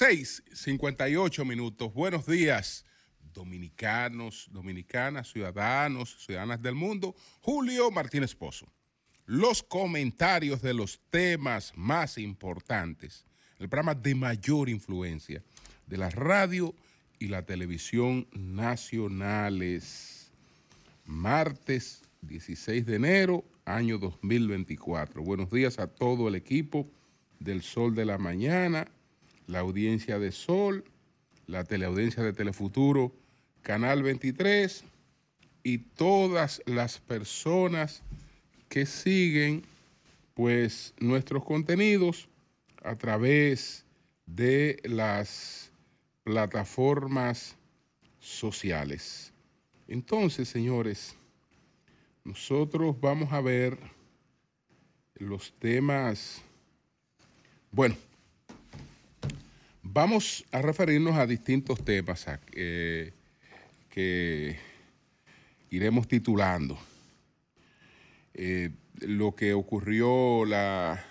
6:58 minutos. Buenos días, dominicanos, dominicanas, ciudadanos, ciudadanas del mundo. Julio Martínez Pozo. Los comentarios de los temas más importantes, el programa de mayor influencia de la radio y la televisión nacionales. Martes 16 de enero, año 2024. Buenos días a todo el equipo del Sol de la Mañana la audiencia de Sol, la teleaudiencia de Telefuturo, Canal 23 y todas las personas que siguen pues nuestros contenidos a través de las plataformas sociales. Entonces, señores, nosotros vamos a ver los temas, bueno, Vamos a referirnos a distintos temas eh, que iremos titulando. Eh, lo que ocurrió la,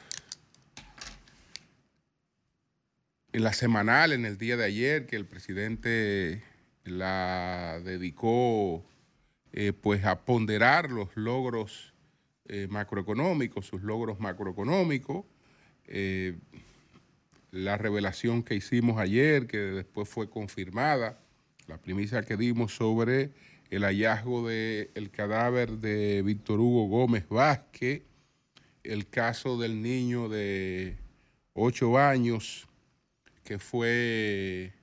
en la semanal, en el día de ayer, que el presidente la dedicó eh, pues a ponderar los logros macroeconómicos, sus logros macroeconómicos la revelación que hicimos ayer, que después fue confirmada, la primicia que dimos sobre el hallazgo del cadáver de Víctor Hugo Gómez Vázquez, el caso del niño de ocho años que fue,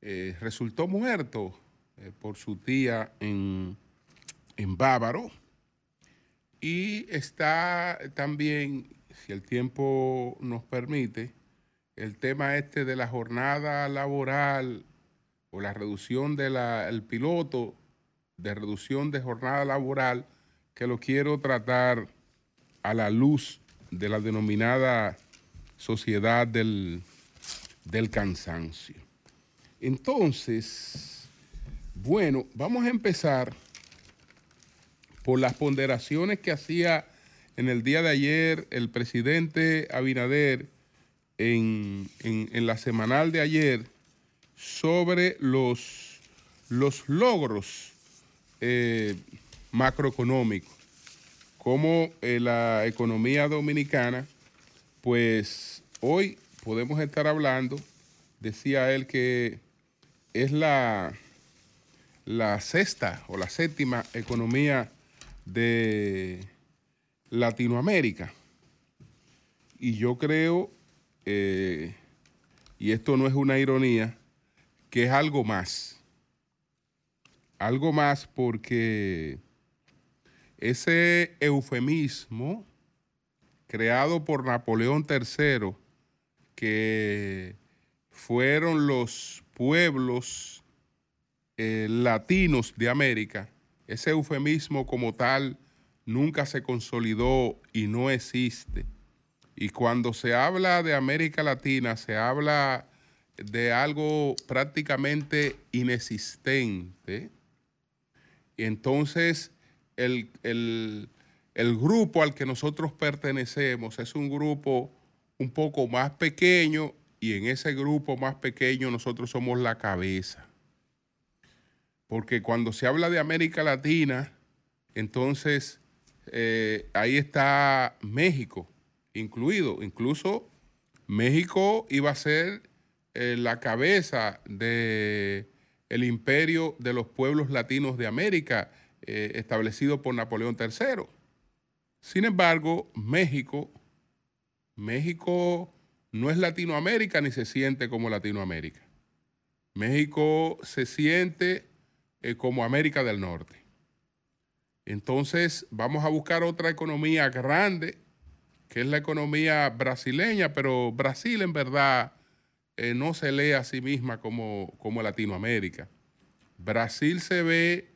eh, resultó muerto eh, por su tía en, en Bávaro. Y está también, si el tiempo nos permite, el tema este de la jornada laboral o la reducción del piloto de reducción de jornada laboral, que lo quiero tratar a la luz de la denominada sociedad del, del cansancio. Entonces, bueno, vamos a empezar por las ponderaciones que hacía en el día de ayer el presidente Abinader en, la semanal de ayer sobre los, los logros eh, macroeconómicos, como eh, la economía dominicana, pues hoy podemos estar hablando, decía él que es la, la sexta o la séptima economía de Latinoamérica. Y yo creo eh, y esto no es una ironía, que es algo más. Algo más porque ese eufemismo creado por Napoleón III, que fueron los pueblos eh, latinos de América, ese eufemismo como tal nunca se consolidó y no existe. Y cuando se habla de América Latina, se habla de algo prácticamente inexistente. entonces el, el, grupo al que nosotros pertenecemos es un grupo un poco más pequeño y en ese grupo más pequeño nosotros somos la cabeza. Porque cuando se habla de América Latina, entonces eh, ahí está México incluido. Incluso México iba a ser eh, la cabeza del el imperio de los pueblos latinos de América, eh, establecido por Napoleón III. Sin embargo, México, México no es Latinoamérica ni se siente como Latinoamérica. México se siente eh, como América del Norte. Entonces vamos a buscar otra economía grande que es la economía brasileña, pero Brasil en verdad eh, no se lee a sí misma como, como Latinoamérica. Brasil se ve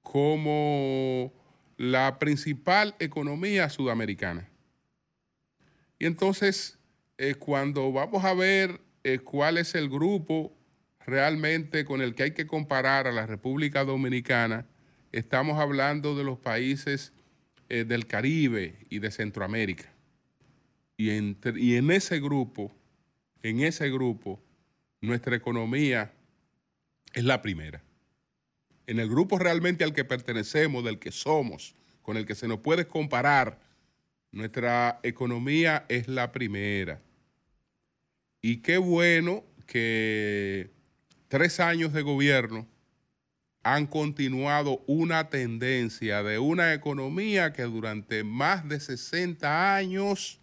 como la principal economía sudamericana. Y entonces, eh, cuando vamos a ver eh, cuál es el grupo realmente con el que hay que comparar a la República Dominicana, estamos hablando de los países del Caribe y de Centroamérica. Y, en ese grupo, en ese grupo, nuestra economía es la primera. En el grupo realmente al que pertenecemos, del que somos, con el que se nos puede comparar, nuestra economía es la primera. Y qué bueno que tres años de gobierno han continuado una tendencia de una economía que durante más de 60 años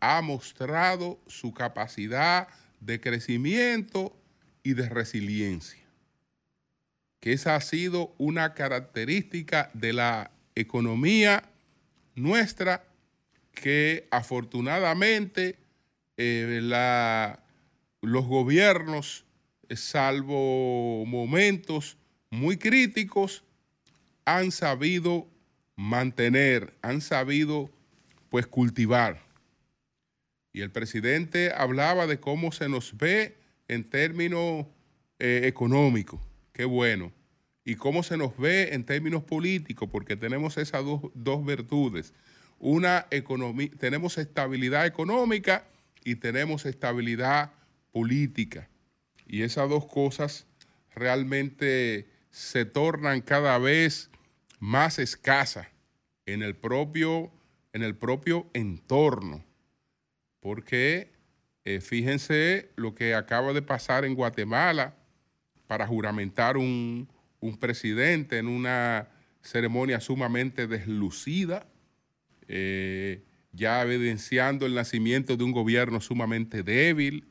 ha mostrado su capacidad de crecimiento y de resiliencia. Que esa ha sido una característica de la economía nuestra que afortunadamente eh, los gobiernos, salvo momentos muy críticos, han sabido mantener, han sabido pues cultivar. Y el presidente hablaba de cómo se nos ve en términos eh, económicos, qué bueno, y cómo se nos ve en términos políticos, porque tenemos esas dos, dos virtudes. Una economía, tenemos estabilidad económica y tenemos estabilidad política. Y esas dos cosas realmente se tornan cada vez más escasas en el propio, en el propio entorno. Porque eh, fíjense lo que acaba de pasar en Guatemala para juramentar un, presidente en una ceremonia sumamente deslucida, eh, ya evidenciando el nacimiento de un gobierno sumamente débil,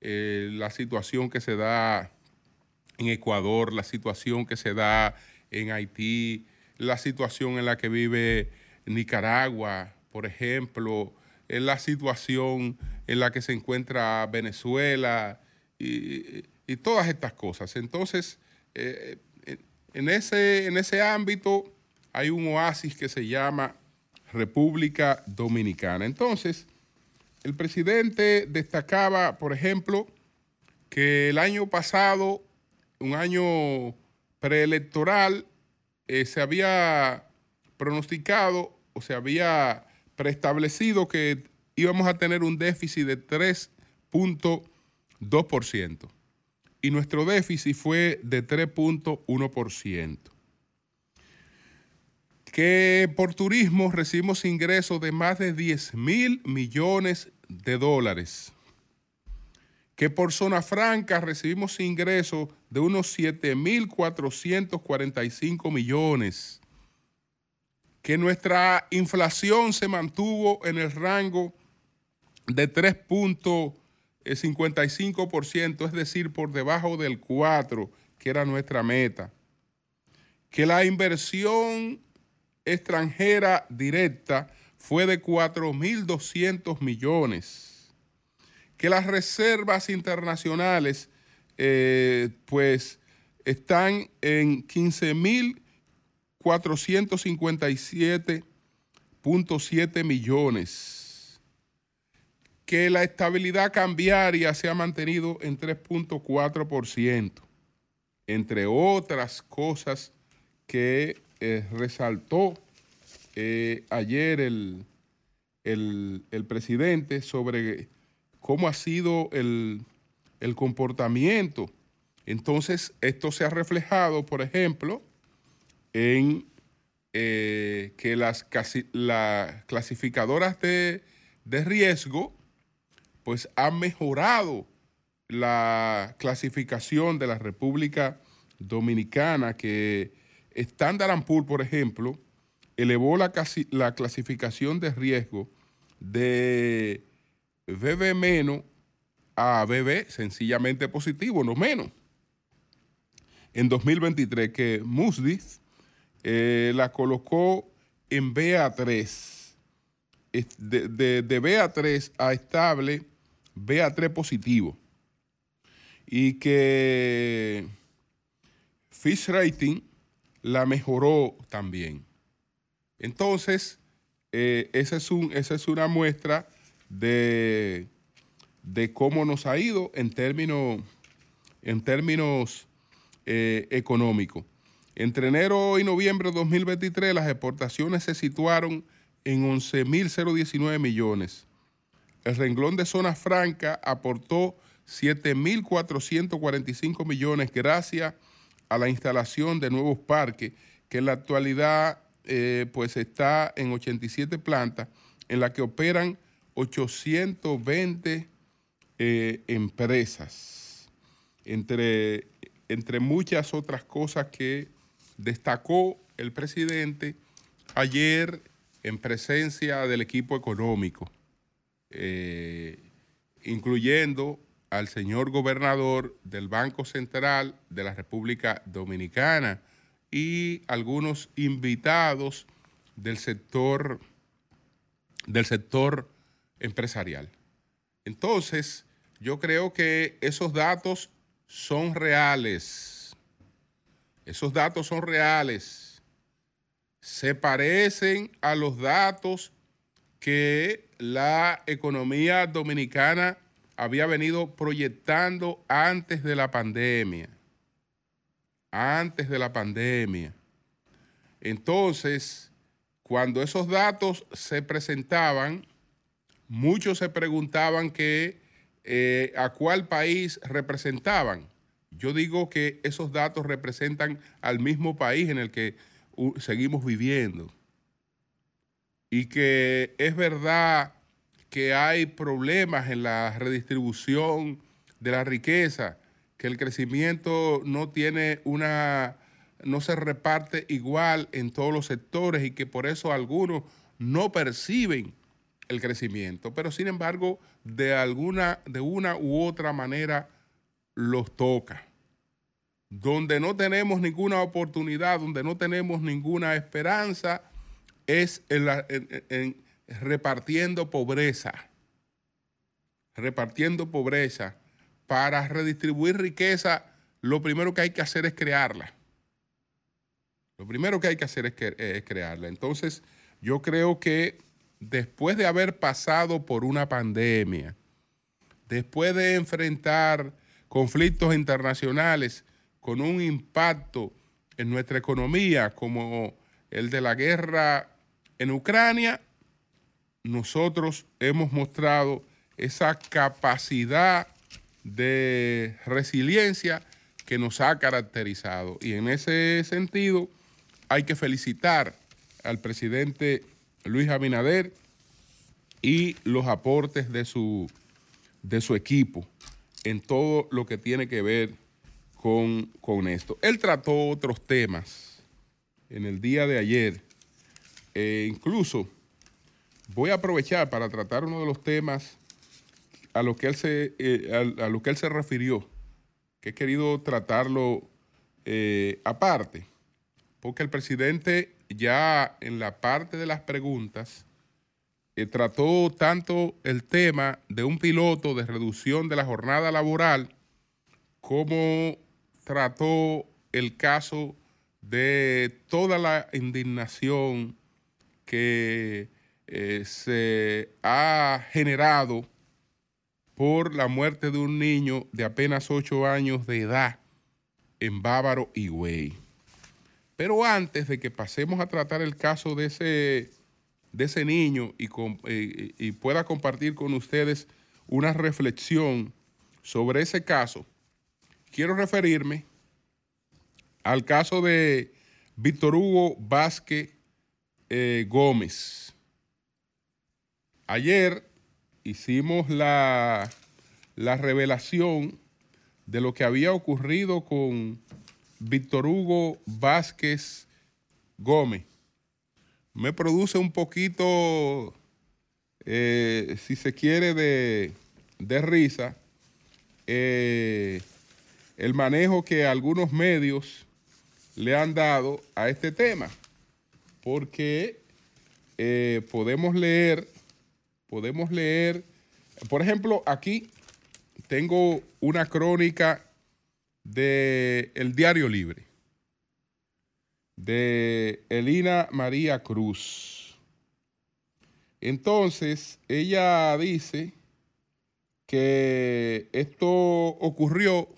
eh, la situación que se da en Ecuador, la situación que se da en Haití, la situación en la que vive Nicaragua, por ejemplo, en la situación en la que se encuentra Venezuela y, todas estas cosas. Entonces, eh, en, ese, en ese ámbito hay un oasis que se llama República Dominicana. Entonces, el presidente destacaba, por ejemplo, que el año pasado, un año preelectoral, eh, se había pronosticado o se había preestablecido que íbamos a tener un déficit de 3.2% y nuestro déficit fue de 3.1%. Que por turismo recibimos ingresos de más de 10 mil millones de dólares. Que por zona franca recibimos ingresos de unos 7.445 millones que nuestra inflación se mantuvo en el rango de 3.55%, es decir, por debajo del 4%, que era nuestra meta. Que la inversión extranjera directa fue de 4.200 millones. Que las reservas internacionales, eh, pues, están en 15.000 457.7 millones. Que la estabilidad cambiaria se ha mantenido en 3.4%, entre otras cosas que eh, resaltó eh, ayer el, el, presidente sobre cómo ha sido el, el comportamiento. Entonces, esto se ha reflejado, por ejemplo, en eh, que las, clasificadoras de, riesgo pues han mejorado la clasificación de la República Dominicana, que Standard Poor's, por ejemplo, elevó la, la clasificación de riesgo de BB menos a BB sencillamente positivo, no menos. En 2023, que Moody's eh, la colocó en BA3, de, de, BA3 a estable, BA3 positivo. Y que Fish Rating la mejoró también. Entonces, eh, esa, es un, esa es una muestra de, de, cómo nos ha ido en términos, en términos eh, económicos. Entre enero y noviembre de 2023 las exportaciones se situaron en 11.019 millones. El renglón de zona franca aportó 7.445 millones gracias a la instalación de nuevos parques, que en la actualidad eh, pues está en 87 plantas, en la que operan 820 eh, empresas, entre, entre muchas otras cosas que destacó el presidente ayer en presencia del equipo económico, eh, incluyendo al señor gobernador del Banco Central de la República Dominicana y algunos invitados del sector, del sector empresarial. Entonces, yo creo que esos datos son reales. Esos datos son reales. Se parecen a los datos que la economía dominicana había venido proyectando antes de la pandemia. Antes de la pandemia. Entonces, cuando esos datos se presentaban, muchos se preguntaban que, eh, a cuál país representaban. Yo digo que esos datos representan al mismo país en el que seguimos viviendo. Y que es verdad que hay problemas en la redistribución de la riqueza, que el crecimiento no tiene una, no se reparte igual en todos los sectores y que por eso algunos no perciben el crecimiento, pero sin embargo, de alguna, de una u otra manera los toca. Donde no tenemos ninguna oportunidad, donde no tenemos ninguna esperanza, es repartiendo pobreza, repartiendo pobreza. Para redistribuir riqueza, lo primero que hay que hacer es crearla. Lo primero que hay que hacer es, crearla. Entonces, yo creo que después de haber pasado por una pandemia, después de enfrentar conflictos internacionales con un impacto en nuestra economía como el de la guerra en Ucrania, nosotros hemos mostrado esa capacidad de resiliencia que nos ha caracterizado. Y en ese sentido hay que felicitar al presidente Luis Abinader y los aportes de su, de su equipo en todo lo que tiene que ver con, con esto. Él trató otros temas en el día de ayer, e incluso voy a aprovechar para tratar uno de los temas a los que él se, eh, a, lo que él se refirió, que he querido tratarlo eh, aparte, porque el presidente ya en la parte de las preguntas eh, trató tanto el tema de un piloto de reducción de la jornada laboral como trató el caso de toda la indignación que eh, se ha generado por la muerte de un niño de apenas 8 años de edad en Bávaro y. Pero antes de que pasemos a tratar el caso de ese, de ese niño y, eh, y pueda compartir con ustedes una reflexión sobre ese caso, quiero referirme al caso de Víctor Hugo Vázquez eh, Gómez. Ayer hicimos la, revelación de lo que había ocurrido con Víctor Hugo Vázquez Gómez. Me produce un poquito, eh, si se quiere, de, risa eh, el manejo que algunos medios le han dado a este tema, porque eh, podemos leer podemos leer, por ejemplo, aquí tengo una crónica de El Diario Libre, de Elina María Cruz. Entonces, ella dice que esto ocurrió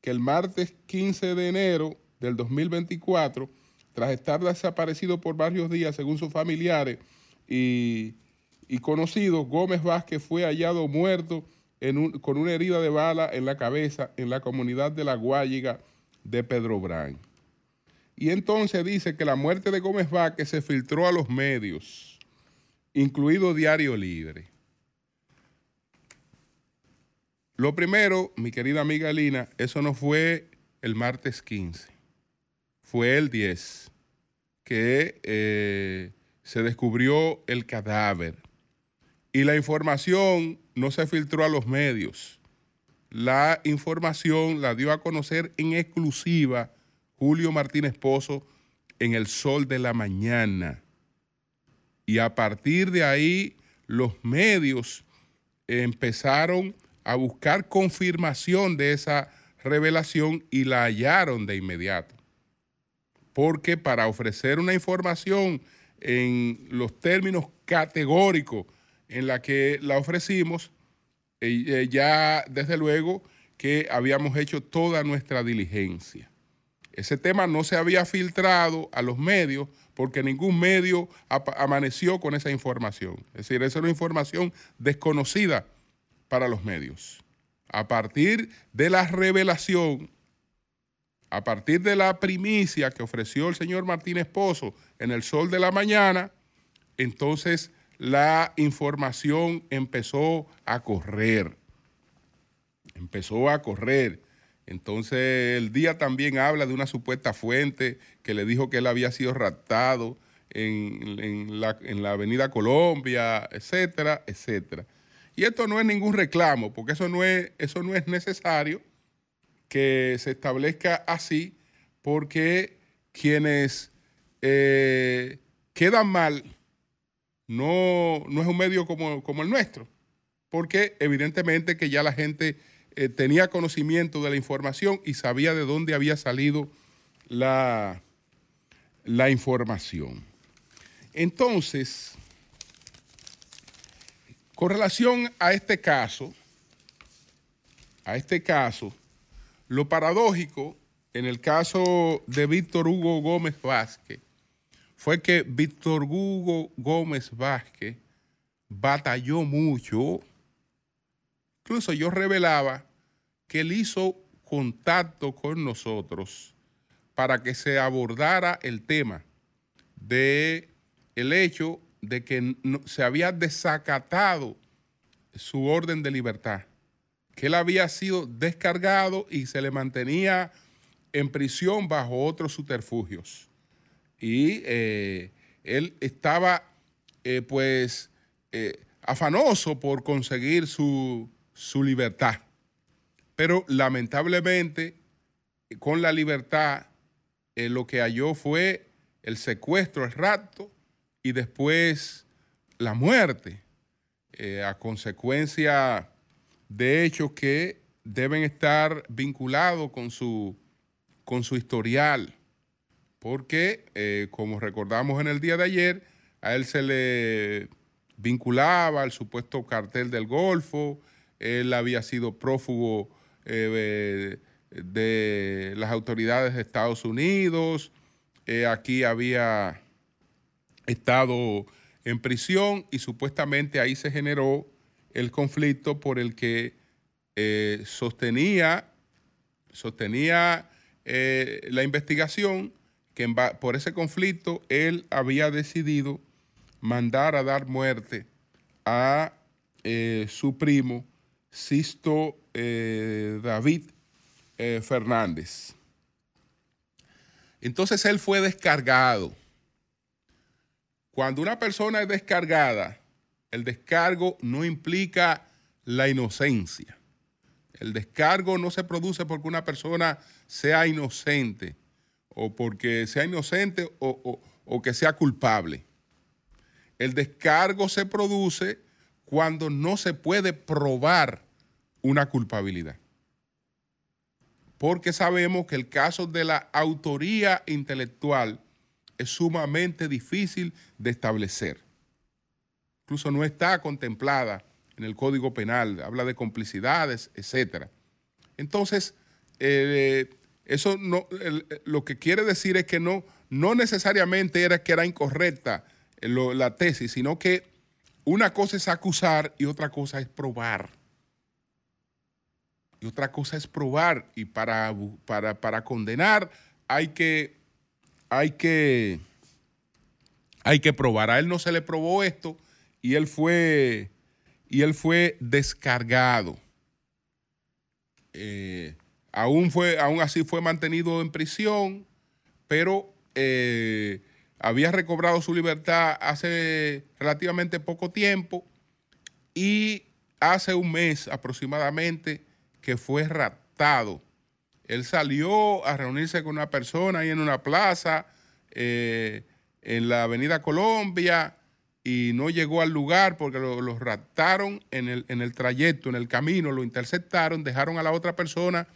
que el martes 15 de enero del 2024, tras estar desaparecido por varios días, según sus familiares, y y conocido, Gómez Vázquez fue hallado muerto con una herida de bala en la cabeza en la comunidad de La Guayiga de Pedro Brán. Y entonces dice que la muerte de Gómez Vázquez se filtró a los medios, incluido Diario Libre. Lo primero, mi querida amiga Lina, eso no fue el martes 15, fue el 10, que eh, se descubrió el cadáver. Y la información no se filtró a los medios. La información la dio a conocer en exclusiva Julio Martínez Pozo en el sol de la mañana. Y a partir de ahí los medios empezaron a buscar confirmación de esa revelación y la hallaron de inmediato. Porque para ofrecer una información en los términos categóricos en la que la ofrecimos, eh, eh, ya desde luego que habíamos hecho toda nuestra diligencia. Ese tema no se había filtrado a los medios porque ningún medio amaneció con esa información. Es decir, esa era una información desconocida para los medios. A partir de la revelación, a partir de la primicia que ofreció el señor Martínez Pozo en el sol de la mañana, entonces la información empezó a correr. Empezó a correr. Entonces el día también habla de una supuesta fuente que le dijo que él había sido raptado en, la, avenida Colombia, etcétera, etcétera. Y esto no es ningún reclamo, porque eso no es, eso no es necesario que se establezca así, porque quienes eh, quedan mal no, no es un medio como, el nuestro, porque evidentemente que ya la gente eh, tenía conocimiento de la información y sabía de dónde había salido la, la información. Entonces, con relación a este caso, a este caso, lo paradójico en el caso de Víctor Hugo Gómez Vázquez fue que Víctor Hugo Gómez Vázquez batalló mucho. Incluso yo revelaba que él hizo contacto con nosotros para que se abordara el tema de el hecho de que se había desacatado su orden de libertad, que él había sido descargado y se le mantenía en prisión bajo otros subterfugios y eh, él estaba eh, pues eh, afanoso por conseguir su, su libertad. Pero lamentablemente con la libertad lo que halló fue el secuestro, el rapto y después la muerte a consecuencia de hechos que deben estar vinculados con su, con su historial. Porque, eh, como recordamos en el día de ayer, a él se le vinculaba al supuesto cartel del Golfo, él había sido prófugo eh, de las autoridades de Estados Unidos, eh, aquí había estado en prisión y supuestamente ahí se generó el conflicto por el que sostenía, sostenía la investigación que por ese conflicto él había decidido mandar a dar muerte a eh, su primo Sisto eh, David eh, Fernández. Entonces él fue descargado. Cuando una persona es descargada, el descargo no implica la inocencia. El descargo no se produce porque una persona sea inocente o porque sea inocente o, que sea culpable. El descargo se produce cuando no se puede probar una culpabilidad. Porque sabemos que el caso de la autoría intelectual es sumamente difícil de establecer. Incluso no está contemplada en el Código Penal, habla de complicidades, etc. Entonces, eh, eso no, lo que quiere decir es que no, no necesariamente era que era incorrecta eh, la tesis, sino que una cosa es acusar y otra cosa es probar. Y otra cosa es probar. Y para, para, para condenar hay que, hay que, hay que probar. A él no se le probó esto y él fue, y él fue descargado. Eh, aún, fue, aún así fue mantenido en prisión, pero eh, había recobrado su libertad hace relativamente poco tiempo y hace un mes aproximadamente que fue raptado. Él salió a reunirse con una persona ahí en una plaza eh, en la Avenida Colombia y no llegó al lugar porque lo, raptaron en el, en el, trayecto, en el camino, lo interceptaron, dejaron a la otra persona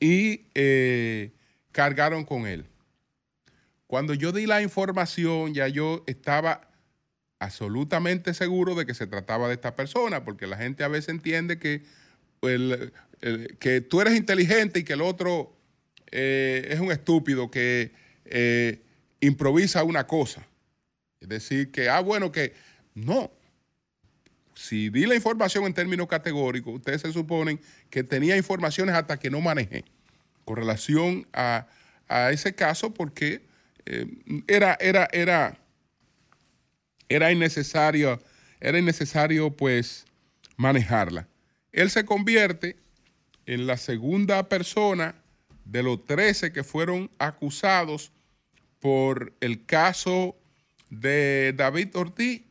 y eh, cargaron con él. Cuando yo di la información, ya yo estaba absolutamente seguro de que se trataba de esta persona, porque la gente a veces entiende que, que tú eres inteligente y que el otro eh, es un estúpido que eh, improvisa una cosa. Es decir, que, ah, bueno, que no. Si di la información en términos categóricos, ustedes se suponen que tenía informaciones hasta que no manejé con relación a, ese caso porque eh, era, era, era era innecesario, era innecesario pues manejarla. Él se convierte en la segunda persona de los 13 que fueron acusados por el caso de David Ortiz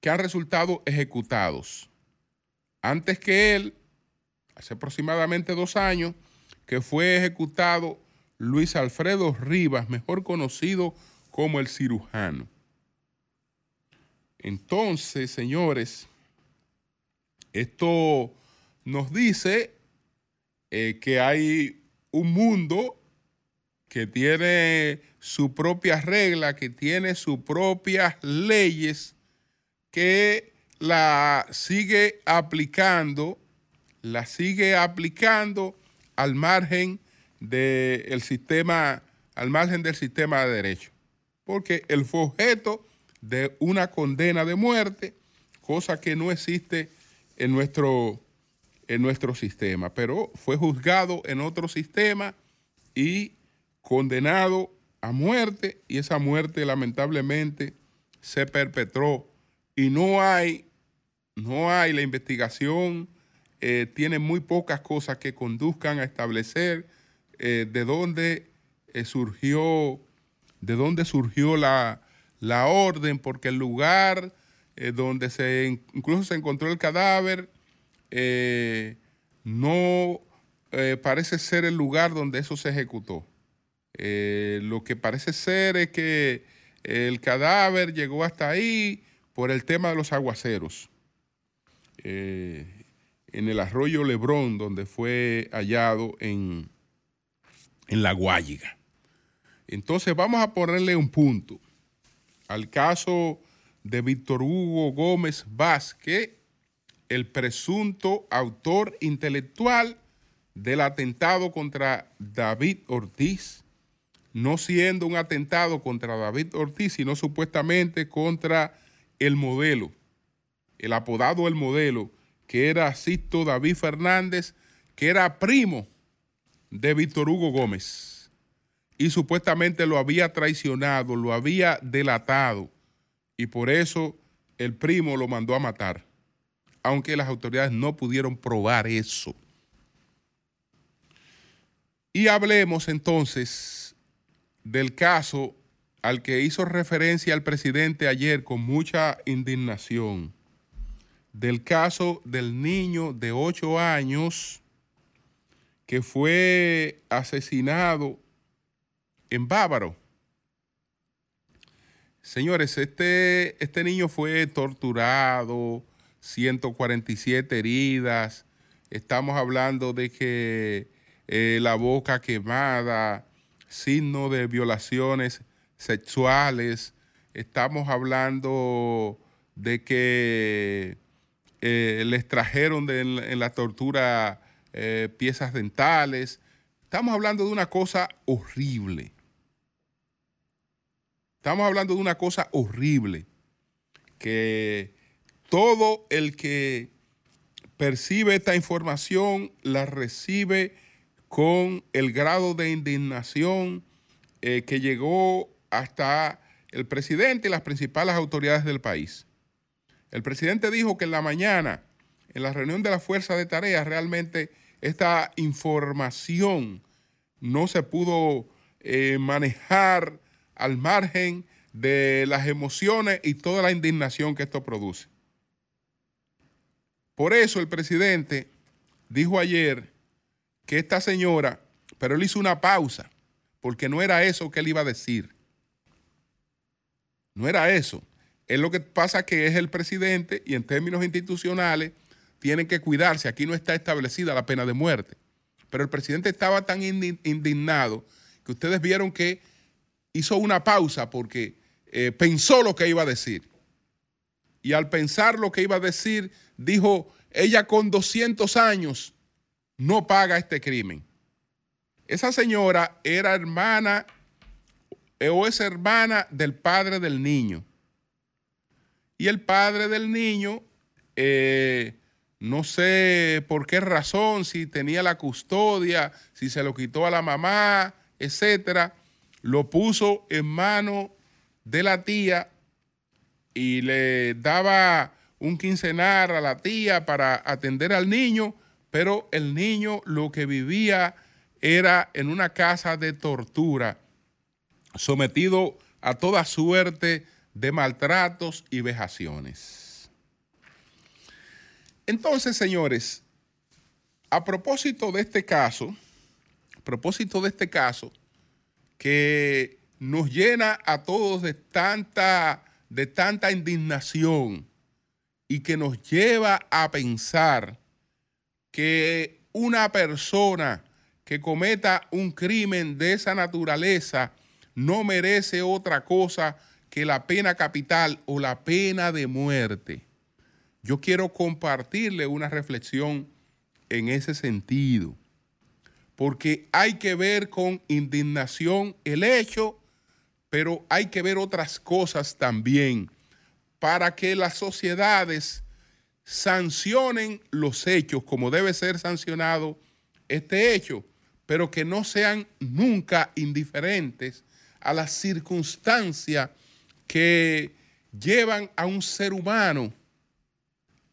que han resultado ejecutados. Antes que él, hace aproximadamente dos años, que fue ejecutado Luis Alfredo Rivas, mejor conocido como el cirujano. Entonces, señores, esto nos dice eh, que hay un mundo que tiene su propia regla, que tiene sus propias leyes, que la sigue aplicando, la sigue aplicando al margen del sistema, al margen del sistema de derecho. Porque el fue objeto de una condena de muerte, cosa que no existe en nuestro, en nuestro sistema, pero fue juzgado en otro sistema y condenado a muerte y esa muerte lamentablemente se perpetró. Y no hay, no hay, la investigación eh, tiene muy pocas cosas que conduzcan a establecer eh, de dónde eh, surgió, de dónde surgió la, la orden porque el lugar donde se incluso se encontró el cadáver eh, no eh, parece ser el lugar donde eso se ejecutó. lo que parece ser es que el cadáver llegó hasta ahí por el tema de los aguaceros. en el arroyo Lebrón, donde fue hallado en, en La Guayiga. Entonces vamos a ponerle un punto al caso de Víctor Hugo Gómez Vázquez, el presunto autor intelectual del atentado contra David Ortiz, no siendo un atentado contra David Ortiz, sino supuestamente contra el modelo, el apodado El Modelo, que era Sisto David Fernández, que era primo de Víctor Hugo Gómez. Y supuestamente lo había traicionado, lo había delatado. Y por eso el primo lo mandó a matar, aunque las autoridades no pudieron probar eso. Y hablemos entonces del caso al que hizo referencia el presidente ayer con mucha indignación, del caso del niño de ocho años que fue asesinado en Bávaro. Señores, este, este niño fue torturado, 147 heridas, estamos hablando de que eh, la boca quemada, signo de violaciones sexuales, estamos hablando de que eh, les trajeron en, la tortura eh, piezas dentales, estamos hablando de una cosa horrible. Estamos hablando de una cosa horrible, que todo el que percibe esta información, la recibe con el grado de indignación eh, que llegó hasta el presidente y las principales autoridades del país. El presidente dijo que en la mañana, en la reunión de la Fuerza de Tareas, realmente esta información no se pudo eh, manejar al margen de las emociones y toda la indignación que esto produce. Por eso el presidente dijo ayer que esta señora, pero él hizo una pausa, porque no era eso que él iba a decir. No era eso. Es lo que pasa que es el presidente y en términos institucionales tienen que cuidarse. Aquí no está establecida la pena de muerte. Pero el presidente estaba tan indignado que ustedes vieron que hizo una pausa porque eh, pensó lo que iba a decir. Y al pensar lo que iba a decir, dijo, ella con 200 años no paga este crimen. Esa señora era hermana o es hermana del padre del niño. Y el padre del niño, eh, no sé por qué razón, si tenía la custodia, si se lo quitó a la mamá, etcétera, lo puso en mano de la tía y le daba un quincenar a la tía para atender al niño, pero el niño lo que vivía era en una casa de tortura, sometido a toda suerte de maltratos y vejaciones. Entonces, señores, a propósito de este caso, a propósito de este caso, que nos llena a todos de tanta, de tanta indignación y que nos lleva a pensar que una persona que cometa un crimen de esa naturaleza no merece otra cosa que la pena capital o la pena de muerte. Yo quiero compartirle una reflexión en ese sentido porque hay que ver con indignación el hecho, pero hay que ver otras cosas también para que las sociedades sancionen los hechos como debe ser sancionado este hecho, pero que no sean nunca indiferentes a las circunstancias que llevan a un ser humano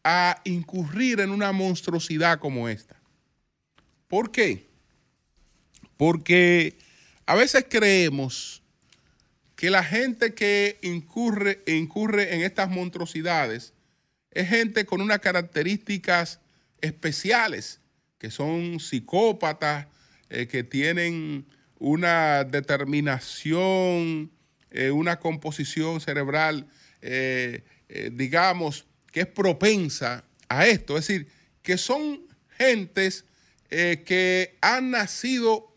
a incurrir en una monstruosidad como esta. ¿Por qué? Porque a veces creemos que la gente que incurre, incurre en estas monstruosidades es gente con unas características especiales, que son psicópatas, eh, que tienen una determinación, eh, una composición cerebral, eh, digamos, que es propensa a esto. Es decir, que son gentes que han nacido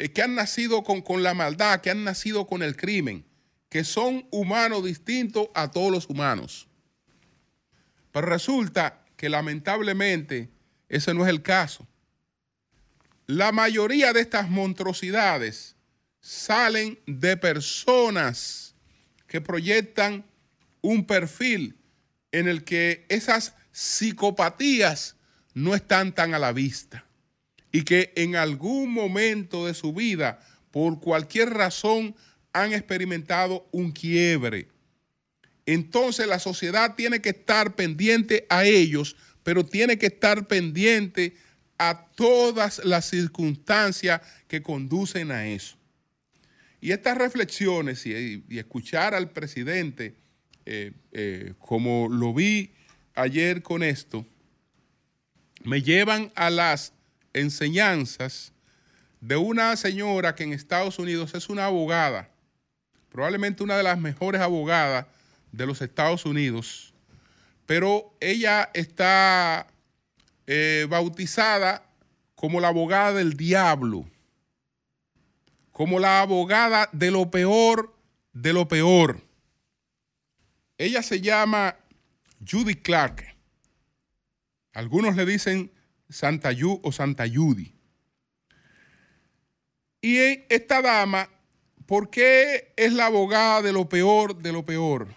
eh, que han nacido con, con la maldad, que han nacido con el crimen, que son humanos distintos a todos los humanos. Pero resulta que lamentablemente ese no es el caso. La mayoría de estas monstruosidades salen de personas que proyectan un perfil en el que esas psicopatías no están tan a la vista y que en algún momento de su vida, por cualquier razón, han experimentado un quiebre. Entonces la sociedad tiene que estar pendiente a ellos, pero tiene que estar pendiente a todas las circunstancias que conducen a eso. Y estas reflexiones y, escuchar al presidente, eh, eh, como lo vi ayer con esto, me llevan a las enseñanzas de una señora que en Estados Unidos es una abogada, probablemente una de las mejores abogadas de los Estados Unidos, pero ella está eh, bautizada como la abogada del diablo, como la abogada de lo peor de lo peor. Ella se llama Judy Clark. Algunos le dicen Santa Yu o. Y esta dama, ¿por qué es la abogada de lo peor de lo peor?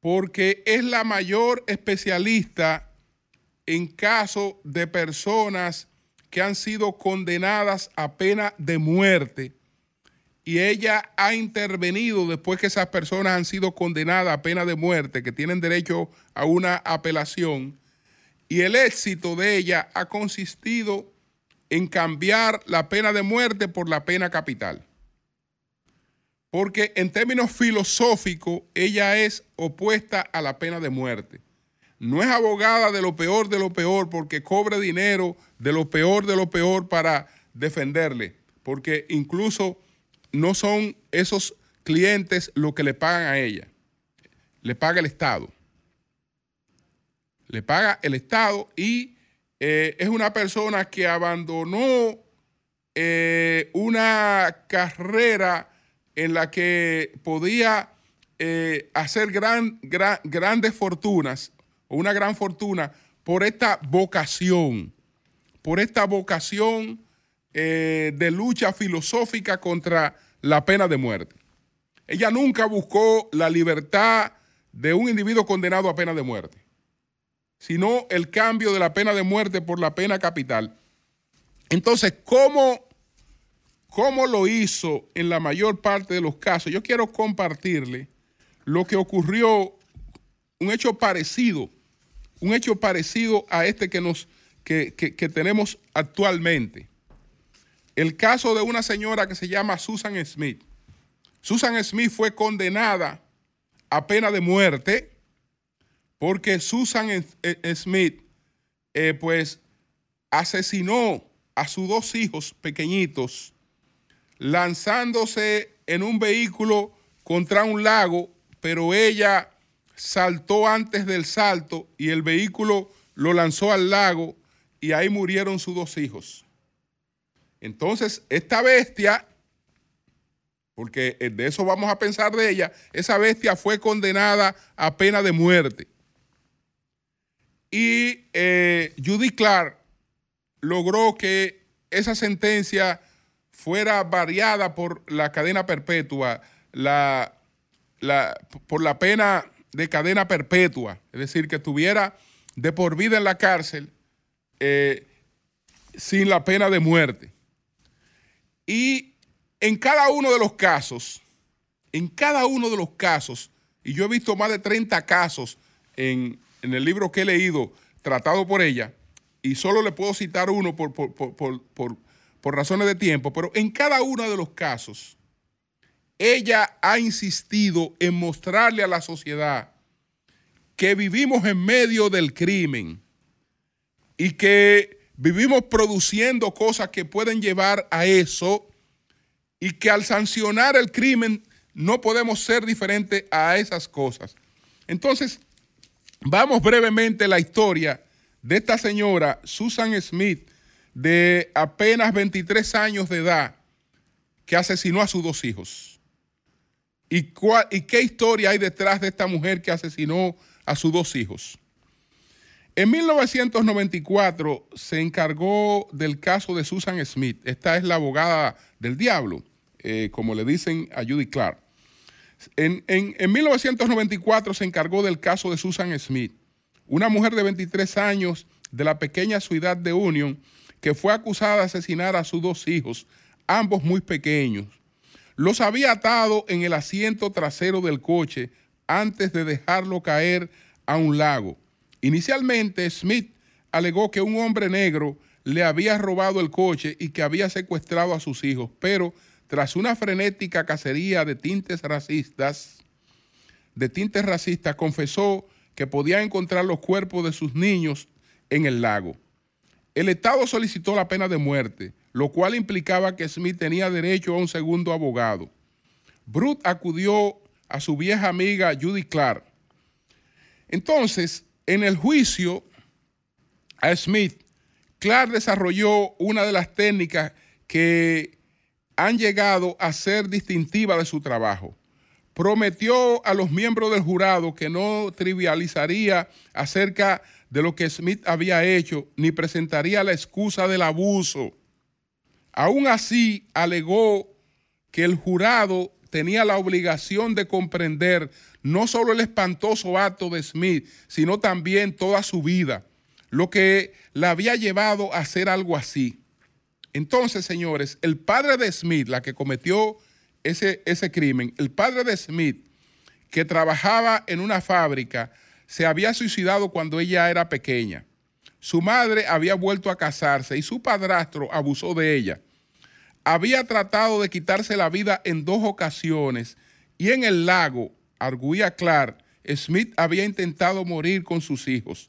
Porque es la mayor especialista en caso de personas que han sido condenadas a pena de muerte y ella ha intervenido después que esas personas han sido condenadas a pena de muerte, que tienen derecho a una apelación, y el éxito de ella ha consistido en cambiar la pena de muerte por la pena capital. Porque en términos filosóficos, ella es opuesta a la pena de muerte. No es abogada de lo peor de lo peor porque cobre dinero de lo peor de lo peor para defenderle. Porque incluso no son esos clientes lo que le pagan a ella. Le paga el Estado. Le paga el Estado y eh, es una persona que abandonó eh, una carrera en la que podía eh, hacer gran, grandes fortunas o una gran fortuna por esta vocación, por esta vocación de lucha filosófica contra la pena de muerte. Ella nunca buscó la libertad de un individuo condenado a pena de muerte sino el cambio de la pena de muerte por la pena capital. Entonces, ¿cómo, ¿cómo lo hizo en la mayor parte de los casos? Yo quiero compartirle lo que ocurrió, un hecho parecido, un hecho parecido a este que, nos, que, que tenemos actualmente. El caso de una señora que se llama Susan Smith. Susan Smith fue condenada a pena de muerte porque Susan Smith, eh, pues, asesinó a sus dos hijos pequeñitos lanzándose en un vehículo contra un lago, pero ella saltó antes del salto y el vehículo lo lanzó al lago y ahí murieron sus dos hijos. Entonces, esta bestia, porque de eso vamos a pensar de ella, esa bestia fue condenada a pena de muerte. Y eh, Judy Clark logró que esa sentencia fuera variada por la cadena perpetua, la, por la pena de cadena perpetua, es decir, que estuviera de por vida en la cárcel eh, sin la pena de muerte. Y en cada uno de los casos, en cada uno de los casos, y yo he visto más de 30 casos en, en el libro que he leído, tratado por ella, y solo le puedo citar uno por, por, razones de tiempo, pero en cada uno de los casos, ella ha insistido en mostrarle a la sociedad que vivimos en medio del crimen y que vivimos produciendo cosas que pueden llevar a eso y que al sancionar el crimen no podemos ser diferentes a esas cosas. Entonces, Vamos brevemente a la historia de esta señora, Susan Smith, de apenas 23 años de edad, que asesinó a sus dos hijos. ¿Y, ¿Y qué historia hay detrás de esta mujer que asesinó a sus dos hijos? En 1994 se encargó del caso de Susan Smith. Esta es la abogada del diablo, eh, como le dicen a Judy Clark. En, 1994 se encargó del caso de Susan Smith, una mujer de 23 años de la pequeña ciudad de Union que fue acusada de asesinar a sus dos hijos, ambos muy pequeños. Los había atado en el asiento trasero del coche antes de dejarlo caer a un lago. Inicialmente, Smith alegó que un hombre negro le había robado el coche y que había secuestrado a sus hijos, pero tras una frenética cacería de tintes racistas, de tintes racistas, confesó que podía encontrar los cuerpos de sus niños en el lago. El Estado solicitó la pena de muerte, lo cual implicaba que Smith tenía derecho a un segundo abogado. Brut acudió a su vieja amiga Judy Clark. Entonces, en el juicio a Smith, Clark desarrolló una de las técnicas que han llegado a ser distintiva de su trabajo. Prometió a los miembros del jurado que no trivializaría acerca de lo que Smith había hecho, ni presentaría la excusa del abuso. Aún así, alegó que el jurado tenía la obligación de comprender no solo el espantoso acto de Smith, sino también toda su vida, lo que la había llevado a hacer algo así. Entonces, señores, el padre de Smith, la que cometió ese, ese crimen, el padre de Smith, que trabajaba en una fábrica, se había suicidado cuando ella era pequeña. Su madre había vuelto a casarse y su padrastro abusó de ella. Había tratado de quitarse la vida en dos ocasiones y en el lago, arguía Clark, Smith había intentado morir con sus hijos.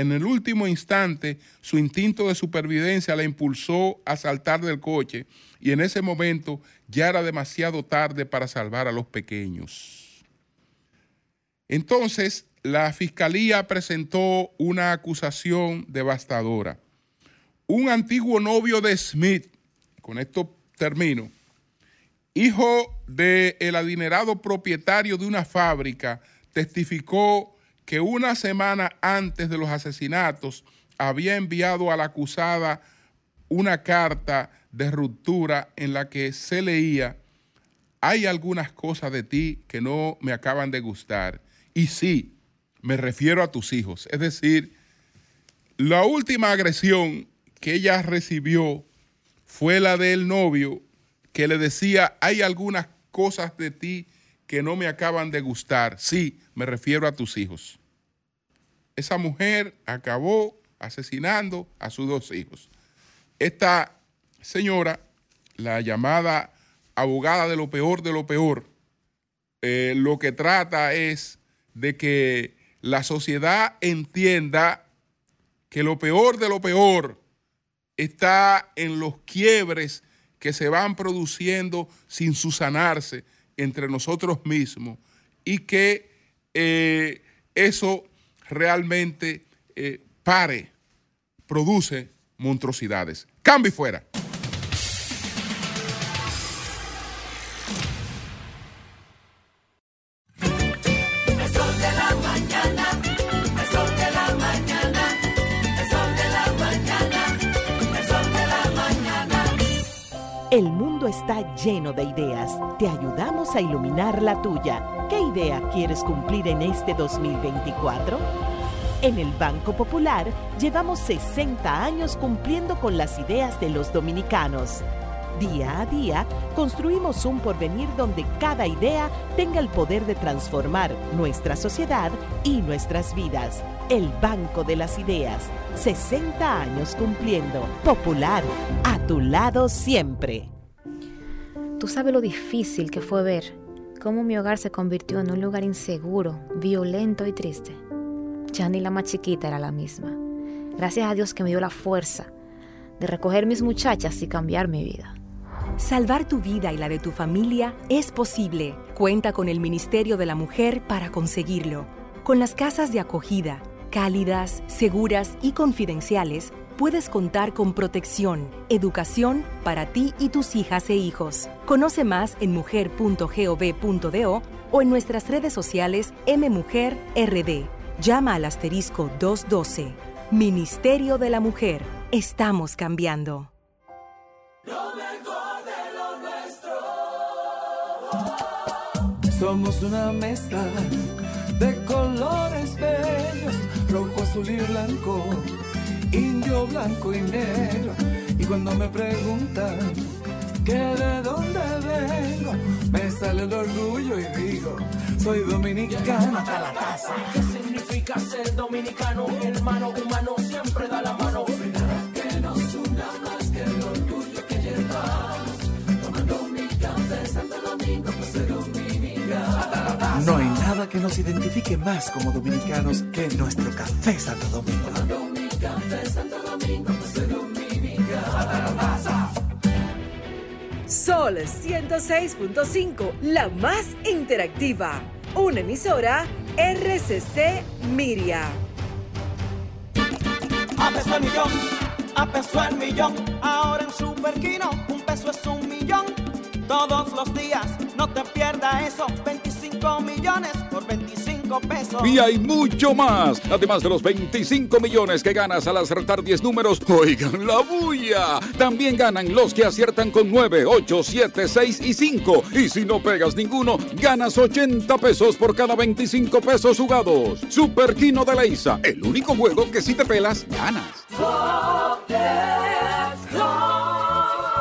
En el último instante, su instinto de supervivencia la impulsó a saltar del coche y en ese momento ya era demasiado tarde para salvar a los pequeños. Entonces, la fiscalía presentó una acusación devastadora. Un antiguo novio de Smith, con esto termino, hijo del adinerado propietario de una fábrica, testificó que una semana antes de los asesinatos había enviado a la acusada una carta de ruptura en la que se leía, hay algunas cosas de ti que no me acaban de gustar. Y sí, me refiero a tus hijos. Es decir, la última agresión que ella recibió fue la del novio que le decía, hay algunas cosas de ti que no me acaban de gustar. Sí, me refiero a tus hijos. Esa mujer acabó asesinando a sus dos hijos. Esta señora, la llamada abogada de lo peor de lo peor, eh, lo que trata es de que la sociedad entienda que lo peor de lo peor está en los quiebres que se van produciendo sin susanarse entre nosotros mismos y que eh, eso realmente eh, pare, produce monstruosidades. Cambio fuera. Lleno de ideas. Te ayudamos a iluminar la tuya. ¿Qué idea quieres cumplir en este 2024? En el Banco Popular llevamos 60 años cumpliendo con las ideas de los dominicanos. Día a día construimos un porvenir donde cada idea tenga el poder de transformar nuestra sociedad y nuestras vidas. El Banco de las Ideas, 60 años cumpliendo. Popular, a tu lado siempre. Tú sabes lo difícil que fue ver cómo mi hogar se convirtió en un lugar inseguro, violento y triste. Ya ni la más chiquita era la misma. Gracias a Dios que me dio la fuerza de recoger mis muchachas y cambiar mi vida. Salvar tu vida y la de tu familia es posible. Cuenta con el Ministerio de la Mujer para conseguirlo. Con las casas de acogida, cálidas, seguras y confidenciales, puedes contar con protección, educación para ti y tus hijas e hijos. Conoce más en mujer.gov.do o en nuestras redes sociales MMujerRD. Llama al asterisco 212. Ministerio de la Mujer. Estamos cambiando. Somos una mezcla de colores bellos, rojo, azul y blanco, indio, blanco y negro. Y cuando me preguntan que de dónde vengo, me sale el orgullo y digo, soy dominicano hasta la casa. ¿Qué significa ser dominicano? Hermano humano siempre da la mano. Que nos una más que el orgullo que llevamos. Tomando mi café Santo Domingo, pues soy dominicano. No hay nada que nos identifique más como dominicanos que nuestro café Santo Domingo. Café Santo Domingo. Sol 106.5, la más interactiva. Una emisora RCC Miria. A peso el millón, a peso el millón. Ahora en Superquino, un peso es un millón. Todos los días, no te pierdas eso. 25 millones por 25 25 pesos. Y hay mucho más. Además de los 25 millones que ganas al acertar 10 números, oigan la bulla. También ganan los que aciertan con 9, 8, 7, 6 y 5. Y si no pegas ninguno, ganas 80 pesos por cada 25 pesos jugados. Super Kino de Leisa, el único juego que si te pelas, ganas.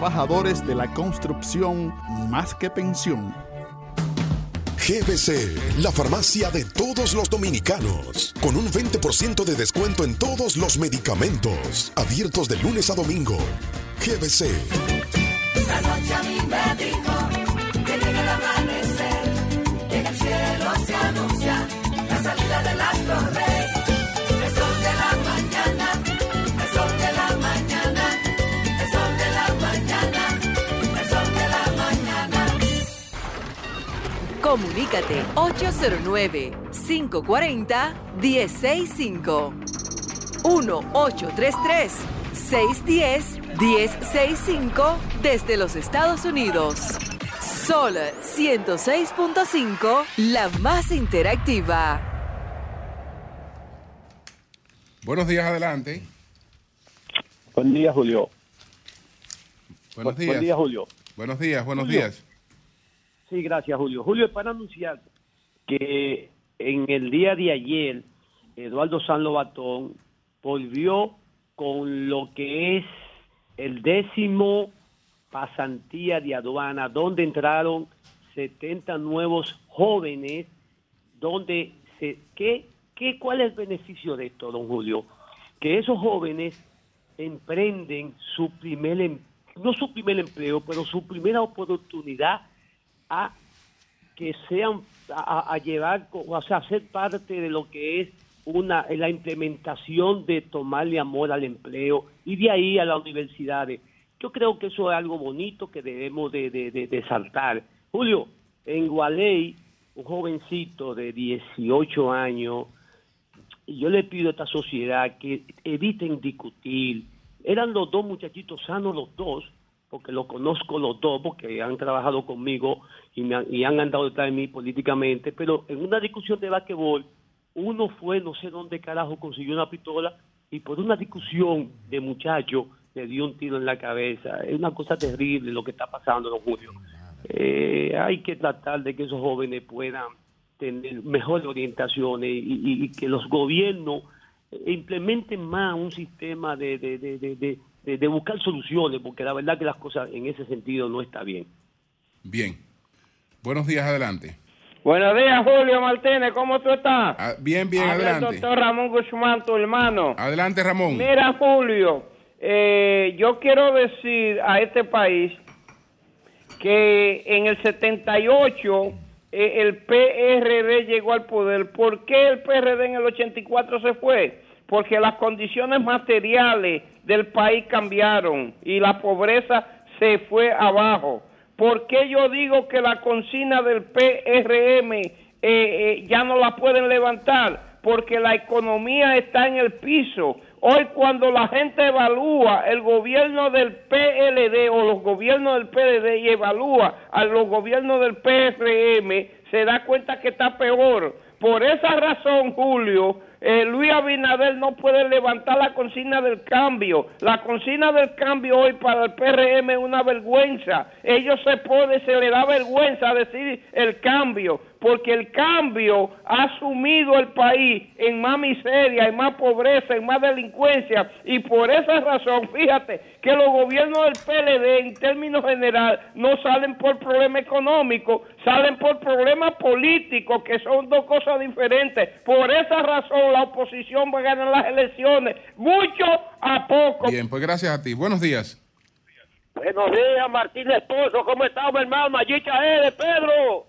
de la construcción más que pensión. GBC, la farmacia de todos los dominicanos, con un 20% de descuento en todos los medicamentos, abiertos de lunes a domingo. GBC. La noche a mí me dijo que llega el amanecer, que en el cielo se anuncia la salida del astro rey. Comunícate 809-540-1065. 1-833-610-1065 desde los Estados Unidos. Sol 106.5, la más interactiva. Buenos días, adelante. Buen día, Julio. Buenos Bu- días. Buen día, Julio. Buenos días, buenos Julio. días. Sí, gracias, Julio. Julio, es para anunciar que en el día de ayer, Eduardo San Lobatón volvió con lo que es el décimo pasantía de aduana, donde entraron 70 nuevos jóvenes, donde. ¿qué, qué, ¿Cuál es el beneficio de esto, don Julio? Que esos jóvenes emprenden su primer, em- no su primer empleo, pero su primera oportunidad a que sean a, llevar, o sea, a ser parte de lo que es una la implementación de tomarle amor al empleo y de ahí a las universidades. Yo creo que eso es algo bonito que debemos de, de, de- de saltar. Julio, en Gualey, un jovencito de 18 años, y yo le pido a esta sociedad que eviten discutir. Eran los dos muchachitos sanos los dos, porque los conozco los dos, porque han trabajado conmigo y, me y han andado detrás de mí políticamente, pero en una discusión de basquetbol, uno fue, no sé dónde carajo consiguió una pistola y por una discusión de muchacho le dio un tiro en la cabeza. Es una cosa terrible lo que está pasando, don Julio. Eh, hay que tratar de que esos jóvenes puedan tener mejores orientaciones y, y- que los gobiernos implementen más un sistema de, de, de- de- de buscar soluciones, porque la verdad que las cosas en ese sentido no está bien. Bien. Buenos días, adelante. Buenos días, Julio Martínez, ¿cómo tú estás? Ah, bien, bien, Habla el adelante. doctor Ramón Guzmán, tu hermano. Adelante, Ramón. Mira, Julio, eh, yo quiero decir a este país que en el 78 eh, el PRD llegó al poder. ¿Por qué el PRD en el 84 se fue? Porque las condiciones materiales del país cambiaron y la pobreza se fue abajo. ¿Por qué yo digo que la consigna del PRM eh, eh, ya no la pueden levantar? Porque la economía está en el piso. Hoy cuando la gente evalúa el gobierno del PLD o los gobiernos del PLD y evalúa a los gobiernos del PRM, se da cuenta que está peor. Por esa razón, Julio, eh, Luis Abinader no puede levantar la consigna del cambio. La consigna del cambio hoy para el PRM es una vergüenza. Ellos se pone, se le da vergüenza decir el cambio, porque el cambio ha sumido el país en más miseria, en más pobreza, en más delincuencia. Y por esa razón, fíjate que los gobiernos del PLD en términos general no salen por problemas económicos, salen por problemas políticos, que son dos cosas diferentes. Por esa razón la oposición va a ganar las elecciones, mucho a poco. Bien, pues gracias a ti. Buenos días. Buenos días, Martín Esposo. ¿Cómo estamos, hermano? Mayicha E de Pedro.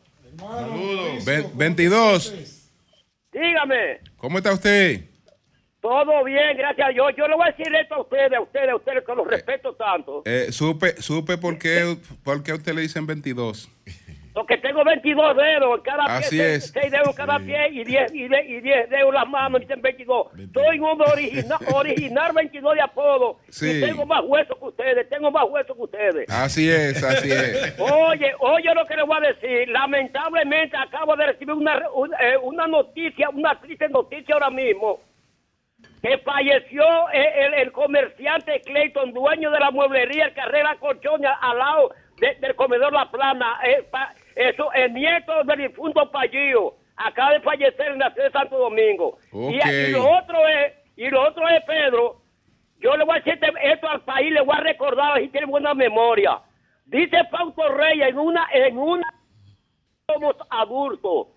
Ve- 22. Dígame. ¿Cómo está usted? Todo bien, gracias a Dios. Yo le voy a decir esto a ustedes, a ustedes, a ustedes, que los respeto tanto. Eh, supe supe por qué, por qué a usted le dicen 22. Porque tengo 22 dedos en cada Así pie, es. 6 dedos cada pie y 10, y 10, y 10 dedos las manos, dicen 22. Soy un original, original 22 de apodo. Sí. Y tengo más huesos que ustedes, tengo más huesos que ustedes. Así es, así es. Oye, oye lo que le voy a decir. Lamentablemente acabo de recibir una, un- eh, una noticia, una triste noticia ahora mismo. Que falleció eh, el, el comerciante Clayton, dueño de la mueblería El Carrera Colchones, al lado de- del comedor La Plana. Eh, pa- eso, el nieto del difunto Pallío. Acaba de fallecer en la ciudad de Santo Domingo. Y, y lo otro es, y lo otro es, Pedro, yo le voy a decir este- esto al país, le voy a recordar si tiene buena memoria. Dice Pauto Reyes en una, en una somos adultos.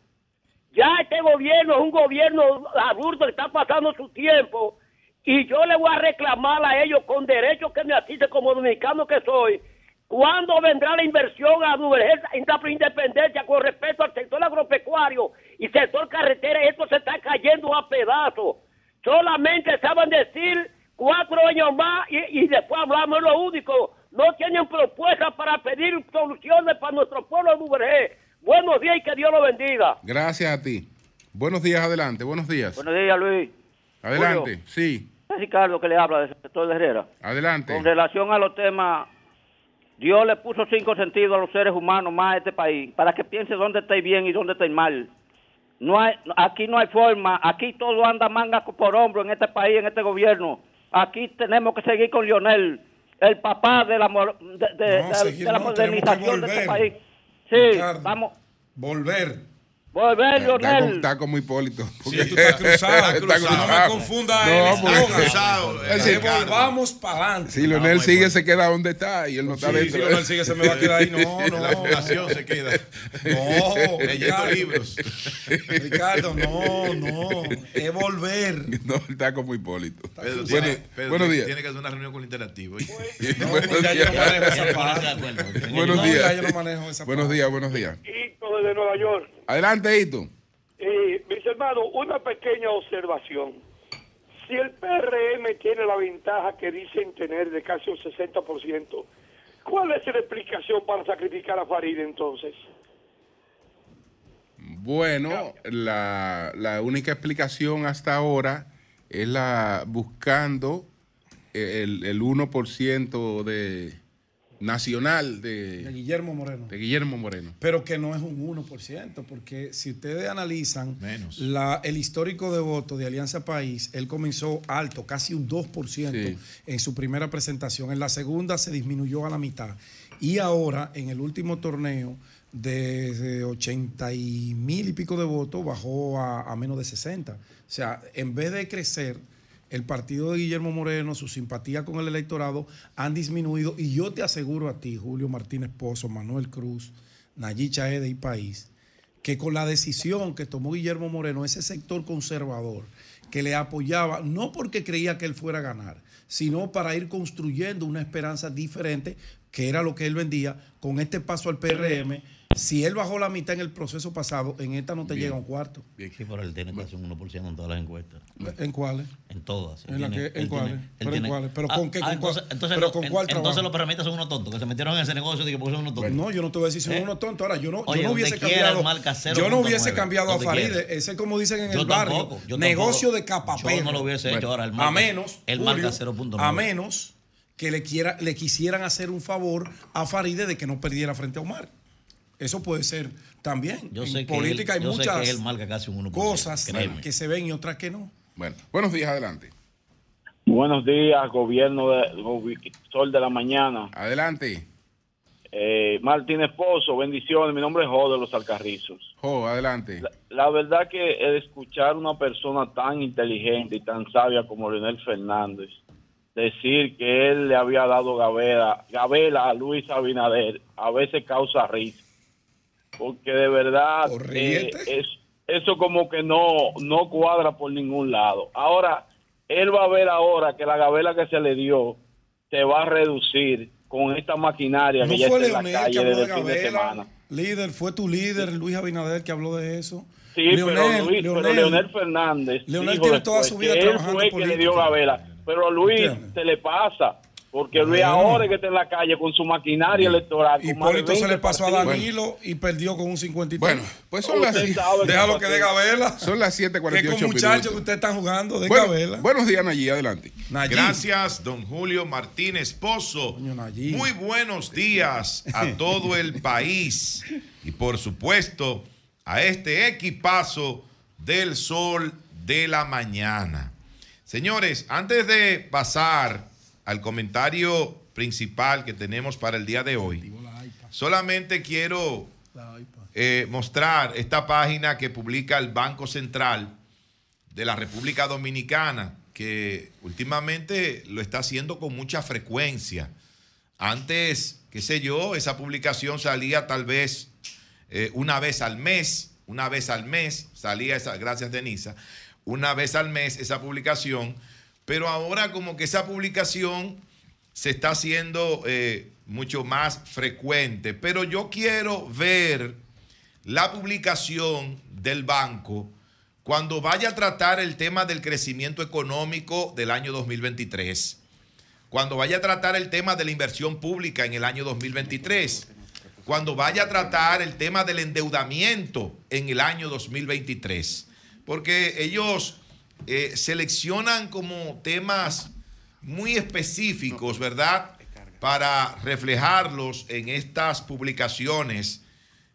Ya este gobierno es un gobierno adulto que está pasando su tiempo y yo le voy a reclamar a ellos con derechos que me asiste como dominicano que soy. ¿Cuándo vendrá la inversión a Duvergel en la independencia con respecto al sector agropecuario y sector carretera? Esto se está cayendo a pedazos. Solamente saben decir cuatro años más y, y después hablamos lo único. No tienen propuestas para pedir soluciones para nuestro pueblo de Duvergel. Buenos días y que Dios lo bendiga. Gracias a ti. Buenos días, adelante, buenos días. Buenos días, Luis. Adelante, sí, Es Ricardo que le habla del sector de Herrera. adelante. Con relación a los temas, Dios le puso cinco sentidos a los seres humanos más a este país para que piense dónde estáis bien y dónde estáis mal. No hay, aquí no hay forma, aquí todo anda manga por hombro en este país, en este gobierno. Aquí tenemos que seguir con Lionel, el papá de la, de, de- No, de- seguir de la no, modernización de este país. Sí, Ricardo. vamos. Volver. Volver, Está, Lionel. está como Hipólito. Sí, tú estás cruzado. Está No me confunda él. No, está porque- cruzado. Volvamos para adelante. Si Leonel sigue, se queda donde está y él no está Sí, dentro. si Leonel sigue, se me va a quedar ahí. No, no. La fundación se queda. No, Leyendo libros. Ricardo, no, no. Es volver. No, está como Hipólito. Pedro, Bueno, tiene, Pedro buenos días. tiene que hacer una reunión con el interactivo. buenos ya yo no días. manejo esa parte. Buenos No, días. ya yo no manejo esa Buenos días, buenos días. Hito desde Nueva York. Adelante, Hito. Eh, mis hermanos, una pequeña observación. Si el PRM tiene la ventaja que dicen tener de casi un 60%, ¿cuál es la explicación para sacrificar a Farid entonces? Bueno, la, la única explicación hasta ahora es la buscando el, el 1% de nacional De de, Guillermo Moreno. de Guillermo Moreno. Pero que no es un 1%, porque si ustedes analizan la- el histórico de voto de Alianza País, él comenzó alto, casi un 2% Sí. en su primera presentación. En la segunda se disminuyó a la mitad. Y ahora, en el último torneo, de 80 y mil y pico de votos, bajó a, a menos de 60. O sea, en vez de crecer, el partido de Guillermo Moreno, su simpatía con el electorado han disminuido. Y yo te aseguro a ti, Julio Martínez Pozo, Manuel Cruz, Nayí Chaede y País, que con la decisión que tomó Guillermo Moreno, ese sector conservador que le apoyaba, no porque creía que él fuera a ganar, sino para ir construyendo una esperanza diferente, que era lo que él vendía, con este paso al PRM. Si él bajó la mitad en el proceso pasado, en esta no te Bien. llega un cuarto. Sí, pero él tiene casi un 1% en todas las encuestas. ¿En cuáles? En todas. ¿En tiene- que- cuáles? ¿Pero en cuáles? ¿Pero Ah, con qué? ah, ¿Con entonces, cuál- entonces, pero lo- con en- cuál Entonces trabajo? los perremitas son unos tontos, que se metieron en ese negocio y que son unos tontos. No, yo no te voy a decir si son ¿Eh? unos tontos. Ahora, yo no, Oye, yo no hubiese cambiado. marca Yo no hubiese 0.9, cambiado a Faride. quiera. Ese, como dicen en Yo el barrio, tampoco, negocio de capapero. Yo no lo hubiese hecho ahora, el a marca- menos, el marca Julio, 0.9. a menos que le, quiera, le quisieran hacer un favor a Faride de que no perdiera frente a Omar. Eso puede ser también. Yo en sé que política él- hay yo sé muchas que él marca casi un 1%, cosas créeme. que se ven y otras que no. Bueno, buenos días, adelante. Buenos días, gobierno de Sol de la Mañana. Adelante. Eh, Martín Esposo, bendiciones. Mi nombre es Jo de los Alcarrizos. Jo, adelante. La verdad que el escuchar una persona tan inteligente y tan sabia como Leonel Fernández decir que él le había dado gavela, gavela a Luis Abinader a veces causa risa. Porque de verdad eh, es, eso como que no, no cuadra por ningún lado. Ahora, él va a ver ahora que la gavela que se le dio se va a reducir con esta maquinaria No que ya está en la Leonel calle de desde el fin de semana. Líder, fue tu líder, Luis Abinader, que habló de eso. Sí, pero Leonel, Luis, pero Leonel. Leonel Fernández. Leonel tiene toda su vida que él trabajando fue que le dio Gabela. Pero Luis ¿Entiendes? se le pasa. Porque Luis Bueno. ahora es que está en la calle con su maquinaria electoral. Hipólito se 20 le pasó a. Danilo y perdió con un 53. Bueno, pues son las Déjalo que de Gabela. Son las 7:48 Que con muchachos que ustedes están jugando de Bueno, Gabela. buenos días, Nayí, adelante. Gracias, don Julio Martínez Pozo. Muy buenos días a todo el país y por supuesto a este equipazo del sol de la mañana. Señores, antes de pasar al comentario principal que tenemos para el día de hoy, solamente quiero eh, mostrar esta página que publica el Banco Central de la República Dominicana, que últimamente lo está haciendo con mucha frecuencia. Antes, qué sé yo, esa publicación salía tal vez eh, una vez al mes, una vez al mes, salía esa, gracias Denisa, una vez al mes esa publicación, pero ahora como que esa publicación se está haciendo eh, mucho más frecuente. Pero yo quiero ver la publicación del banco cuando vaya a tratar el tema del crecimiento económico del año 2023, cuando vaya a tratar el tema de la inversión pública en el año 2023, cuando vaya a tratar el tema del endeudamiento en el año 2023, porque ellos eh, seleccionan como temas muy específicos, ¿verdad? Para reflejarlos en estas publicaciones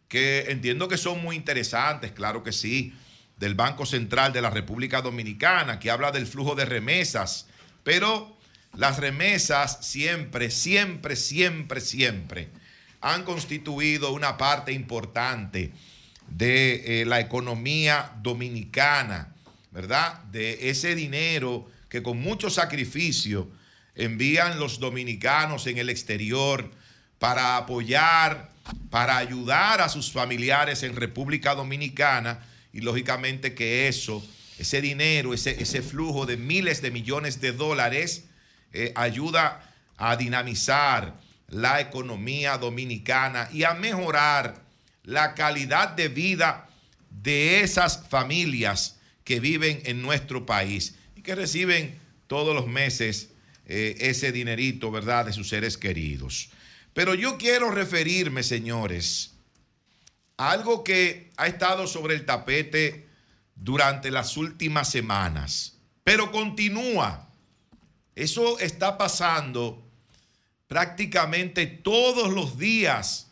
que entiendo que son muy interesantes, claro que sí, del Banco Central de la República Dominicana, que habla del flujo de remesas, pero las remesas siempre, siempre, siempre, siempre han constituido una parte importante de eh, la economía dominicana, ¿verdad? De ese dinero que con mucho sacrificio envían los dominicanos en el exterior para apoyar, para ayudar a sus familiares en República Dominicana y lógicamente que eso, ese dinero, ese, flujo de miles de millones de dólares eh, ayuda a dinamizar la economía dominicana y a mejorar la calidad de vida de esas familias que viven en nuestro país y que reciben todos los meses eh, ese dinerito, ¿verdad?, de sus seres queridos. Pero yo quiero referirme, señores, a algo que ha estado sobre el tapete durante las últimas semanas, pero continúa. Eso está pasando prácticamente todos los días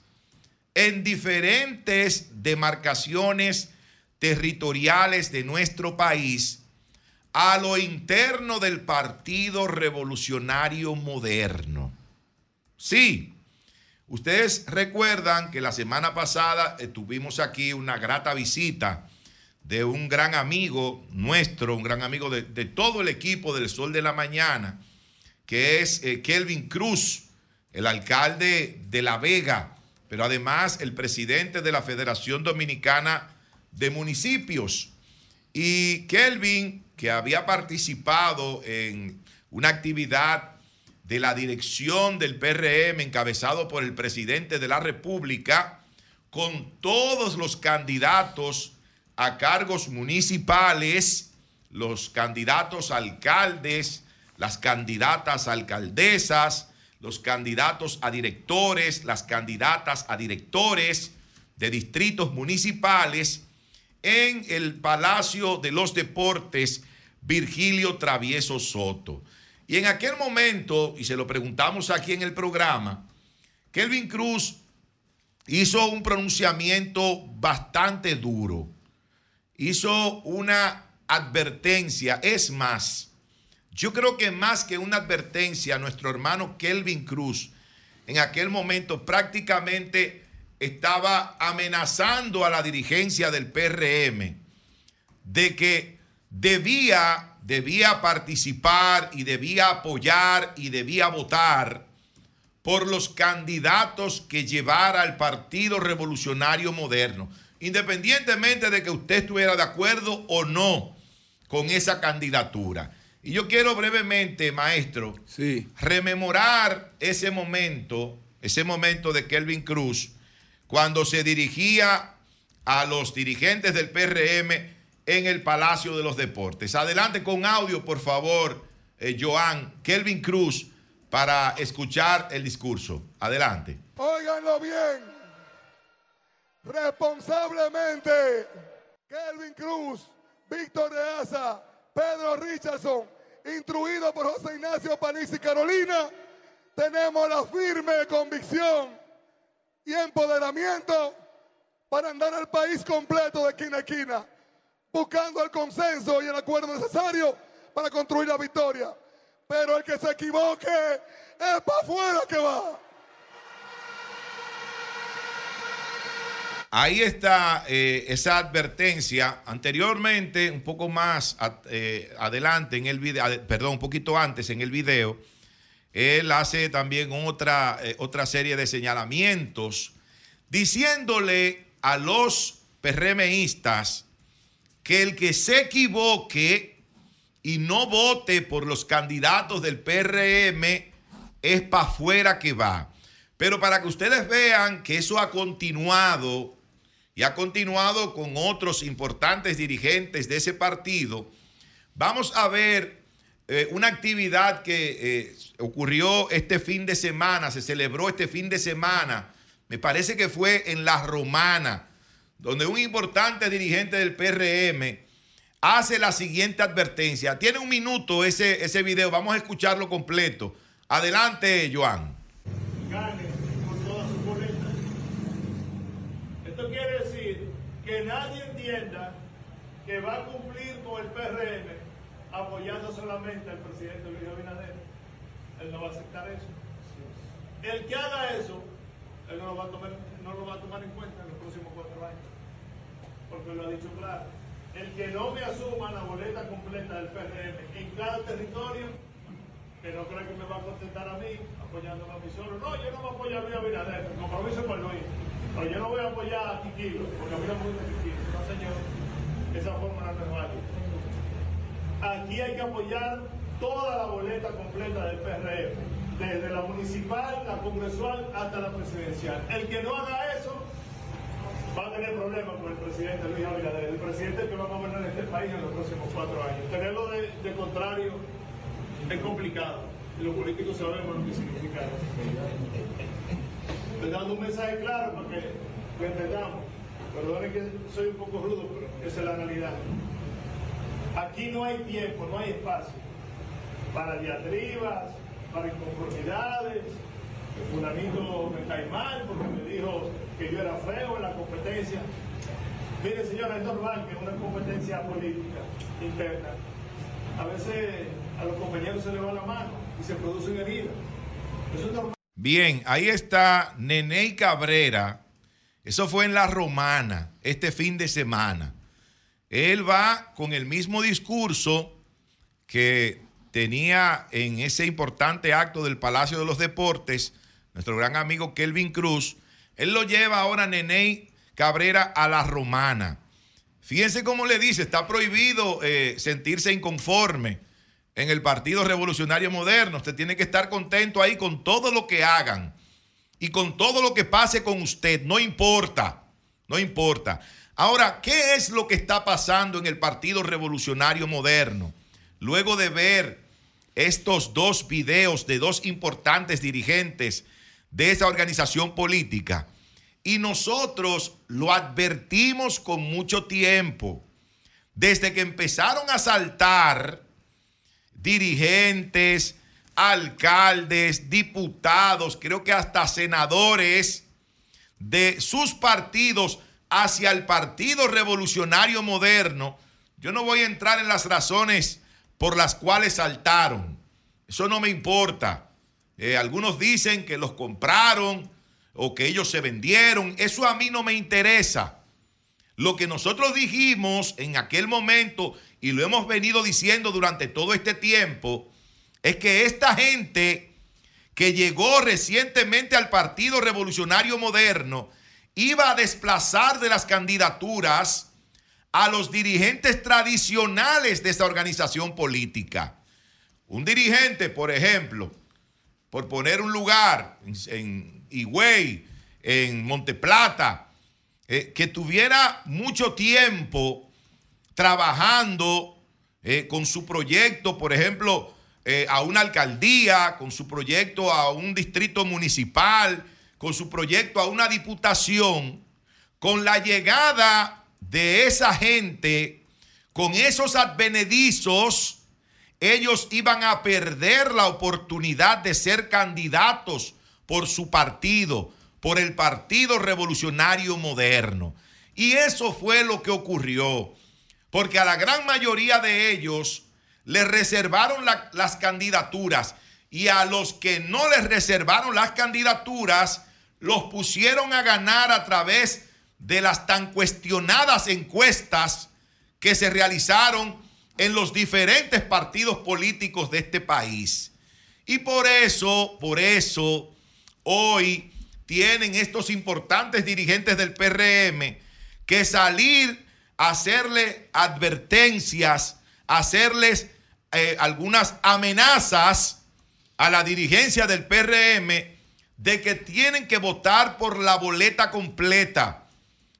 en diferentes demarcaciones territoriales de nuestro país a lo interno del Partido Revolucionario Moderno. Sí, ustedes recuerdan que la semana pasada eh, tuvimos aquí una grata visita de un gran amigo nuestro, un gran amigo de, todo el equipo del Sol de la Mañana, que es eh, Kelvin Cruz, el alcalde de La Vega, pero además el presidente de la Federación Dominicana de Municipios. Y Kelvin, que había participado en una actividad de la dirección del PRM encabezado por el presidente de la República, con todos los candidatos a cargos municipales, los candidatos alcaldes, las candidatas alcaldesas, los candidatos a directores, las candidatas a directores de distritos municipales en el Palacio de los Deportes Virgilio Travieso Soto. Y en aquel momento, y se lo preguntamos aquí en el programa, Kelvin Cruz hizo un pronunciamiento bastante duro, hizo una advertencia, es más, yo creo que más que una advertencia, nuestro hermano Kelvin Cruz en aquel momento prácticamente estaba amenazando a la dirigencia del PRM de que debía, debía participar y debía apoyar y debía votar por los candidatos que llevara al Partido Revolucionario Moderno, independientemente de que usted estuviera de acuerdo o no con esa candidatura. Y yo quiero brevemente, maestro, rememorar ese momento, ese momento de Kelvin Cruz, cuando se dirigía a los dirigentes del PRM en el Palacio de los Deportes. Adelante con audio, por favor, eh, Joan, Kelvin Cruz, para escuchar el discurso. Adelante. Óiganlo bien. Responsablemente, Kelvin Cruz, Víctor de Asa, Pedro Richardson, instruido por José Ignacio Paniz y Carolina, tenemos la firme convicción y empoderamiento para andar el país completo de esquina a esquina, buscando el consenso y el acuerdo necesario para construir la victoria. Pero el que se equivoque es para afuera que va. Ahí está eh, esa advertencia. Anteriormente, un poco más eh, adelante en el video, perdón, un poquito antes en el video, él hace también otra, eh, otra serie de señalamientos diciéndole a los PRMistas que el que se equivoque y no vote por los candidatos del PRM es para afuera que va. Pero para que ustedes vean que eso ha continuado y ha continuado con otros importantes dirigentes de ese partido, vamos a ver eh, una actividad que eh, ocurrió este fin de semana, se celebró este fin de semana, me parece que fue en La Romana, donde un importante dirigente del PRM hace la siguiente advertencia. Tiene un minuto ese, ese video, vamos a escucharlo completo. Adelante, Joan. Esto quiere decir que nadie entienda que va a cumplir con el PRM apoyando solamente al presidente Luis Abinader. Él no va a aceptar eso. El que haga eso, él no lo va a tomar, no lo va a tomar en cuenta en los próximos cuatro años. Porque lo ha dicho claro. El que no me asuma la boleta completa del PRM en cada territorio, que no cree que me va a contentar a mí apoyándome a mí solo. No, yo no me apoyo a Luis Abinader, el compromiso con Luis. Pero yo no voy a apoyar a Kikilo, porque a mí no me gusta Kikilo. No, señor, esa forma no es válida. Aquí hay que apoyar toda la boleta completa del PRM, desde la municipal, la congresual hasta la presidencial. El que no haga eso va a tener problemas con el presidente Luis Abinader, el presidente que va a gobernar este país en los próximos cuatro años. Tenerlo de, contrario es complicado. Y los políticos sabemos lo que significa eso. Estoy dando un mensaje claro para que entendamos. Perdonen que soy un poco rudo, pero esa es la realidad. Aquí no hay tiempo, no hay espacio para diatribas, para inconformidades. El fulanito me cae mal porque me dijo que yo era feo en la competencia. Mire, señora, es normal que una competencia política interna, a veces a los compañeros se le va la mano y se producen heridas. Bien, ahí está Neney Cabrera. Eso fue en La Romana, este fin de semana. Él va con el mismo discurso que tenía en ese importante acto del Palacio de los Deportes, nuestro gran amigo Kelvin Cruz. Él lo lleva ahora Neney Cabrera a La Romana. Fíjense cómo le dice, está prohibido eh, sentirse inconforme en el Partido Revolucionario Moderno. Usted tiene que estar contento ahí con todo lo que hagan y con todo lo que pase con usted. No importa, no importa. Ahora, ¿qué es lo que está pasando en el Partido Revolucionario Moderno? Luego de ver estos dos videos de dos importantes dirigentes de esa organización política, y nosotros lo advertimos con mucho tiempo, desde que empezaron a saltar dirigentes, alcaldes, diputados, creo que hasta senadores de sus partidos hacia el Partido Revolucionario Moderno. Yo no voy a entrar en las razones por las cuales saltaron. Eso no me importa. Eh, algunos dicen que los compraron o que ellos se vendieron. Eso a mí no me interesa. Lo que nosotros dijimos en aquel momento y lo hemos venido diciendo durante todo este tiempo es que esta gente que llegó recientemente al Partido Revolucionario Moderno iba a desplazar de las candidaturas a los dirigentes tradicionales de esa organización política. Un dirigente, por ejemplo, por poner un lugar en, Higüey, en Monteplata, eh, que tuviera mucho tiempo trabajando eh, con su proyecto, por ejemplo, eh, a una alcaldía, con su proyecto a un distrito municipal, con su proyecto a una diputación, con la llegada de esa gente, con esos advenedizos, ellos iban a perder la oportunidad de ser candidatos por su partido, por el Partido Revolucionario Moderno. Y eso fue lo que ocurrió, porque a la gran mayoría de ellos les reservaron la- las candidaturas y a los que no les reservaron las candidaturas los pusieron a ganar a través de las tan cuestionadas encuestas que se realizaron en los diferentes partidos políticos de este país. Y por eso, por eso, hoy tienen estos importantes dirigentes del PRM que salir a hacerle advertencias, hacerles eh, algunas amenazas a la dirigencia del PRM de que tienen que votar por la boleta completa.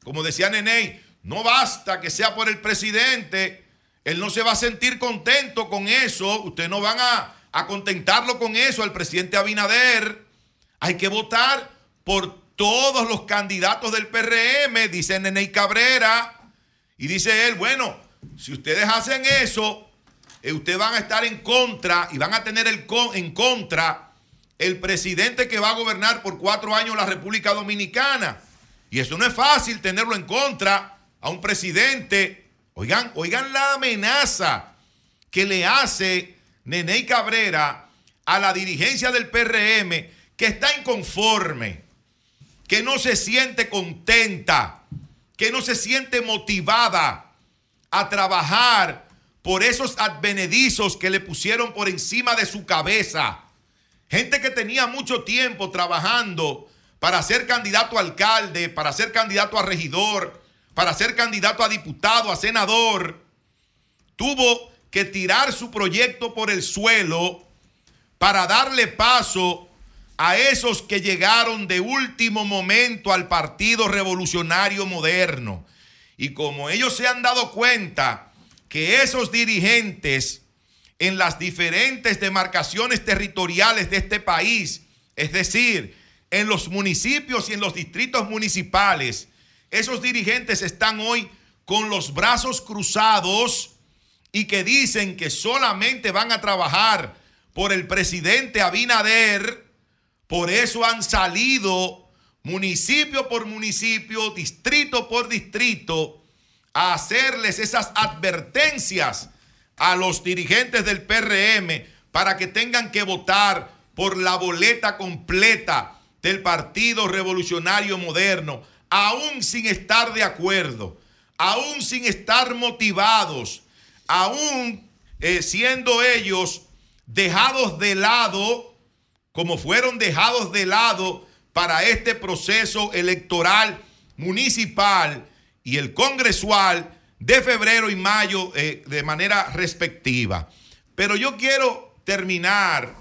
Como decía Neney, no basta que sea por el presidente, él no se va a sentir contento con eso, ustedes no van a, a contentarlo con eso, al presidente Abinader. Hay que votar por todos los candidatos del PRM, dice Neney Cabrera. Y dice él, bueno, si ustedes hacen eso, eh, ustedes van a estar en contra y van a tener el con- en contra el presidente que va a gobernar por cuatro años la República Dominicana. Y eso no es fácil tenerlo en contra a un presidente. Oigan, oigan la amenaza que le hace Neney Cabrera a la dirigencia del PRM que está inconforme, que no se siente contenta, que no se siente motivada a trabajar por esos advenedizos que le pusieron por encima de su cabeza. Gente que tenía mucho tiempo trabajando para ser candidato a alcalde, para ser candidato a regidor, para ser candidato a diputado, a senador, tuvo que tirar su proyecto por el suelo para darle paso a esos que llegaron de último momento al Partido Revolucionario Moderno. Y como ellos se han dado cuenta que esos dirigentes en las diferentes demarcaciones territoriales de este país, es decir, en los municipios y en los distritos municipales, esos dirigentes están hoy con los brazos cruzados y que dicen que solamente van a trabajar por el presidente Abinader, por eso han salido municipio por municipio, distrito por distrito, a hacerles esas advertencias a los dirigentes del PRM para que tengan que votar por la boleta completa del Partido Revolucionario Moderno, aún sin estar de acuerdo, aún sin estar motivados, aún eh, siendo ellos dejados de lado, como fueron dejados de lado para este proceso electoral municipal y el congresual de febrero y mayo eh, de manera respectiva. Pero yo quiero terminar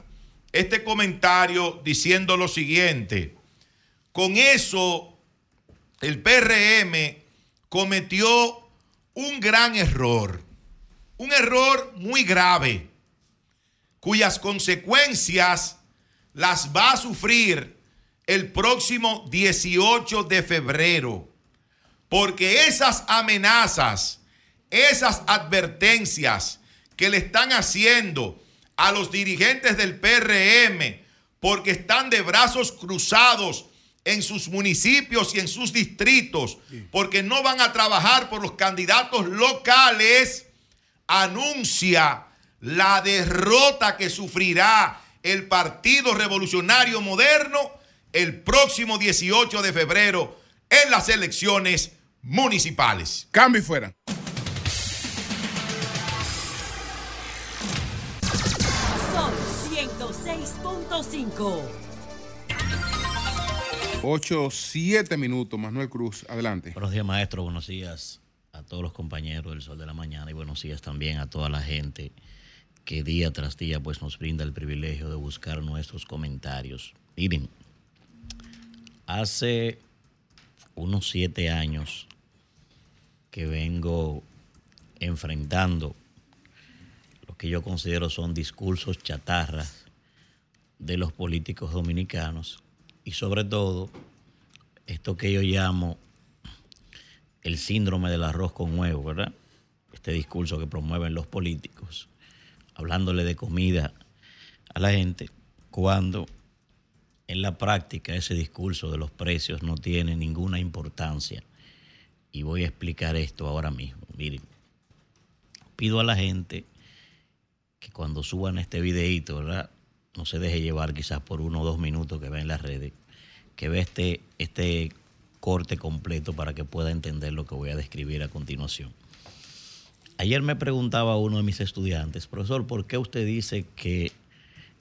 este comentario diciendo lo siguiente. Con eso, el PRM cometió un gran error, un error muy grave, cuyas consecuencias las va a sufrir el próximo 18 de febrero. Porque esas amenazas, esas advertencias que le están haciendo a los dirigentes del PRM, porque están de brazos cruzados en sus municipios y en sus distritos, porque no van a trabajar por los candidatos locales, anuncia la derrota que sufrirá el Partido Revolucionario Moderno el próximo 18 de febrero en las elecciones municipales. Cambio y fuera. Son 106.5. 8, 7 minutos. Manuel Cruz, adelante. Buenos días, maestro. Buenos días a todos los compañeros del Sol de la Mañana y buenos días también a toda la gente que día tras día pues nos brinda el privilegio de buscar nuestros comentarios. Miren, hace unos siete años que vengo enfrentando lo que yo considero son discursos chatarras de los políticos dominicanos y sobre todo esto que yo llamo el síndrome del arroz con huevo, ¿verdad? Este discurso que promueven los políticos, hablándole de comida a la gente, cuando en la práctica ese discurso de los precios no tiene ninguna importancia. Y voy a explicar esto ahora mismo. Miren, pido a la gente que cuando suban este videito, ¿verdad? No se deje llevar quizás por uno o dos minutos que ve en las redes, que ve este, este corte completo para que pueda entender lo que voy a describir a continuación. Ayer me preguntaba uno de mis estudiantes, profesor, ¿por qué usted dice que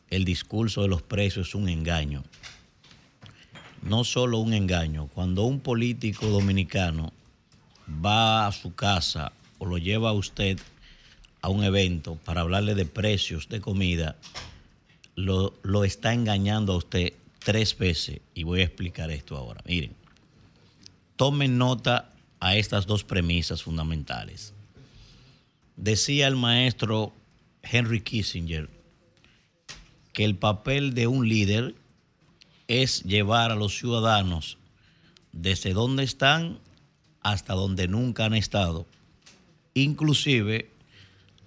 el discurso de los precios es un engaño? No solo un engaño, cuando un político dominicano va a su casa o lo lleva a usted a un evento para hablarle de precios de comida, lo, lo está engañando a usted tres veces. Y voy a explicar esto ahora. Miren, tomen nota a estas dos premisas fundamentales. Decía el maestro Henry Kissinger que el papel de un líder es llevar a los ciudadanos desde donde están hasta donde nunca han estado, inclusive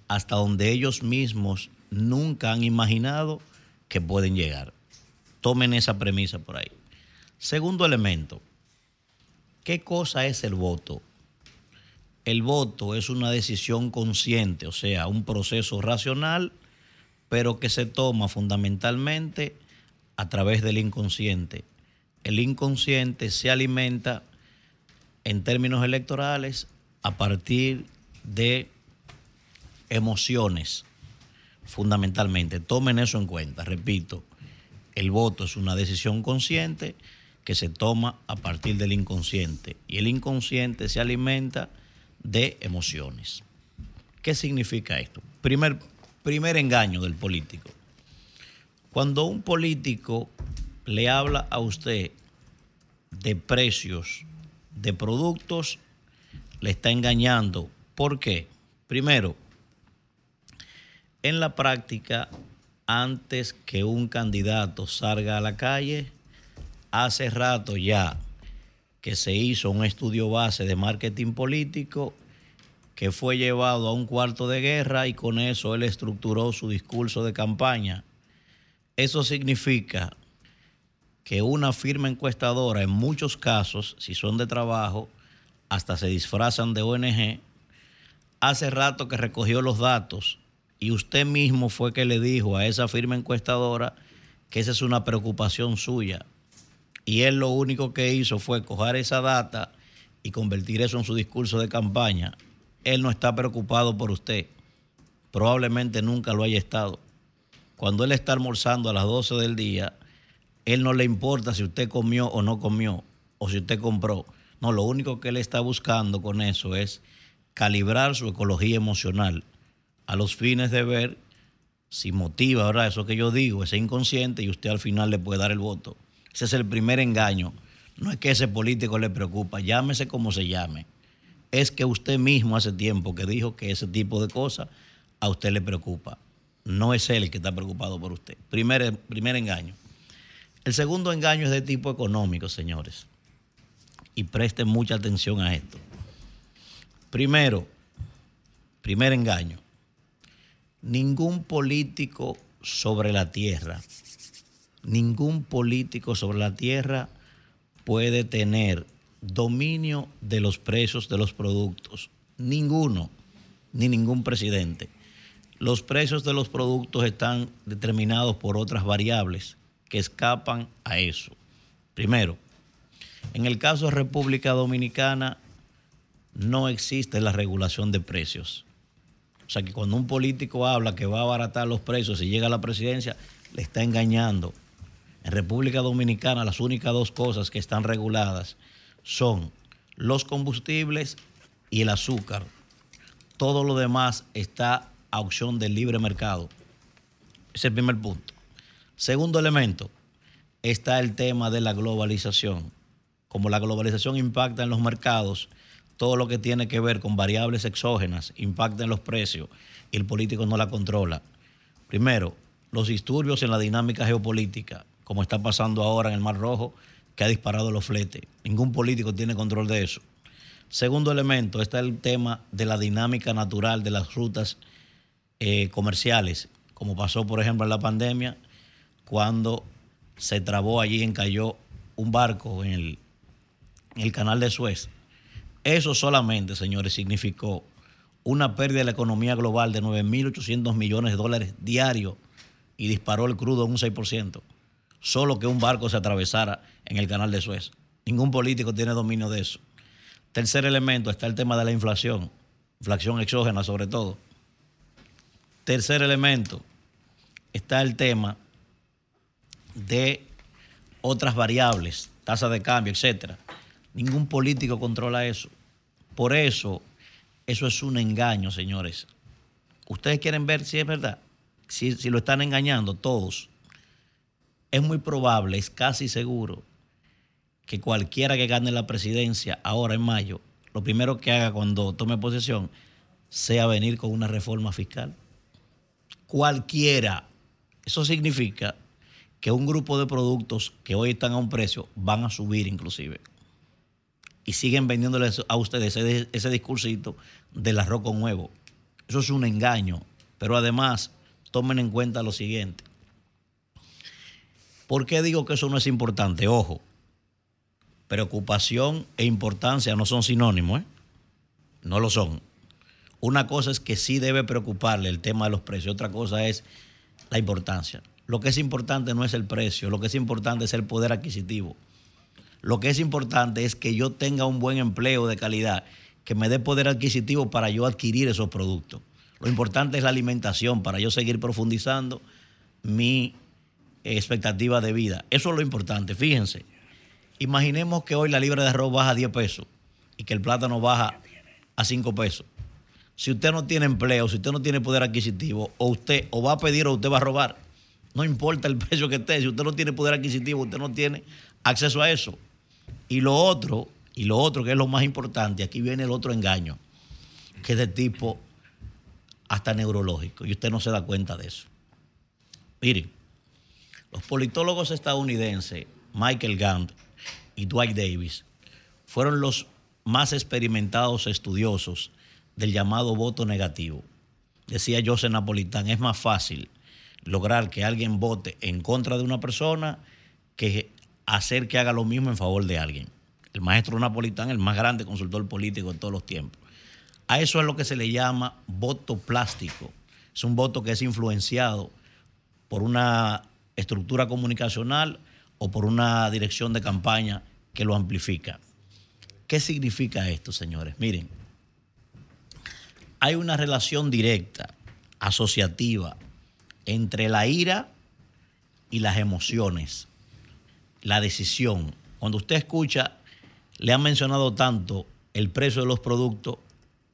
hasta donde ellos mismos nunca han imaginado que pueden llegar. Tomen esa premisa por ahí. Segundo elemento, ¿qué cosa es el voto? El voto es una decisión consciente, o sea, un proceso racional, pero que se toma fundamentalmente a través del inconsciente. El inconsciente se alimenta en términos electorales a partir de emociones, fundamentalmente. Tomen eso en cuenta. Repito, el voto es una decisión consciente que se toma a partir del inconsciente y el inconsciente se alimenta de emociones. ¿Qué significa esto? Primer, primer engaño del político. Cuando un político le habla a usted de precios de productos, le está engañando. ¿Por qué? Primero, en la práctica, antes que un candidato salga a la calle, hace rato ya que se hizo un estudio base de marketing político que fue llevado a un cuarto de guerra y con eso él estructuró su discurso de campaña. Eso significa que una firma encuestadora, en muchos casos, si son de trabajo, hasta se disfrazan de ONG, hace rato que recogió los datos y usted mismo fue que le dijo a esa firma encuestadora que esa es una preocupación suya. Y él lo único que hizo fue coger esa data y convertir eso en su discurso de campaña. Él no está preocupado por usted. Probablemente nunca lo haya estado. Cuando él está almorzando a las 12 del día, él no le importa si usted comió o no comió, o si usted compró. No, lo único que él está buscando con eso es calibrar su ecología emocional a los fines de ver si motiva, ¿verdad? Eso que yo digo, ese inconsciente, y usted al final le puede dar el voto. Ese es el primer engaño. No es que ese político le preocupa, llámese como se llame. Es que usted mismo hace tiempo que dijo que ese tipo de cosas a usted le preocupa. No es él que está preocupado por usted. Primer, primer engaño. El segundo engaño es de tipo económico, señores. Y presten mucha atención a esto. Primero, primer engaño ningún político sobre la tierra, ningún político sobre la tierra puede tener dominio de los precios de los productos. Ninguno, ni ningún presidente. Los precios de los productos están determinados por otras variables que escapan a eso. Primero, en el caso de República Dominicana no existe la regulación de precios. O sea que cuando un político habla que va a abaratar los precios y llega a la presidencia, le está engañando. En República Dominicana las únicas dos cosas que están reguladas son los combustibles y el azúcar. Todo lo demás está a opción del libre mercado. Ese es el primer punto. Segundo elemento, está el tema de la globalización. como la globalización impacta en los mercados, todo lo que tiene que ver con variables exógenas impacta en los precios y el político no la controla. Primero, los disturbios en la dinámica geopolítica, como está pasando ahora en el Mar Rojo, que ha disparado los fletes. Ningún político tiene control de eso. Segundo elemento, está el tema de la dinámica natural de las rutas eh, comerciales, como pasó, por ejemplo, en la pandemia, cuando se trabó allí, encalló un barco en el, en el canal de Suez. Eso solamente, señores, significó una pérdida de la economía global de 9.800 millones de dólares diarios y disparó el crudo en un 6%. Solo que un barco se atravesara en el canal de Suez. Ningún político tiene dominio de eso. Tercer elemento está el tema de la inflación, inflación exógena sobre todo. Tercer elemento está el tema de otras variables, tasa de cambio, etcétera. Ningún político controla eso. Por eso, eso es un engaño, señores. Ustedes quieren ver si es verdad, si, si lo están engañando todos. Es muy probable, es casi seguro, que cualquiera que gane la presidencia ahora en mayo, lo primero que haga cuando tome posesión sea venir con una reforma fiscal. Cualquiera. Eso significa que un grupo de productos que hoy están a un precio van a subir inclusive. Y siguen vendiéndoles a ustedes ese, discursito del arroz con huevo. Eso es un engaño. Pero además, tomen en cuenta lo siguiente. ¿Por qué digo que eso no es importante? Ojo, preocupación e importancia no son sinónimos, ¿eh? No lo son. Una cosa es que sí debe preocuparle el tema de los precios, otra cosa es la importancia. Lo que es importante no es el precio, lo que es importante es el poder adquisitivo. Lo que es importante es que yo tenga un buen empleo de calidad, que me dé poder adquisitivo para yo adquirir esos productos. Lo importante es la alimentación para yo seguir profundizando mi expectativa de vida. Eso es lo importante. Fíjense, imaginemos que hoy la libra de arroz baja a 10 pesos y que el plátano baja a 5 pesos. Si usted no tiene empleo, si usted no tiene poder adquisitivo, o usted o va a pedir o usted va a robar. No importa el precio que esté, si usted no tiene poder adquisitivo, usted no tiene acceso a eso. Y lo otro, y lo otro que es lo más importante, aquí viene el otro engaño, que es de tipo hasta neurológico, y usted no se da cuenta de eso. Miren, los politólogos estadounidenses, Michael Gant y Dwight Davis, fueron los más experimentados estudiosos del llamado voto negativo. Decía José Napolitán, es más fácil lograr que alguien vote en contra de una persona que hacer que haga lo mismo en favor de alguien. El maestro Napolitán, el más grande consultor político de todos los tiempos. A eso es lo que se le llama voto plástico. Es un voto que es influenciado por una estructura comunicacional o por una dirección de campaña que lo amplifica. ¿Qué significa esto, señores? Miren, hay una relación directa, asociativa, entre la ira y las emociones, la decisión. Cuando usted escucha, le han mencionado tanto el precio de los productos,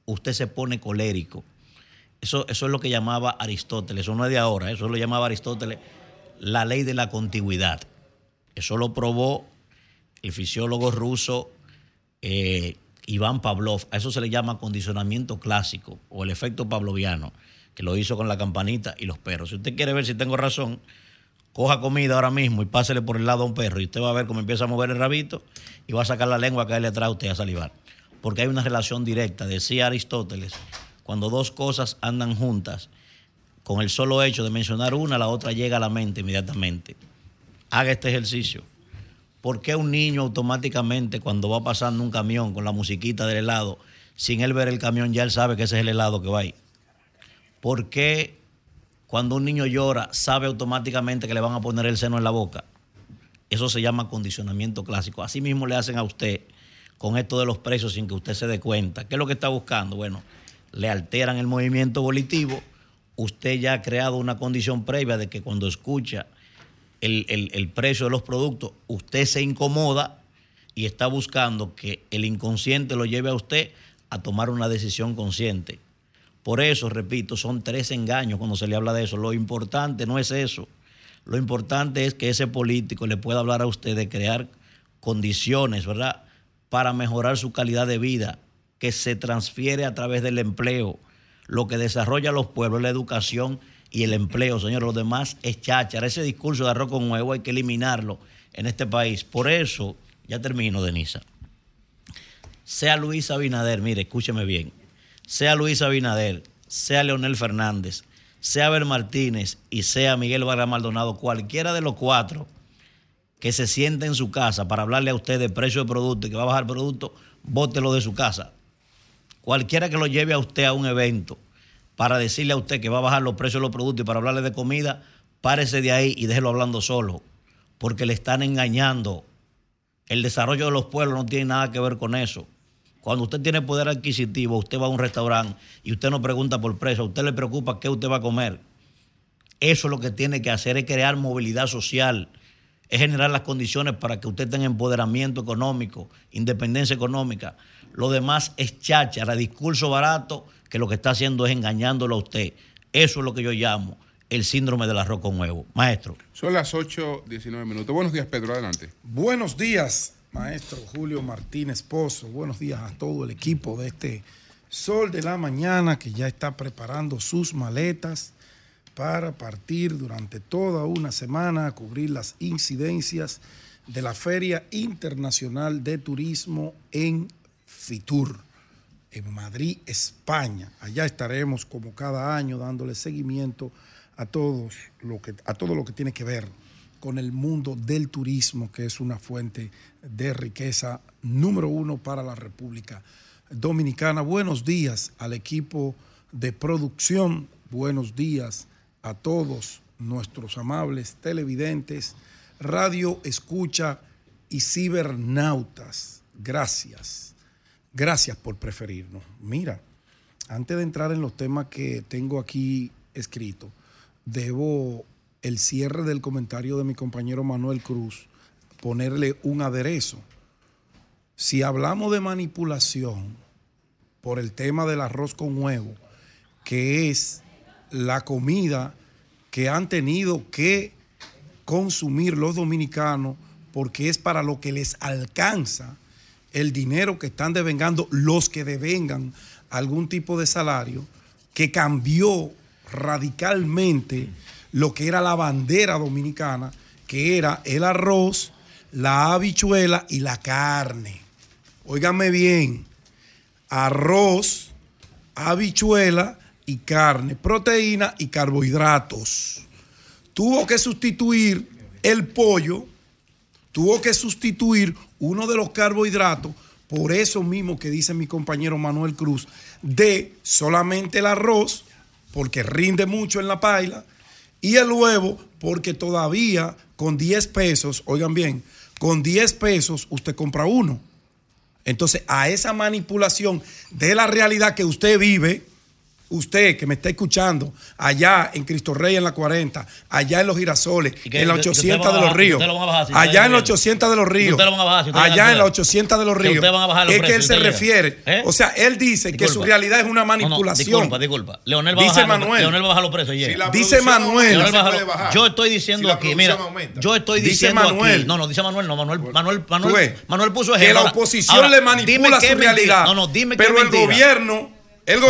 usted se pone colérico. Eso, eso es lo que llamaba Aristóteles, eso no es de ahora, eso lo llamaba Aristóteles la ley de la contigüidad. Eso lo probó el fisiólogo ruso eh, Iván Pavlov. A eso se le llama condicionamiento clásico o el efecto pavloviano, que lo hizo con la campanita y los perros. Si usted quiere ver si tengo razón, coja comida ahora mismo y pásele por el lado a un perro y usted va a ver cómo empieza a mover el rabito y va a sacar la lengua a caerle atrás a usted a salivar. Porque hay una relación directa, decía Aristóteles, cuando dos cosas andan juntas, con el solo hecho de mencionar una, la otra llega a la mente inmediatamente. Haga este ejercicio. ¿Por qué un niño automáticamente cuando va pasando un camión con la musiquita del helado, sin él ver el camión ya él sabe que ese es el helado que va ahí? ¿Por qué cuando un niño llora sabe automáticamente que le van a poner el seno en la boca? Eso se llama condicionamiento clásico. Así mismo le hacen a usted con esto de los precios sin que usted se dé cuenta. ¿Qué es lo que está buscando? Bueno, le alteran el movimiento volitivo usted ya ha creado una condición previa de que cuando escucha el, precio de los productos, usted se incomoda y está buscando que el inconsciente lo lleve a usted a tomar una decisión consciente. Por eso, repito, son tres engaños cuando se le habla de eso. Lo importante no es eso. Lo importante es que ese político le pueda hablar a usted de crear condiciones, ¿verdad? Para mejorar su calidad de vida, que se transfiere a través del empleo. Lo que desarrolla los pueblos, la educación y el empleo, señor. Lo demás es cháchara. Ese discurso de arroz con huevo hay que eliminarlo en este país. Por eso, ya termino, Denisa. Sea Luis Abinader, mire, escúcheme bien. Sea Luis Abinader, sea Leonel Fernández, sea Abel Martínez y sea Miguel Vargas Maldonado, cualquiera de los cuatro que se siente en su casa para hablarle a usted de precio de producto y que va a bajar producto, bótelo de su casa. Cualquiera que lo lleve a usted a un evento para decirle a usted que va a bajar los precios de los productos y para hablarle de comida, párese de ahí y déjelo hablando solo, porque le están engañando. El desarrollo de los pueblos no tiene nada que ver con eso. Cuando usted tiene poder adquisitivo, usted va a un restaurante y usted no pregunta por precio, a usted le preocupa qué usted va a comer. Eso es lo que tiene que hacer, es crear movilidad social, es generar las condiciones para que usted tenga empoderamiento económico, independencia económica. Lo demás es cháchara, discurso barato, que lo que está haciendo es engañándolo a usted. Eso es lo que yo llamo el síndrome del arroz con huevo. Maestro. Son las 8.19 minutos. Buenos días, Pedro. Adelante. Buenos días, maestro Julio Martínez Pozo. Buenos días a todo el equipo de este Sol de la Mañana que ya está preparando sus maletas para partir durante toda una semana a cubrir las incidencias de la Feria Internacional de Turismo en Fitur, en Madrid, España. Allá estaremos como cada año dándole seguimiento a, todos lo que, a todo lo que tiene que ver con el mundo del turismo, que es una fuente de riqueza número uno para la República Dominicana. Buenos días al equipo de producción, buenos días a todos nuestros amables televidentes, radio escucha y cibernautas. Gracias, gracias por preferirnos. Mira, antes de entrar en los temas que tengo aquí escrito, debo el cierre del comentario de mi compañero Manuel Cruz ponerle un aderezo. Si hablamos de manipulación por el tema del arroz con huevo, que es la comida que han tenido que consumir los dominicanos porque es para lo que les alcanza el dinero que están devengando los que devengan algún tipo de salario, que cambió radicalmente lo que era la bandera dominicana, que era el arroz, la habichuela y la carne. Óigame bien, arroz, habichuela y carne, proteína y carbohidratos. Tuvo que sustituir el pollo, tuvo que sustituir uno de los carbohidratos, por eso mismo que dice mi compañero Manuel Cruz, de solamente el arroz, porque rinde mucho en la paila, y el huevo, porque todavía con 10 pesos, oigan bien, con 10 pesos usted compra uno. Entonces, a esa manipulación de la realidad que usted vive, usted que me está escuchando, allá en Cristo Rey en la 40, allá en los girasoles, que en la usted- 800 usted de los ríos, usted lo van a bajar si usted allá en la bien. 800 de los ríos, Usted lo van a bajar si usted allá en la bien. 800 de los Que ríos, es que él se refiere. ¿Eh? o sea, él dice que su realidad es una No, no, manipulación. disculpa, disculpa. Leonel va Dice a bajar, Manuel. Leonel va a bajar los precios. ayer. Si la Dice Manuel. Bajar-. Yo estoy diciendo Si la aquí, mira, aumenta. yo estoy Dice diciendo Manuel. aquí. No, no, dice Manuel, no, Manuel, Manuel, Manuel, ves, Manuel puso que ejemplo. la Ahora- oposición ahora, le manipula su realidad. No, no, dime pero el mentira. gobierno, el No,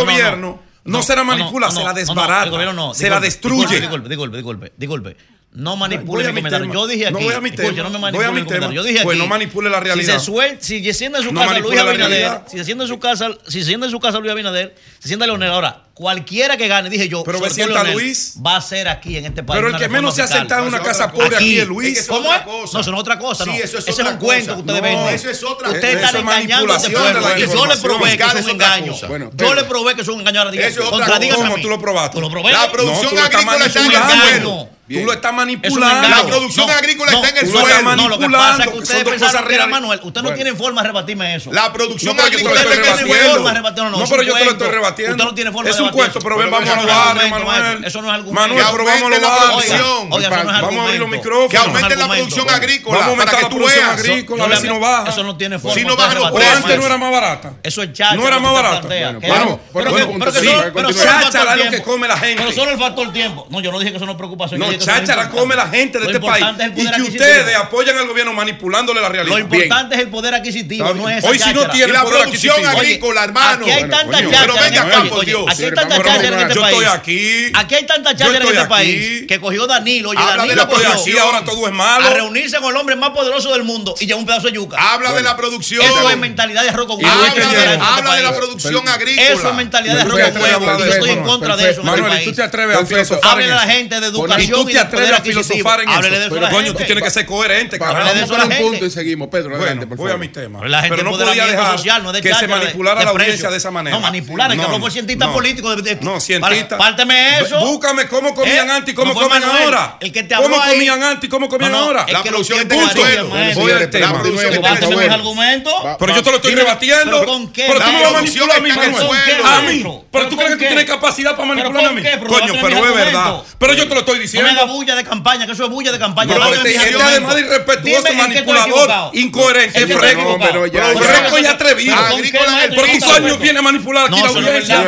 no, se la manipula, no, se la desbarata, el gobierno no, se la disculpe, destruye. Disculpe, disculpe, disculpe, disculpe. No manipule mi comentario. Yo dije aquí. No voy a mi no me Voy a manipule mi tema. Yo dije aquí. Pues no manipule la realidad. Si se suel- si se sienta en su No casa Luis manipule Abinader, si se sienta en su casa, si se sienta en su casa Luis Abinader, se sienta Leonel. Ahora, cualquiera que gane, dije yo, Pero me sienta Leonel, Luis. va a ser aquí en este país. Pero el que menos se ha sentado en una casa pobre aquí es Luis. Es que eso ¿Cómo es? No, eso no es otra cosa, Sí, no. eso es Ese es otra un cuento cosa. que ustedes venden. eso es otra- Ustedes eso están es engañando a este manipulación de pueblo. Y yo le probé que es un engaño. cosa. Yo le probé que es un engaño. Ahora diga, Eso es otra contradígame ¿Cómo a mí. tú lo probaste? La producción agrícola está en el. Suelo. Tú lo estás Es un manipulando. engaño. La producción agrícola está en el lo suelo. No, lo que pasa es que ustedes pensaron que era. Manuel. Usted no Bueno. tiene forma de rebatirme eso. La producción No, pero yo lo agrícola el rebatiendo. suelo. forma de rebatirlo, no, No, es pero un yo te lo cuento. estoy rebatiendo. Usted no tiene forma Es de un rebatir cuento, eso. pero ven, vamos a eso no los es barrios, Manuel. Eso no es argumento. Manuel, pero vamos a la producción. Eso no es Vamos a abrir los micrófonos. Que aumente la producción agrícola Vamos a aumentar la producción agrícola, a No ver si no baja. Eso no tiene forma. Si no usted bajan los precios. antes no eso. era más barata. Eso es chacha. No era más barata. Bueno, Que- vamos, pero bueno, que- punto, cháchara la come la gente de este país. Y que ustedes apoyan al gobierno manipulándole la realidad. Lo importante es el poder adquisitivo, no es Hoy si no tiene la producción agrícola, hermano. Aquí hay tanta cháchara. Pero este venga por Dios. Aquí hay tanta cháchara en este país. Yo estoy aquí. Aquí hay tanta cháchara en este país que cogió Danilo. Oye, Danilo cogió. ahora todo es malo. A reunirse con el hombre más poderoso del mundo y lleva un pedazo de yuca. Habla de la producción. Eso es mentalidad de arroz con Habla de la producción agrícola. Eso es mentalidad de arroz con huevo. Yo estoy en contra de eso. Este Manuel, tú te atreves a hacer eso. Habla la gente de educación te atreves a filosofar en eso. eso pero coño, tú tienes que ser coherente, carajo. Vamos a un punto y seguimos, Pedro. Adelante, por voy a mi tema. Pero, pero no podía dejar social, no de que se manipulara la audiencia de esa manera. No, manipular, es que no fue cientista político. No, cientista. Párteme eso. Búscame cómo ¿Eh? comían antes y cómo comen ahora. El que te ¿Cómo comían antes y cómo comían ahora? La producción de Voy al tema. Mis argumentos. Pero yo te lo estoy rebatiendo. ¿Con qué? Pero tú me vas a a mí, A mí. Pero tú crees que tú tienes capacidad para manipularme a mí. Coño, pero es verdad. Pero yo te lo estoy diciendo la bulla de campaña, que eso es bulla de campaña. Bro, este, este además de irrespetuoso, manipulador, incoherente, es que fresco. No, fresco y atrevido. Por tus años viene manipulada aquí la audiencia.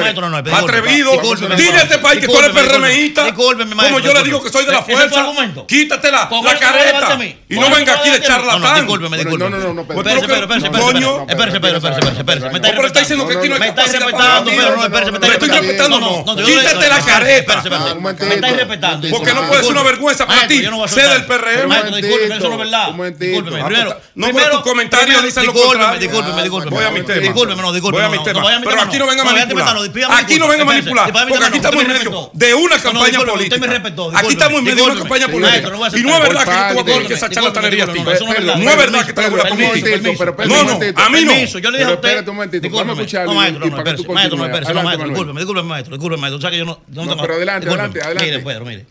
Atrevido. Dile a este país que tú eres PRMista. Como yo le digo que soy de la fuerza. Quítate la careta. Y no venga aquí de charlatán. No, no, no, no. Espérese, espérese, espérese. Espérese, Me está diciendo que aquí no Me está respetando, pero no, espérese, me está respetando. Quítate la careta. Me está respetando. Porque no puede eso es una vergüenza para ti. Sé del PRM. Maestro, discúlpeme, eso no es verdad. Discúlpeme. Primero, no por tus comentarios dicen lo contrario. Discúlpeme, ah, discúlpeme. Voy a mi tema. No, discúlpeme. Voy a mi. Pero aquí no venga a manipular. Aquí no venga a manipular. Porque aquí estamos en medio de una campaña política. Aquí estamos en medio de una campaña política. Y no es verdad que yo te voy a que esa charlatanería a ti. No es verdad que te la a. No, no, a mí no. Yo le dije a usted. Espérate un momentito. Vamos a escucharlo. Maestro, no, maestro, no, maestro. Discúlpeme, discúlpeme, maestro. Discúlpeme, maestro. O sea que yo no. Pero adelante, adelante, adelante. Mire, Pedro, mire.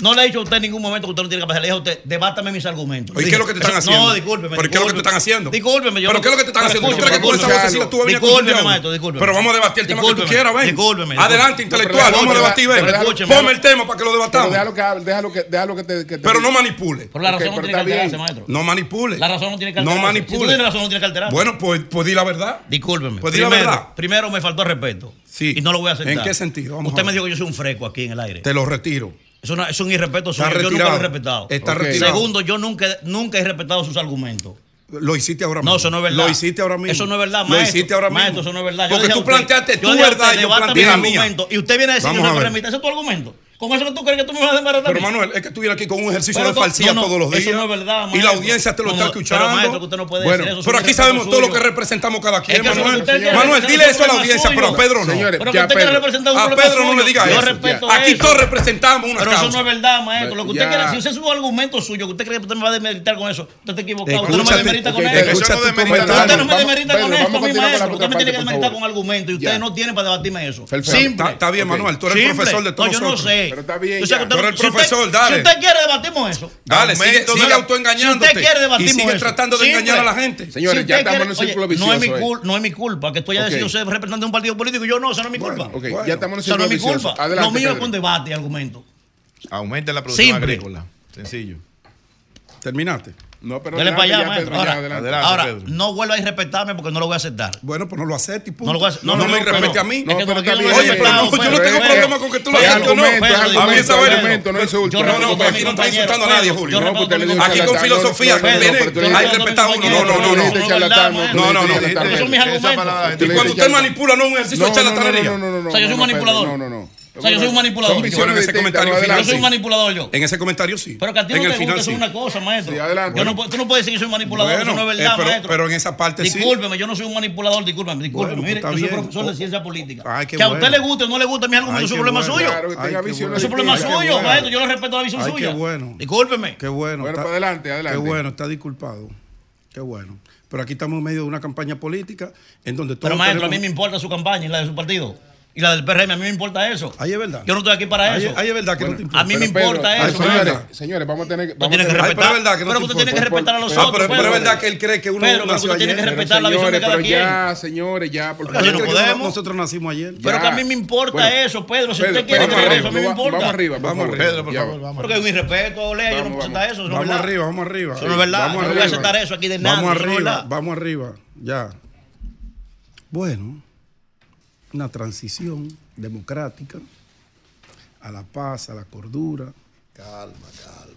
No le he dicho a usted en ningún momento que usted no tiene capacidad. Le dije a usted, debátame mis argumentos. ¿Y qué es lo que te están haciendo? No, discúlpeme. ¿Pero qué es lo que te están haciendo? Discúlpeme. Yo ¿Pero qué es lo que te están haciendo? ¿Tú crees que con esa vocecita tú vas a Discúlpeme, maestro, discúlpeme. Pero vamos a debatir el tema que tú quieras, ven. Discúlpeme. Adelante, intelectual, vamos a debatir, ven. Ponme el tema para que lo debatamos. Déjalo que hable, déjalo que te... Pero no manipule. Pero la razón no tiene que alterarse, maestro. No manipule. La razón no tiene que alterarse. No manipule. Si tú razón, no tiene que alterarse. Bueno, pues, pues di la verdad. Discúlpeme. Pues di la verdad. Primero me faltó respeto. Sí. Y no lo voy a aceptar. ¿En qué sentido? Usted me dijo que yo soy un freco aquí en el aire. Te lo retiro. Es, una, es un irrespeto suyo. Yo nunca lo he respetado. Está okay. Segundo, yo nunca, nunca he respetado sus argumentos. Lo hiciste ahora mismo. No, eso no es verdad. Lo hiciste ahora mismo. Eso no es verdad, maestro. Lo hiciste ahora mismo. Eso no es verdad. Porque yo tú planteaste tu verdad y yo planteé mi argumento. Y usted viene a decir que no me remite. ¿Ese es tu argumento? ¿Con eso que tú crees que tú me vas a desbaratar? Pero Manuel, es que estuviera aquí con un ejercicio de falsía todos los días. Eso no es verdad, maestro. Y la audiencia te lo está escuchando. Pero, maestro, bueno, Pero aquí sabemos todo lo que representamos cada quien, Manuel. Manuel, dile eso a la audiencia, pero a Pedro no. Señores, pero que usted quiere representar un A Pedro no le diga eso. Aquí todos representamos una Pero eso no es verdad, maestro. Lo que usted quiera, si usted es un argumento suyo, que usted cree que usted me va a demeritar con eso, usted está equivocado. Usted no me demerita con eso. Usted no me demerita con esto a mí, maestro. Usted me tiene que demeritar con argumentos y usted no tiene para debatirme eso. Está bien, Manuel, tú eres el profesor de todos nosotros. No, yo no sé. Pero está bien. O pero el profesor, dale. Si usted quiere, debatimos eso. Dale, sigue, sigue, sigue autoengañándote. Si usted quiere, debatimos eso. Y sigue tratando de engañar a la gente. Señores, ya estamos en el círculo oye, vicioso. No es, mi cul, eh. no es mi culpa que tú hayas okay. decidido ser representante de un partido político. Yo no, eso no es mi culpa. Bueno, Ya estamos en el círculo vicioso. Eso no es mi culpa. Adelante, Lo mío es un debate argumento. Aumente la producción agrícola. Sencillo. ¿Terminaste? No, pero Dele para allá, ya, maestro. Pedro, ya, Ahora, adelante. ahora, no vuelva a irrespetarme porque no lo voy a aceptar. Bueno, pues no lo acepte y punto. No lo voy a aceptar. No, no me irrespete a mí. Es que No, pero no Oye, pero no, yo no tengo problema con que tú lo Es aceptes o no. A mí esa argumento, no insulta. Yo no, no, pero aquí no está insultando a nadie, Julio. No, Aquí con filosofía no, no, no, viene respetar a uno. No, no, no, no. No, no, no. Esos son mis argumentos. Y cuando usted manipula, no es un ejercicio de No, no, no, charlatanería. no, no, no, no, O sea, yo soy un no, manipulador. No, no, no. O sea, yo soy un manipulador. Son Bueno, en ese distintas, comentario final Yo soy un manipulador yo. En ese comentario sí. Pero que a ti en no el te gusta sí. es una cosa, maestro. Sí, adelante. Yo no, puedo- tú no puedes decir que soy un manipulador, Bueno, eso no es eh, verdad, pero- maestro. pero en esa parte sí. Discúlpeme, yo no soy un manipulador, discúlpeme, discúlpeme. Bueno, pues Mire, yo soy bien. profesor de Oh. ciencia política. Ay, qué que a usted le guste o no le guste mi argumento, Ay, es un problema suyo. Es un problema suyo, maestro. Yo le respeto la visión suya. qué bueno. Discúlpeme. Qué bueno. Bueno, pues adelante, adelante. Qué bueno, está disculpado. Qué bueno. Pero aquí estamos en medio de una campaña política en donde todos Pero maestro, a mí me importa su campaña y la de su partido. Y la del PRM, a mí me importa eso. Ahí es verdad. Yo no estoy aquí para eso. ahí es verdad que no te importa. A mí me Pero, Pedro, importa ay, eso. Señores, señores, vamos a tener que. Vamos a tienes que tener- Ay, respetar. pero es que no pero te tú tienes que respetar a los Ah, otros. pero, pero es Pedro. verdad que él cree que uno Pedro, pero nació tú tienes que ayer. Pero, respetar la visión de señores, cada pero quien. ya, señores, ya, por Pero favor. yo no podemos. Nosotros nacimos ayer. Pero Ya. que a mí me importa Bueno, eso, Pedro. Si Pedro, usted quiere creer eso, a mí me importa. Vamos arriba, Vamos arriba. Pedro, por favor, vamos. Porque es mi respeto, Lea, yo no puedo aceptar eso. Eso no es Vamos arriba, vamos arriba. Eso no es verdad. No voy a arriba. aceptar eso aquí de nadie, Vamos no arriba, vamos arriba. Ya. Bueno, una transición democrática a la paz, a la cordura, Calma, calma.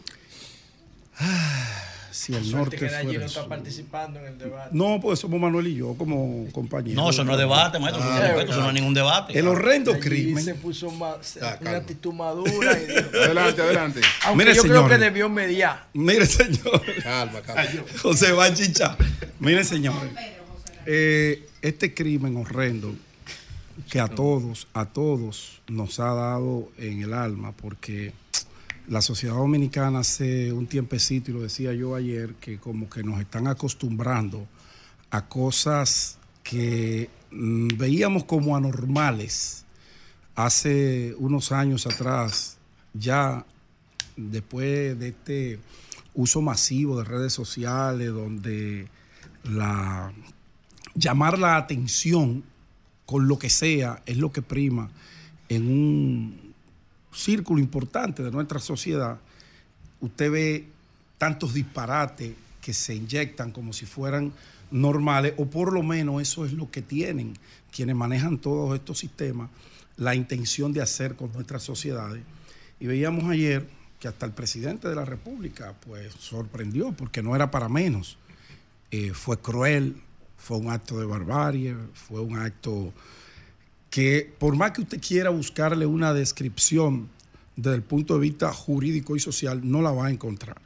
Si el norte que no está sur. participando en el debate. No, pues somos Manuel y yo como compañeros. No, eso no es debate, maestro. Ah, eso no es ningún debate. El horrendo Allí crimen. se puso Ah, una calma. actitud madura. y dijo- Adelante, adelante. Aunque Mire, yo creo que debió mediar. Mire, señor. Calma, calma. José Bachicha. Mire, señores. eh, este crimen horrendo que a todos, a todos nos ha dado en el alma, porque la sociedad dominicana hace un tiempecito, y lo decía yo ayer, que como que nos están acostumbrando a cosas que mm, veíamos como anormales hace unos años atrás, ya después de este uso masivo de redes sociales, donde la llamar la atención con lo que sea es lo que prima en un círculo importante de nuestra sociedad, usted ve tantos disparates que se inyectan como si fueran normales, o por lo menos eso es lo que tienen quienes manejan todos estos sistemas, la intención de hacer con nuestras sociedades. Y veíamos ayer que hasta el presidente de la República pues sorprendió, porque no era para menos. Eh, fue cruel, fue un acto de barbarie, fue un acto que por más que usted quiera buscarle una descripción desde el punto de vista jurídico y social, no la va a encontrar.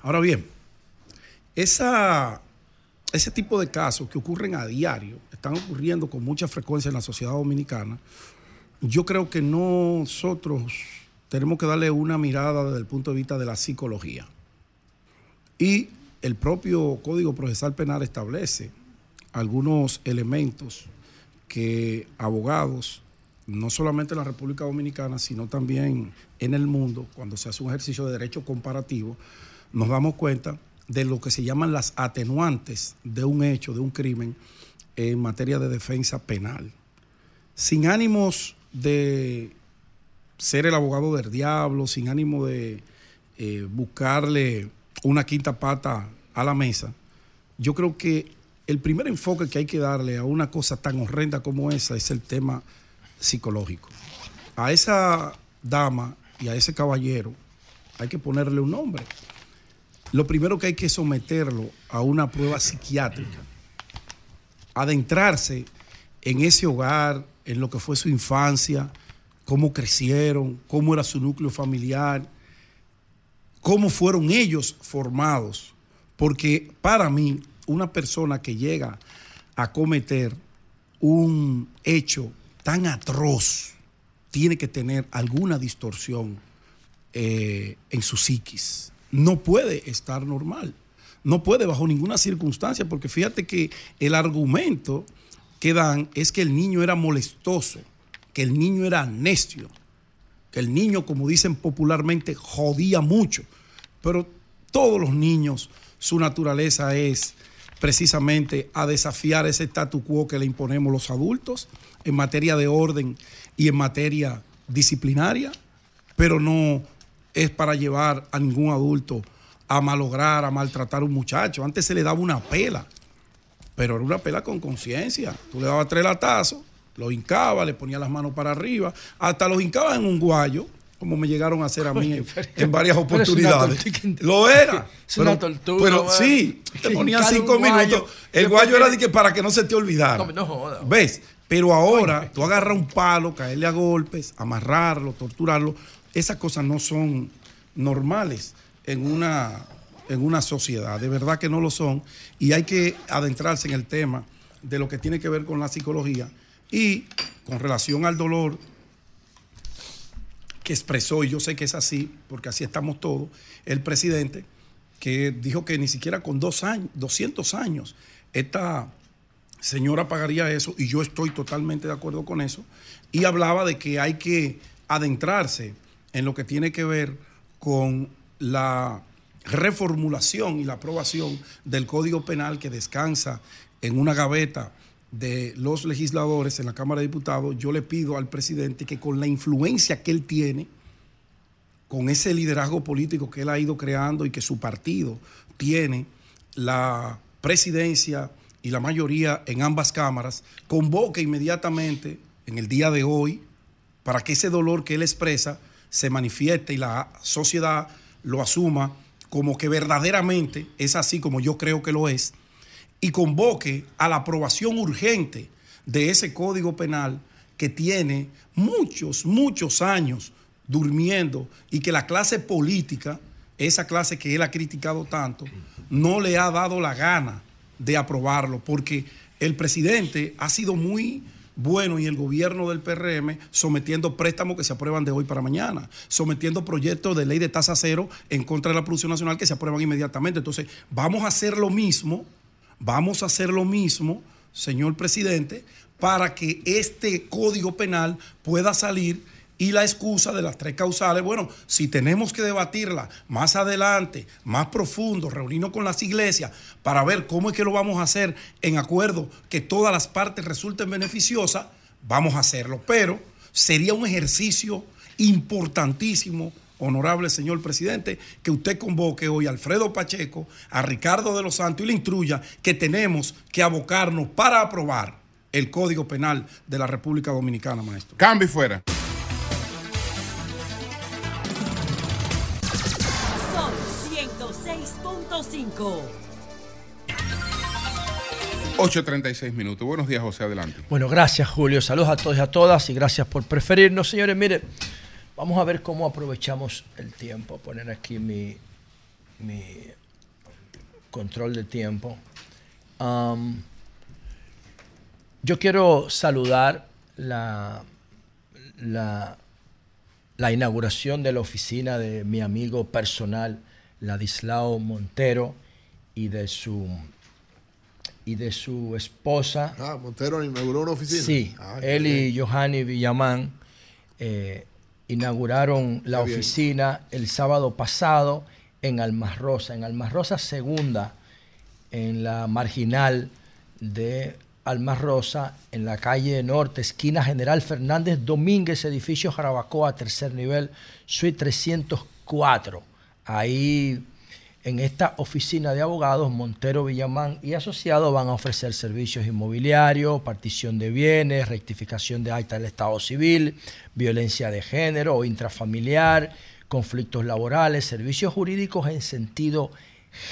Ahora bien, esa, ese tipo de casos que ocurren a diario, están ocurriendo con mucha frecuencia en la sociedad dominicana, yo creo que nosotros tenemos que darle una mirada desde el punto de vista de la psicología. Y el propio Código Procesal Penal establece algunos elementos que abogados, no solamente en la República Dominicana, sino también en el mundo, cuando se hace un ejercicio de derecho comparativo, nos damos cuenta de lo que se llaman las atenuantes de un hecho, de un crimen, en materia de defensa penal. Sin ánimos de ser el abogado del diablo, sin ánimo de eh, buscarle una quinta pata a la mesa, yo creo que el primer enfoque que hay que darle a una cosa tan horrenda como esa es el tema psicológico. A esa dama y a ese caballero hay que ponerle un nombre. Lo primero que hay que someterlo a una prueba psiquiátrica, adentrarse en ese hogar, en lo que fue su infancia, cómo crecieron, cómo era su núcleo familiar, cómo fueron ellos formados. Porque para mí, una persona que llega a cometer un hecho tan atroz tiene que tener alguna distorsión eh, en su psiquis. No puede estar normal. No puede bajo ninguna circunstancia, porque fíjate que el argumento que dan es que el niño era molestoso, que el niño era necio, que el niño, como dicen popularmente, jodía mucho. Pero todos los niños, su naturaleza es precisamente a desafiar ese statu quo que le imponemos los adultos en materia de orden y en materia disciplinaria, pero no es para llevar a ningún adulto a malograr, a maltratar a un muchacho. Antes se le daba una pela, pero era una pela con conciencia. Tú le dabas tres latazos, lo hincaba, le ponía las manos para arriba, hasta los hincaba en un guayo, como me llegaron a hacer a mí en, varias pero oportunidades. Lo era. Es una tortura, Pero man. sí, te ponían cinco minutos. El guayo era de que para que no se te olvidara. No, no joda. ¿Ves? Pero ahora tú agarras un palo, caerle a golpes, amarrarlo, torturarlo. Esas cosas no son normales en una, en una sociedad. De verdad que no lo son. Y hay que adentrarse en el tema de lo que tiene que ver con la psicología y con relación al dolor que expresó, y yo sé que es así, porque así estamos todos, el presidente, que dijo que ni siquiera con dos años, 200 años esta señora pagaría eso, y yo estoy totalmente de acuerdo con eso, y hablaba de que hay que adentrarse en lo que tiene que ver con la reformulación y la aprobación del Código Penal que descansa en una gaveta de los legisladores en la Cámara de Diputados, yo le pido al presidente que con la influencia que él tiene, con ese liderazgo político que él ha ido creando y que su partido tiene, la presidencia y la mayoría en ambas cámaras, convoque inmediatamente en el día de hoy para que ese dolor que él expresa se manifieste y la sociedad lo asuma como que verdaderamente es así como yo creo que lo es, y convoque a la aprobación urgente de ese código penal que tiene muchos, muchos años durmiendo y que la clase política, esa clase que él ha criticado tanto, no le ha dado la gana de aprobarlo, porque el presidente ha sido muy bueno y el gobierno del PRM sometiendo préstamos que se aprueban de hoy para mañana, sometiendo proyectos de ley de tasa cero en contra de la producción nacional que se aprueban inmediatamente. Entonces, vamos a hacer lo mismo, vamos a hacer lo mismo, señor presidente, para que este código penal pueda salir y la excusa de las tres causales, bueno, si tenemos que debatirla más adelante, más profundo, reunirnos con las iglesias para ver cómo es que lo vamos a hacer en acuerdo, que todas las partes resulten beneficiosas, vamos a hacerlo. Pero sería un ejercicio importantísimo, honorable señor presidente, que usted convoque hoy a Alfredo Pacheco, a Ricardo de los Santos y le instruya que tenemos que abocarnos para aprobar el Código Penal de la República Dominicana, maestro. Cambio y fuera. Son 106.5. 8.36 minutos. Buenos días, José, adelante. Bueno, gracias Julio. Saludos a todos y a todas y gracias por preferirnos. Señores, mire, vamos a ver cómo aprovechamos el tiempo. Poner aquí mi, mi control de tiempo. Yo quiero saludar la, la, la inauguración de la oficina de mi amigo personal, Ladislao Montero, y de su y de su esposa. Ah, Montero inauguró una oficina. Sí, Ah, él y Johanny Villamán eh, inauguraron la bien. oficina el sábado pasado en Almas Rosa, en Almas Rosa Segunda, en la marginal de Almas Rosa, en la calle Norte, esquina General Fernández Domínguez, edificio Jarabacoa, tercer nivel, suite 304. Ahí en esta oficina de abogados, Montero Villamán y asociados van a ofrecer servicios inmobiliarios, partición de bienes, rectificación de acta del Estado civil, violencia de género o intrafamiliar, conflictos laborales, servicios jurídicos en sentido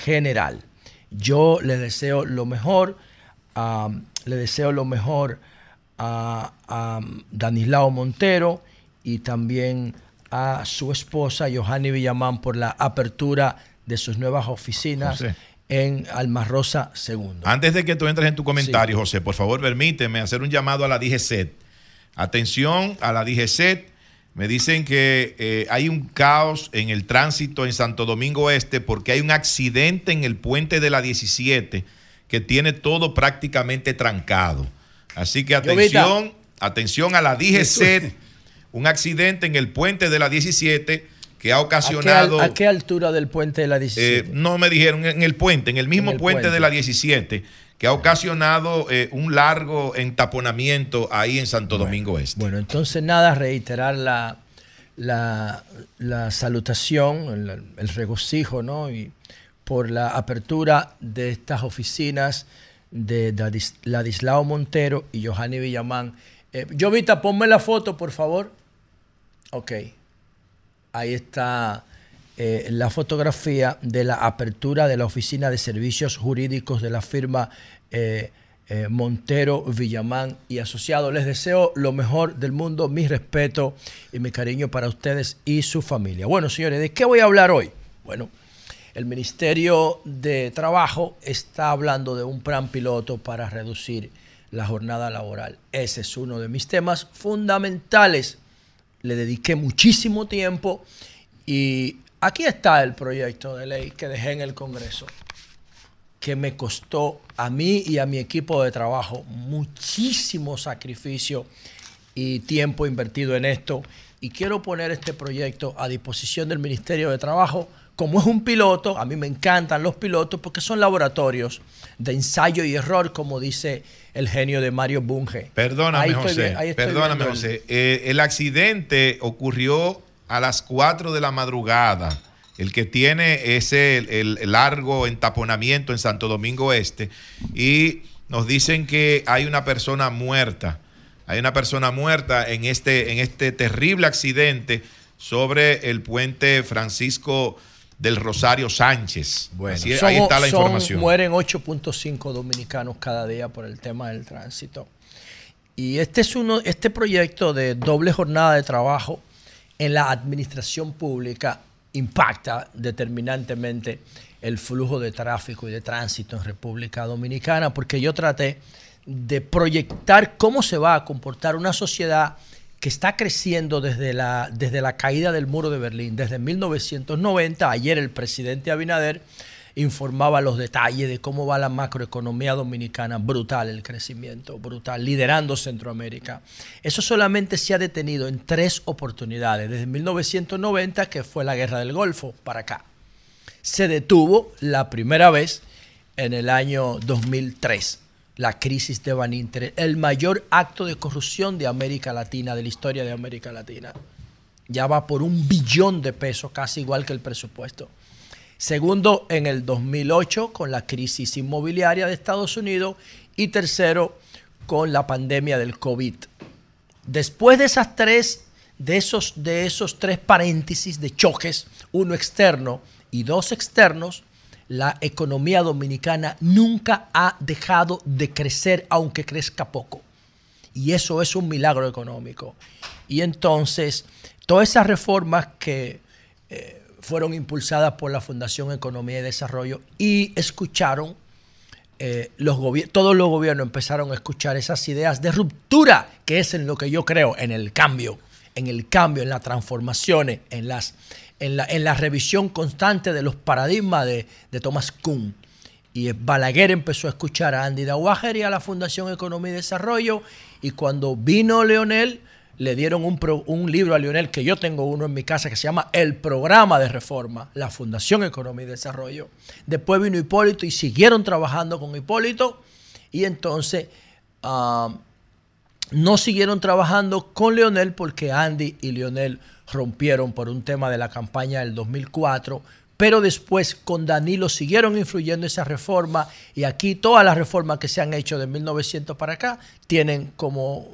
general. Yo le deseo lo mejor, ah, le deseo lo mejor a, a Danislao Montero y también a su esposa, Johanny Villamán, por la apertura de sus nuevas oficinas José. en Almas Rosa II. Antes de que tú entres en tu comentario, José, por favor, permíteme hacer un llamado a la DGCET. Atención a la DGCET. Me dicen que eh, hay un caos en el tránsito en Santo Domingo Este porque hay un accidente en el puente de la 17 que tiene todo prácticamente trancado. Así que atención, atención a la DGCET. Un accidente en el puente de la 17 que ha ¿A qué, al- ocasionado... a qué altura del puente de la 17? Eh, no me dijeron en el puente, en el mismo En el puente, puente. de la 17, que ha ocasionado eh, un largo entaponamiento ahí en Santo Domingo Este. Bueno, entonces nada, reiterar la, la, la salutación, el, el regocijo, ¿no? Y por la apertura de estas oficinas de Dadis- Ladislao Montero y Johanny Villamán. Eh, Jovita, ponme la foto, por favor. Ok. Ahí está eh, la fotografía de la apertura de la oficina de servicios jurídicos de la firma eh, eh, Montero, Villamán y Asociados. Les deseo lo mejor del mundo, mi respeto y mi cariño para ustedes y su familia. Bueno, señores, ¿de qué voy a hablar hoy? Bueno, el Ministerio de Trabajo está hablando de un plan piloto para reducir la jornada laboral. Ese es uno de mis temas fundamentales. Le dediqué muchísimo tiempo y aquí está el proyecto de ley que dejé en el Congreso, que me costó a mí y a mi equipo de trabajo muchísimo sacrificio y tiempo invertido en esto. Y quiero poner este proyecto a disposición del Ministerio de Trabajo. Como es un piloto, a mí me encantan los pilotos porque son laboratorios de ensayo y error, como dice el genio de Mario Bunge. Perdóname, Ahí estoy José. vi- ahí estoy Perdóname, el- José. Eh, el accidente ocurrió a las 4 de la madrugada. El que tiene ese el, el largo entaponamiento en Santo Domingo Este. Y nos dicen que hay una persona muerta. Hay una persona muerta en este, en este terrible accidente sobre el puente Francisco del Rosario Sánchez. Así- ahí está la son- información. Mueren 8.5 dominicanos cada día por el tema del tránsito. Y este es uno, este proyecto de doble jornada de trabajo en la administración pública impacta determinantemente el flujo de tráfico y de tránsito en República Dominicana, porque yo traté de proyectar cómo se va a comportar una sociedad que está creciendo desde la, desde la caída del muro de Berlín, desde 1990. Ayer el presidente Abinader informaba los detalles de cómo va la macroeconomía dominicana. Brutal el crecimiento, brutal, liderando Centroamérica. Eso solamente se ha detenido en tres oportunidades, desde 1990, que fue la guerra del Golfo, para acá. Se detuvo la primera vez en el año 2003 la crisis de Baninter, el mayor acto de corrupción de América Latina, de la historia de América Latina. Ya va por un billón de pesos, casi igual que el presupuesto. Segundo, en el 2008, con la crisis inmobiliaria de Estados Unidos. Y tercero, con la pandemia del COVID. Después de esas tres, de esos, de esos tres paréntesis de choques, uno externo y dos externos, la economía dominicana nunca ha dejado de crecer, aunque crezca poco. Y eso es un milagro económico. Y entonces, todas esas reformas que eh, fueron impulsadas por la Fundación Economía y Desarrollo y escucharon, eh, los todos los gobiernos empezaron a escuchar esas ideas de ruptura, que es en lo que yo creo, en el cambio, en el cambio, en las transformaciones, en, las, en, la, en la revisión constante de los paradigmas de, de Thomas Kuhn. Y Balaguer empezó a escuchar a Andy Dawager y a la Fundación Economía y Desarrollo. Y cuando vino Leonel, le dieron un, pro- un libro a Leonel, que yo tengo uno en mi casa, que se llama El Programa de Reforma, la Fundación Economía y Desarrollo. Después vino Hipólito y siguieron trabajando con Hipólito. Y entonces ah, no siguieron trabajando con Leonel porque Andy y Leonel rompieron por un tema de la campaña del 2004, pero después con Danilo siguieron influyendo esa reforma y aquí todas las reformas que se han hecho de 1900 para acá tienen como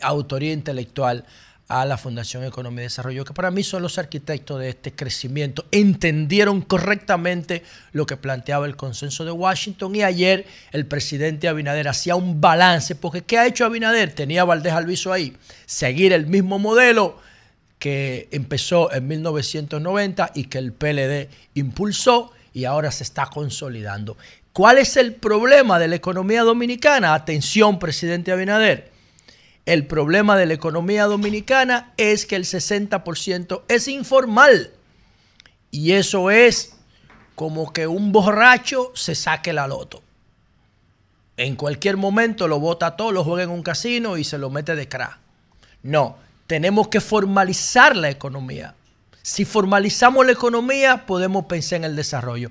autoría intelectual a la Fundación Economía y Desarrollo, que para mí son los arquitectos de este crecimiento, entendieron correctamente lo que planteaba el consenso de Washington y ayer el presidente Abinader hacía un balance, porque ¿qué ha hecho Abinader? Tenía Valdés Alviso ahí, seguir el mismo modelo que empezó en 1990 y que el PLD impulsó y ahora se está consolidando. ¿Cuál es el problema de la economía dominicana? Atención, presidente Abinader. El problema de la economía dominicana es que el 60% es informal. Y eso es como que un borracho se saque la loto. En cualquier momento lo bota todo, lo juega en un casino y se lo mete de crack. No, tenemos que formalizar la economía. Si formalizamos la economía, podemos pensar en el desarrollo.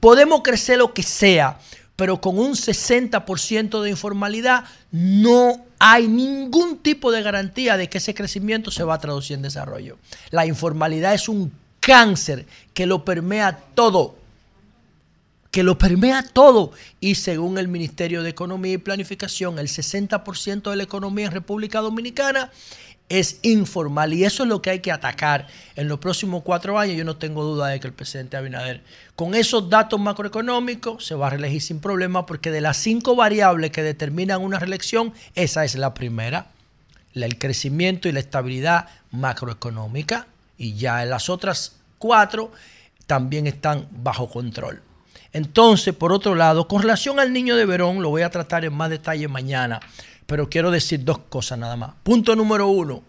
Podemos crecer lo que sea, pero con un 60% de informalidad no hay ningún tipo de garantía de que ese crecimiento se va a traducir en desarrollo. La informalidad es un cáncer que lo permea todo que lo permea todo. Y según el Ministerio de Economía y Planificación, el 60% de la economía en República Dominicana es informal. Y eso es lo que hay que atacar en los próximos cuatro años. Yo no tengo duda de que el presidente Abinader, con esos datos macroeconómicos, se va a reelegir sin problema, porque de las cinco variables que determinan una reelección, esa es la primera. El crecimiento y la estabilidad macroeconómica. Y ya las otras cuatro también están bajo control. Entonces, por otro lado, con relación al niño de Verón, lo voy a tratar en más detalle mañana, pero quiero decir dos cosas nada más. Punto número uno,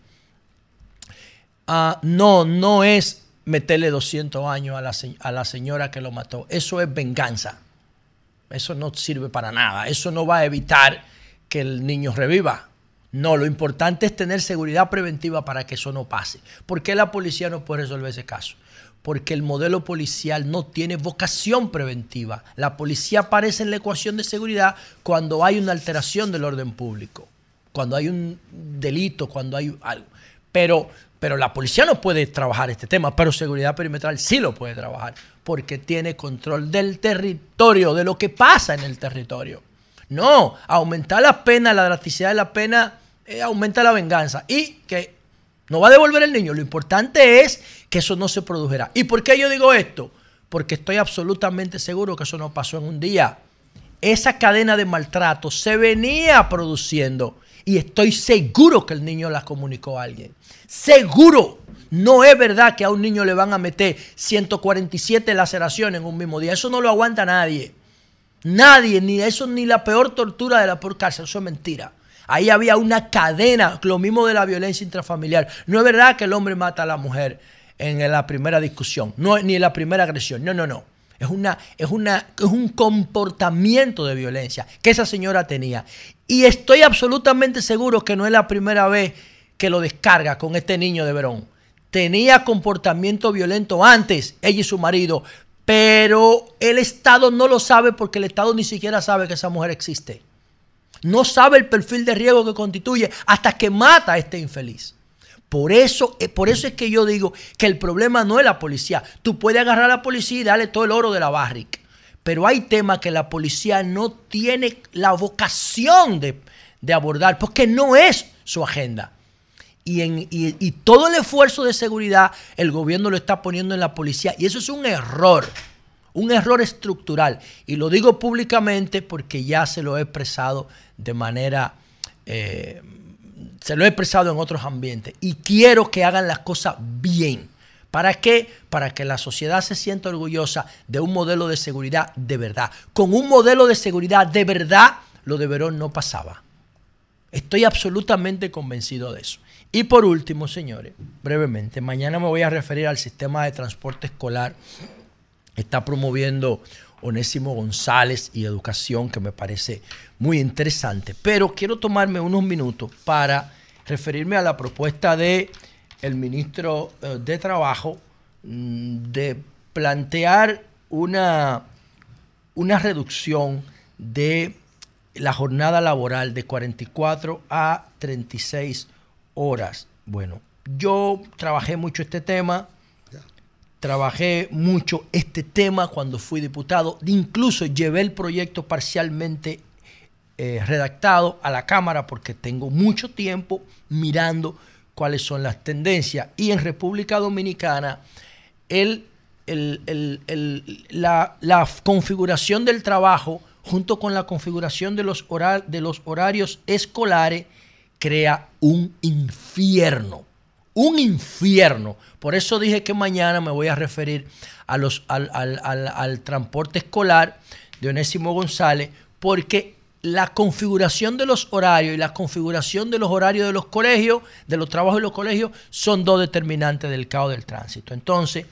ah, no, no es meterle 200 años a la, a la señora que lo mató, eso es venganza. Eso no sirve para nada, eso no va a evitar que el niño reviva. No, lo importante es tener seguridad preventiva para que eso no pase. ¿Por qué la policía no puede resolver ese caso? Porque el modelo policial no tiene vocación preventiva. La policía aparece en la ecuación de seguridad cuando hay una alteración del orden público, cuando hay un delito, cuando hay algo. Pero, pero la policía no puede trabajar este tema, pero seguridad perimetral sí lo puede trabajar, porque tiene control del territorio, de lo que pasa en el territorio. No, aumentar la pena, la drasticidad de la pena, eh, aumenta la venganza. Y que No va a devolver el niño. Lo importante es que eso no se produjera. ¿Y por qué yo digo esto? Porque estoy absolutamente seguro que eso no pasó en un día. Esa cadena de maltrato se venía produciendo y estoy seguro que el niño la comunicó a alguien. Seguro. No es verdad que a un niño le van a meter 147 laceraciones en un mismo día. Eso no lo aguanta nadie. Nadie, ni eso, ni la peor tortura de la peor cárcel. Eso es mentira. Ahí había una cadena, lo mismo de la violencia intrafamiliar. No es verdad que el hombre mata a la mujer en la primera discusión, no, ni en la primera agresión. No, no, no. Es, una, es, una, es un comportamiento de violencia que esa señora tenía. Y estoy absolutamente seguro que no es la primera vez que lo descarga con este niño de Verón. Tenía comportamiento violento antes, ella y su marido, pero el Estado no lo sabe porque el Estado ni siquiera sabe que esa mujer existe. No sabe el perfil de riesgo que constituye hasta que mata a este infeliz. Por eso, eh, por eso es que yo digo que el problema no es la policía. Tú puedes agarrar a la policía y darle todo el oro de la barric. Pero hay temas que la policía no tiene la vocación de, abordar porque no es su agenda. Y, y todo el esfuerzo de seguridad el gobierno lo está poniendo en la policía. Y eso es un error un error estructural. Y lo digo públicamente porque ya se lo he expresado de manera, eh, se lo he expresado en otros ambientes. Y quiero que hagan las cosas bien. ¿Para qué? Para que la sociedad se sienta orgullosa de un modelo de seguridad de verdad. Con un modelo de seguridad de verdad, lo de Verón no pasaba. Estoy absolutamente convencido de eso. Y por último, señores, brevemente, mañana me voy a referir al sistema de transporte escolar está promoviendo Onésimo González y educación, que me parece muy interesante. Pero quiero tomarme unos minutos para referirme a la propuesta de el ministro eh, de Trabajo mm, de plantear una, una reducción de la jornada laboral de 44 a 36 horas. Bueno, yo trabajé mucho este tema, trabajé mucho este tema cuando fui diputado, incluso llevé el proyecto parcialmente eh, redactado a la Cámara porque tengo mucho tiempo mirando cuáles son las tendencias. Y en República Dominicana, el, la, configuración del trabajo junto con la configuración de los, de los horarios escolares crea un infierno un infierno. Por eso dije que mañana me voy a referir a los, al, transporte escolar de Onésimo González, porque la configuración de los horarios y la configuración de los horarios de los colegios, de los trabajos de los colegios, son dos determinantes del caos del tránsito. Entonces,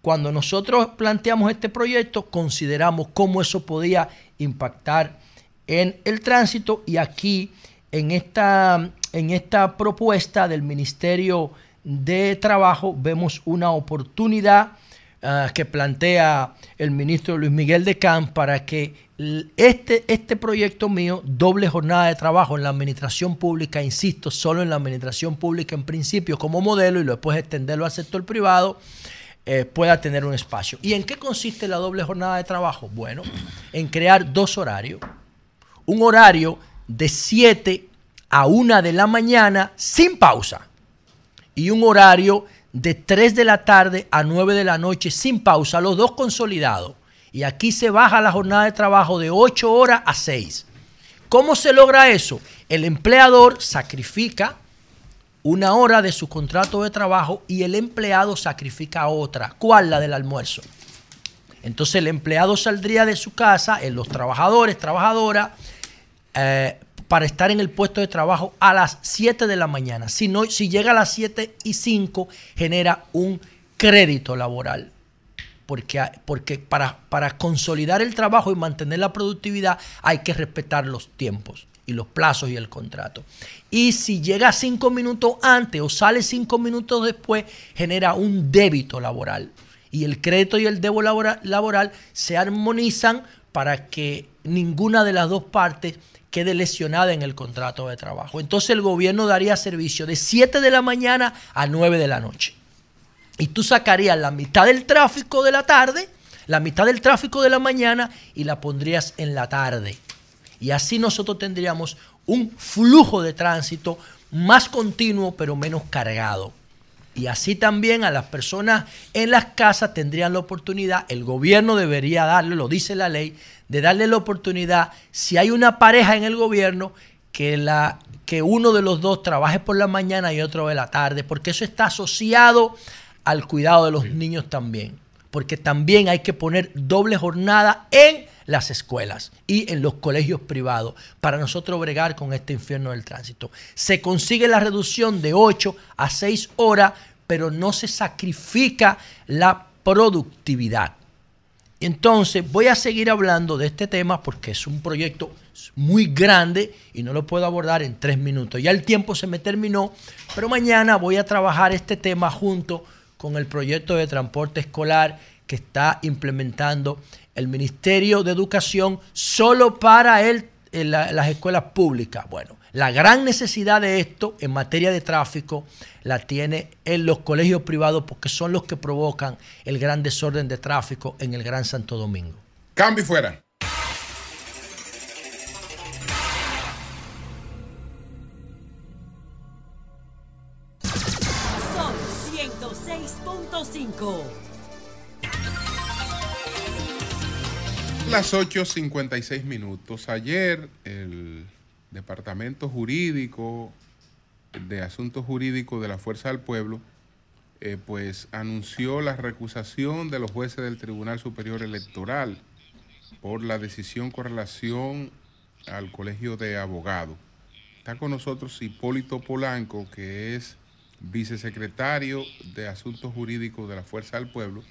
cuando nosotros planteamos este proyecto, consideramos cómo eso podía impactar en el tránsito y aquí en esta, en esta propuesta del Ministerio de Trabajo vemos una oportunidad ah, que plantea el ministro Luis Miguel de Camp para que este, este proyecto mío, doble jornada de trabajo en la administración pública, insisto, solo en la administración pública en principio como modelo y después extenderlo al sector privado, eh, pueda tener un espacio. ¿Y en qué consiste la doble jornada de trabajo? Bueno, en crear dos horarios. Un horario de 7 a 1 de la mañana sin pausa. Y un horario de 3 de la tarde a 9 de la noche sin pausa, los dos consolidados. Y aquí se baja la jornada de trabajo de 8 horas a 6. ¿Cómo se logra eso? El empleador sacrifica una hora de su contrato de trabajo y el empleado sacrifica otra. ¿Cuál? La del almuerzo. Entonces el empleado saldría de su casa, en los trabajadores, trabajadoras, eh, para estar en el puesto de trabajo a las 7 de la mañana. Si, no, si llega a las 7 y 5, genera un crédito laboral. Porque, porque para, para consolidar el trabajo y mantener la productividad hay que respetar los tiempos y los plazos y el contrato. Y si llega 5 minutos antes o sale 5 minutos después, genera un débito laboral. Y el crédito y el débito laboral, laboral se armonizan para que ninguna de las dos partes quede lesionada en el contrato de trabajo. Entonces el gobierno daría servicio de 7 de la mañana a 9 de la noche. Y tú sacarías la mitad del tráfico de la tarde, la mitad del tráfico de la mañana y la pondrías en la tarde. Y así nosotros tendríamos un flujo de tránsito más continuo pero menos cargado. Y así también a las personas en las casas tendrían la oportunidad, el gobierno debería darle, lo dice la ley, de darle la oportunidad, si hay una pareja en el gobierno, que, la, que uno de los dos trabaje por la mañana y otro de la tarde, porque eso está asociado al cuidado de los niños también. Porque también hay que poner doble jornada en las escuelas y en los colegios privados para nosotros bregar con este infierno del tránsito. Se consigue la reducción de 8 a 6 horas, pero no se sacrifica la productividad. Entonces voy a seguir hablando de este tema porque es un proyecto muy grande y no lo puedo abordar en tres minutos. Ya el tiempo se me terminó, pero mañana voy a trabajar este tema junto con el proyecto de transporte escolar que está implementando el Ministerio de Educación solo para el, la- las escuelas públicas. Bueno, la gran necesidad de esto en materia de tráfico la tiene en los colegios privados porque son los que provocan el gran desorden de tráfico en el Gran Santo Domingo. Cambio y fuera. Sol 106.5. Las 8.56 minutos. Ayer el Departamento Jurídico de Asuntos Jurídicos de la Fuerza del Pueblo eh, pues anunció la recusación de los jueces del Tribunal Superior Electoral por la decisión con relación al Colegio de Abogados. Está con nosotros Hipólito Polanco, que es vicesecretario de Asuntos Jurídicos de la Fuerza del Pueblo,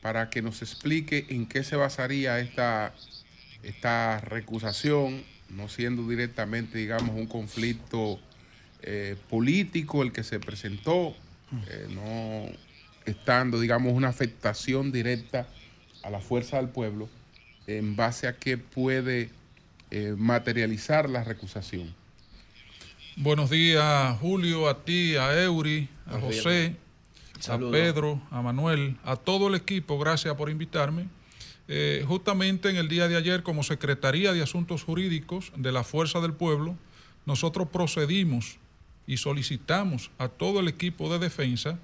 para que nos explique en qué se basaría esta, esta recusación, no siendo directamente, digamos, un conflicto eh, político el que se presentó, eh, no estando, digamos, una afectación directa a la fuerza del pueblo, en base a qué puede eh, materializar la recusación. Buenos días, Julio, a ti, a Eury, a José, a. Pedro, a Manuel, a todo el equipo, gracias por invitarme. Eh, justamente en el día de ayer, como Secretaría de Asuntos Jurídicos de la Fuerza del Pueblo, nosotros procedimos y solicitamos a todo el equipo de defensa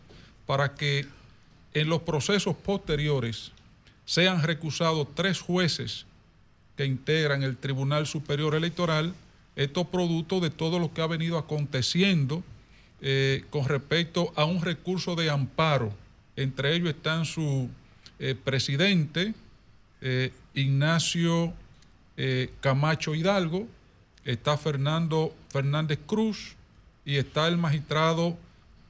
para que en los procesos posteriores sean recusados tres jueces que integran el Tribunal Superior Electoral, esto producto de todo lo que ha venido aconteciendo eh, con respecto a un recurso de amparo. Entre ellos están su eh, presidente, eh, Ignacio eh, Camacho Hidalgo, está Fernando Fernández Cruz y está el magistrado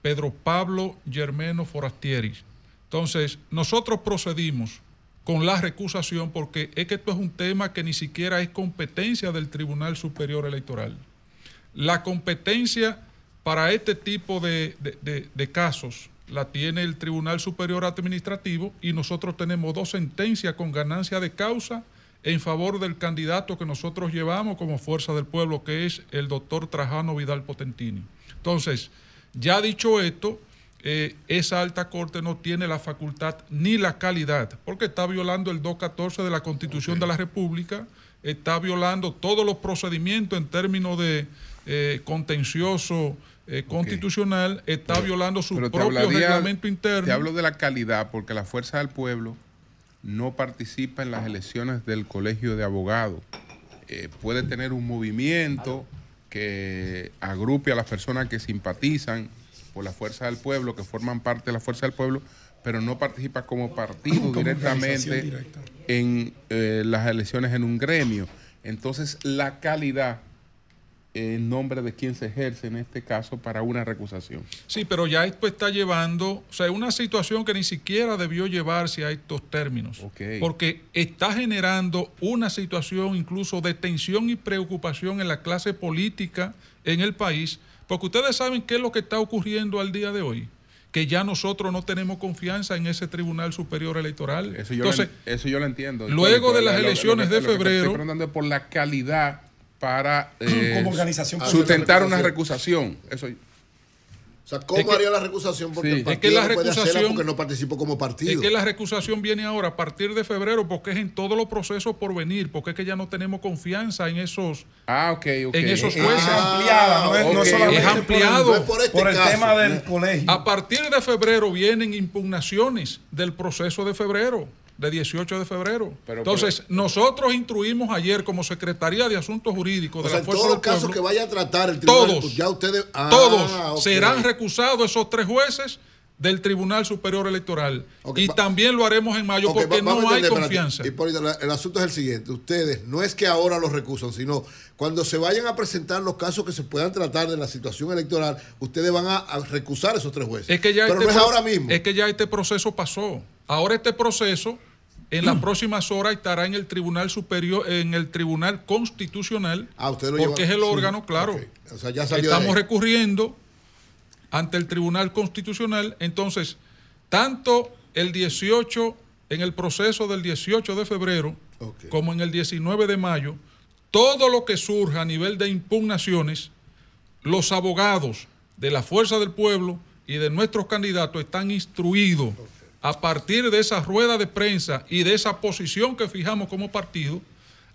Pedro Pablo Germeno Forastieri. Entonces, nosotros procedimos con la recusación porque es que esto es un tema que ni siquiera es competencia del Tribunal Superior Electoral. La competencia para este tipo de, casos la tiene el Tribunal Superior Administrativo y nosotros tenemos dos sentencias con ganancia de causa en favor del candidato que nosotros llevamos como Fuerza del Pueblo, que es el doctor Trajano Vidal Potentini. Entonces, ya dicho esto, eh, esa alta corte no tiene la facultad ni la calidad, porque está violando el 214 de la Constitución de la República, está violando todos los procedimientos en términos de eh, contencioso eh, constitucional, está violando su propio hablaría- reglamento interno. Te hablo de la calidad porque la Fuerza del Pueblo no participa en las elecciones del Colegio de Abogados. Eh, puede tener un movimiento que agrupe a las personas que simpatizan por la Fuerza del Pueblo, que forman parte de la Fuerza del Pueblo, pero no participa como partido Como directamente directa. en eh, las elecciones en un gremio. Entonces, la calidad en nombre de quien se ejerce en este caso para una recusación. Sí, pero ya esto está llevando, o sea, una situación que ni siquiera debió llevarse a estos términos. Porque está generando una situación incluso de tensión y preocupación en la clase política en el país. Porque ustedes saben qué es lo que está ocurriendo al día de hoy. Que ya nosotros no tenemos confianza en ese Tribunal Superior Electoral. Eso yo, Entonces, lo, eso yo lo entiendo. luego de las elecciones de febrero- Estoy preguntando por la calidad para eh, Como organización. sustentar una recusación. Eso O sea, ¿cómo Es que- haría la recusación? Porque Sí. el Es que la no puede hacerla porque no participó como partido. Es que la recusación viene ahora a partir de febrero porque es en todos los procesos por venir, porque es que ya no tenemos confianza en esos, Ah, en esos Es jueces. ampliada, no es- no solamente es por el- ampliado. no es por este Por el caso. tema del colegio. A partir de febrero vienen impugnaciones del proceso de febrero, de 18 de febrero. Entonces, nosotros instruimos ayer como Secretaría de Asuntos Jurídicos de la Fuerza todos los casos que vaya a tratar el tribunal, Todos. pues ya ustedes. Ah, todos serán recusados esos tres jueces del Tribunal Superior Electoral. y también lo haremos en mayo porque va- no hay confianza. La- el asunto es el siguiente. Ustedes, no es que ahora los recusan, sino cuando se vayan a presentar los casos que se puedan tratar de la situación electoral, ustedes van a, a recusar esos tres jueces. Es que ya Pero este no es ahora mismo. Es que ya este proceso pasó. Ahora este proceso en las próximas horas estará en el Tribunal Superior, en el Tribunal Constitucional, Ah, lo porque es el sí, órgano, claro. O sea, ya salió de Estamos recurriendo ante el Tribunal Constitucional. Entonces, tanto el 18, en el proceso del 18 de febrero, como en el 19 de mayo, todo lo que surja a nivel de impugnaciones, los abogados de la Fuerza del Pueblo y de nuestros candidatos están instruidos a partir de esa rueda de prensa y de esa posición que fijamos como partido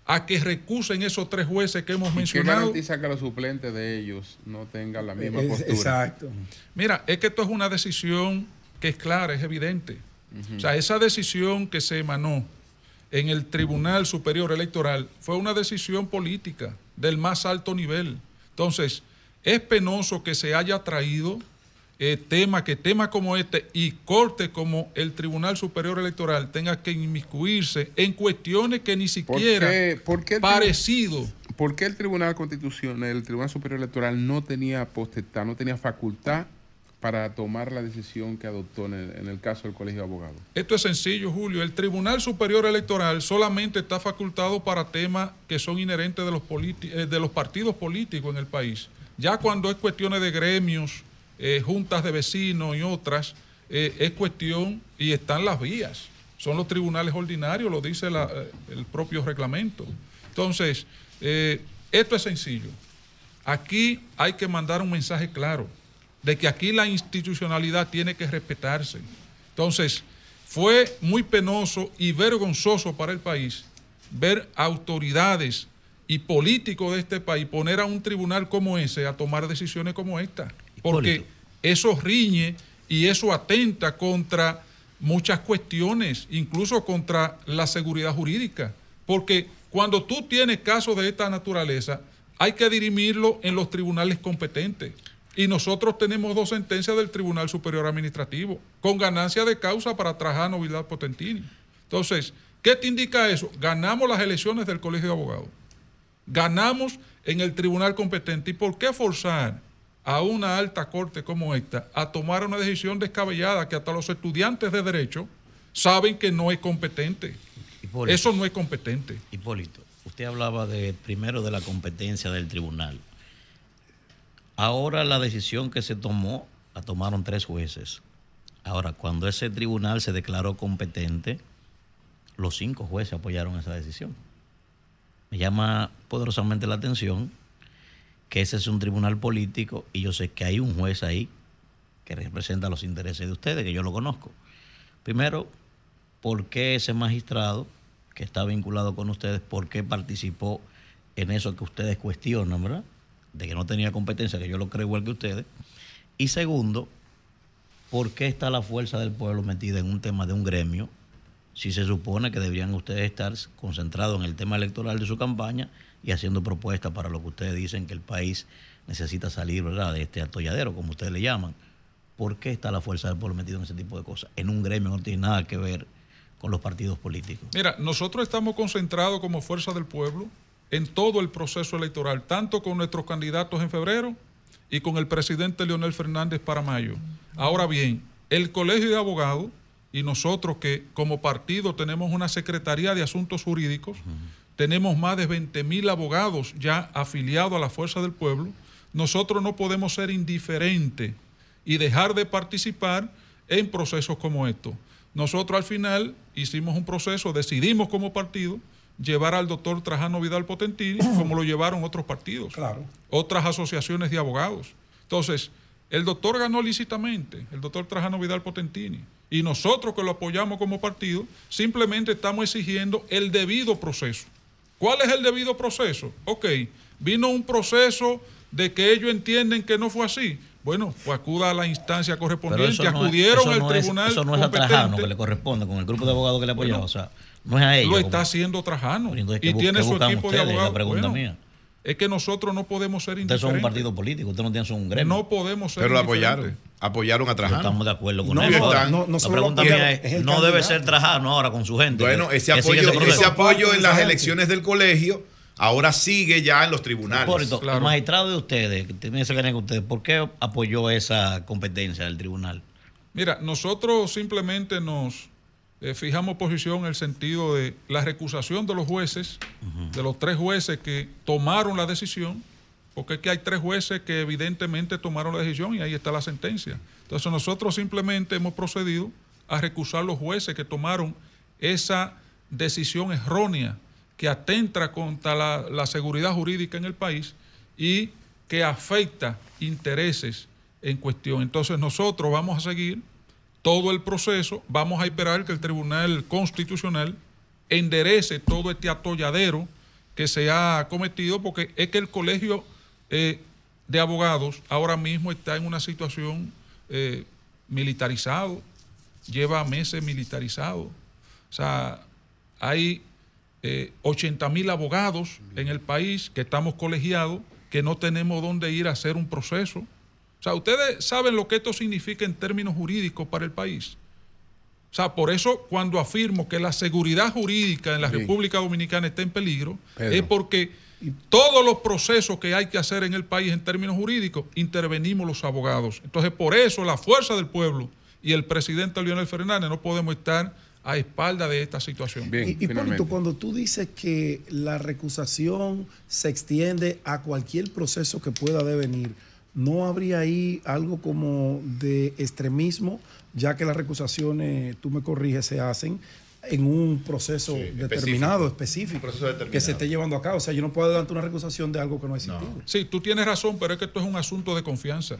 a que recusen esos tres jueces que hemos ¿Y ¿Qué mencionado. garantiza que los suplentes de ellos no tengan la misma Es- postura? exacto. Mira, es que esto es una decisión que es clara, es evidente. O sea, esa decisión que se emanó en el Tribunal Superior Electoral fue una decisión política del más alto nivel. Entonces, es penoso que se haya traído eh, tema, que temas como este y corte como el Tribunal Superior Electoral tenga que inmiscuirse en cuestiones que ni ¿Por siquiera qué- por qué el tri- parecido. ¿Por qué el Tribunal Constitucional, el Tribunal Superior Electoral no tenía potestad, no tenía facultad para tomar la decisión que adoptó en el, en el caso del Colegio de Abogados? Esto es sencillo, Julio. El Tribunal Superior Electoral solamente está facultado para temas que son inherentes de los, eh, de los partidos políticos en el país. Ya cuando es cuestiones de gremios, eh, juntas de vecinos y otras, eh, es cuestión y están las vías. Son los tribunales ordinarios, lo dice eh, el propio reglamento. Entonces, esto es sencillo. Aquí hay que mandar un mensaje claro de que aquí la institucionalidad tiene que respetarse. Entonces, fue muy penoso y vergonzoso para el país ver autoridades y políticos de este país poner a un tribunal como ese a tomar decisiones como esta. Porque eso riñe y eso atenta contra muchas cuestiones, incluso contra la seguridad jurídica. Porque cuando tú tienes casos de esta naturaleza, hay que dirimirlo en los tribunales competentes. Y nosotros tenemos dos sentencias del Tribunal Superior Administrativo, con ganancia de causa para Trajano Vidal Potentini. Entonces, ¿qué te indica eso? Ganamos las elecciones del Colegio de Abogados. Ganamos en el tribunal competente. ¿Y por qué forzar a una alta corte como esta a tomar una decisión descabellada que hasta los estudiantes de derecho saben que no es competente? Hipólito. Eso no es competente. Hipólito, usted hablaba de primero de la competencia del tribunal. Ahora la decisión que se tomó la tomaron tres jueces. Ahora, cuando ese tribunal se declaró competente, los cinco jueces apoyaron esa decisión. Me llama poderosamente la atención que ese es un tribunal político y yo sé que hay un juez ahí que representa los intereses de ustedes, que yo lo conozco. Primero, ¿por qué ese magistrado que está vinculado con ustedes, por qué participó en eso que ustedes cuestionan, ¿verdad? De que no tenía competencia, que yo lo creo igual que ustedes. Y segundo, ¿por qué está la fuerza del pueblo metida en un tema de un gremio si se supone que deberían ustedes estar concentrados en el tema electoral de su campaña y haciendo propuestas para lo que ustedes dicen que el país necesita salir ¿verdad? de este atolladero, como ustedes le llaman? ¿Por qué está la fuerza del pueblo metida en ese tipo de cosas? En un gremio que no tiene nada que ver con los partidos políticos. Mira, nosotros estamos concentrados como Fuerza del Pueblo en todo el proceso electoral, tanto con nuestros candidatos en febrero y con el presidente Leonel Fernández para mayo. Ahora bien, el Colegio de Abogados y nosotros que como partido tenemos una Secretaría de Asuntos Jurídicos, tenemos más de 20 mil abogados ya afiliados a la Fuerza del Pueblo, nosotros no podemos ser indiferentes y dejar de participar en procesos como estos. Nosotros al final hicimos un proceso, decidimos como partido llevar al doctor Trajano Vidal Potentini como lo llevaron otros partidos, otras asociaciones de abogados. Entonces, El doctor ganó lícitamente, el doctor Trajano Vidal Potentini. Y nosotros que lo apoyamos como partido, simplemente estamos exigiendo el debido proceso. ¿Cuál es el debido proceso? Ok, vino un proceso de que ellos entienden que no fue así. Bueno, pues acuda a la instancia correspondiente, eso no es- acudieron eso al no es- tribunal eso no es a Trajano que le corresponde con el grupo de abogados que le apoyaba. Bueno, o sea, no es a ellos. Lo como- está haciendo Trajano. Entonces, Y ¿qué bu- tiene qué su equipo de? La abogados. pregunta Bueno, mía. Es que nosotros no podemos ser Ustedes son un indiferentes. partido político, ustedes no tienen un gremio. No podemos ser Pero lo indiferentes. apoyaron. Apoyaron a Trajano. Estamos de acuerdo con No, eso. no, Ahora, no, no la pregunta mía es no debe ser Trajano ahora con su gente. Bueno, ese apoyo, ese proceso. ese apoyo en las elecciones del colegio ahora sigue ya en los tribunales. Hipólito, el magistrado de ustedes, que ustedes, ¿por qué apoyó esa competencia del tribunal? Mira, nosotros simplemente nos eh, fijamos posición en el sentido de la recusación de los jueces, de los tres jueces que tomaron la decisión, porque es que hay tres jueces que evidentemente tomaron la decisión y ahí está la sentencia. Entonces nosotros simplemente hemos procedido a recusar los jueces que tomaron esa decisión errónea que atenta contra la, la seguridad jurídica en el país y que afecta intereses en cuestión. Entonces nosotros vamos a seguir todo el proceso, vamos a esperar que el Tribunal Constitucional enderece todo este atolladero que se ha cometido, porque es que el Colegio eh, de Abogados ahora mismo está en una situación eh, militarizado, lleva meses militarizado. O sea, hay eh, 80 mil abogados en el país que estamos colegiados, que no tenemos dónde ir a hacer un proceso. O sea, ustedes saben lo que esto significa en términos jurídicos para el país. O sea, por eso cuando afirmo que la seguridad jurídica en la. República Dominicana está en peligro, Pedro. es porque todos los procesos que hay que hacer en el país en términos jurídicos, intervenimos los abogados. Entonces, por eso la fuerza del pueblo y el presidente Leonel Fernández no podemos estar a espalda de esta situación. Y, Hipólito, cuando tú dices que la recusación se extiende a cualquier proceso que pueda devenir, ¿no habría ahí algo como de extremismo, ya que las recusaciones, tú me corriges, se hacen en un proceso determinado, específico, Proceso determinado. que se esté llevando a cabo? O sea, yo no puedo adelantar una recusación de algo que no ha existido. Sí, tú tienes razón, pero es que esto es un asunto de confianza.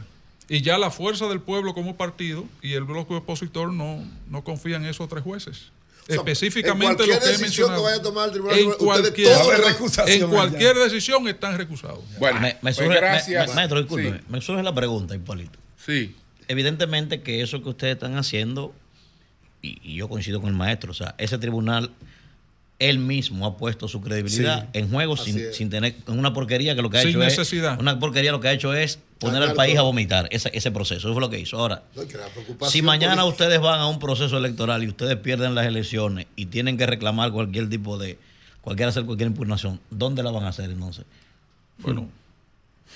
Y ya la fuerza del pueblo como partido y el bloque opositor no, no confían en esos tres jueces. sea, Específicamente en lo cualquier que he mencionado. que vaya a tomar el tribunal, en ustedes cualquier, todos le recusación en allá. cualquier decisión están recusados. Bueno, me, me pues gracias. me- me- maestro, disculpe, Sí. me surge la pregunta, Hipólito. Sí. Evidentemente que eso que ustedes están haciendo, y, y yo coincido con el maestro, o sea, ese tribunal, él mismo ha puesto su credibilidad Sí. en juego sin, sin tener en una porquería que lo que ha Sin hecho necesidad. es una porquería lo que ha hecho es poner al país a vomitar ese, ese proceso eso fue lo que hizo ahora No, que si mañana política- ustedes van a un proceso electoral y ustedes pierden las elecciones y tienen que reclamar cualquier tipo de cualquier hacer cualquier impugnación ¿dónde la van a hacer entonces? Bueno,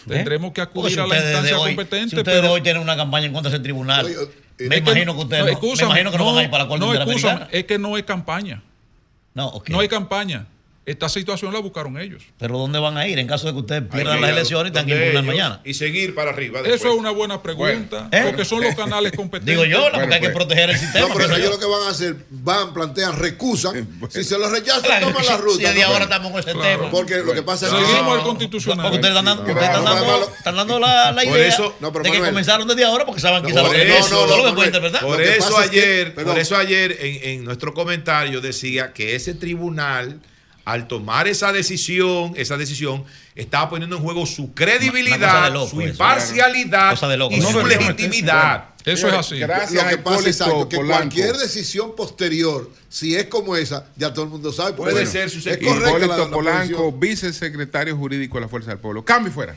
tendremos que acudir si a la instancia hoy- competente, si ustedes pero hoy tienen una campaña en contra de ese tribunal Oye, me Es imagino que ustedes no, no, me imagino que no, van a ir para la Corte no, Interamericana excúsame, es que no hay campaña. No, ok. No hay campaña. Esta situación la buscaron ellos. pero ¿dónde van a ir en caso de que ustedes pierdan las elecciones y tengan que impugnar mañana? Y seguir para arriba. después. Eso es una buena pregunta, Bueno, ¿eh? porque son los canales competentes. Digo yo, porque hay que pues. proteger el sistema. No, pero ellos lo que van a hacer, van, plantean, recusan. Si se lo rechazan, Claro, toman la ruta. si de ¿no? ahora estamos con ese Claro. tema. Porque lo que pasa es que. Seguimos al constitucional. Porque ustedes están ustedes están dando, están dando la, la Por idea eso- No, pero de que Manuel. comenzaron desde ahora porque saben quizás Por lo que pueden interpretar. Por eso ayer, por eso ayer en, en nuestro comentario decía que ese tribunal, al tomar esa decisión, esa decisión, estaba poniendo en juego su credibilidad, loco su imparcialidad loco. y No, su legitimidad. Eso es así. Gracias, Lo que pasa es que cualquier decisión posterior, si es como esa, ya todo el mundo sabe. Puede ser es la, Hipólito la Polanco, vicesecretario jurídico de la Fuerza del Pueblo. Cambio y fuera.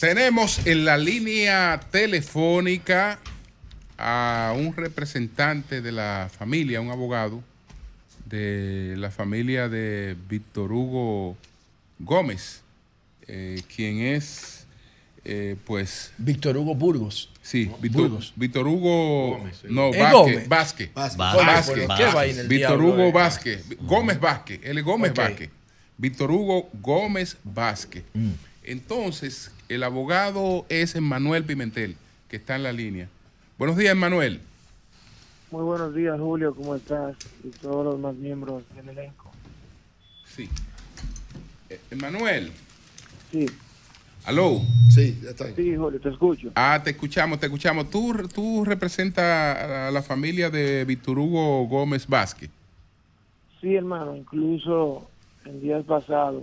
Tenemos en la línea telefónica a un representante de la familia, un abogado de la familia de Víctor Hugo Gómez, eh, quien es, eh, pues... Víctor Hugo Burgos. Sí, Víctor, Burgos. Víctor Hugo... No, ¿Es Vázquez, Gómez? Vázquez. Vázquez. Vázquez. ¿Qué vaina el Víctor Hugo? Vázquez. Gómez Vázquez. Él es Gómez Ok. Vázquez. Víctor Hugo Gómez Vázquez. Mm. Entonces, el abogado es Emmanuel Pimentel, que está en la línea. Buenos días, Emmanuel. Muy buenos días, Julio, ¿cómo estás? Y todos los más miembros del elenco. Sí. Eh, Emanuel. Sí. Aló. Sí, ya está. Sí, Julio, te escucho. Ah, te escuchamos, te escuchamos. Tú, tú representas a la familia de Víctor Hugo Gómez Vázquez. Sí, hermano, incluso en días pasados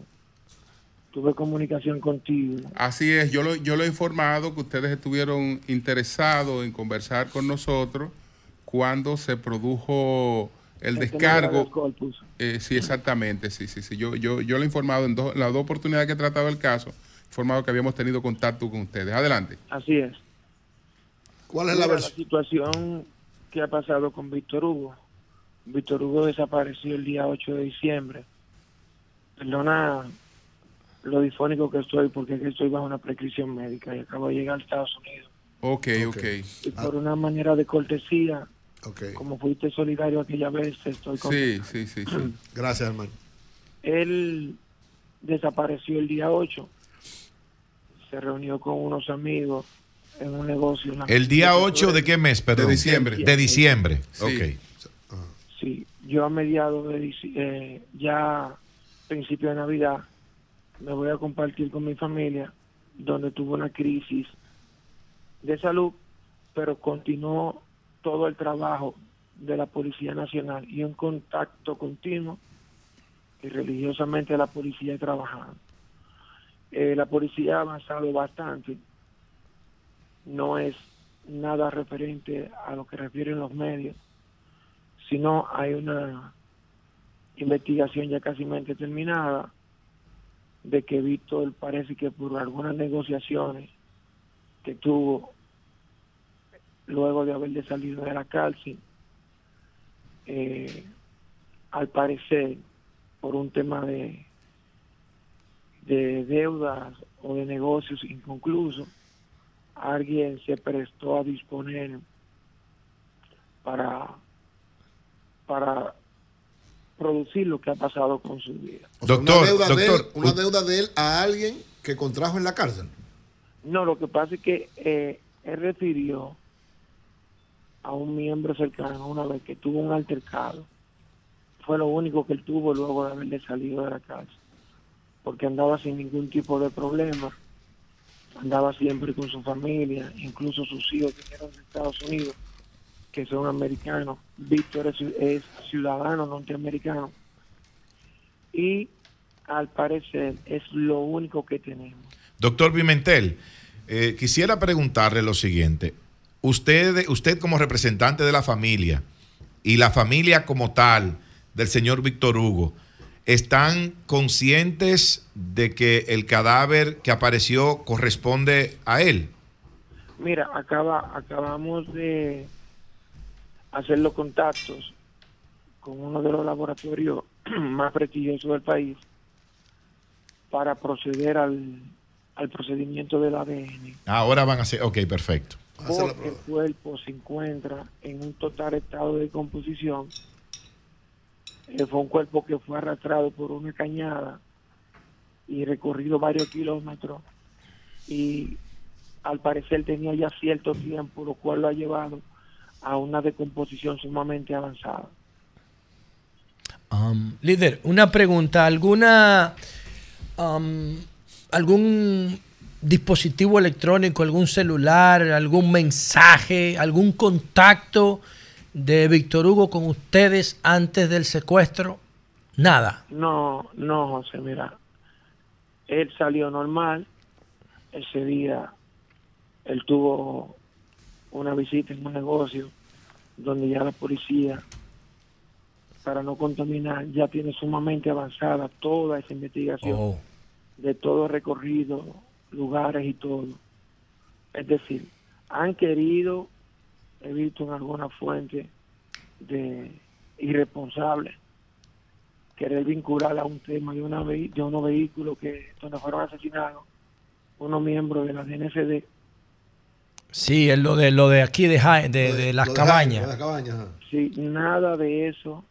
tuve comunicación contigo. Así es, yo lo, yo lo he informado que ustedes estuvieron interesados en conversar con nosotros cuando se produjo el descargo. la corpus. Eh, sí, exactamente, sí, sí, sí. Yo, yo, yo lo he informado en dos- las dos oportunidades que he tratado el caso, he informado que habíamos tenido contacto con ustedes. Adelante. Así es. ¿Cuál Mira, la situación que ha pasado con Víctor Hugo? Víctor Hugo desapareció el día 8 de diciembre. Perdona lo difónico que estoy porque es que estoy bajo una prescripción médica y acabo de llegar a Estados Unidos. Ok, ok. Y por una manera de cortesía, como fuiste solidario aquella vez, estoy con Sí, sí, sí, sí. Gracias, hermano. Él desapareció el día 8. Se reunió con unos amigos en un negocio. en ¿El día 8 de qué mes, perdón? De diciembre. De diciembre. Sí. Ok. Sí, yo a mediados de eh, ya principio de Navidad me voy a compartir con mi familia donde tuvo una crisis de salud, pero continuó todo el trabajo de la Policía Nacional y un contacto continuo y religiosamente la policía trabajando. Eh, la policía ha avanzado bastante, no es nada referente a lo que refieren los medios, sino hay una investigación ya casi terminada de que Víctor parece que por algunas negociaciones que tuvo luego de haber de salido de la cárcel, eh, al parecer por un tema de de deudas o de negocios inconclusos, alguien se prestó a disponer para para producir lo que ha pasado con su vida. O sea, Doctor, una deuda, de él, doctor, una u- deuda de él a alguien que contrajo en la cárcel. No, lo que pasa es que eh, él refirió a un miembro cercano una vez que tuvo un altercado. Fue lo único que él tuvo luego de haberle salido de la cárcel. Porque andaba sin ningún tipo de problema. Andaba siempre con su familia. Incluso sus hijos vinieron de Estados Unidos, que son americanos. Víctor es, ciu- es ciudadano norteamericano. Y al parecer es lo único que tenemos. Doctor Pimentel, eh, quisiera preguntarle lo siguiente. Usted, usted como representante de la familia y la familia como tal del señor Víctor Hugo, ¿están conscientes de que el cadáver que apareció corresponde a él? Mira, acaba, acabamos de hacer los contactos con uno de los laboratorios más prestigiosos del país para proceder al, al procedimiento del ADN. Ahora van a ser, ok, perfecto. Porque el cuerpo se encuentra en un total estado de composición. Eh, fue un cuerpo que fue arrastrado por una cañada y recorrido varios kilómetros y al parecer tenía ya cierto tiempo, lo cual lo ha llevado a una decomposición sumamente avanzada. Um, líder, una pregunta. ¿Alguna um, algún dispositivo electrónico, algún celular, algún mensaje, algún contacto de Víctor Hugo con ustedes antes del secuestro? Nada. No, no, José, mira, él salió normal, ese día él tuvo una visita en un negocio donde ya la policía, para no contaminar, ya tiene sumamente avanzada toda esa investigación Oh. de todo recorrido, lugares y todo. Es decir, han querido, he visto en alguna fuente de irresponsables, querer vincular a un tema de, una de unos vehículos que donde fueron asesinados unos miembros de la DNCD. Sí, es lo de lo de aquí de, Ja- de, de las cabañas. Las. Sí, nada de eso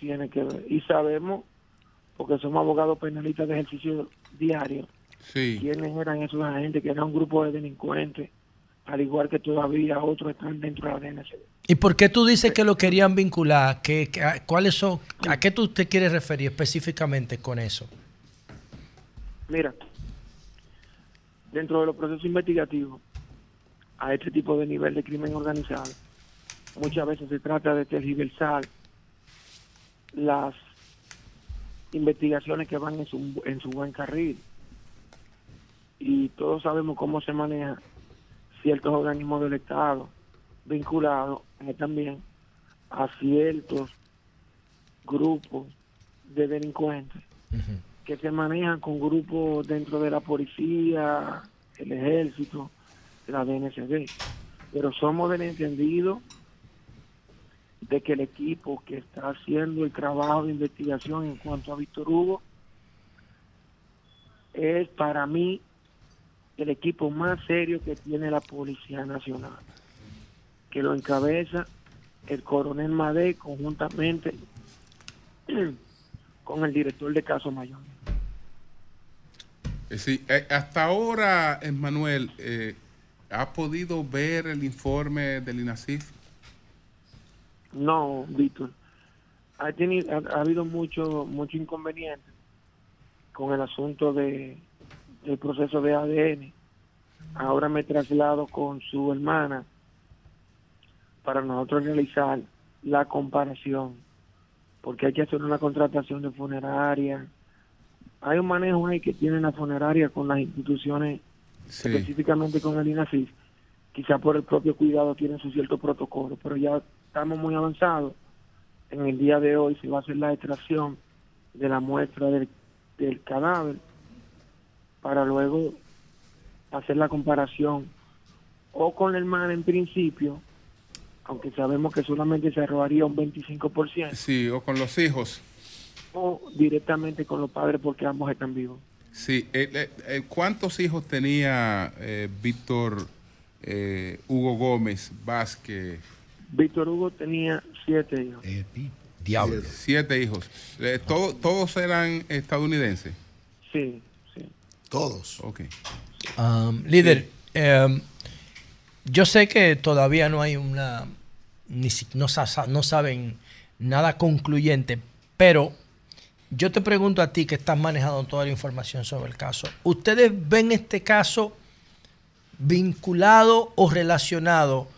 tiene que ver. Y sabemos, porque somos abogados penalistas de ejercicio diario, Sí. quiénes eran esos agentes, que era un grupo de delincuentes al igual que todavía otros están dentro de la DNCD. ¿Y por qué tú dices que lo querían vincular? ¿Qué, qué- a, ¿Cuáles son? ¿A qué tú te quieres referir específicamente con eso? Mira, dentro de los procesos investigativos, a este tipo de nivel de crimen organizado, muchas veces se trata de tergiversar las investigaciones que van en su, en su buen carril. Y todos sabemos cómo se maneja ciertos organismos del Estado vinculados eh, también a ciertos grupos de delincuentes que se manejan con grupos dentro de la policía, el ejército, la DNCD. Pero somos del entendido de que el equipo que está haciendo el trabajo de investigación en cuanto a Víctor Hugo es para mí el equipo más serio que tiene la Policía Nacional, que lo encabeza el coronel Madé conjuntamente con el director de caso mayor. Eh, Sí, eh, hasta ahora, Manuel, ¿ha podido ver el informe del INACIF? No, Víctor. Ha, ha habido mucho, mucho inconveniente con el asunto de, del proceso de ADN. Ahora me traslado con su hermana para nosotros realizar la comparación, porque hay que hacer una contratación de funeraria. Hay un manejo ahí que tiene la funeraria con las instituciones, Sí. específicamente con el INACIF. Quizá por el propio cuidado tienen su cierto protocolo, pero ya estamos muy avanzados. En el día de hoy se va a hacer la extracción de la muestra del, del cadáver para luego hacer la comparación o con la hermana en principio, aunque sabemos que solamente se arrojaría un 25%, Sí, o con los hijos. o directamente con los padres porque ambos están vivos. Sí, eh, eh, eh, ¿cuántos hijos tenía eh, Víctor eh, Hugo Gómez Vázquez? Víctor Hugo tenía siete hijos. Diablo. Siete hijos. Eh, todo- ¿Todos eran estadounidenses? Sí, sí. Todos. Ok. Um, líder, em, yo sé que todavía no hay una, ni no saben nada concluyente, pero yo te pregunto a ti que estás manejando toda la información sobre el caso. ¿Ustedes ven este caso vinculado o relacionado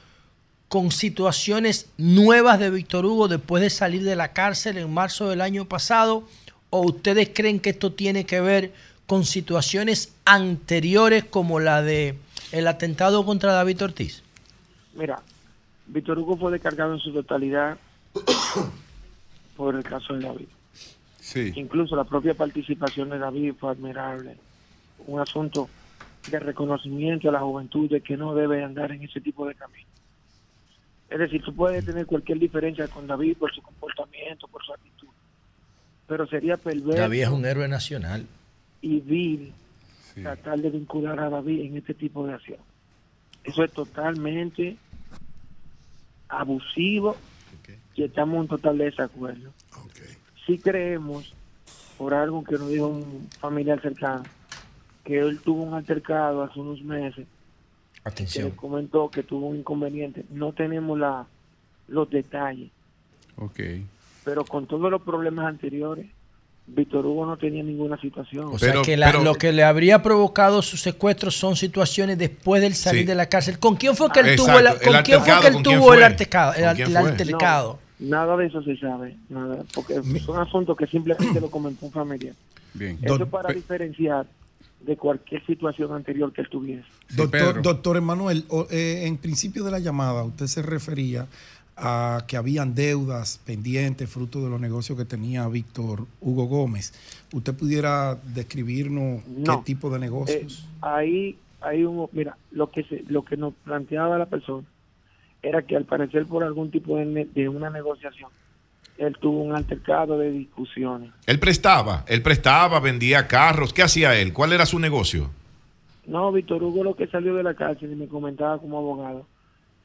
con situaciones nuevas de Víctor Hugo después de salir de la cárcel en marzo del año pasado? ¿O ustedes creen que esto tiene que ver con situaciones anteriores como la de el atentado contra David Ortiz? Mira, Víctor Hugo fue descargado en su totalidad por el caso de David. Sí. Incluso la propia participación de David fue admirable. Un asunto de reconocimiento a la juventud de que no debe andar en ese tipo de camino. Es decir, tú puedes tener cualquier diferencia con David por su comportamiento, por su actitud, pero sería perverso David es un héroe nacional. y vil tratar de vincular a David en este tipo de acción. Eso es totalmente abusivo y estamos en total desacuerdo. Si creemos, por algo que nos dijo un familiar cercano, que él tuvo un altercado hace unos meses, que Atención. le comentó que tuvo un inconveniente. No tenemos la, los detalles, Ok. pero con todos los problemas anteriores, Víctor Hugo no tenía ninguna situación. O sea que la- lo que le habría provocado su secuestro son situaciones después del salir Sí. de la cárcel. ¿Con quién fue que él Exacto. tuvo el, con quién fue altercado, que él ¿con quién tuvo el altercado? El, altercado. No, nada de eso se sabe, nada, porque son asuntos que simplemente lo comentó un familiar. Bien. Eso es para diferenciar de cualquier situación anterior que él tuviese. Doctor, doctor Emanuel, o- eh, en principio de la llamada usted se refería a que habían deudas pendientes fruto de los negocios que tenía Víctor Hugo Gómez. ¿Usted pudiera describirnos No. qué tipo de negocios? Eh, ahí hay un, mira, lo que se, lo que nos planteaba la persona era que al parecer por algún tipo de, ne- de una negociación, él tuvo un altercado de discusiones. Él prestaba, él prestaba, vendía carros. ¿Qué hacía él? ¿Cuál era su negocio? No, Víctor Hugo lo que salió de la cárcel y me comentaba como abogado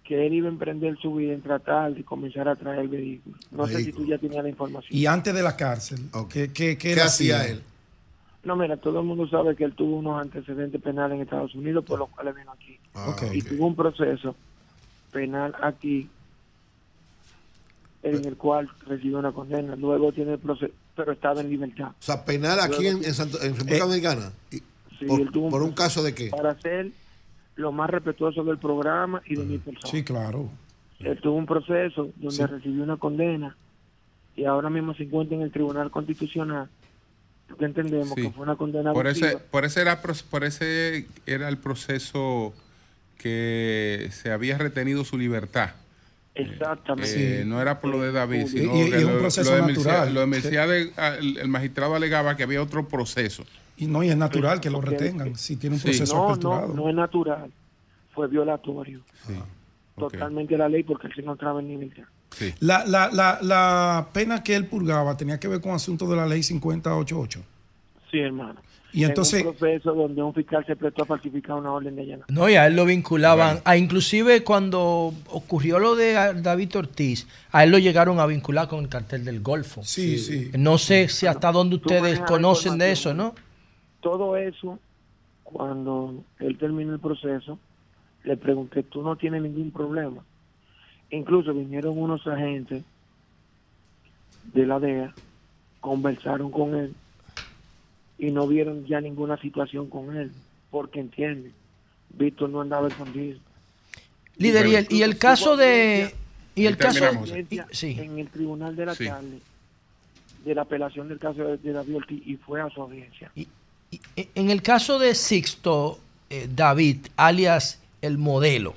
que él iba a emprender su vida en tratar de comenzar a traer vehículos. No sé si tú ya tenías la información. Y antes de la cárcel, ¿qué, qué, qué ¿Qué él hacía él? No, mira, todo el mundo sabe que él tuvo unos antecedentes penales en Estados Unidos, por los cuales vino aquí. Ah, y tuvo un proceso penal aquí en el cual recibió una condena. Luego tiene el proceso, pero estaba en libertad. O sea, penal aquí en, en, Santo- en República Dominicana. Y- Sí, por, él tuvo por un caso de qué? Para ser lo más respetuoso del programa y de mi persona. Sí, claro. Él tuvo un proceso donde Sí. recibió una condena y ahora mismo se encuentra en el Tribunal Constitucional. Porque entendemos Sí. que fue una condena Por ese, por ese era por ese era el proceso que se había retenido su libertad. Exactamente. Eh, No era por lo de David, Y- sino y- y que un lo, proceso lo de Mircea- natural. lo de Mircea de- ah, el, el magistrado alegaba que había otro proceso. Y no, y es natural que lo retengan si tiene un Sí. proceso no, no, aperturado. no es natural. Fue violatorio. Totalmente la ley porque él se encontraba en libertad. La, la, la, la pena que él purgaba tenía que ver con asuntos de la ley 5088. Sí, hermano. Y entonces- En un proceso donde un fiscal se prestó a falsificar una orden de allanamiento. No, y a él lo vinculaban, a inclusive cuando ocurrió lo de David Ortiz, a él lo llegaron a vincular con el cartel del Golfo. Sí, sí. No sé si hasta dónde ustedes conocen de eso, ¿no? Todo eso, cuando él terminó el proceso, le pregunté, ¿tú no tienes ningún problema? Incluso vinieron unos agentes de la DEA, conversaron con él y no vieron ya ninguna situación con él, porque entienden, Víctor no andaba escondido. Líder, y el, y el caso de... Y el caso... y- sí. en el tribunal de la Sí. tarde de la apelación del caso de, de David Ortiz y fue a su audiencia. En el caso de Sixto eh, David, alias el modelo,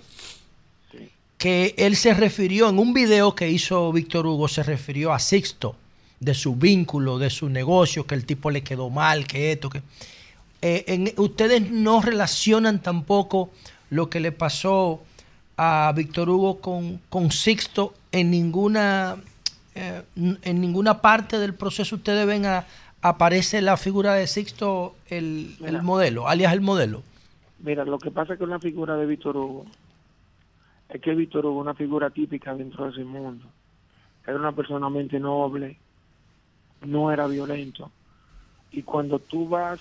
que él se refirió en un video que hizo Víctor Hugo, se refirió a Sixto, de su vínculo, de su negocio, que el tipo le quedó mal, que esto, que... Eh, en- ustedes no relacionan tampoco lo que le pasó a Víctor Hugo con, con Sixto en ninguna eh, en ninguna parte del proceso ustedes ven a, aparece la figura de Sixto el, el modelo, alias el modelo. Mira, lo que pasa con la figura de Víctor Hugo es que Víctor Hugo es una figura típica dentro de ese mundo. Era una persona mente noble, no era violento. Y cuando tú vas,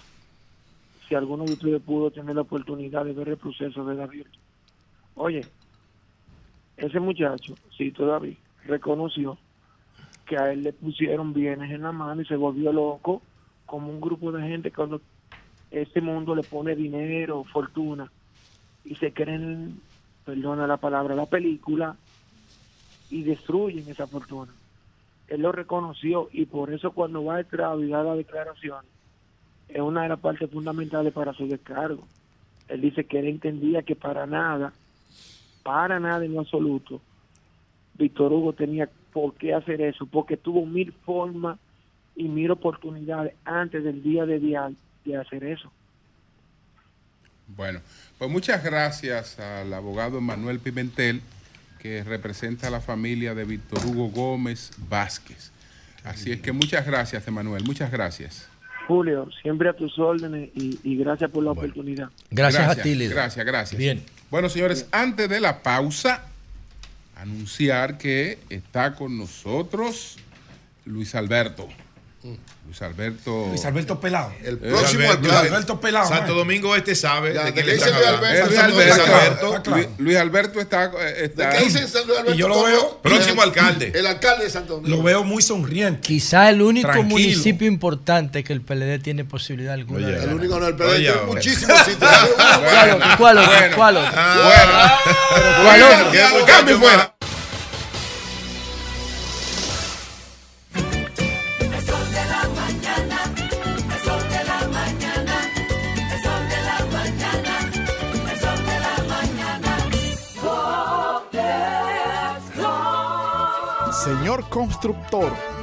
si alguno de ustedes pudo tener la oportunidad de ver el proceso de David, oye, ese muchacho, sí, todavía reconoció que a él le pusieron bienes en la mano y se volvió loco como un grupo de gente cuando este mundo le pone dinero, fortuna y se creen, perdona la palabra, la película y destruyen esa fortuna. Él lo reconoció y por eso cuando va y da la declaración es una de las partes fundamentales para su descargo. Él dice que él entendía que para nada, para nada en absoluto, Víctor Hugo tenía por qué hacer eso, porque tuvo mil formas y mil oportunidades antes del día de día de hacer eso. Bueno, pues muchas gracias al abogado Manuel Pimentel, que representa a la familia de Víctor Hugo Gómez Vázquez. Así es que muchas gracias, Emanuel, muchas gracias. Julio, siempre a tus órdenes y, y gracias por la oportunidad. Gracias a ti. Gracias, gracias. Bien. Bueno, señores, antes de la pausa, anunciar que está con nosotros Luis Alberto. Luis Alberto. Luis Alberto Pelado. El próximo Luis alcalde. Alberto Pelado. Santo. Domingo Este sabe Ya, de ¿de quién qué le dice Luis. Alberto? Luis Alberto, Luis- está Luis, Luis Alberto está, ¿De está qué dicen San Luis Alberto? Y yo lo ¿Cómo? veo- Próximo alcalde. El alcalde de Santo Domingo. Lo veo muy sonriente. Quizá el único Tranquilo. municipio importante que el PLD tiene posibilidad alguna de El único no, el PLD Oye, tiene muchísimos sitios. ¿Cuál otro? ¿Cuál otro? Bueno. ¿Cuál otro? Ah, ¿Cuál otro? Constructor,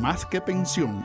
más que pensión.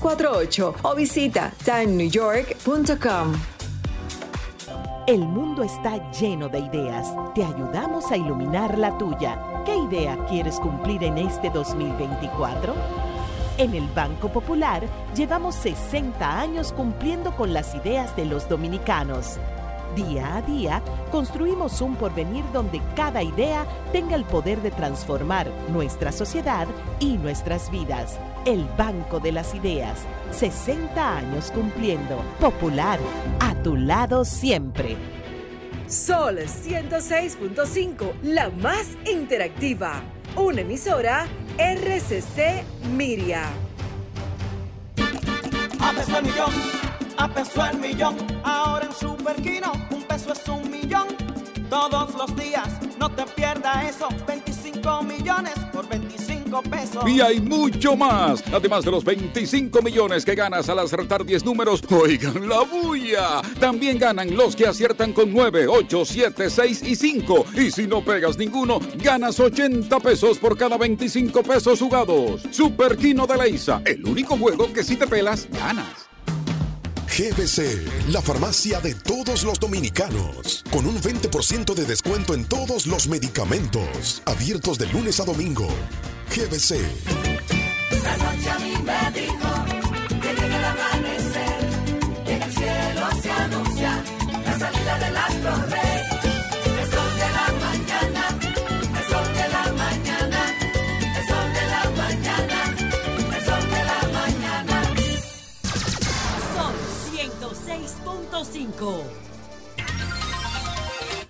917-388-2248 o visita timenewyork.com. El mundo está lleno de ideas. Te ayudamos a iluminar la tuya. ¿Qué idea quieres cumplir en este 2024? En el Banco Popular llevamos 60 años cumpliendo con las ideas de los dominicanos. Día a día, construimos un porvenir donde cada idea tenga el poder de transformar nuestra sociedad y nuestras vidas. El Banco de las Ideas, 60 años cumpliendo. Popular, a tu lado siempre. Sol 106.5, la más interactiva. Una emisora RCC Miria. A peso el millón. Ahora en Superquino, un peso es un millón. Todos los días, no te pierdas eso. 25 millones por 25 pesos. Y hay mucho más. Además de los 25 millones que ganas al acertar 10 números, oigan la bulla. También ganan los que aciertan con 9, 8, 7, 6 y 5. Y si no pegas ninguno, ganas 80 pesos por cada 25 pesos jugados. Super Kino de la ISA, el único juego que si te pelas, ganas. GBC, la farmacia de todos los dominicanos, con un 20% de descuento en todos los medicamentos, abiertos de lunes a domingo. GBC. Noche a que llega el amanecer, el cielo se anuncia la salida. 106.5.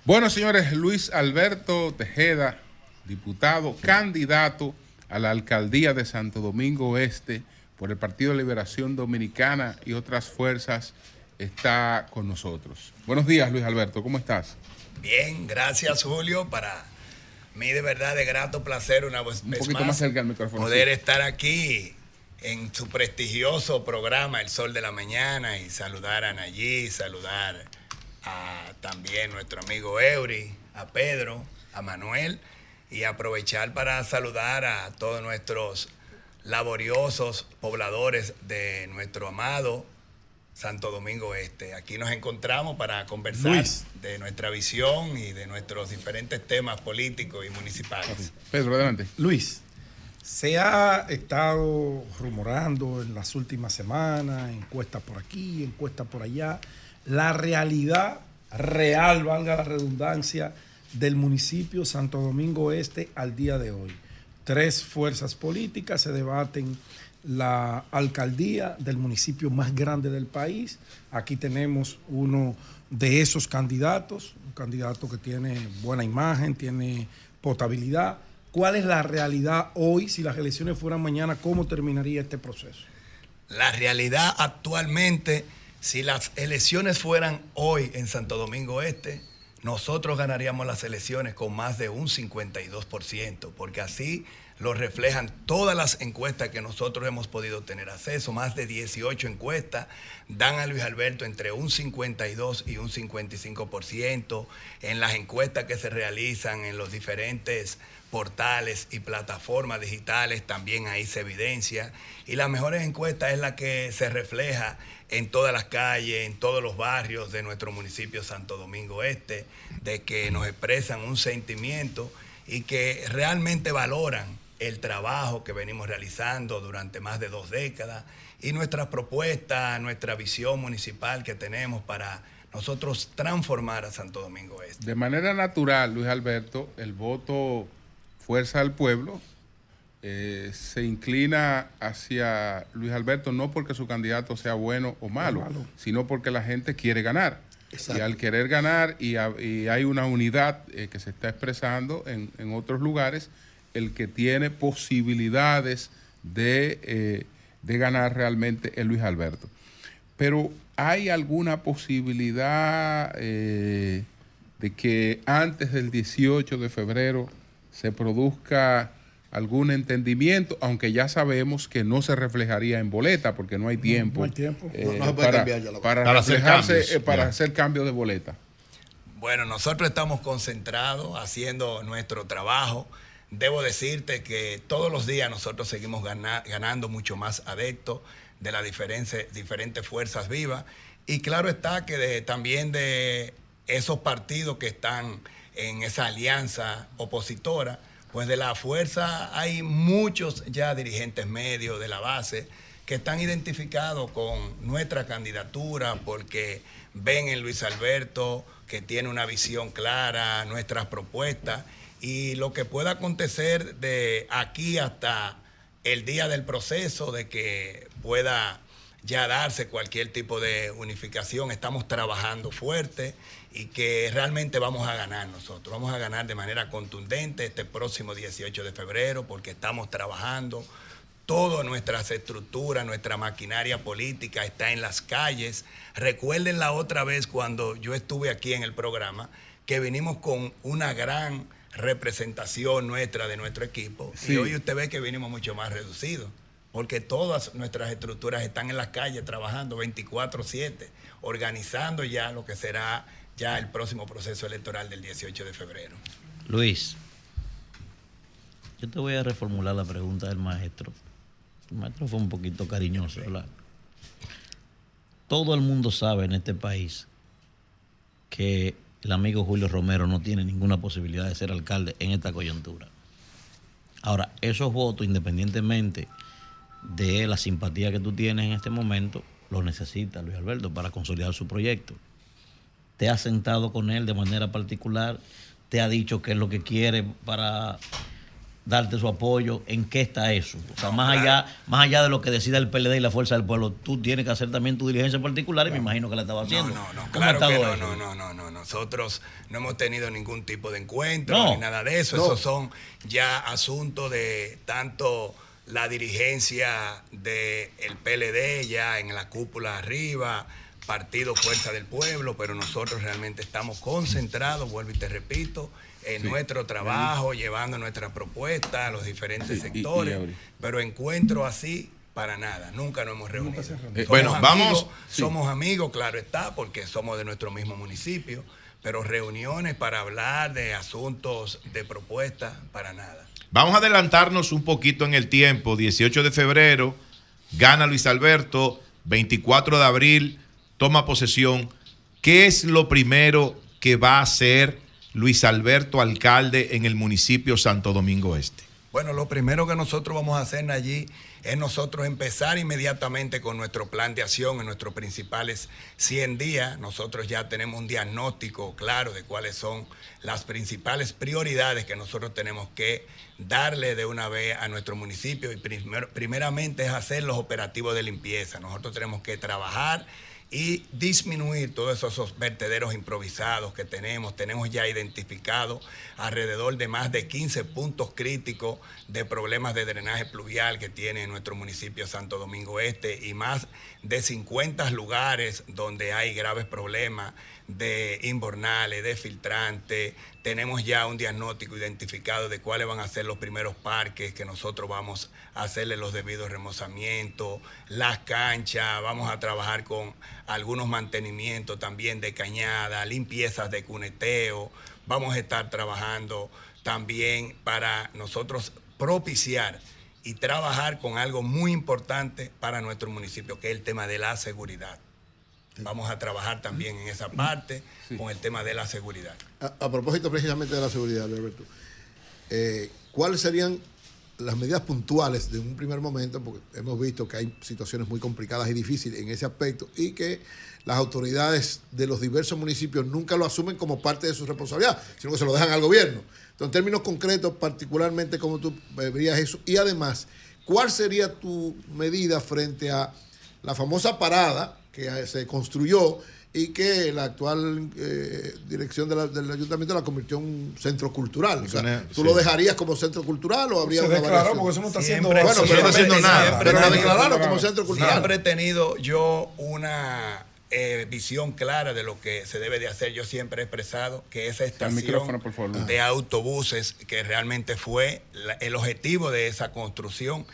Bueno, señores, Luis Alberto Tejeda, diputado, candidato a la alcaldía de Santo Domingo Este por el Partido de Liberación Dominicana y otras fuerzas, está con nosotros. Buenos días, Luis Alberto, ¿cómo estás? Bien, gracias Julio. Para mí de verdad de grato placer una vez Un poquito más cerca del micrófono. poder sí. estar aquí en su prestigioso programa El Sol de la Mañana y saludar a Nayí, saludar a también nuestro amigo Eury, a Pedro, a Manuel y aprovechar para saludar a todos nuestros laboriosos pobladores de nuestro amado Santo Domingo Este. Aquí nos encontramos para conversar Luis. de nuestra visión y de nuestros diferentes temas políticos y municipales. Pedro, adelante. Luis, se ha estado rumorando en las últimas semanas, encuestas por aquí, encuestas por allá, la realidad real, valga la redundancia, del municipio Santo Domingo Este al día de hoy. Tres fuerzas políticas se debaten la alcaldía del municipio más grande del país. Aquí tenemos uno de esos candidatos, un candidato que tiene buena imagen, tiene potabilidad. ¿Cuál es la realidad hoy? Si las elecciones fueran mañana, ¿cómo terminaría este proceso? La realidad actualmente, si las elecciones fueran hoy en Santo Domingo Este, nosotros ganaríamos las elecciones con más de un 52%, porque así lo reflejan todas las encuestas que nosotros hemos podido tener acceso. Más de 18 encuestas dan a Luis Alberto entre un 52 y un 55%. En las encuestas que se realizan en los diferentes portales y plataformas digitales, también ahí se evidencia. Y la mejor encuesta es la que se refleja en todas las calles, en todos los barrios de nuestro municipio Santo Domingo Este, de que nos expresan un sentimiento y que realmente valoran el trabajo que venimos realizando durante más de dos décadas y nuestra propuesta, nuestra visión municipal que tenemos para nosotros transformar a Santo Domingo Este. De manera natural, Luis Alberto, el voto Fuerza del Pueblo eh, se inclina hacia Luis Alberto no porque su candidato sea bueno o malo, malo. sino porque la gente quiere ganar. Exacto. Y al querer ganar y, a- y hay una unidad eh, que se está expresando en, en otros lugares, el que tiene posibilidades de, eh, de ganar realmente es Luis Alberto. Pero ¿hay alguna posibilidad de que antes del 18 de febrero se produzca algún entendimiento, aunque ya sabemos que no se reflejaría en boleta porque no hay tiempo, hay tiempo. eh, No, no se puede para, cambiar ya la para Para hacer reflejarse, cambios, eh, para ya. hacer cambio de boleta. Bueno, nosotros estamos concentrados haciendo nuestro trabajo. Debo decirte que todos los días nosotros seguimos gana- ganando mucho más adeptos de las diferentes, diferentes fuerzas vivas. Y claro está que de- también de esos partidos que están en esa alianza opositora, pues de la fuerza hay muchos ya dirigentes medios de la base que están identificados con nuestra candidatura porque ven en Luis Alberto que tiene una visión clara, nuestras propuestas y lo que pueda acontecer de aquí hasta el día del proceso de que pueda ya darse cualquier tipo de unificación, estamos trabajando fuerte y que realmente vamos a ganar nosotros. Vamos a ganar de manera contundente este próximo 18 de febrero porque estamos trabajando. Todas nuestras estructuras, nuestra maquinaria política está en las calles. Recuerden la otra vez cuando yo estuve aquí en el programa que vinimos con una gran representación nuestra de nuestro equipo Sí. y hoy usted ve que vinimos mucho más reducidos porque todas nuestras estructuras están en las calles trabajando 24/7, organizando ya lo que será ya el próximo proceso electoral del 18 de febrero. Luis, yo te voy a reformular la pregunta del maestro. El maestro fue un poquito cariñoso, ¿verdad? Todo el mundo sabe en este país que el amigo Julio Romero no tiene ninguna posibilidad de ser alcalde en esta coyuntura. Ahora, esos votos, independientemente de la simpatía que tú tienes en este momento, los necesita Luis Alberto para consolidar su proyecto. ¿Te has sentado con él de manera particular? ¿Te ha dicho qué es lo que quiere para darte su apoyo? ¿En qué está eso? O sea, más, allá, más allá de lo que decida el PLD y la Fuerza del Pueblo, tú tienes que hacer también tu diligencia particular y me imagino que la estaba haciendo. No, no, ¿Cómo ha claro que estado no, eso? no, no, no, no. Nosotros no hemos tenido ningún tipo de encuentro No. ni nada de eso. No. Esos son ya asuntos de tanto la dirigencia del PLD ya en la cúpula arriba, Partido Fuerza del Pueblo, pero nosotros realmente estamos concentrados, vuelvo y te repito, en Sí. nuestro trabajo, llevando nuestra propuesta a los diferentes Sí, y- y sectores, pero encuentro así para nada, nunca nos hemos reunido. Eh, bueno, amigos, vamos- sí. Somos amigos, claro está, porque somos de nuestro mismo municipio, pero reuniones para hablar de asuntos, de propuestas, para nada. Vamos a adelantarnos un poquito en el tiempo. 18 de febrero, gana Luis Alberto. 24 de abril, toma posesión. ¿Qué es lo primero que va a hacer Luis Alberto alcalde en el municipio Santo Domingo Este? Bueno, lo primero que nosotros vamos a hacer allí es nosotros empezar inmediatamente con nuestro plan de acción en nuestros principales 100 días. Nosotros ya tenemos un diagnóstico claro de cuáles son las principales prioridades que nosotros tenemos que darle de una vez a nuestro municipio y primer- primeramente es hacer los operativos de limpieza. Nosotros tenemos que trabajar y disminuir todos esos vertederos improvisados que tenemos. Tenemos ya identificado alrededor de más de 15 puntos críticos de problemas de drenaje pluvial que tiene nuestro municipio Santo Domingo Este y más de 50 lugares donde hay graves problemas de inbornales, de filtrantes. Tenemos ya un diagnóstico identificado de cuáles van a ser los primeros parques que nosotros vamos a hacerle los debidos remozamientos, las canchas, vamos a trabajar con algunos mantenimientos también de cañada, limpiezas de cuneteo, vamos a estar trabajando también para nosotros propiciar y trabajar con algo muy importante para nuestro municipio, que es el tema de la seguridad. Vamos a trabajar también en esa parte con el tema de la seguridad. A, a propósito precisamente de la seguridad, Alberto, eh, ¿cuáles serían las medidas puntuales de un primer momento? Porque hemos visto que hay situaciones muy complicadas y difíciles en ese aspecto y que las autoridades de los diversos municipios nunca lo asumen como parte de su responsabilidad, sino que se lo dejan al gobierno. Entonces, en términos concretos, particularmente cómo tú eh, verías eso y además, ¿cuál sería tu medida frente a la famosa parada que se construyó y que la actual eh, dirección de la- del ayuntamiento la convirtió en un centro cultural. O sea, ¿Tú Sí. lo dejarías como centro cultural o habría Se una declaró, variación? porque eso no está haciendo- Bueno, no está haciendo nada. Pero nadie- declararon como centro cultural. Siempre he tenido yo una eh, visión clara de lo que se debe de hacer. Yo siempre he expresado que esa estación de autobuses, que realmente fue la- el objetivo de esa construcción,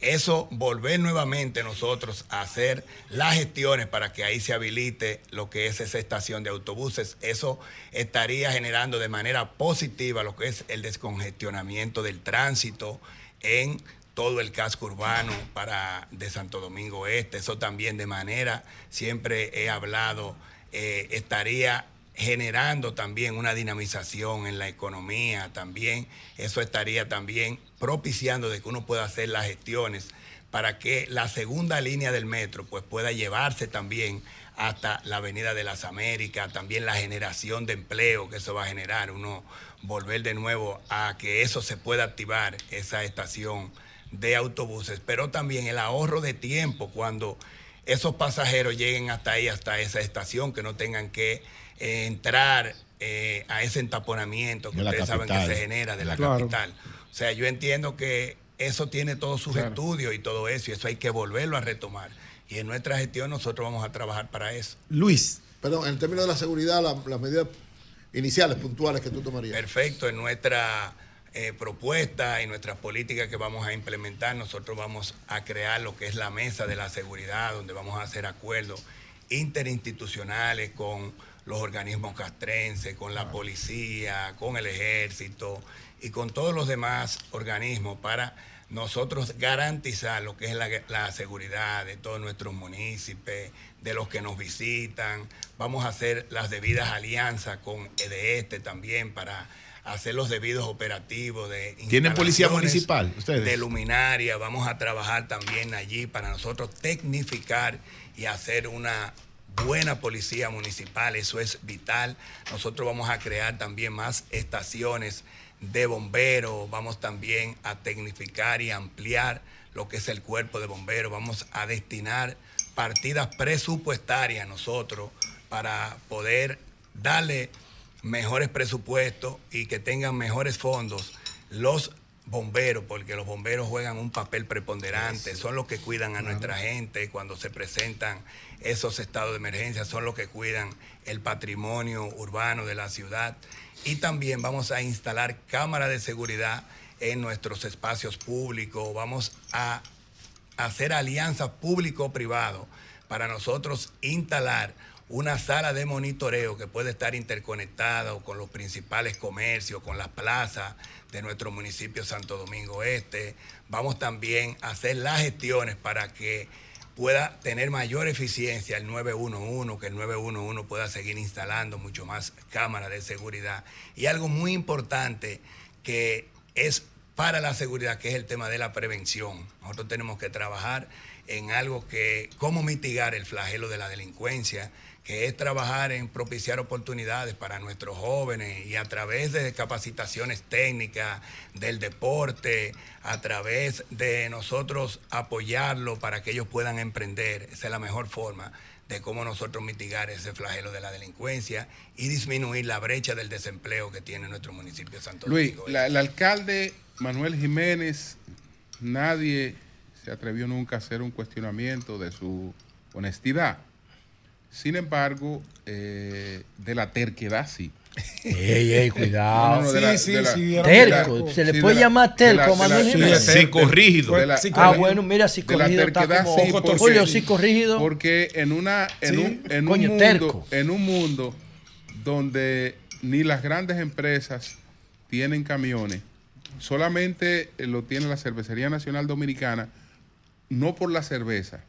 eso volver nuevamente nosotros a hacer las gestiones para que ahí se habilite lo que es esa estación de autobuses, eso estaría generando de manera positiva lo que es el descongestionamiento del tránsito en todo el casco urbano para de Santo Domingo Este. Eso también de manera, siempre he hablado, eh, estaría generando también una dinamización en la economía también. Eso estaría también propiciando de que uno pueda hacer las gestiones para que la segunda línea del metro pues pueda llevarse también hasta la Avenida de las Américas, también la generación de empleo que eso va a generar, uno volver de nuevo a que eso se pueda activar, esa estación de autobuses, pero también el ahorro de tiempo cuando esos pasajeros lleguen hasta ahí, hasta esa estación, que no tengan que eh, entrar eh, a ese entaponamiento que ustedes saben que se genera de la Claro. capital. O sea, yo entiendo que eso tiene todos sus Claro. estudios y todo eso, y eso hay que volverlo a retomar. Y en nuestra gestión nosotros vamos a trabajar para eso. Luis. Perdón, en términos de la seguridad, la- las medidas iniciales, puntuales que tú tomarías. Perfecto, en nuestra eh, propuesta y nuestras políticas que vamos a implementar, nosotros vamos a crear lo que es la mesa de la seguridad, donde vamos a hacer acuerdos interinstitucionales con los organismos castrenses, con la policía, con el ejército y con todos los demás organismos para nosotros garantizar lo que es la, la seguridad de todos nuestros municipios, de los que nos visitan. Vamos a hacer las debidas alianzas con EDESTE también para hacer los debidos operativos de ¿Tienen policía municipal ustedes? de luminaria. Vamos a trabajar también allí para nosotros tecnificar y hacer una buena policía municipal. Eso es vital. Nosotros vamos a crear también más estaciones de bomberos. Vamos también a tecnificar y ampliar lo que es el cuerpo de bomberos. Vamos a destinar partidas presupuestarias nosotros para poder darle mejores presupuestos y que tengan mejores fondos los bomberos, porque los bomberos juegan un papel preponderante, son los que cuidan a nuestra gente cuando se presentan esos estados de emergencia, son los que cuidan el patrimonio urbano de la ciudad. Y también vamos a instalar cámaras de seguridad en nuestros espacios públicos, vamos a hacer alianzas público-privado para nosotros instalar una sala de monitoreo que puede estar interconectada con los principales comercios, con las plazas de nuestro municipio Santo Domingo Este. Vamos también a hacer las gestiones para que pueda tener mayor eficiencia el 911, que el 911 pueda seguir instalando mucho más cámaras de seguridad. Y algo muy importante que es para la seguridad, que es el tema de la prevención. Nosotros tenemos que trabajar en algo que, cómo mitigar el flagelo de la delincuencia, que es trabajar en propiciar oportunidades para nuestros jóvenes y a través de capacitaciones técnicas, del deporte, a través de nosotros apoyarlo para que ellos puedan emprender. Esa es la mejor forma de cómo nosotros mitigar ese flagelo de la delincuencia y disminuir la brecha del desempleo que tiene nuestro municipio de Santo Luis, Domingo. la- el alcalde Manuel Jiménez, nadie se atrevió nunca a hacer un cuestionamiento de su honestidad. Sin embargo, eh, de la terquedad sí. Ey, ey, cuidado. la- Sí, la- sí, terco. Se le sí, puede de la- llamar terco, Manuel Jiménez. Psicorrígido. Ah, bueno, mira, de la psicorrígido está como- sí, porque- Julio, psicorrígido. Porque en una en Sí. un, en un Coño, mundo terco. en un mundo donde ni las grandes empresas tienen camiones, solamente lo tiene la Cervecería Nacional Dominicana, no por la cerveza.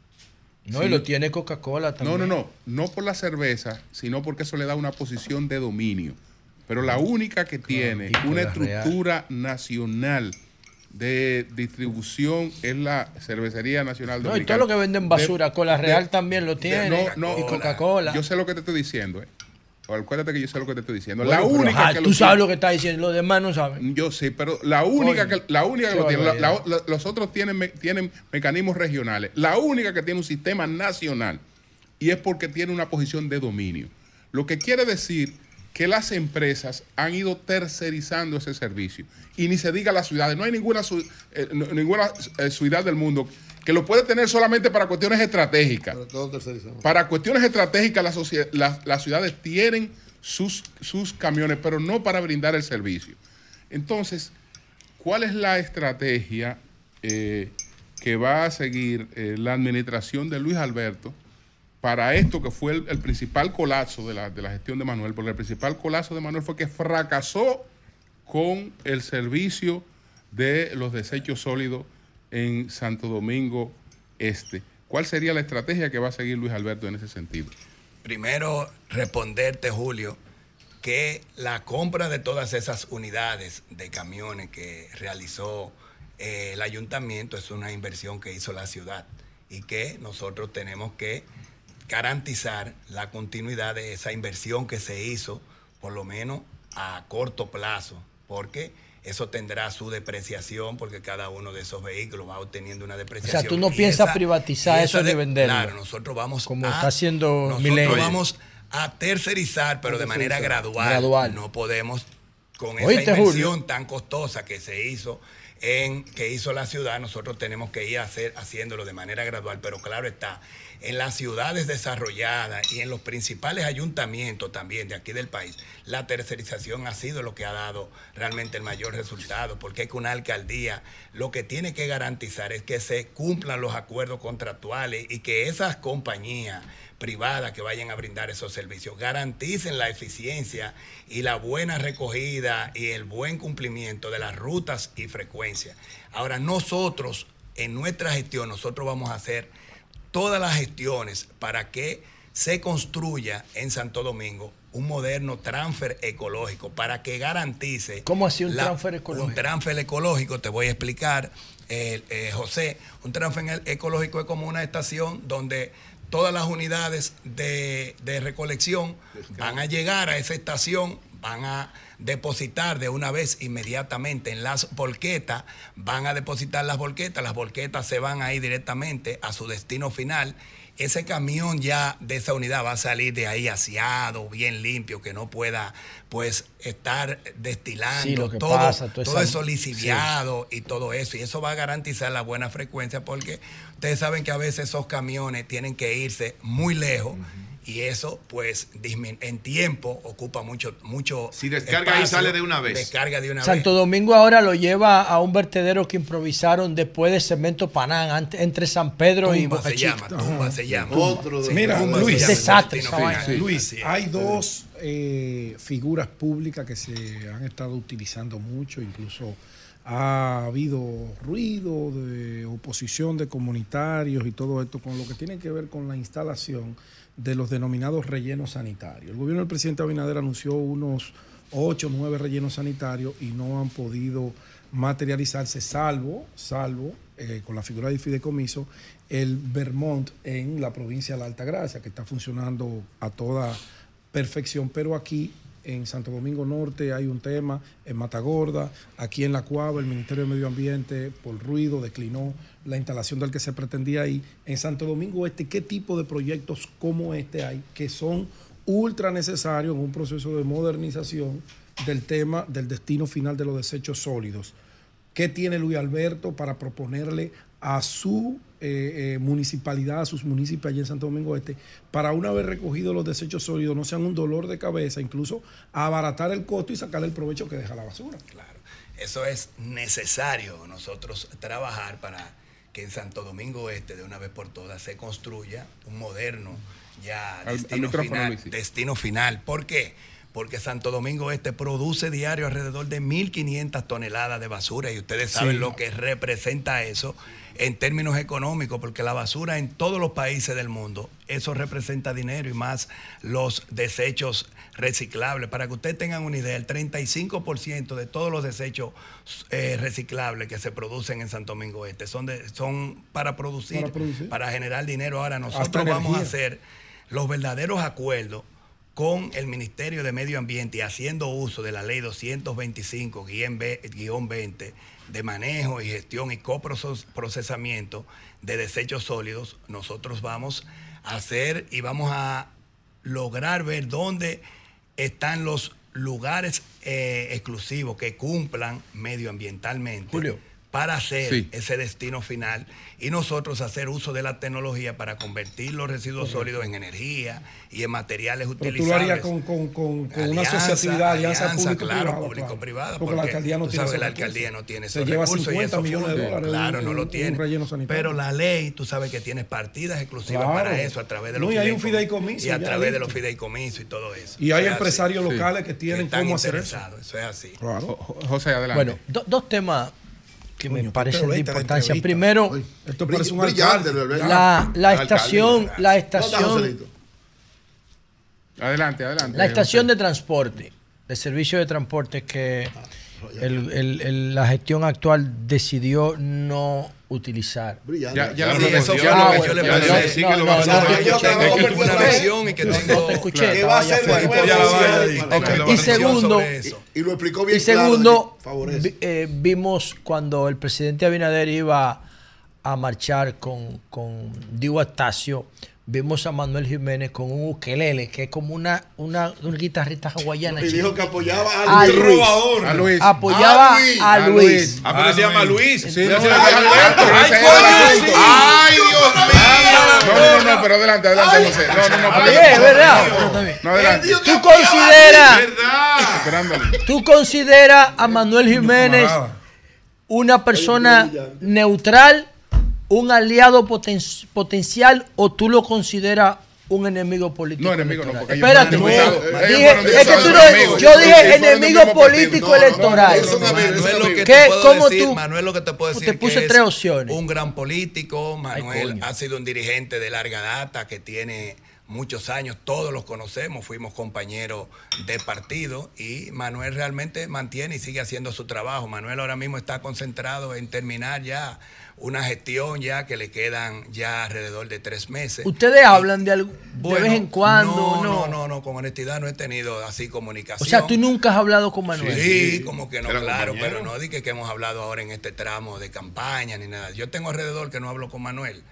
No, y lo tiene Coca-Cola No, también. no, no, no por la cerveza, sino porque eso le da una posición de dominio. Pero la única que tiene una Real. estructura nacional de distribución es la Cervecería Nacional No, y Dominicana. todo lo que venden basura, Cola Real también lo tiene, no, no, y Coca-Cola. Yo sé lo que te estoy diciendo, ¿eh? Acuérdate que yo sé lo que te estoy diciendo. Bueno, la pero, única ajá, que tú lo sabes tiene- lo que está diciendo, los demás no saben. Yo sé, pero la única que, la única que lo tiene, la- la- los otros tienen, me- tienen mecanismos regionales. La única que tiene un sistema nacional y es porque tiene una posición de dominio. Lo que quiere decir que las empresas han ido tercerizando ese servicio. Y ni se diga las ciudades, no hay ninguna, eh, ninguna eh, ciudad del mundo que lo puede tener solamente para cuestiones estratégicas. Para cuestiones estratégicas, las, las- las ciudades tienen sus, sus camiones, pero no para brindar el servicio. Entonces, ¿cuál es la estrategia eh, que va a seguir eh, la administración de Luis Alberto para esto que fue el, el principal colapso de la, de la gestión de Manuel? Porque el principal colapso de Manuel fue que fracasó con el servicio de los desechos sólidos en Santo Domingo Este. ¿Cuál sería la estrategia que va a seguir Luis Alberto en ese sentido? Primero, responderte, Julio, que la compra de todas esas unidades de camiones que realizó eh, el ayuntamiento es una inversión que hizo la ciudad y que nosotros tenemos que garantizar la continuidad de esa inversión que se hizo, por lo menos a corto plazo, porque eso tendrá su depreciación, porque cada uno de esos vehículos va obteniendo una O depreciación. sea, tú no Y piensas esa- privatizar eso esa ni de- venderlo. Claro, nosotros vamos Como a- está haciendo nosotros Milenio. vamos a tercerizar, pero de manera gradual. Gradual. No podemos con esa Oíste, inversión Julio. tan costosa que se hizo en que hizo la ciudad, nosotros tenemos que ir a hacer, haciéndolo de manera gradual, pero claro está, en las ciudades desarrolladas y en los principales ayuntamientos también de aquí del país, la tercerización ha sido lo que ha dado realmente el mayor resultado, porque es que una alcaldía lo que tiene que garantizar es que se cumplan los acuerdos contractuales y que esas compañías privadas que vayan a brindar esos servicios garanticen la eficiencia y la buena recogida y el buen cumplimiento de las rutas y frecuencias. Ahora, nosotros, en nuestra gestión, nosotros vamos a hacer todas las gestiones para que se construya en Santo Domingo un moderno transfer ecológico para que garantice... ¿Cómo así un la- transfer ecológico? Un transfer ecológico, te voy a explicar, eh, eh, José, un transfer ecológico es como una estación donde todas las unidades de, de recolección van a llegar a esa estación, van a depositar de una vez inmediatamente en las volquetas, van a depositar las volquetas, las volquetas se van a ir directamente a su destino final. Ese camión ya de esa unidad va a salir de ahí aseado, bien limpio, que no pueda pues estar destilando Sí, lo que todo, pasa, todo eso lisiviado y todo eso. Y eso va a garantizar la buena frecuencia porque ustedes saben que a veces esos camiones tienen que irse muy lejos. Y eso, pues, dismin- en tiempo ocupa mucho, mucho. Si descarga ahí, sale de una vez. Descarga de una Santo vez. Domingo ahora lo lleva a un vertedero que improvisaron después de Cemento Panán, ante- entre San Pedro y Tumba Boca se llama, Tumba se llama. Otro Sí, Mira, Tumba se Luis, llama, desastre vaina. Luis, hay dos eh, figuras públicas que se han estado utilizando mucho, incluso ha habido ruido de oposición de comunitarios y todo esto con lo que tiene que ver con la instalación de los denominados rellenos sanitarios. El gobierno del presidente Abinader anunció unos ocho o nueve rellenos sanitarios y no han podido materializarse, salvo, salvo eh, con la figura de fideicomiso, el Vermont en la provincia de la Alta Gracia, que está funcionando a toda perfección, pero aquí en Santo Domingo Norte hay un tema, en Matagorda, aquí en La Cuava, el Ministerio de Medio Ambiente, por ruido, declinó la instalación del que se pretendía ahí. En Santo Domingo Este, ¿qué tipo de proyectos como este hay que son ultra necesarios en un proceso de modernización del tema del destino final de los desechos sólidos? ¿Qué tiene Luis Alberto para proponerle a su eh, eh, municipalidad, a sus municipios allá en Santo Domingo Este, para una vez recogidos los desechos sólidos no sean un dolor de cabeza, incluso abaratar el costo y sacarle el provecho que deja la basura? Eso es necesario nosotros trabajar para que en Santo Domingo Este, de una vez por todas, se construya un moderno ya Al- al destino final. Destino final. ¿Por qué? Porque Santo Domingo Este produce diario alrededor de 1.500 toneladas de basura y ustedes saben Sí. lo que representa eso en términos económicos, porque la basura en todos los países del mundo, eso representa dinero y más los desechos reciclables. Para que ustedes tengan una idea, el 35% de todos los desechos eh, reciclables que se producen en Santo Domingo Este son, de- son para producir, Para producir. para generar dinero. Ahora nosotros vamos a hacer los verdaderos acuerdos con el Ministerio de Medio Ambiente y haciendo uso de la ley 225-20 de manejo y gestión y coprocesamiento de desechos sólidos, nosotros vamos a hacer y vamos a lograr ver dónde están los lugares eh, exclusivos que cumplan medioambientalmente para hacer Sí. ese destino final y nosotros hacer uso de la tecnología para convertir los residuos Correcto. sólidos en energía y en materiales Pero tú lo harías con, con, con, con una Alianza, asociatividad, alianza, alianza, público-privada. claro, público-privada, Porque, la alcaldía no tú tiene sabes, la alcaldía no tiene Se esos lleva recursos y 50 esos millones de fondos. dólares. Claro, en- no lo en tiene. Pero la ley, tú sabes que tienes partidas exclusivas Claro. para eso a través de los No, y hay un fideicomiso y a través de los fideicomisos y todo eso. Y hay empresarios así. locales que tienen cómo hacer eso. Eso es así. Claro. José, adelante. Bueno, do- dos temas que me parecen de importancia. Primero, Esto parece un la, la estación, la ¿Dónde está estación? Adelante, adelante. la estación de transporte, de servicio de transporte que el- el- el- la gestión actual decidió no utilizar. Brillante. Ya, ya Sí, lo eso fue Ah, lo que bueno, yo le pensé. no, no, no, que y segundo. Y lo explicó bien Y segundo, vi- eh, vimos cuando el presidente Abinader iba a marchar con, con Diego Astacio, vimos a Manuel Jiménez con un ukelele, que es como una, una, una guitarrita hawaiana. Y dijo que apoyaba a a Luis. Luis. A Luis. Apoyaba A Luis. a A Luis. Luis. Ah, pero se llama Luis. Sí, no, no, no, Alberto. Ay. ¡Ay, Dios mío! No, no, no, pero adelante, adelante, José. No, no, no. Oye, pero- es verdad. No, adelante. ¿Tú consideras, tú consideras a Manuel Jiménez una persona neutral, un aliado poten- potencial o tú lo consideras un enemigo político? No, enemigo no, electoral? porque ellos Espérate, dije- fueron es que tú no, amigos. yo dije enemigo político No, no, no, electoral. Amigos, Manuel lo que te puedo ¿Cómo decir, tú- Manuel lo que te puedo te decir puse que tres es opciones? un gran político, Manuel ha sido un dirigente de larga data que tiene muchos años, todos los conocemos, fuimos compañeros de partido y Manuel realmente mantiene y sigue haciendo su trabajo. Manuel ahora mismo está concentrado en terminar ya una gestión ya que le quedan ya alrededor de tres meses. Ustedes hablan de, algo, de vez en cuando, no, ¿no? no, no, con honestidad no he tenido así comunicación. O sea, tú nunca has hablado con Manuel. Sí, como que no, claro, pero no di que, que hemos hablado ahora en este tramo de campaña ni nada. Yo tengo alrededor que no hablo con Manuel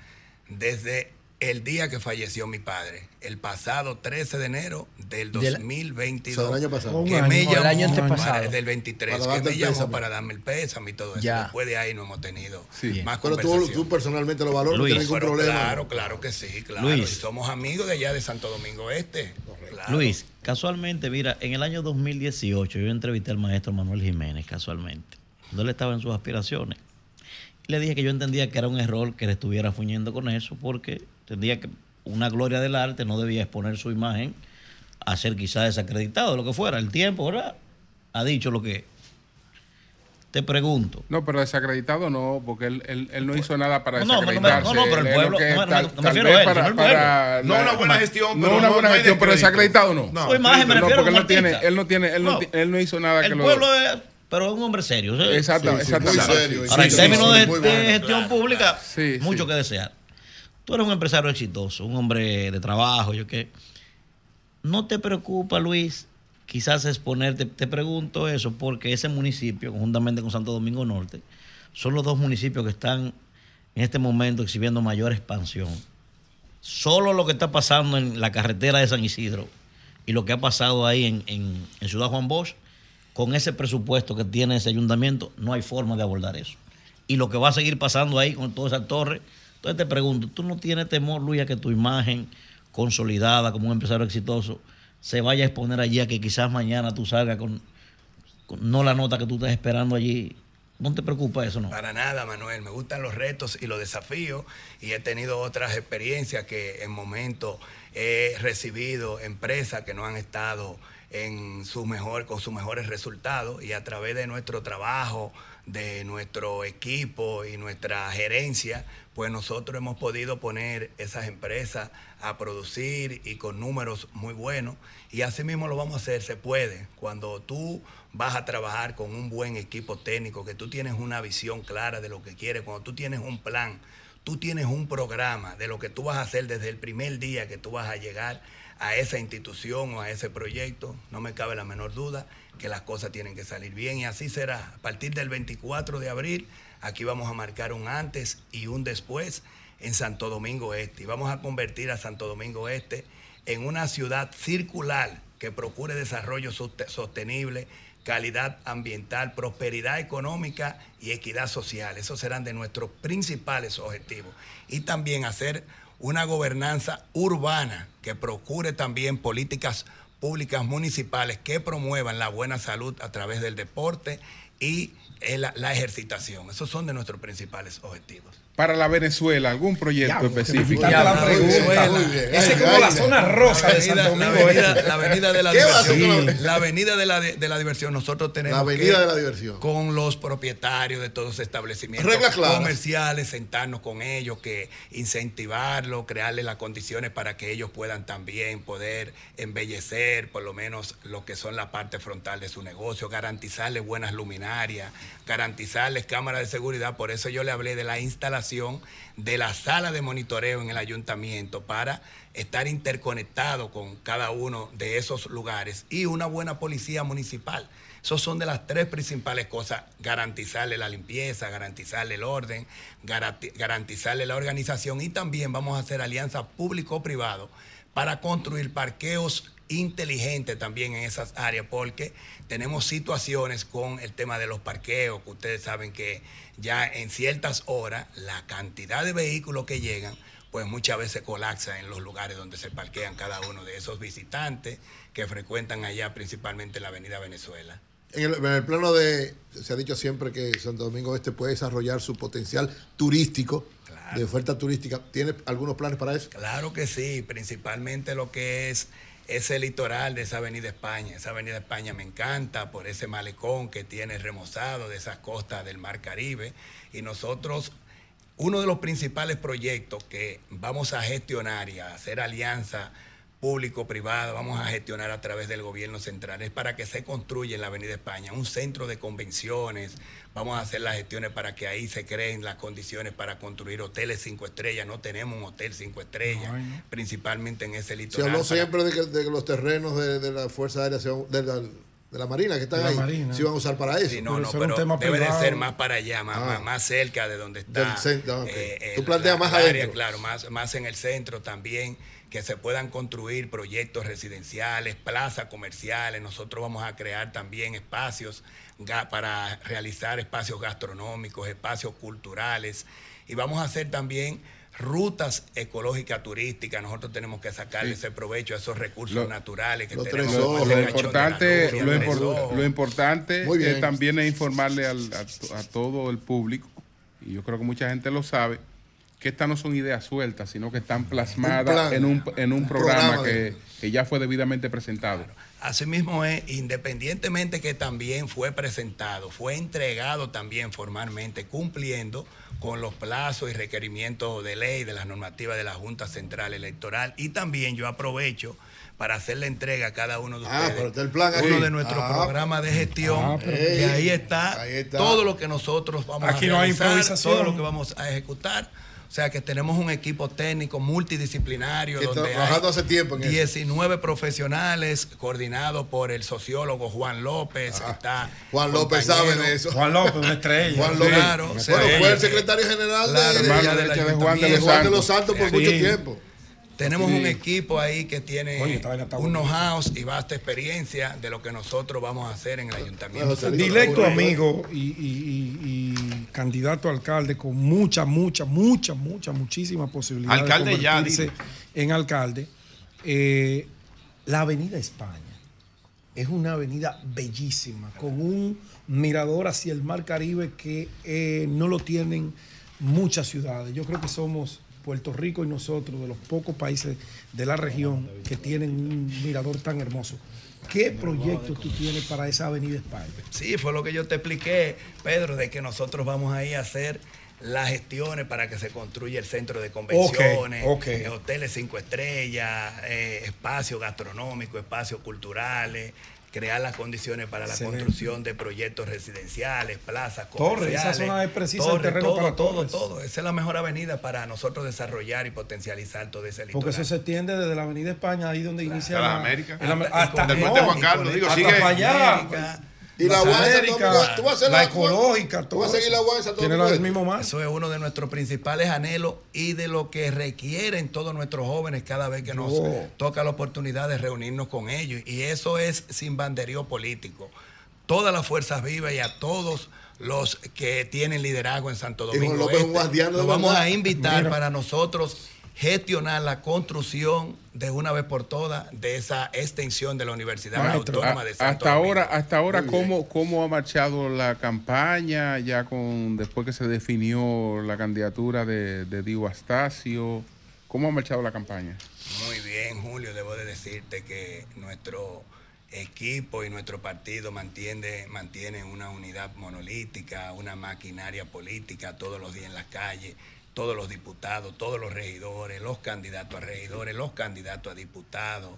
desde el día que falleció mi padre, el pasado 13 de enero del Del- 2022. O sea, del año pasado. Que me No, llamó el año para- antepasado. del 23, Para que me llamó pésame. para darme el pésame y todo eso. Ya. Después de ahí no hemos tenido Sí. más Pero tú, tú personalmente lo valoras, no Luis. tienes ningún Pero problema. Claro, claro que sí, claro. Luis. Y somos amigos de allá de Santo Domingo Este. Claro. Luis, casualmente, mira, en el año 2018 yo entrevisté al maestro Manuel Jiménez, casualmente, cuando él estaba en sus aspiraciones. Y le dije que yo entendía que era un error que le estuviera fuñendo con eso, porque entendía que una gloria del arte no debía exponer su imagen a ser quizás desacreditado, lo que fuera. El tiempo, ¿verdad? Ha dicho lo que. Te pregunto. No, pero desacreditado no, porque él, él, él no hizo nada para No, desacreditarse. no, no, pero el pueblo- lo que no, no, tal- no me refiero a él, para- el para No la- una buena gestión, No pero una no- buena no hay gestión, pero desacreditado no. No, Su imagen me No, refiero porque él no tiene, él no tiene, él no, él no hizo nada que El lo pueblo es, pero es un hombre serio. ¿sí? Exacto, serio, Ahora, en términos sí, de, muy de bueno. gestión pública, Sí, mucho sí. que desear. Tú eres un empresario exitoso, un hombre de trabajo, yo qué. ¿No te preocupa, Luis, quizás exponerte? Te pregunto eso porque ese municipio, conjuntamente con Santo Domingo Norte, son los dos municipios que están en este momento exhibiendo mayor expansión. Solo lo que está pasando en la carretera de San Isidro y lo que ha pasado ahí en, en- en Ciudad Juan Bosch, con ese presupuesto que tiene ese ayuntamiento, no hay forma de abordar eso. Y lo que va a seguir pasando ahí con toda esa torre. Entonces te pregunto, ¿tú no tienes temor, Luis, a que tu imagen consolidada como un empresario exitoso se vaya a exponer allí a que quizás mañana tú salgas con, no la nota que tú estás esperando allí? ¿No te preocupa eso, no? Para nada, Manuel. Me gustan los retos y los desafíos y he tenido otras experiencias que en momentos he recibido empresas que no han estado en su mejor, con sus mejores resultados y a través de nuestro trabajo, de nuestro equipo y nuestra gerencia, pues nosotros hemos podido poner esas empresas a producir y con números muy buenos y así mismo lo vamos a hacer, se puede. Cuando tú vas a trabajar con un buen equipo técnico, que tú tienes una visión clara de lo que quieres, cuando tú tienes un plan, tú tienes un programa de lo que tú vas a hacer desde el primer día que tú vas a llegar a esa institución o a ese proyecto, no me cabe la menor duda que las cosas tienen que salir bien y así será. A partir del 24 de abril, aquí vamos a marcar un antes y un después en Santo Domingo Este y vamos a convertir a Santo Domingo Este en una ciudad circular que procure desarrollo soste- sostenible, calidad ambiental, prosperidad económica y equidad social. Esos serán de nuestros principales objetivos. Y también hacer una gobernanza urbana que procure también políticas públicas municipales que promuevan la buena salud a través del deporte y la, la ejercitación. Esos son de nuestros principales objetivos. Para la Venezuela, algún proyecto específico. encanta la pregunta. Esa es como la zona rosa de Santo Domingo. La avenida de la ¿Qué va a hacer diversión. con la- La avenida de la, de la diversión. Nosotros tenemos La avenida que, de la diversión. con los propietarios de todos los establecimientos comerciales, sentarnos con ellos, que incentivarlos, crearles las condiciones para que ellos puedan también poder embellecer por lo menos lo que son la parte frontal de su negocio, garantizarles buenas luminarias, garantizarles cámaras de seguridad. Por eso yo le hablé de la instalación de la sala de monitoreo en el ayuntamiento para estar interconectado con cada uno de esos lugares y una buena policía municipal. Esos son de las tres principales cosas, garantizarle la limpieza, garantizarle el orden, garanti- garantizarle la organización y también vamos a hacer alianza público-privado para construir parqueos inteligentes también en esas áreas, porque tenemos situaciones con el tema de los parqueos, que ustedes saben que ya en ciertas horas la cantidad de vehículos que llegan, pues muchas veces colapsa en los lugares donde se parquean cada uno de esos visitantes que frecuentan allá, principalmente en la Avenida Venezuela. En el, en el plano de, se ha dicho siempre que Santo Domingo Este puede desarrollar su potencial turístico, de oferta turística. ¿Tiene algunos planes para eso? Claro que sí, principalmente lo que es ese litoral de esa Avenida España. Esa Avenida España me encanta por ese malecón que tiene remozado de esas costas del Mar Caribe. Y nosotros, uno de los principales proyectos que vamos a gestionar y a hacer alianza público-privada, vamos a gestionar a través del gobierno central, es para que se construya en la Avenida España un centro de convenciones, vamos a hacer las gestiones para que ahí se creen las condiciones para construir hoteles cinco estrellas, no tenemos un hotel cinco estrellas, principalmente en ese Se litoral. habló para- siempre de que, de que los terrenos de, de la Fuerza Aérea, se de la, de la Marina que están ahí, Marina. se iban a usar para eso. Sí, no, no, pero debe de ser más para allá, más, Ah. más, más cerca de donde está. Del centro, eh, Tú planteas la- más área, adentro. Claro, más, más en el centro también, que se puedan construir proyectos residenciales, plazas comerciales. Nosotros vamos a crear también espacios para realizar espacios gastronómicos, espacios culturales. Y vamos a hacer también rutas ecológicas turísticas. Nosotros tenemos que sacarle ese provecho a esos recursos Lo- naturales que Lo, tenemos. lo importante, lo, impor- lo importante Muy bien. es también es informarle al- a, a todo el público, y yo creo que mucha gente lo sabe, que estas no son ideas sueltas, sino que están plasmadas plan, en un, en un un programa, programa que, de- que ya fue debidamente presentado. Asimismo es, independientemente que también fue presentado, fue entregado también formalmente, cumpliendo con los plazos y requerimientos de ley de las normativas de la Junta Central Electoral. Y también yo aprovecho para hacer la entrega a cada uno de Ah, ustedes. pero está el plan uno de nuestros Ah, programas de gestión, ah, pero- que ahí está, Ahí está. todo lo que nosotros vamos Aquí a no hay realizar, improvisación. todo lo que vamos a ejecutar. O sea que tenemos un equipo técnico multidisciplinario Que donde hay trabajando hace tiempo en eso. 19 profesionales coordinados por el sociólogo Juan López. está Juan López sabe de eso. Juan López, una estrella. Juan López. Claro, bueno, fue el secretario general Claro, de, hermano de- de de Juan de los, Juan Santos. Santos por Sí. mucho tiempo. Tenemos Sí. un equipo ahí que tiene Oye, un know-how y vasta experiencia de lo que nosotros vamos a hacer en el ayuntamiento. Directo amigo y, y- y- y candidato a alcalde con mucha, mucha, mucha, mucha, muchísima posibilidad Alcalde de ya, convertirse dile. en alcalde. Eh, la Avenida España es una avenida bellísima, con un mirador hacia el Mar Caribe que eh, no lo tienen muchas ciudades. Yo creo que somos Puerto Rico y nosotros, de los pocos países de la región que tienen un mirador tan hermoso. ¿Qué proyecto tú tienes para esa Avenida España? Sí, fue lo que yo te expliqué, Pedro, de que nosotros vamos a ir a hacer las gestiones para que se construya el centro de convenciones, eh, hoteles cinco estrellas, eh, espacios gastronómicos, espacios culturales, crear las condiciones para la Excelente. construcción de proyectos residenciales, plazas, Torres, esa zona es precisa el terreno todo, para todo, torres. todo. Esa es la mejor avenida para nosotros desarrollar y potencializar todo ese litoral. Porque eso se extiende desde la Avenida España, ahí donde inicia Hasta la la América. Hasta- hasta del puente no, Juan Carlos, digo, hasta sigue. para allá. América. Y la América, tú vas a hacer la la ecológica, tú vas a seguir la Tiene Este. mismo más. Eso es uno de nuestros principales anhelos y de lo que requieren todos nuestros jóvenes cada vez que nos toca la oportunidad de reunirnos con ellos. Y eso es sin banderío político. Todas las fuerzas vivas y a todos los que tienen liderazgo en Santo Domingo Este, los vamos a invitar Mira. para nosotros gestionar la construcción de una vez por todas de esa extensión de la Universidad Maestro, Autónoma de Santo hasta Domingo. ahora, hasta ahora. ¿cómo, ¿cómo ha marchado la campaña ya con después que se definió la candidatura de, de Dio Astacio? ¿Cómo ha marchado la campaña? Muy bien, Julio, debo de decirte que nuestro equipo y nuestro partido mantiene, mantiene una unidad monolítica, una maquinaria política todos los días en las calles, todos los diputados, todos los regidores, los candidatos a regidores, los candidatos a diputados,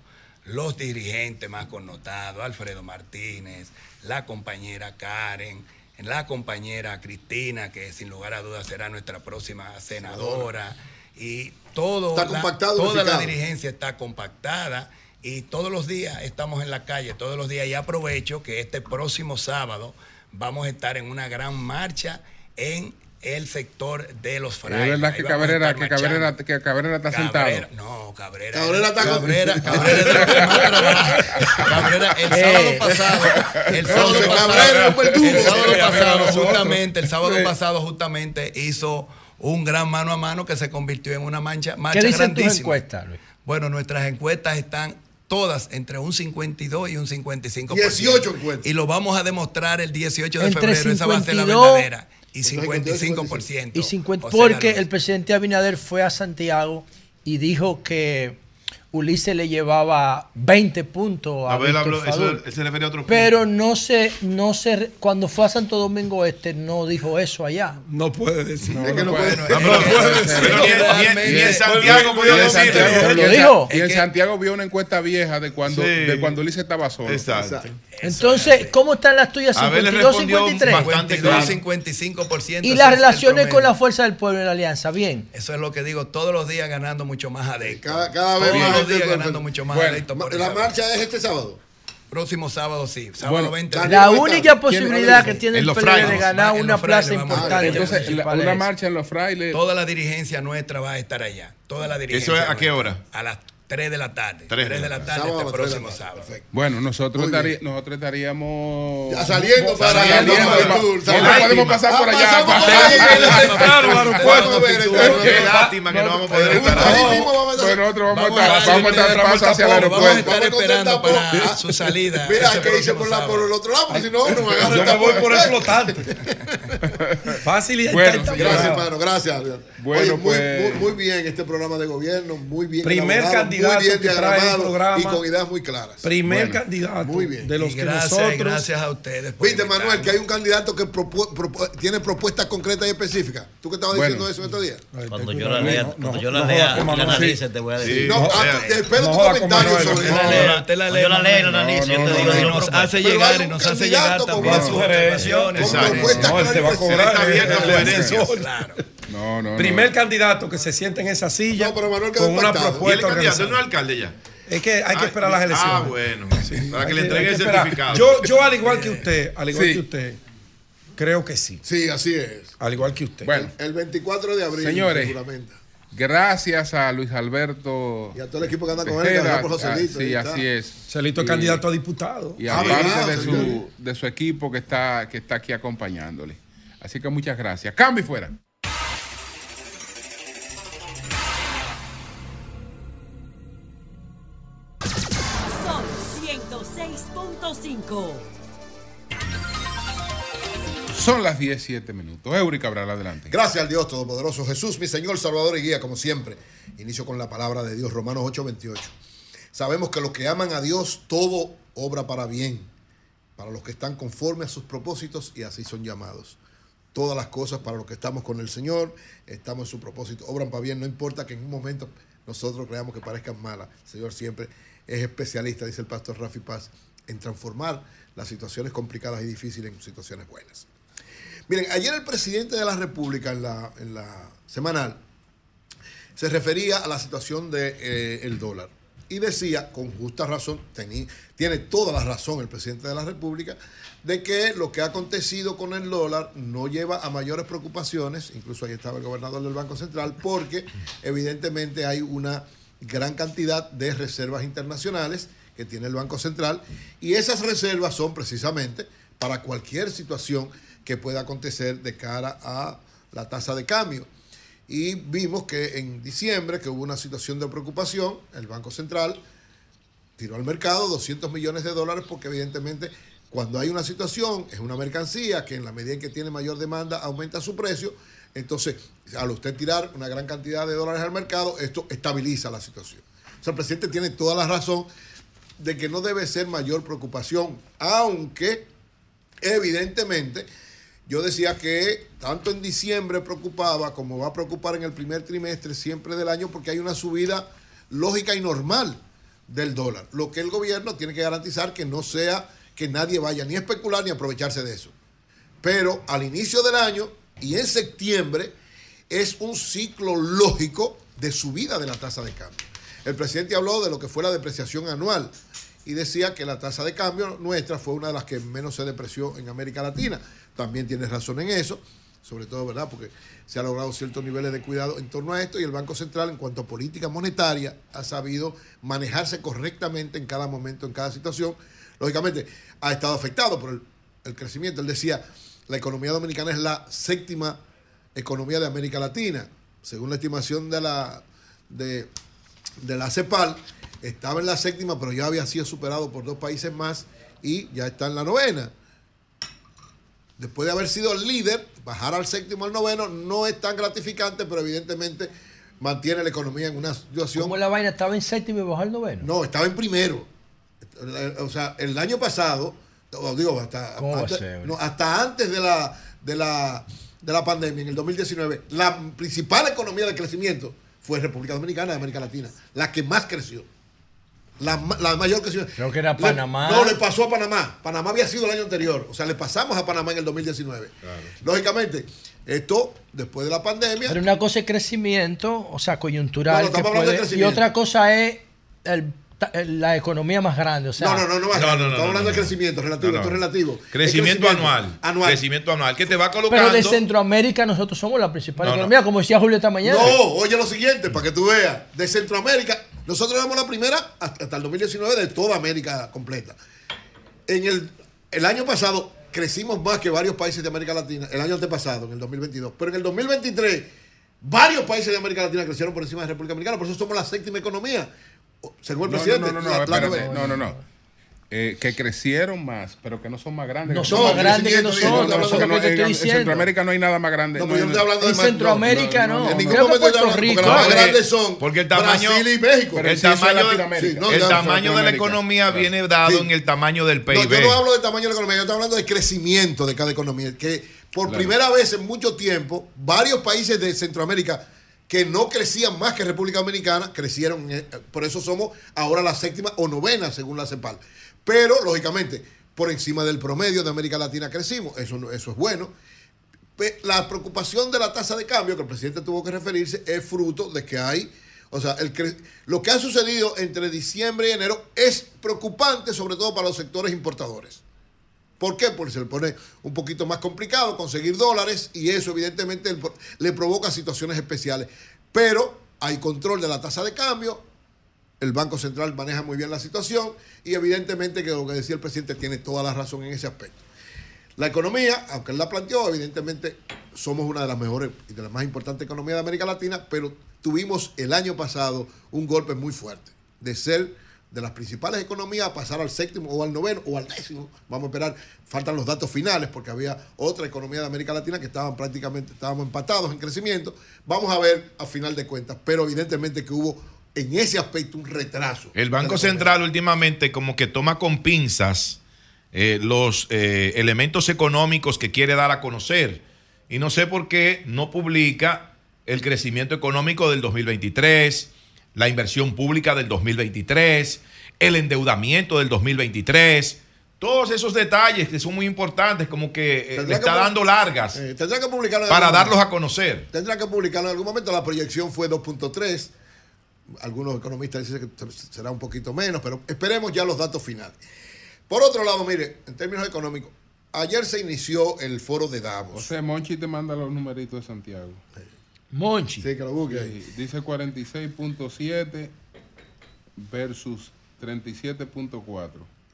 los dirigentes más connotados, Alfredo Martínez, la compañera Karen, la compañera Cristina, que sin lugar a dudas será nuestra próxima senadora, y todo la- toda la dirigencia está compactada y todos los días estamos en la calle, todos los días. Y aprovecho que este próximo sábado vamos a estar en una gran marcha en el sector de los Es frailes. verdad Ahí que Cabrera, que. Cabrera, que Cabrera está Cabrera, sentado. No, Cabrera. Cabrera está con- Cabrera, Cabrera es. Cabrera, el sábado Eh. pasado, el sábado pasado, es el sábado pasado, justamente, el sábado pasado justamente hizo un gran mano a mano que se convirtió en una mancha, marcha ¿Qué dicen tus grandísima. encuestas, Luis? Bueno, nuestras encuestas están todas entre un 52 y un 55%. 18 encuestas. Y lo vamos a demostrar el 18 de Entre febrero. Esa va a ser la 52 verdadera. Y 55%. Y 50, O sea, porque el presidente Abinader fue a Santiago y dijo que Ulises le llevaba 20 puntos a, A ver, Víctor habló, eso, él se refería a otro punto. Pero no se, no se, cuando fue a Santo Domingo Este no dijo eso allá. No puede decir. Es que no puede. No. Pero ni- ni- ni en Santiago podía Y en decirlo. Santiago- Lo dijo. Y en Santiago vio una encuesta vieja de cuando, Sí. de cuando Ulises estaba solo. Exacto. Entonces, ¿cómo están las tuyas? A ver, le 52, respondió 53. bastante claro. 55%. Y las es el relaciones con la fuerza del pueblo en la alianza, bien. Eso es lo que digo, todos los días ganando mucho más adeptos. Cada, cada vez todos los días ganando mucho más Bueno, la marcha es este sábado. Próximo sábado sí, sábado Bueno, 20 La única posibilidad que tiene En el PLD de ganar En una plaza importante. Entonces, la- una marcha en los frailes. Toda la dirigencia nuestra va a estar allá. Toda la dirigencia. ¿Eso es a qué hora? A las 3 de la tarde. Tres 3 de de la tarde. Sábado, este próximo tarde, sábado. Bueno, nosotros, nosotros estaríamos. Ya saliendo para Saliendo el tour, no podemos pasar por Ah, allá. por lástima que no vamos a poder estar nosotros vamos, Vamos a a estar, vamos a estar darle paso hacia el Vamos a aeropuerto. estar esperando para su salida. Mira, que hice por, la, sábado. por el otro lado, porque si no, no me agarra Yo me voy por el flotante. Fácil y Bueno, Gracias, hermano, gracias. Bueno, Oye, muy, pues- muy, muy bien este programa de gobierno, muy bien Primer candidato muy bien que trae el diagramado programa. y con ideas muy claras. Primer Bueno, candidato muy bien. de los Y que gracias, nosotros. y gracias a ustedes. por Viste, Manuel, que hay un candidato que propu- propu- tiene propuestas concretas y específicas. ¿Tú que estabas Bueno. diciendo eso estos días? Cuando yo la lea, no, cuando no, yo la no lea la analice, te voy a decir. No, ah, espero tu comentario sobre eso. Yo la leo y la. No, yo te digo, Y nos hace llegar y nos hace llegar con también una sus sugerencia, observaciones. Con Exacto. propuestas No, él te va a claras y cobrar. Sugerencias. Claro. No, no, no. Primer candidato que se siente en esa silla No, pero Manuel quedó con una impactado. ¿Y él es propuesta candidato? ¿Él no es alcalde ya? Es que hay que Ah, esperar las elecciones. Ah, bueno. Para que le entreguen el que certificado. Yo, yo al igual que usted, al igual Sí. que usted, creo que sí. Sí, así es. Al igual que usted. Bueno, El 24 de abril, Señores. seguramente. gracias a Luis Alberto. Y a todo el equipo que anda con él, gracias por Ah, Joselito. Sí, ahí está. así es. Celito es candidato a diputado. Y Ah, aparte verdad, de, su, de su equipo que está, que está aquí acompañándole. Así que muchas gracias. Cambio y fuera. Sol 106.5. Son las 17 minutos. Eury Cabral, adelante. Gracias al Dios Todopoderoso Jesús, mi Señor, Salvador y Guía, como siempre. Inicio con la palabra de Dios, Romanos 8:28. Sabemos que los que aman a Dios, todo obra para bien, para los que están conformes a sus propósitos y así son llamados. Todas las cosas para los que estamos con el Señor, estamos en su propósito, obran para bien, no importa que en un momento nosotros creamos que parezcan malas. El Señor siempre es especialista, dice el pastor Rafi Paz, en transformar las situaciones complicadas y difíciles en situaciones buenas. Miren, ayer el presidente de la República en la, en la semanal se refería a la situación del de, eh, dólar y decía, con justa razón, tení- tiene toda la razón el presidente de la República, de que lo que ha acontecido con el dólar no lleva a mayores preocupaciones, incluso ahí estaba el gobernador del Banco Central, porque evidentemente hay una gran cantidad de reservas internacionales que tiene el Banco Central y esas reservas son precisamente para cualquier situación que pueda acontecer de cara a la tasa de cambio. Y vimos que en diciembre, que hubo una situación de preocupación, el Banco Central tiró al mercado 200 millones de dólares porque evidentemente cuando hay una situación, es una mercancía que en la medida en que tiene mayor demanda aumenta su precio, entonces al usted tirar una gran cantidad de dólares al mercado, esto estabiliza la situación. O sea, el presidente tiene toda la razón de que no debe ser mayor preocupación, aunque evidentemente yo decía que tanto en diciembre preocupaba como va a preocupar en el primer trimestre siempre del año porque hay una subida lógica y normal del dólar. Lo que el gobierno tiene que garantizar que no sea que nadie vaya ni a especular ni a aprovecharse de eso. Pero al inicio del año y en septiembre es un ciclo lógico de subida de la tasa de cambio. El presidente habló de lo que fue la depreciación anual y decía que la tasa de cambio nuestra fue una de las que menos se depreció en América Latina. También tiene razón en eso, sobre todo, ¿verdad? Porque se han logrado ciertos niveles de cuidado en torno a esto y el Banco Central, en cuanto a política monetaria, ha sabido manejarse correctamente en cada momento, en cada situación. Lógicamente, ha estado afectado por el, el crecimiento. Él decía, la economía dominicana es la séptima economía de América Latina. Según la estimación de la, de, de la CEPAL, estaba en la séptima, pero ya había sido superado por dos países más y ya está en la novena. Después de haber sido el líder, bajar al séptimo al noveno no es tan gratificante, pero evidentemente mantiene la economía en una situación. ¿Cómo la vaina estaba en séptimo y bajó al noveno? No, estaba en primero. O sea, el año pasado, o digo, hasta, ¿Cómo va a antes, ser? no, hasta antes de la, de, la, de la pandemia, en el 2019, la principal economía de crecimiento fue República Dominicana de América Latina, la que más creció. La, la mayor crecimiento. Creo que era Le- Panamá. no, le pasó a Panamá. Panamá había sido el año anterior. O sea, le pasamos a Panamá en el 2019. Lógicamente, esto, después de la pandemia, Pero una cosa es crecimiento, o sea, coyuntural. No, no, que estamos hablando de puede- y otra cosa es el- la economía más grande. O sea, no, no, no, no, No, no, no, estamos no, hablando de crecimiento relativo, No, no. esto es relativo. Crecimiento, Es anual. anual. Crecimiento anual. Que te va colocando. pero de Centroamérica nosotros somos la principal No, no. economía, como decía Julio esta mañana. No, oye lo siguiente, para que tú veas. De Centroamérica, nosotros éramos la primera hasta el 2019 de toda América completa. En el, el año pasado crecimos más que varios países de América Latina, el año antepasado, en el 2022. Pero en el 2023, varios países de América Latina crecieron por encima de República Dominicana, por eso somos la séptima economía. Según el No, presidente. No, no, no, la- no, espérate, no, no, no. Eh, que crecieron más, pero que no son más grandes. No son más grandes que nosotros, No, no, en- En. Centroamérica no hay nada más grande. No, pero yo no estoy hablando En de más- Centroamérica no. En ningún Creo momento estoy Puerto hablando- Rico. porque las más Porque- grandes son porque el tamaño- Brasil y México. Pero el tamaño, de, Latinoamérica. Sí, no, el tamaño de la economía Claro. viene dado Sí. en el tamaño del No, PIB. yo no hablo del tamaño de la economía, yo estoy hablando del crecimiento de cada economía. Que por Claro. primera vez en mucho tiempo, varios países de Centroamérica que no crecían más que República Dominicana, crecieron. eh, Por eso somos ahora la séptima o novena, según la CEPAL. Pero, lógicamente, por encima del promedio de América Latina crecimos. Eso, eso es bueno. La preocupación de la tasa de cambio, que el presidente tuvo que referirse, es fruto de que hay, o sea, el lo que ha sucedido entre diciembre y enero es preocupante, sobre todo para los sectores importadores. ¿Por qué? Porque se le pone un poquito más complicado conseguir dólares y eso evidentemente le- provoca situaciones especiales. Pero hay control de la tasa de cambio, el Banco Central maneja muy bien la situación y evidentemente que lo que decía el presidente tiene toda la razón en ese aspecto. La economía, aunque él la planteó, evidentemente somos una de las mejores y de las más importantes economías de América Latina, pero tuvimos el año pasado un golpe muy fuerte de ser de las principales economías a pasar al séptimo o al noveno o al décimo. Vamos a esperar, faltan los datos finales porque había otra economía de América Latina que estaban prácticamente, estábamos empatados en crecimiento. Vamos a ver a final de cuentas, pero evidentemente que hubo en ese aspecto un retraso. El Banco Central últimamente como que toma con pinzas eh, los eh, elementos económicos que quiere dar a conocer. Y no sé por qué no publica el crecimiento económico del 2023, la inversión pública del 2023, el endeudamiento del 2023. Todos esos detalles que son muy importantes, como que eh, le está que dando largas Eh, tendrá que publicarlo en para darlos momento. a conocer. Tendrá que publicarlo en algún momento. La proyección fue 2.3. Algunos economistas dicen que será un poquito menos, pero esperemos ya los datos finales. Por otro lado, mire, en términos económicos, ayer se inició el foro de Davos. O sea, Monchi te manda los numeritos de Santiago. Monchi. Sí, que lo busque ahí. Sí, dice 46.7 versus 37.4.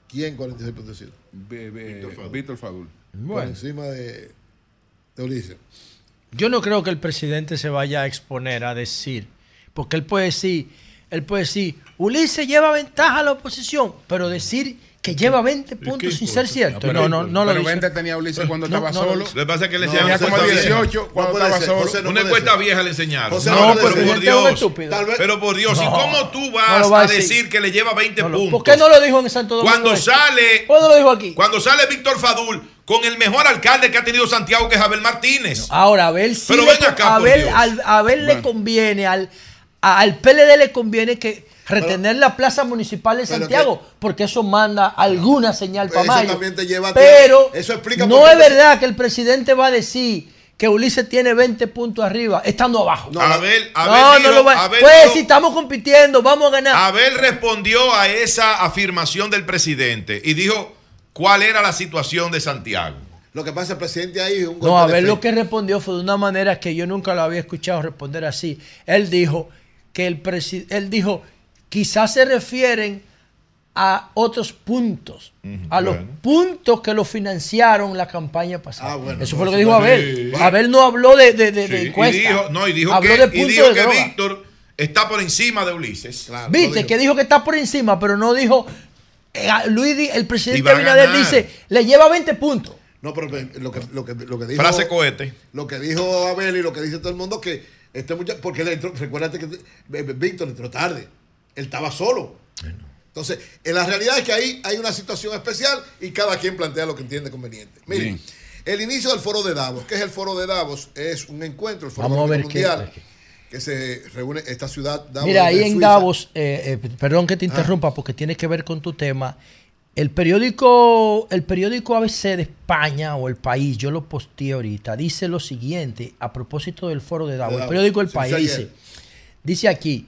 ¿Quién 46.7? Be- be- Víctor Fadul. Víctor Fadul. Por encima de, de Ulises. Yo no creo que el presidente se vaya a exponer a decir, porque él puede decir, él puede decir, Ulises lleva ventaja a la oposición, pero decir que lleva 20 puntos sin ser cierto. Pero- no, no, no lo pero dice. 20 tenía Ulises cuando No, estaba solo. Lo que pasa es que le enseñaron tenía como una encuesta 18 vieja. cuando puede estaba ser, solo. José, no una encuesta vieja le enseñaron. No, pero por Dios. Pero por Dios, ¿y cómo tú vas a decir. que le lleva 20 No lo- puntos? ¿Por qué no lo dijo en Santo Domingo? Cuando Este? sale, ¿Cuándo lo dijo aquí? cuando sale Víctor Fadul con el mejor alcalde que ha tenido Santiago, que es Abel Martínez. Ahora, a ver si Pero le, ven acá, a por ver, Dios. al, a ver le conviene, al, a- al PLD le conviene que retener la plaza municipal de Santiago, porque eso manda alguna señal para Eso mayo. también te lleva a Pero. Eso explica no es verdad que el presidente va a decir que Ulises tiene 20 puntos arriba, estando abajo. No, Abel, No, Abel no lo va Abel Pues dijo- si estamos compitiendo, vamos a ganar. Abel respondió a esa afirmación del presidente y dijo cuál era la situación de Santiago. Lo que pasa es que el presidente ahí es un golpe No, a ver fe. lo que respondió fue de una manera que yo nunca lo había escuchado responder así. Él dijo que el presidente, él dijo, quizás se refieren a otros puntos, a los bueno. puntos que lo financiaron la campaña pasada. Ah, bueno, Eso fue lo no, que dijo Abel. Sí. Abel no habló de, de, de- de Sí, y dijo, no, y dijo habló que, de y puntos dijo de que droga. Víctor está por encima de Ulises. Claro, Viste, lo dijo. que dijo que está por encima, pero no dijo. eh, Luis, el presidente Abinader dice, le lleva 20 puntos. No, pero lo que, lo que, lo que dijo. Frase cohete. Lo que dijo Abel y lo que dice todo el mundo que este muchacho. Porque él entró, recuérdate que eh, Víctor entró tarde. Él estaba solo. Entonces, en la realidad es que ahí hay una situación especial y cada quien plantea lo que entiende conveniente. Miren, Bien. el inicio del foro de Davos. ¿Qué es el foro de Davos? Es un encuentro, el foro Vamos a ver Económico qué- mundial, que se reúne esta ciudad. Davos, Mira, ahí en Suiza. Davos, eh, eh, perdón que te interrumpa porque tiene que ver con tu tema. El periódico, el periódico ABC de España o El País, yo lo posteé ahorita, dice lo siguiente a propósito del foro de Davos. El periódico El País dice, dice aquí,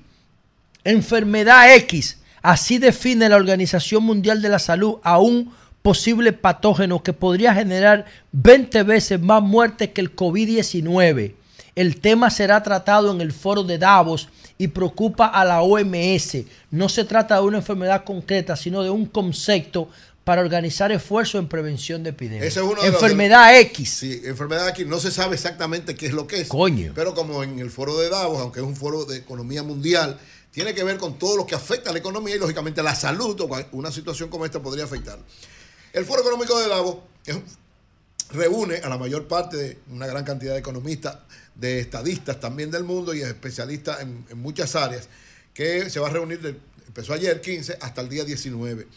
enfermedad X, así define la Organización Mundial de la Salud a un posible patógeno que podría generar 20 veces más muertes que el COVID-19. El tema será tratado en el foro de Davos y preocupa a la OMS. No se trata de una enfermedad concreta, sino de un concepto para organizar esfuerzos en prevención de epidemias. Es los- enfermedad X. Sí, enfermedad X. No se sabe exactamente qué es lo que es. Coño. Pero como en el foro de Davos, aunque es un foro de economía mundial, tiene que ver con todo lo que afecta a la economía y lógicamente la salud una situación como esta podría afectar. El foro económico de Davos reúne a la mayor parte de una gran cantidad de economistas, de estadistas también del mundo y especialistas en, en muchas áreas, que se va a reunir, de- empezó ayer 15 hasta el día 19.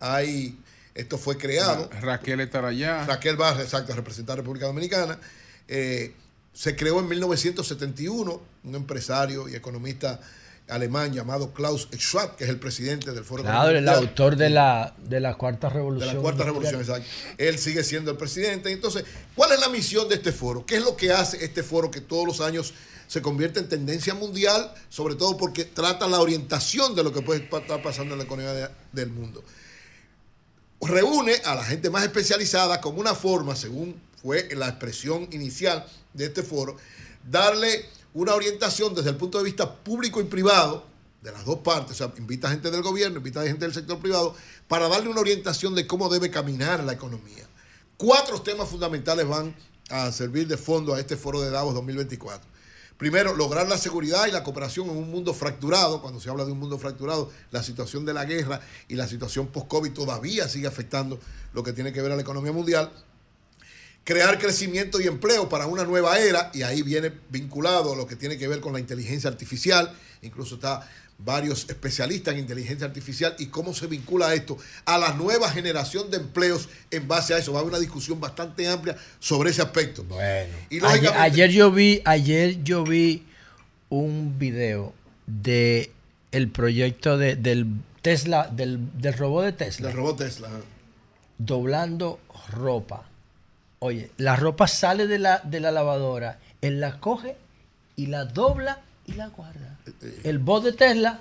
Hay, esto fue creado. Raquel estará allá. Raquel Barra, exacto, representar a República Dominicana. Eh, se creó en 1971 un empresario y economista alemán llamado Klaus Schwab, que es el presidente del Foro Claro, el Mundial. autor de la, de la cuarta De revolución. la cuarta revolución, exacto. Él sigue siendo el presidente. Entonces, ¿cuál es la misión de este foro? ¿Qué es lo que hace este foro que todos los años se convierte en tendencia mundial? Sobre todo porque trata la orientación de lo que puede estar pasando en la economía de- del mundo. Reúne a la gente más especializada como una forma, según fue la expresión inicial de este foro, darle una orientación desde el punto de vista público y privado, de las dos partes, o sea, invita a gente del gobierno, invita a gente del sector privado, para darle una orientación de cómo debe caminar la economía. Cuatro temas fundamentales van a servir de fondo a este foro de Davos 2024. Primero, lograr la seguridad y la cooperación en un mundo fracturado. Cuando se habla de un mundo fracturado, la situación de la guerra y la situación post-COVID todavía sigue afectando lo que tiene que ver a la economía mundial crear crecimiento y empleo para una nueva era, y ahí viene vinculado a lo que tiene que ver con la inteligencia artificial, incluso está varios especialistas en inteligencia artificial y cómo se vincula esto a la nueva generación de empleos en base a eso. Va a haber una discusión bastante amplia sobre ese aspecto. Bueno. Y Ayer, lógicamente, ayer yo vi, ayer yo vi un video de el proyecto de- del Tesla, del, del robot de Tesla. Del robot Tesla. Doblando ropa. Oye, la ropa sale de la, de la lavadora, él la coge y la dobla y la guarda. El bot de Tesla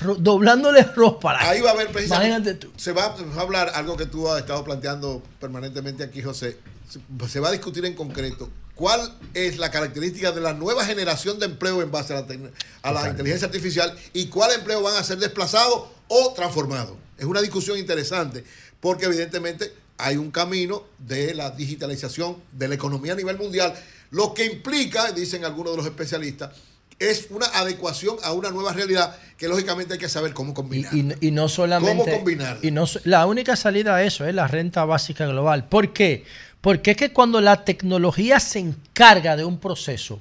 ro- doblándole ropa. la- Ahí va a haber precisamente. Imagínate tú. Se va, a hablar algo que tú has estado planteando permanentemente aquí, José. Se, va a discutir en concreto cuál es la característica de la nueva generación de empleo en base a la, a la inteligencia artificial y cuál empleo van a ser desplazados o transformados. Es una discusión interesante porque evidentemente hay un camino de la digitalización de la economía a nivel mundial, lo que implica, dicen algunos de los especialistas, es una adecuación a una nueva realidad que lógicamente hay que saber cómo combinar. Y, y no solamente. ¿Cómo combinar? Y no, la única salida a eso es la renta básica global. ¿Por qué? Porque es que cuando la tecnología se encarga de un proceso,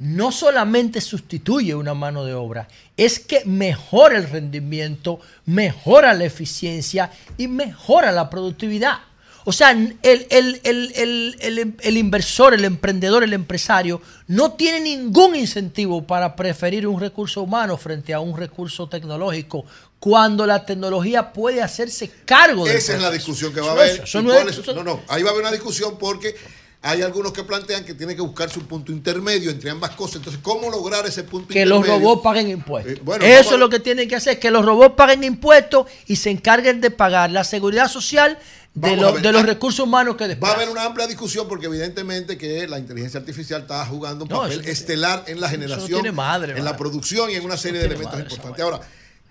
no solamente sustituye una mano de obra, es que mejora el rendimiento, mejora la eficiencia y mejora la productividad. O sea, el, el- el- el- inversor, el emprendedor, el empresario no tiene ningún incentivo para preferir un recurso humano frente a un recurso tecnológico cuando la tecnología puede hacerse cargo de Esa es la discusión que va a haber. eso ¿Y no es- no, no, ahí va a haber una discusión porque hay algunos que plantean que tiene que buscarse un punto intermedio entre ambas cosas. Entonces, ¿cómo lograr ese punto que los intermedio? robots paguen impuestos. Eh, bueno, Eso es lo que tienen que hacer, que los robots paguen impuestos y se encarguen de pagar la seguridad social de, lo- de los recursos humanos que Va a haber una amplia discusión porque evidentemente que la inteligencia artificial está jugando un No, papel eso estelar en la no generación, madre, en la producción y en una serie de elementos madre importantes. Ahora,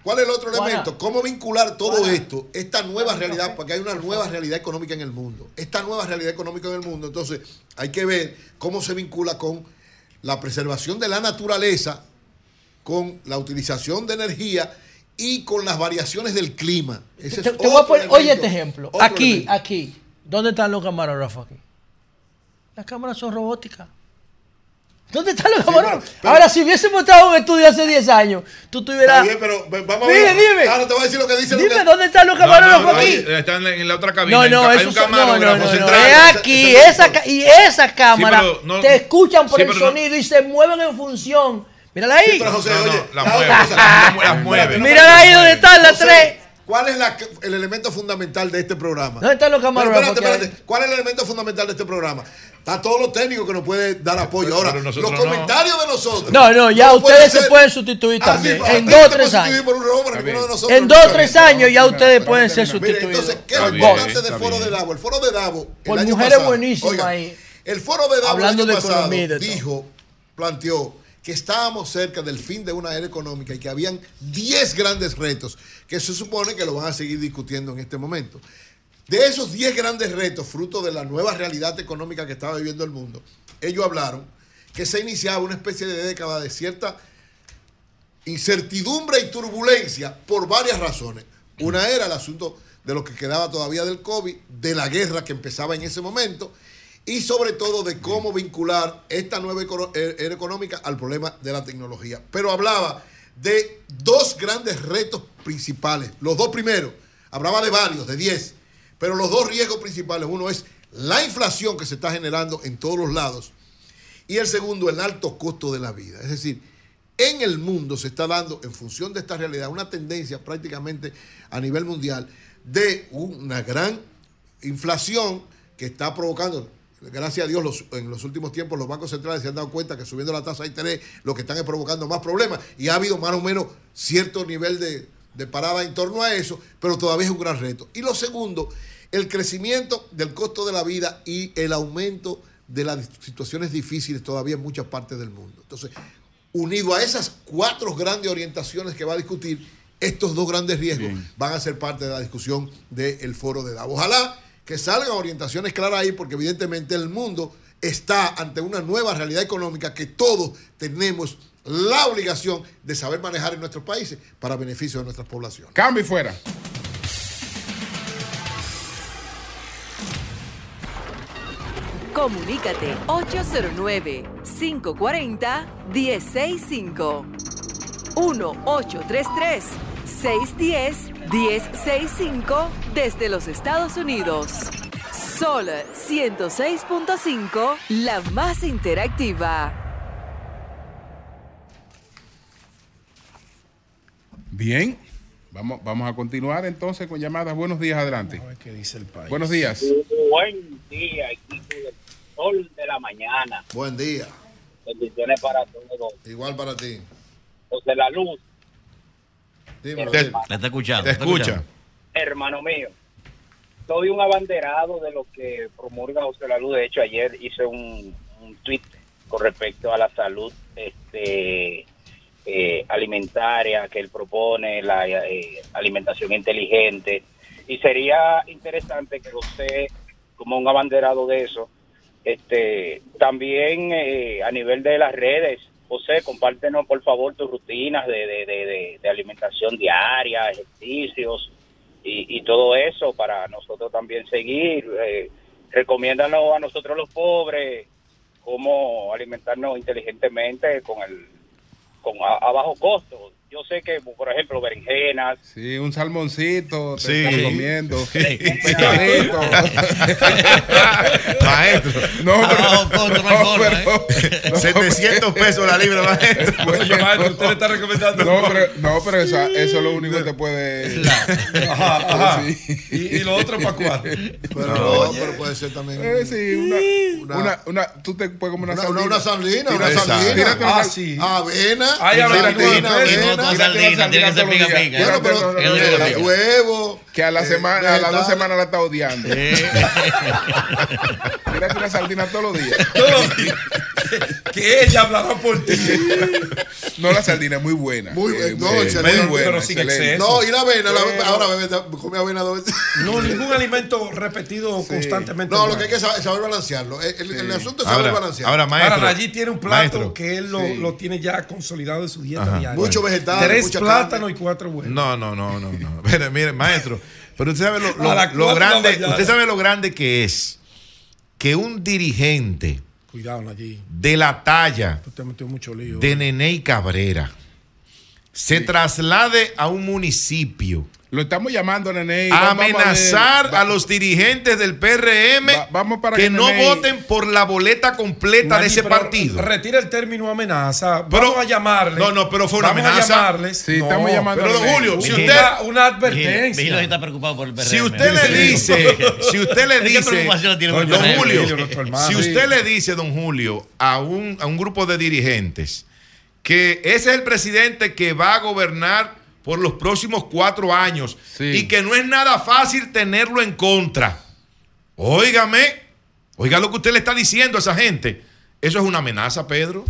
¿cuál es el otro Juana. elemento? ¿Cómo vincular todo Juana. esto, esta nueva realidad? Porque hay una nueva realidad económica en el mundo. Esta nueva realidad económica en el mundo, entonces hay que ver cómo se vincula con la preservación de la naturaleza, con la utilización de energía y con las variaciones del clima. Ese Te, es te voy a poner, oye este ejemplo. Aquí, elemento. aquí. ¿Dónde están los camarógrafos aquí? Las cámaras son robóticas. ¿Dónde están los camarógrafos? Ahora, si hubiésemos estado en un estudio hace 10 años, tú tuvieras. Está bien, pero vamos a dime, ver. dime. Ahora te voy a decir lo que dice. lo Dime, que- ¿dónde están los No, camarógrafos no, no, aquí? eh, Están en la otra cabina. No, no, hay un no, no, camarógrafo no, no, central. es aquí, esa, ca- y esa cámara pero no- te escuchan por sí, el pero no- sonido y se mueven en función. Mírala ahí. pero José, No, no, oye, la mueve, la mueve. Mírala ahí donde están las tres. ¿Cuál es la- el elemento fundamental de este programa? ¿Dónde están los Pero camarógrafos espérate, que hay? espérate. ¿Cuál es el elemento fundamental de este programa? Está todo lo técnico que nos puede dar apoyo. Ahora, los no. comentarios de nosotros. No, no, ya no pueden ustedes se pueden sustituir Ah, también. sí, en dos o tres pueden sustituir años. por un robot, pero ninguno de nosotros. En dos o tres años ya ustedes pueden ser Mire, sustituidos. entonces, ¿qué es lo importante del foro de. Davo? El foro de Davo. el Por año mujeres pasado, buenísimas ahí. El foro de Davo Hablando el año de pasado economía de dijo, planteó que estábamos cerca del fin de una era económica y que habían 10 grandes retos que se supone que lo van a seguir discutiendo en este momento. De esos 10 grandes retos, fruto de la nueva realidad económica que estaba viviendo el mundo, ellos hablaron que se iniciaba una especie de década de cierta incertidumbre y turbulencia por varias razones. Una era el asunto de lo que quedaba todavía del COVID, de la guerra que empezaba en ese momento y sobre todo de cómo vincular esta nueva er- era económica al problema de la tecnología. Pero hablaba de dos grandes retos principales. Los dos primeros, hablaba de varios, de 10, pero los dos riesgos principales, uno es la inflación que se está generando en todos los lados y el segundo, el alto costo de la vida. Es decir, en el mundo se está dando, en función de esta realidad, una tendencia prácticamente a nivel mundial de una gran inflación que está provocando, gracias a Dios, los- en los últimos tiempos los bancos centrales se han dado cuenta que subiendo la tasa de interés lo que están es provocando más problemas y ha habido más o menos cierto nivel de, de parada en torno a eso, pero todavía es un gran reto. Y lo segundo, el crecimiento del costo de la vida y el aumento de las situaciones difíciles todavía en muchas partes del mundo. Entonces, unido a esas cuatro grandes orientaciones que va a discutir, estos dos grandes riesgos van a ser parte de la discusión del foro de Davos. Ojalá que salgan orientaciones claras ahí, porque evidentemente el mundo está ante una nueva realidad económica que todos tenemos la obligación de saber manejar en nuestros países para beneficio de nuestras poblaciones. Cambio y fuera. Comunícate 809-540-1065. 1-833-610-1065 desde los Estados Unidos. Sol 106.5, la más interactiva. Bien, vamos, vamos a continuar entonces con llamadas. Buenos días, adelante. ¿Qué dice el país? Buenos días. Buen día, equipo del sol de la mañana. Buen día. Bendiciones para todos. Igual para ti. José La Luz, Dímelo, Te- está escuchando. Te escucha. hermano mío. Soy un abanderado de lo que promulga José La Luz. De hecho, ayer hice un, un tweet con respecto a la salud este, eh, alimentaria que él propone, la eh, alimentación inteligente. Y sería interesante que usted, como un abanderado de eso, este, también eh, a nivel de las redes, José, compártenos por favor tus rutinas de, de, de, alimentación diaria, ejercicios y, todo eso para nosotros también seguir. Eh, recomiéndanos a nosotros los pobres cómo alimentarnos inteligentemente con el con a bajo costo. Yo sé que, por ejemplo, berenjenas, Sí, un salmoncito, te Sí. está recomiendo. Sí. Un pescadito. Maestro. No, A pero, costo, no hay no, forma, pero- ¿eh? 700 pesos la libra, maestro. Oye, maestro, usted le está recomendando. No, pero, no, pero esa- eso es lo único que te puede. Ajá, ajá. Sí. ¿Y, y lo otro para cuándo? Pero no, pero puede ser también. Eh, sí, una, Una- una, una, tú te puedes comer una, Una, una, sardina. una sardina, una una Ah, sí. Avena. Ay, avena, sardina, avena. No toda sardina, tiene que ser pica pica. Bueno, pero Que huevo. Que a la eh, semana, a las dos semanas la está odiando. Tírate una sardina todos los días. Que ella hablará por ti. No, la sardina es muy buena. Muy, Eh, no, muy excelente. buena, pero sin excelente. exceso. No, y la avena, la- ahora bebé, come avena dos veces. No, ningún alimento repetido constantemente. No, lo que hay que saber, saber balancearlo. El, el- el asunto es saber Ahora, balancear. ahora, maestro. Ahora, allí tiene un plato maestro. que él lo, Sí. lo tiene ya consolidado en su dieta Ajá. diaria. Mucho vegetal, Tres mucha plátanos carne. y cuatro huevos. No, no, no, no, no. Mire, mire, maestro. Pero usted sabe lo, lo- grande, usted sabe lo grande que es que un dirigente Cuidado de la talla Tú te metió mucho lío. de Neney Cabrera. Se traslade a un municipio Lo estamos llamando, Nene. a amenazar a los dirigentes del PRM Va- vamos para que que no voten por la boleta completa de ese partido. Retira el término amenaza. Pero- Vamos a llamarle. No, no, pero fue una Vamos amenaza. a llamarles. Sí, No, estamos llamando Pero, a don. Julio, si Una, usted, una advertencia. Vigilo está preocupado por el PRM. si usted le dice, si usted le ¿Qué dice, don? Julio, si usted le dice, don Julio, a un, a un grupo de dirigentes que ese es el presidente que va a gobernar por los próximos cuatro años Sí. y que no es nada fácil tenerlo en contra. Óigame, oiga lo que usted le está diciendo a esa gente. Eso es una amenaza, Pedro.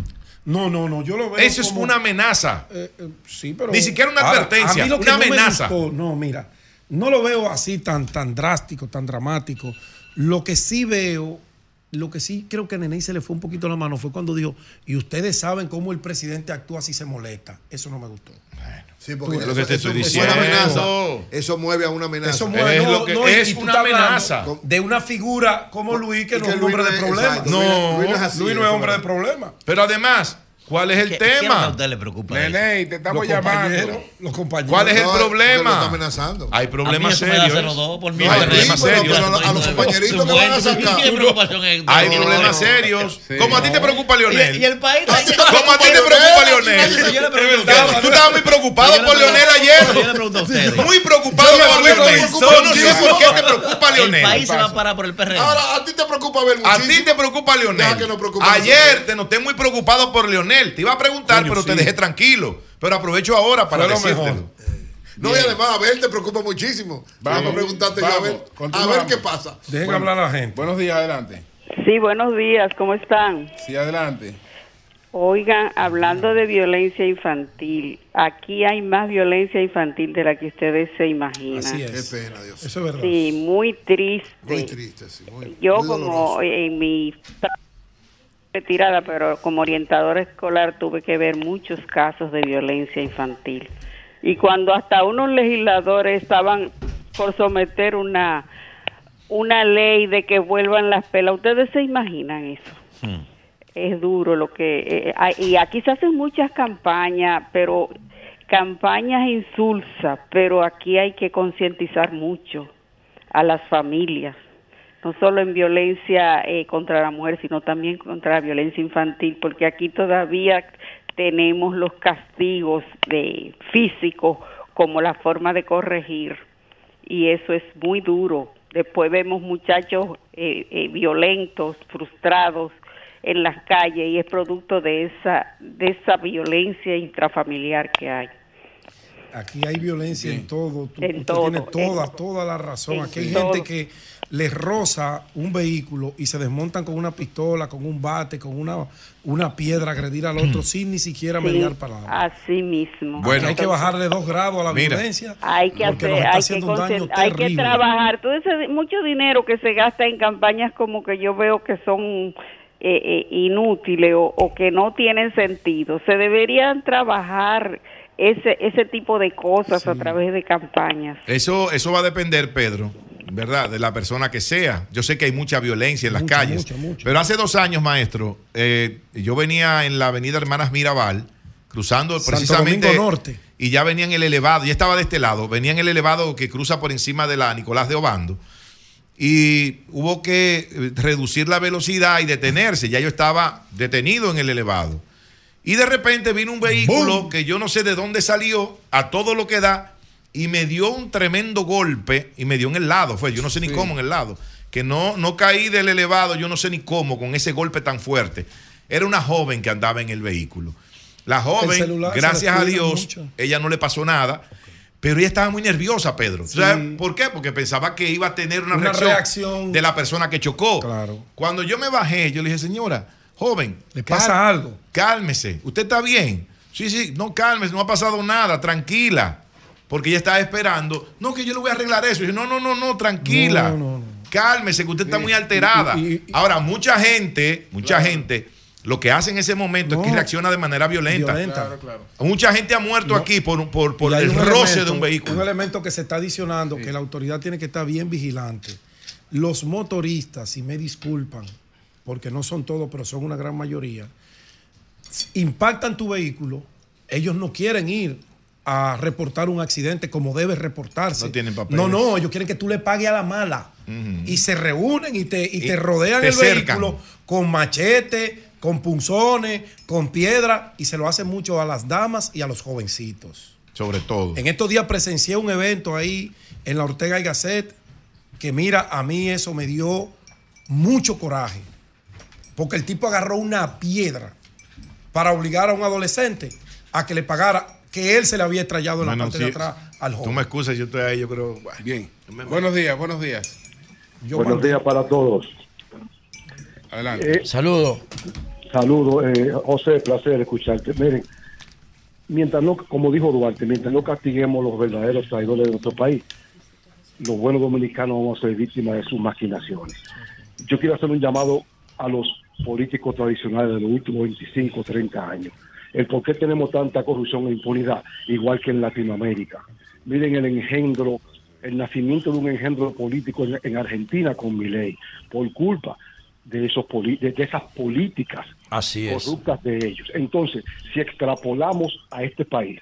No, no, no. Yo lo veo. Eso es una amenaza. Eh, eh, sí, pero. Ni siquiera una Ahora, advertencia, a mí lo que una no me amenaza. gustó- no, mira, no lo veo así tan, tan drástico, tan dramático. Lo que sí veo, lo que sí creo que a Neney se le fue un poquito la mano fue cuando dijo, y ustedes saben cómo el presidente actúa si se molesta. Eso no me gustó. Sí, porque Es lo que te eso, estoy eso diciendo. amenaza. Eso mueve a una amenaza. Eso mueve, Es no, lo que- no, y- es una amenaza. De una figura como Luis, que no que es un hombre no de problemas. exacto, No, Luis no es así, Luis no es eso hombre de problemas. Pero además, ¿cuál es el ¿Qué- qué a tema? usted le preocupa eso? Nene, te estamos Los compañeros, llamando. los compañeros. ¿Cuál es el No, está problema? amenazando. Hay A mí problemas eso me da serios. 02 por mí. No, hay problemas pero- serios. pero a los compañeritos que van a sacar. ¿Qué preocupación es? Hay No, problemas no. serios. Sí. ¿Cómo a ti te preocupa Leonel? Y, y el país. ¿Cómo a ti te preocupa Leonel? Tú estabas muy preocupado por Leonel Yo le ayer. pregunto a ustedes. Muy preocupado por Leonel. Yo no sé por qué te preocupa El Leonel. país se va a parar por el PRM. Ahora, a ti te preocupa ver A ti te preocupa Leonel. Ayer te noté muy preocupado por Leonel. Te iba a preguntar, Coño, pero te dejé tranquilo. Pero aprovecho ahora para decírtelo. mejor. No, y además a ver te preocupa muchísimo. Vamos, a preguntarte yo a vamos, ver, a ver qué pasa. Dejen Bueno. hablar a la gente. Buenos días, adelante. Sí, buenos días, ¿cómo están? Sí, adelante. Oigan, hablando de violencia infantil, aquí hay más violencia infantil de la que ustedes se imaginan. Así Qué es. pena, Dios. Eso es verdad. Sí, muy triste. Muy triste, sí. Muy, Yo muy como en mi retirada, pero como orientadora escolar tuve que ver muchos casos de violencia infantil. Y cuando hasta unos legisladores estaban por someter una una ley de que vuelvan las pelas, ¿ustedes se imaginan eso? Hmm. es duro lo que eh, hay- y aquí se hacen muchas campañas pero campañas insulsas pero aquí hay que concientizar mucho a las familias no solo en violencia eh, contra la mujer sino también contra la violencia infantil porque aquí todavía tenemos los castigos de físicos como la forma de corregir y eso es muy duro. Después vemos muchachos eh, eh, violentos, frustrados en las calles y es producto de esa de esa violencia intrafamiliar que hay. Aquí hay violencia en todo. Tú, En usted todo, tiene toda, en- toda la razón. en Aquí hay todo. gente que les roza un vehículo y se desmontan con una pistola, con un bate, con una, una piedra, agredir al otro sin ni siquiera Sí, mediar palabras. Así mismo. Aquí hay que bajarle dos grados a la Mira. violencia. Hay que porque hacer, nos está hay que, haciendo un daño hay que trabajar. Todo ese mucho dinero que se gasta en campañas como que yo veo que son eh, eh, inútiles o, o que no tienen sentido. Se deberían trabajar ese ese tipo de cosas a través de campañas. Eso, eso va a depender, Pedro, ¿verdad? De la persona que sea. Yo sé que hay mucha violencia en las calles. Pero hace dos años, maestro, eh, yo venía en la avenida Hermanas Mirabal, cruzando Santo precisamente. Domingo Norte. Y ya venía en el elevado, ya estaba de este lado, venía en el elevado que cruza por encima de la Nicolás de Obando. Y hubo que eh, reducir la velocidad y detenerse. Ya yo estaba detenido en el elevado. Y de repente vino un vehículo que yo no sé de dónde salió, a todo lo que da, y me dio un tremendo golpe y me dio en el lado. Fue, yo no sé ni cómo en el lado. Que no, no caí del elevado, yo no sé ni cómo, con ese golpe tan fuerte. Era una joven que andaba en el vehículo. La joven, gracias a Dios, mucho. ella no le pasó nada. Pero ella estaba muy nerviosa, Pedro. ¿Por qué? Porque pensaba que iba a tener una, Una reacción, reacción. de la persona que chocó. Cuando yo me bajé, yo le dije, señora, joven, ¿Le pasa algo? Cálmese, ¿usted está bien? Sí, sí, no cálmese, no ha pasado nada, tranquila. Porque ella estaba esperando, no, que yo le voy a arreglar eso. Y yo, no, no, no, no, tranquila. No, no, Cálmese, que usted está muy alterada. Ahora, mucha gente, mucha gente, lo que hace en ese momento es que No. reacciona de manera violenta. Violenta. Mucha gente ha muerto aquí por, por, por el roce elemento- de un vehículo. Un elemento que se está adicionando que la autoridad tiene que estar bien vigilante. Los motoristas, si me disculpan, porque no son todos, pero son una gran mayoría, impactan tu vehículo, ellos no quieren ir a reportar un accidente como debe reportarse. No tienen papeles. No, no, ellos quieren que tú le pagues a la mala. Y se reúnen y te, y Y te rodean te el cercan. vehículo con machete, con punzones, con piedra, y se lo hacen mucho a las damas y a los jovencitos. Sobre todo. En estos días presencié un evento ahí en la Ortega y Gasset que mira, a mí eso me dio mucho coraje. Porque el tipo agarró una piedra para obligar a un adolescente a que le pagara que él se le había estrellado en la parte de sí, atrás al Tú joven. me excusas, yo estoy ahí, yo creo. Bien. Buenos días, buenos días. Buenos días para todos. Adelante. Eh, Saludos. Saludos, eh, José, placer escucharte. Miren, mientras no, como dijo Duarte, mientras no castiguemos los verdaderos traidores de nuestro país, los buenos dominicanos vamos a ser víctimas de sus maquinaciones. Yo quiero hacer un llamado a los políticos tradicionales de los últimos 25, 30 años. El por qué tenemos tanta corrupción e impunidad, igual que en Latinoamérica. Miren el engendro, el nacimiento de un engendro político en, en Argentina con Milei, por culpa de esos poli- de, de esas políticas Así corruptas de ellos. Entonces, si extrapolamos a este país,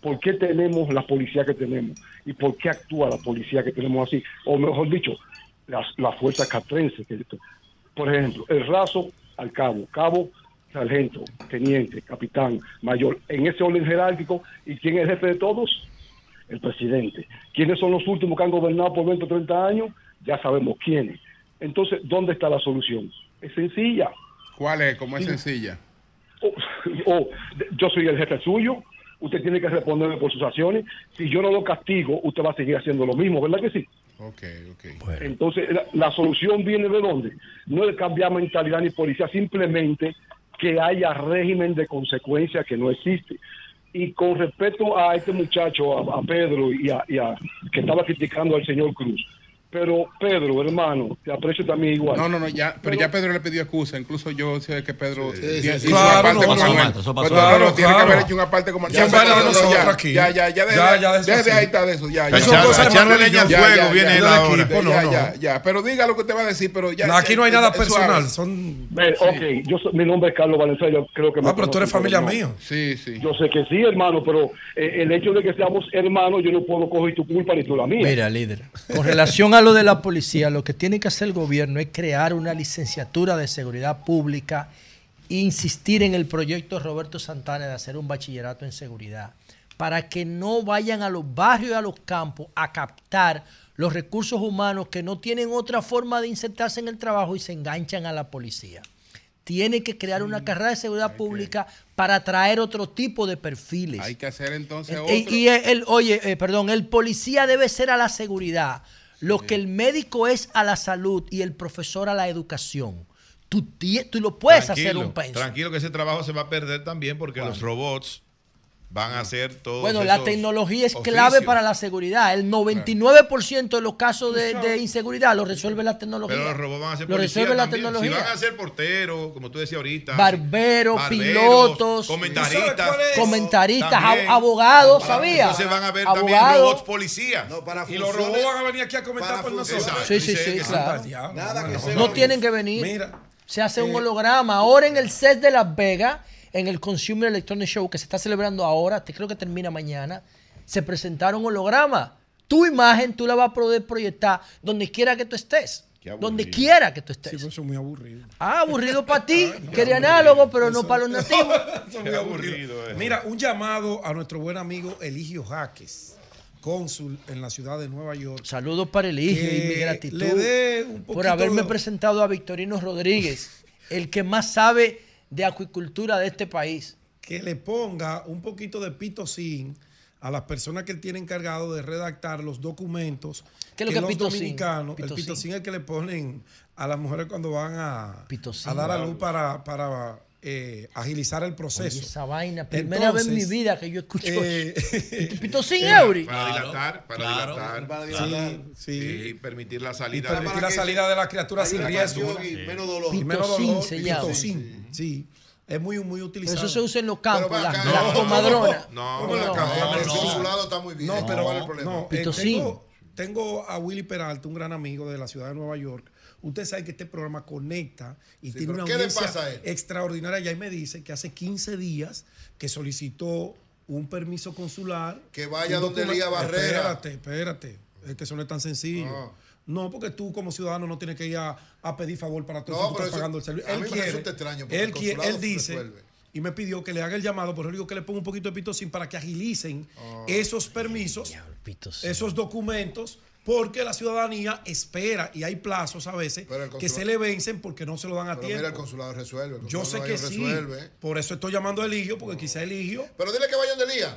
¿por qué tenemos la policía que tenemos? ¿Y por qué actúa la policía que tenemos así? O mejor dicho, las, la fuerza catrense. Que, por ejemplo, el raso al cabo, cabo, sargento, teniente, capitán, mayor, en ese orden jerárquico. ¿Y quién es el jefe de todos? El presidente. ¿Quiénes son los últimos que han gobernado por 20 o 30 años? Ya sabemos quiénes. Entonces, ¿dónde está la solución? Es sencilla. ¿Cuál es? ¿Cómo es Sí. sencilla? o, o, de- yo soy el jefe suyo, usted tiene que responderme por sus acciones. Si yo no lo castigo, usted va a seguir haciendo lo mismo, ¿verdad que sí? Ok, ok. Entonces, la, la solución viene de dónde? No de cambiar mentalidad ni policía, simplemente que haya régimen de consecuencia que no existe. Y con respecto a este muchacho, a, Pedro, y a- que estaba criticando al señor Cruz, pero Pedro, hermano, te aprecio también igual. No, no, no, ya, pero ya Pedro le pidió excusa. Incluso yo sé que Pedro sí, hizo sí. una Claro, parte no, con no, Manuel. eso pasó. Pero no, Claro, tiene que claro. haber hecho una parte con Ya Manuel. ya, aquí. ya, ya, ya, de- Ya, ya, de desde sí. ahí está de eso, ya, ya. Echarle leña al fuego Ya, ya, viene no, ya, no. ya, ya, pero diga lo que te va a decir, pero ya. No, aquí no hay nada personal, son... Ve, ok, yo mi nombre es Carlos Valenzuela, yo creo que Ah, pero tú eres familia pero mío. Sí, sí. Yo sé que sí, hermano, pero eh, el hecho de que seamos hermanos, yo no puedo coger tu culpa ni tú la mía. Mira, líder, con relación a lo de la policía, lo que tiene que hacer el gobierno es crear una licenciatura de seguridad pública e insistir en el proyecto Roberto Santana de hacer un bachillerato en seguridad. para que no vayan a los barrios y a los campos a captar los recursos humanos que no tienen otra forma de insertarse en el trabajo y se enganchan a la policía. Tiene que crear una carrera de seguridad pública para atraer otro tipo de perfiles. Hay que hacer entonces Eh, otro. Y, el, el- oye, eh, perdón, el policía debe ser a la seguridad, lo que el médico es a la salud y el profesor a la educación. Tú, tú lo puedes hacer un país. Tranquilo que ese trabajo se va a perder también porque los robots van a hacer todo. Bueno, la tecnología es clave oficios. para la seguridad. El 99% de los casos de, de inseguridad lo resuelve la tecnología. Pero los robots van a ser Lo resuelve la también. tecnología. Si van a ser porteros, como tú decías ahorita. Barberos, barberos, pilotos, comentaristas. comentaristas, También. ab- abogados, Para- ¿sabía? Entonces van a haber también Abogados. robots policías. y los robots van a venir aquí a comentar por nosotros. Sí, sí, sí, claro. Nada que No tienen que venir. Mira, se hace un eh, holograma. Ahora en el CES de Las Vegas, en el Consumer Electronic Show, que se está celebrando ahora, te creo que termina mañana, se presentaron hologramas. Tu imagen tú la vas a poder proyectar donde quiera que tú estés. Donde quiera que tú estés. Sí, eso es muy aburrido. Ah, aburrido para ti. Quería análogo, pero no para los nativos. Eso es muy aburrido. Mira, un llamado a nuestro buen amigo Eligio Jaques, cónsul en la ciudad de Nueva York. Saludos para Eligio y mi Que gratitud le dé un por haberme de- presentado a Victorino Rodríguez, el que más sabe de acuicultura de este país. que le ponga un poquito de pitocin a las personas que él tiene encargado de redactar los documentos ¿Qué es lo que es los pitocin? dominicanos, el Pitocin. pitocin es el que le ponen a las mujeres cuando van a, Pitocin. a dar a luz para, para eh, agilizar el proceso. Oye, esa vaina, primera vez en mi Entonces, vida que yo escucho eh, eso. Pitocin eh, Eury. Para dilatar, para claro. dilatar. Para dilatar. Sí, Sí, permitir la y salida. permitir la de- salida de las criaturas sin riesgo. y menos dolor. Y menos Pitocin dolor. se. Pitocin, sí. Es muy, muy utilizado. Eso se usa en los campos, Pero las las no, comadronas. No, ¿Cómo la no, no, El no. consulado está muy bien. No, pero ¿Cuál es el problema? no, eh, Pitocin. tengo, tengo a Willy Peralta, un gran amigo de la ciudad de Nueva York. Usted sabe que este programa conecta y Sí, tiene una ¿qué le audiencia pasa a él? extraordinaria. Y ahí me dice que hace 15 días que solicitó un permiso consular. Que vaya donde Elías Barrera. Espérate, espérate. Es que eso no es tan sencillo. Ah. No, porque tú como ciudadano no tienes que ir a, a pedir favor para todo No, eso, tú pero estás eso- pagando el servicio. a Él mí me resulta extraño, porque él, quiere- él dice resuelve. y me pidió que le haga el llamado, pero yo digo que le ponga un poquito de pitocin para que agilicen Ah. esos permisos, esos documentos, porque la ciudadanía espera y hay plazos a veces que se le vencen porque no se lo dan a Pero tiempo. mira, el consulado resuelve. el yo sé que sí, por eso estoy llamando a Eligio, porque quizá Eligio. Pero dile que vayan de Elías,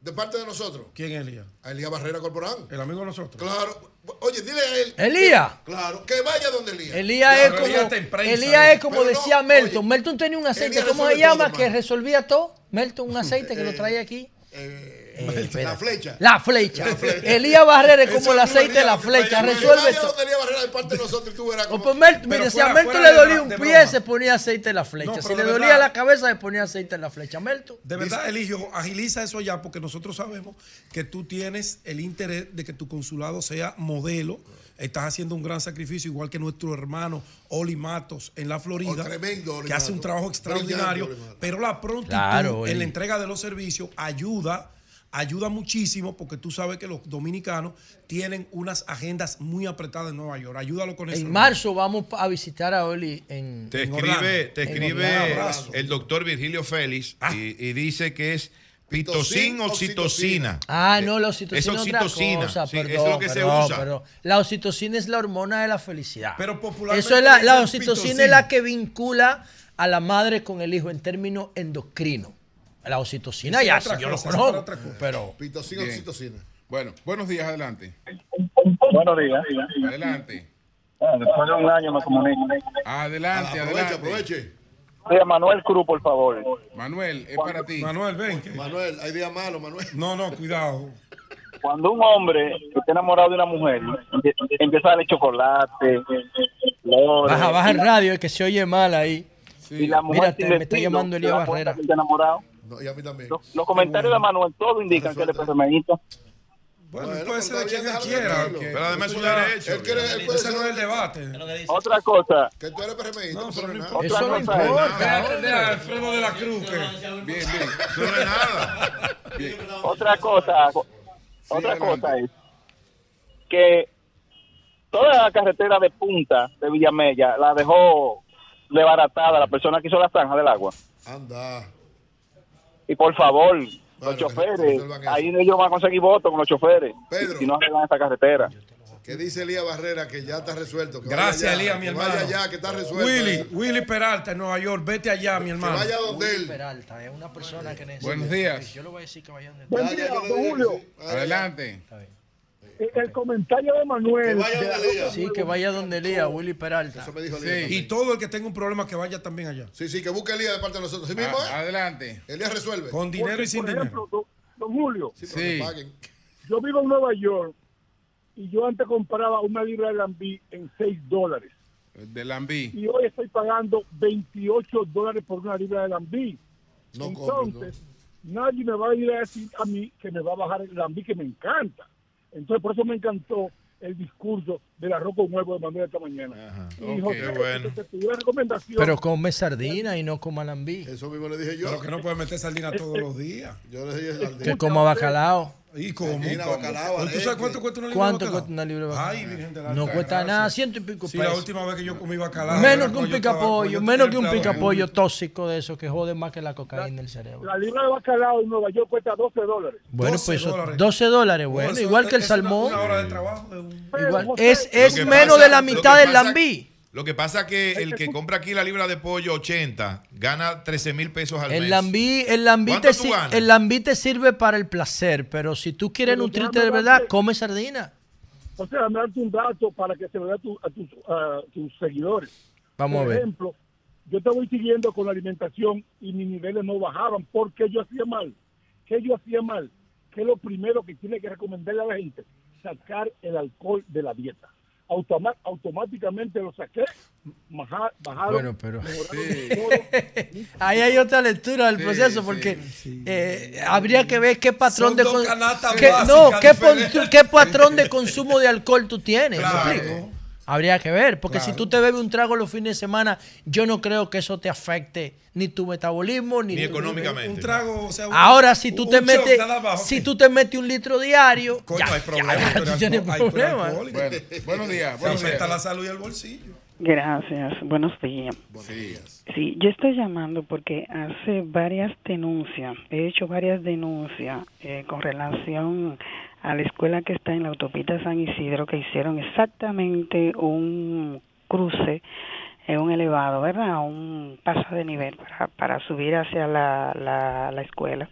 de parte de nosotros. ¿Quién es Elías? A Elías Barrera Corporán. El amigo de nosotros. Claro. Oye, dile a él. Elías. Claro, que vaya donde Elías. Elías es como, Elías está en prensa, Elías es como Pero no, decía Melton. Melton tenía un aceite, ¿cómo se llama? todo, que resolvía todo. Melton, un aceite que lo traía aquí. Eh, la flecha. La flecha. La flecha. Elías Barrera es como el aceite de la flecha. Resuelve Elías Barrera de parte de nosotros y tú verás O cómo- pues Mel- Pero me decía, fuera- Melton fuera le dolía un pie, broma. se ponía aceite en la flecha. No, si le dolía verdad- la cabeza, se ponía aceite en la flecha. Melton. De verdad, Eligio, agiliza eso ya porque nosotros sabemos que tú tienes el interés de que tu consulado sea modelo. Estás haciendo un gran sacrificio, igual que nuestro hermano Oli Matos en la Florida, Oh, tremendo Oli que hace un trabajo extraordinario. Brillante. Pero la prontitud Claro, en la entrega de los servicios ayuda, ayuda muchísimo porque tú sabes que los dominicanos tienen unas agendas muy apretadas en Nueva York. Ayúdalo con eso. En hermano. marzo vamos a visitar a Oli en. Te en escribe, Orlando. te En escribe Orlando. el doctor Virgilio Félix y, y dice que es pitocin oxitocina. Ah, no, la oxitocina Es otra oxitocina. cosa, sí, perdón, eso es lo que se perdón, usa. perdón. La oxitocina es la hormona de la felicidad. Pero popularmente Eso es la, la oxitocina pitocin. es la que vincula a la madre con el hijo en términos endocrinos. La oxitocina ya, sí, yo lo cosa, conozco, otra cosa. pero Pitocin, Bien. oxitocina. Bueno, buenos días, adelante. Buenos días. Adelante. Ah, Después de un año me comunico. Adelante, Aproveche, adelante. aproveche. Sí, Manuel Cruz, por favor. Manuel, es para ti. Manuel, ven. que- Manuel, hay días malos, Manuel. No, no, cuidado. Cuando un hombre que está enamorado de una mujer empie- empieza a darle chocolate, flores, baja, baja el radio, que se oye mal ahí. y la mujer Mira, te- me está llamando Elías Barrera. está enamorado. No, y a mí también. Los, los comentarios de Manuel, todo indican que él es PSMista. Bueno, Bueno, puede pero ser de quien él quiera. Pero además es ya- derecho. Él quiere, él puede Ese no es el ser debate. Otra cosa, que tú eres PRMista. No, No, pero no importa. Eso no cosa es- importa. Déjate de hombre. Alfredo de la Cruz. Bien, bien. No es nada. otra cosa, otra cosa es que toda la carretera de punta de Villamella la dejó desbaratada la persona que hizo la zanja del agua. Anda. Y por favor, los choferes, ahí ellos van a conseguir votos con los choferes. Pedro. Si no arreglan esta carretera. Que dice Elías Barrera que ya está resuelto. que Gracias, Elías, mi que hermano. Vaya allá, que está resuelto. Willy, eh. Willy Peralta en Nueva York, vete allá, mi hermano. vaya donde Willy Peralta es una persona que necesita. Buenos días. Yo le voy a decir que vaya donde Buen día, don Julio. Adelante. El, el comentario de Manuel. de la Roca Sí, que vaya donde Elías, Willy Peralta. Eso me dijo Sí. Elías. Y todo el que tenga un problema que vaya también allá. Sí, sí, que busque Elías de parte de nosotros. ¿Sí mismo, A- eh? adelante. Elías resuelve. Con dinero Porque, y sin por dinero. ejemplo, don, don Julio, Sí, que Sí. paguen. yo vivo en Nueva York y yo antes compraba una libra de lambí en 6 dólares. De Lambí. Y hoy estoy pagando 28 dólares por una libra de lambí. No Entonces, nadie me va a ir a decir a mí que me va a bajar el lambí, que me encanta. Entonces, por eso me encantó el discurso del arroz con huevo de Manuel esta mañana. Y José, qué bueno. te recomendación. Pero come sardina y no coma lambí. Eso mismo le dije yo. Pero que no puede meter sardina todos los días. Yo le dije al Que coma bacalao. ¿Y cómo? Bacalao, ¿Tú sabes cuánto cuesta una libra ¿Cuánto de bacalao? cuesta una libra de bacalao? Ay, Virgen de la No cuesta Gracia. nada, ciento y pico Sí, la pesos. última vez que yo comí bacalao. Menos que un cuando yo pica estaba- pollo, yo menos que un empleado pica en- pollo tóxico de eso que jode más que la cocaína del cerebro. La libra de bacalao en Nueva York cuesta 12 dólares. Bueno, 12 pues eso- dólares. 12 dólares, No, bueno, eso igual que el es una- salmón. Una hora de trabajo de un... Igual. José, Es, es menos pasa- de la mitad del lambí. Lo que pasa que el que compra aquí la libra de pollo 80 gana 13 mil pesos al mes. El lambí, el, lambí ¿Cuánto te, el lambí te sirve para el placer, pero si tú quieres Pero nutrirte de verdad, darte- come sardina. O sea, me darte un dato para que se lo dé a, tu- a tus, a tus seguidores. Vamos a Por ver. ejemplo, yo te voy siguiendo con la alimentación y mis niveles no bajaban porque yo hacía mal. ¿Qué yo hacía mal? Que es lo primero que tiene que recomendarle a la gente? Sacar el alcohol de la dieta. Automa- automáticamente lo saqué, baja- bajaron. Bueno, pero-. Ahí hay otra lectura del proceso, porque eh, habría que ver qué patrón Son de con- qué- no, qué, patrón de consumo de alcohol tú tienes. ¿me Claro. Habría que ver, porque si Claro. tú te bebes un trago los fines de semana, yo no creo que eso te afecte ni tu metabolismo ni, Ni tu- económicamente. Un trago, o sea, un- Ahora, si tú un te metes, si tú te metes un litro diario, Coño, ya, hay ya, problemas. ya, tienes alco- hay- problemas. Bueno, buenos días. Se Buenos afecta la días. salud y el bolsillo. Gracias, buenos días. Sí, yo estoy llamando porque hace varias denuncias, he hecho varias denuncias eh, con relación a la escuela que está en la autopista San Isidro, que hicieron exactamente un cruce en un elevado, ¿verdad? Un paso de nivel para, para subir hacia la, la, la escuela.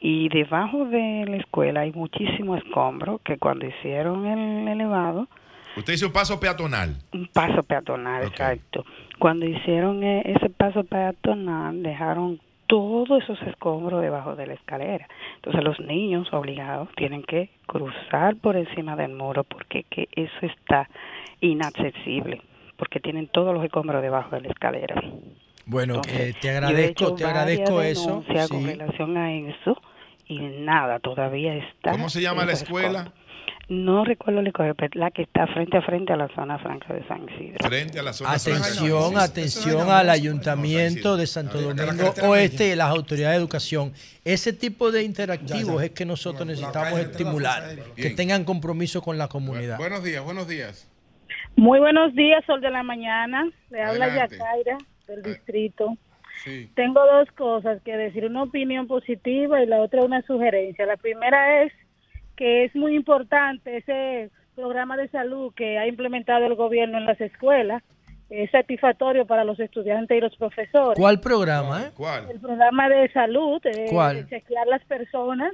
Y debajo de la escuela hay muchísimo escombro que cuando hicieron el elevado, Usted hizo un paso peatonal. un paso peatonal, exacto. Cuando hicieron eh, ese paso peatonal, dejaron todos esos escombros debajo de la escalera. Entonces los niños obligados tienen que cruzar por encima del muro porque que eso está inaccesible, porque tienen todos los escombros debajo de la escalera. Bueno, Entonces, eh, te he agradezco, te agradezco eso. denuncias con sí. relación a eso y nada, todavía está. ¿Cómo se llama la escuela? No recuerdo el pero la que está frente a frente a la zona franca de San Isidro. Frente a la zona Atención, franca. atención al ayuntamiento de Santo Domingo Oeste y las autoridades de educación. Ese tipo de interactivos es que nosotros necesitamos estimular, que tengan compromiso con la comunidad. Buenos días, buenos días. Muy buenos días, Sol de la Mañana. Le habla. Yacaira del distrito. Sí. Tengo dos cosas que decir, una opinión positiva y la otra una sugerencia. La primera es que es muy importante ese programa de salud que ha implementado el gobierno en las escuelas. Es satisfactorio para los estudiantes y los profesores. ¿Cuál programa? eh? El programa de salud, eh, ¿Cuál? chequear las personas,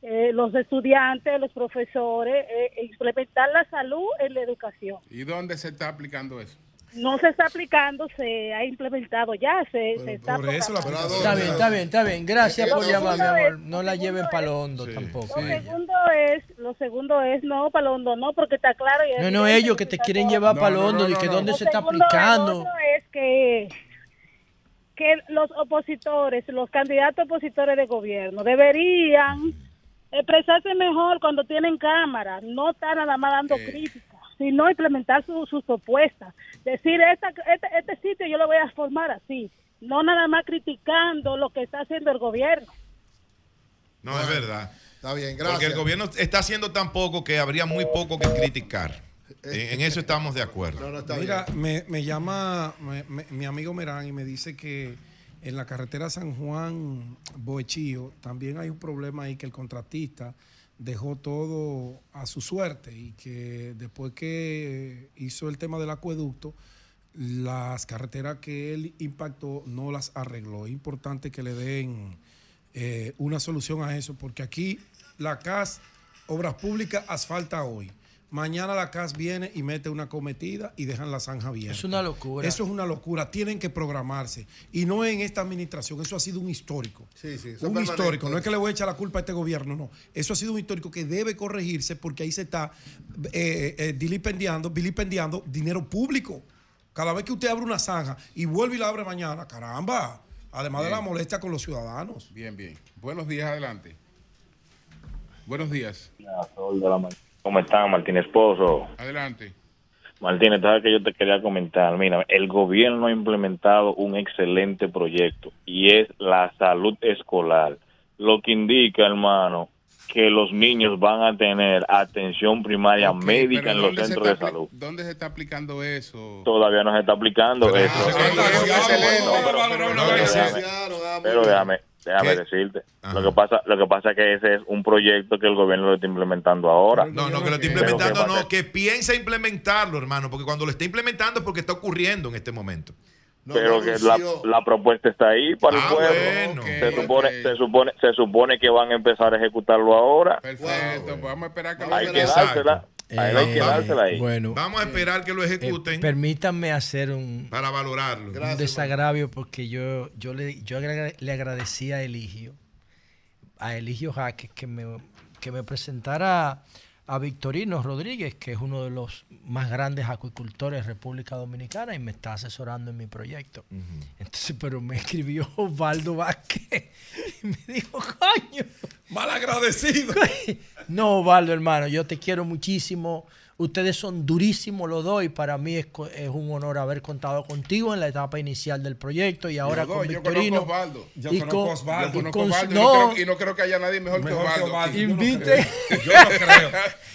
eh, los estudiantes, los profesores, eh, e implementar la salud en la educación. ¿Y dónde se está aplicando eso? No se está aplicando, se ha implementado ya, se, se está aplicando. Está bien, está bien, está bien. Gracias por llamar, mi amor. es- No la lleven para lo hondo tampoco. Lo segundo es, lo segundo es, no, para lo hondo no, porque está claro. y No, no, ellos que te quieren llevar No, para lo no, hondo, no, y que no. dónde se está segundo- aplicando. Lo otro es que, que los opositores, los candidatos opositores de gobierno deberían expresarse mejor cuando tienen cámara, no estar nada más dando críticas, sino implementar su- sus propuestas. Decir, esta, este, este sitio yo lo voy a formar así, no nada más criticando lo que está haciendo el gobierno. No, es verdad. Está bien, Porque gracias. el gobierno está haciendo tan poco que habría muy poco que criticar. En, en eso estamos de acuerdo. Mira, me, me llama me- me- mi amigo Merán y me dice que en la carretera San Juan Boechío también hay un problema ahí que el contratista dejó todo a su suerte y que después que hizo el tema del acueducto, las carreteras que él impactó no las arregló. Es importante que le den eh, una solución a eso, porque aquí la CAS, Obras Públicas, asfalta hoy. Mañana la CAS viene y mete una cometida y dejan la zanja abierta. Es una locura. Eso es una locura. Tienen que programarse. Y no en esta administración. Eso ha sido un histórico. Sí, sí, un histórico. No es que le voy a echar la culpa a este gobierno, no. Eso ha sido un histórico que debe corregirse porque ahí se está eh, eh, dilipendiando, vilipendiando dinero público. Cada vez que usted abre una zanja y vuelve y la abre mañana, caramba. Además de la molestia con los ciudadanos. Bien, bien. Buenos días, adelante. Buenos días. Sol de la mañana. ¿Cómo están, Martín Esposo? Adelante. Martínez, sabes que yo te quería comentar. Mira, el gobierno ha implementado un excelente proyecto y es la salud escolar. Lo que indica, hermano, que los niños van a tener atención primaria médica en los ¿dónde se centros de está salud. ¿Dónde se está aplicando eso? Todavía no se está aplicando eso. pero- pero déjame- Pero déjame, déjame ¿Qué? decirte. Lo que pasa, lo que pasa es que ese es un proyecto que el gobierno lo está implementando ahora. No, no, que lo está implementando, no, que piensa implementarlo, hermano, porque cuando lo está implementando es porque está ocurriendo en este momento. pero que la, la propuesta está ahí para Ah, el pueblo. bueno. se, supone, se, supone, se supone que van a empezar a ejecutarlo ahora. Perfecto, pues vamos a esperar que lo Hay que Exacto. dársela. Hay que Eh, dársela ahí. Bueno, Vamos a esperar que lo ejecuten permítanme hacer un, para valorarlo. un desagravio porque yo, yo, le, yo le agradecí a Eligio, a Eligio Jaques, que me, que me presentara a Victorino Rodríguez, que es uno de los más grandes acuicultores de República Dominicana y me está asesorando en mi proyecto. Entonces, pero me escribió Osvaldo Vázquez y me dijo, coño. Mal agradecido. No, Osvaldo, hermano, yo te quiero muchísimo. Ustedes son durísimos los dos y para mí es, es un honor haber contado contigo en la etapa inicial del proyecto y ahora dos, con yo Victorino. conozco a Osvaldo. y Yo con- conozco a Osvaldo. y Yo conozco Osvaldo y no, no creo- y no creo que haya nadie mejor que Mejor que Osvaldo. Osvaldo, yo no Invite. creo. Yo no creo.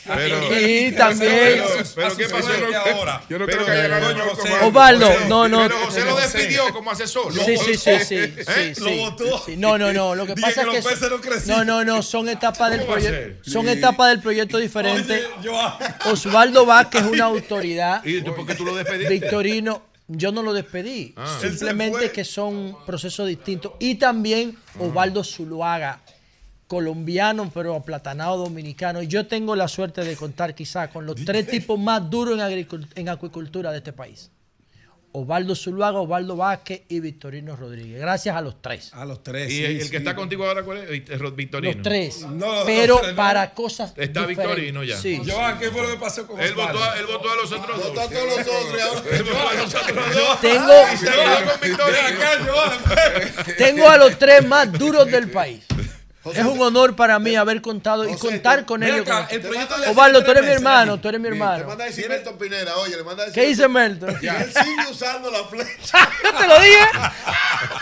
Pero- y también. Pero, pero ¿qué pasó ahora? Yo no creo que haya nadie mejor que Osvaldo. Osvaldo, no, no. Pero José lo despidió como asesor. Sí, sí, sí, sí, ¿Eh? Lo votó. No, no, no. Lo que pasa es los que no no, no, no, son etapas del ¿Cómo va a proyecto, son etapas del proyecto diferentes. Osvaldo Vázquez es una autoridad. ¿Y tú por qué tú lo despediste? Victorino, yo no lo despedí. Ah. Simplemente que son procesos distintos. Y también Osvaldo Zuluaga, colombiano pero aplatanado dominicano. Yo tengo la suerte de contar quizás con los tres tipos más duros en acuicultura de este país. Osvaldo Zuluaga, Osvaldo Vázquez y Victorino Rodríguez. Gracias a los tres. A los tres. ¿Y sí, el, el sí. que está contigo ahora cuál es? Eh, Victorino. Los tres. No, pero no. para cosas Está diferentes. Victorino ya. Sí. Joan, ¿qué fue lo que pasó con Él votó, él votó a los otros dos. Votó a todos los otros Él votó a los otros dos. Tengo- Y se quedó con Victorino. Ven acá, Joan. Tengo a los tres más duros del país. Es un honor para mí haber contado y contar con ellos. el hace tú eres mi hermano, tú eres mi Te hermano. manda a decir Milton Pineda, oye, le manda a decir. ¿Qué dice Melton? Y él sigue usando la flecha. Yo te lo dije.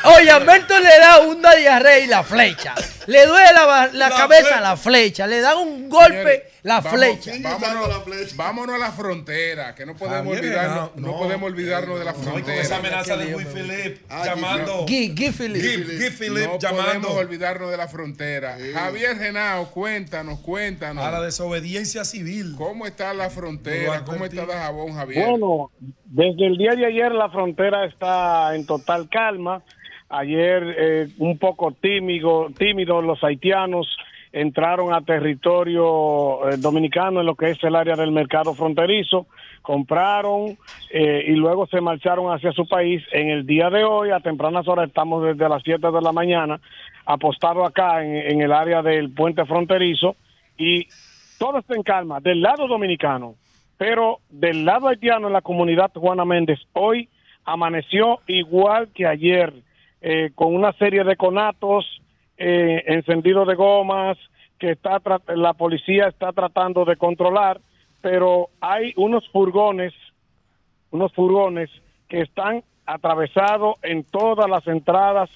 Oye, a Melton le da una diarrea y la flecha. Le duele la, la La cabeza flecha. la flecha. Le dan un golpe Señores, la vamos- flecha. Vámonos, vámonos a la frontera, que no podemos olvidarnos, no, no, no. podemos olvidarnos de la No, frontera. esa amenaza de lío, Philip Ah, llamando. Guy, Guy Phillips. Guy- Guy Philip no llamando podemos olvidarnos de la frontera. Javier Genao, cuéntanos, cuéntanos. a la desobediencia civil. ¿Cómo está la frontera? ¿Cómo está Dajabón, Javier? Bueno, desde el día de ayer la frontera está en total calma. Ayer eh, un poco tímido, tímidos los haitianos entraron a territorio eh, dominicano en lo que es el área del mercado fronterizo, compraron eh, y luego se marcharon hacia su país. En el día de hoy, a tempranas horas, estamos desde las 7 de la mañana apostados acá en, en el área del puente fronterizo y todo está en calma del lado dominicano, pero del lado haitiano en la comunidad Juana Méndez hoy amaneció igual que ayer, eh, con una serie de conatos, eh, encendido de gomas, que está la policía está tratando de controlar, pero hay unos furgones, unos furgones que están atravesados en todas las entradas,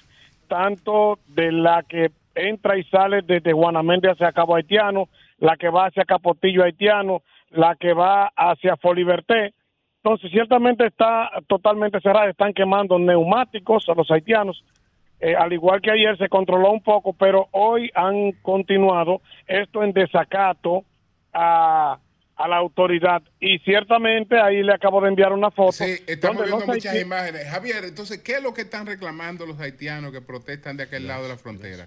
tanto de la que entra y sale desde Juana Méndez hacia Cabo Haitiano, la que va hacia Capotillo Haitiano, la que va hacia Foliberté. Entonces, ciertamente está totalmente cerrada, están quemando neumáticos a los haitianos eh, al igual que ayer se controló un poco, pero hoy han continuado esto en desacato a, a la autoridad. Y ciertamente ahí le acabo de enviar una foto. Sí, estamos viendo muchas imágenes. Javier, entonces, ¿qué es lo que están reclamando los haitianos que protestan de aquel lado de la frontera?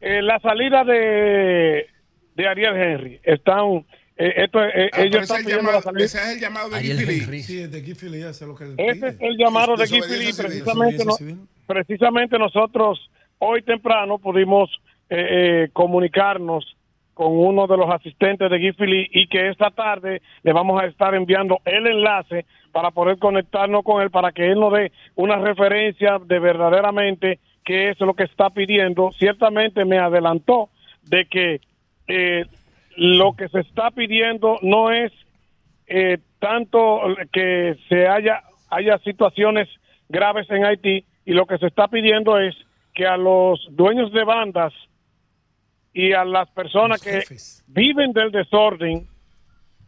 eh, la salida de, de Ariel Henry. Están, eh, esto, eh, Ah, ellos están es el llamado, la salida. ese es el llamado de Henry. Sí, de Guy Philly, ese es lo que él Ese es el llamado de civil. Precisamente, no- Desobediencia civil. Precisamente nosotros hoy temprano pudimos eh, eh, comunicarnos con uno de los asistentes de Philly y que esta tarde le vamos a estar enviando el enlace para poder conectarnos con él para que él nos dé una referencia de verdaderamente qué es lo que está pidiendo. Ciertamente me adelantó de que eh, lo que se está pidiendo no es eh, tanto que se haya haya situaciones graves en Haití y lo que se está pidiendo es que a los dueños de bandas y a las personas que viven del desorden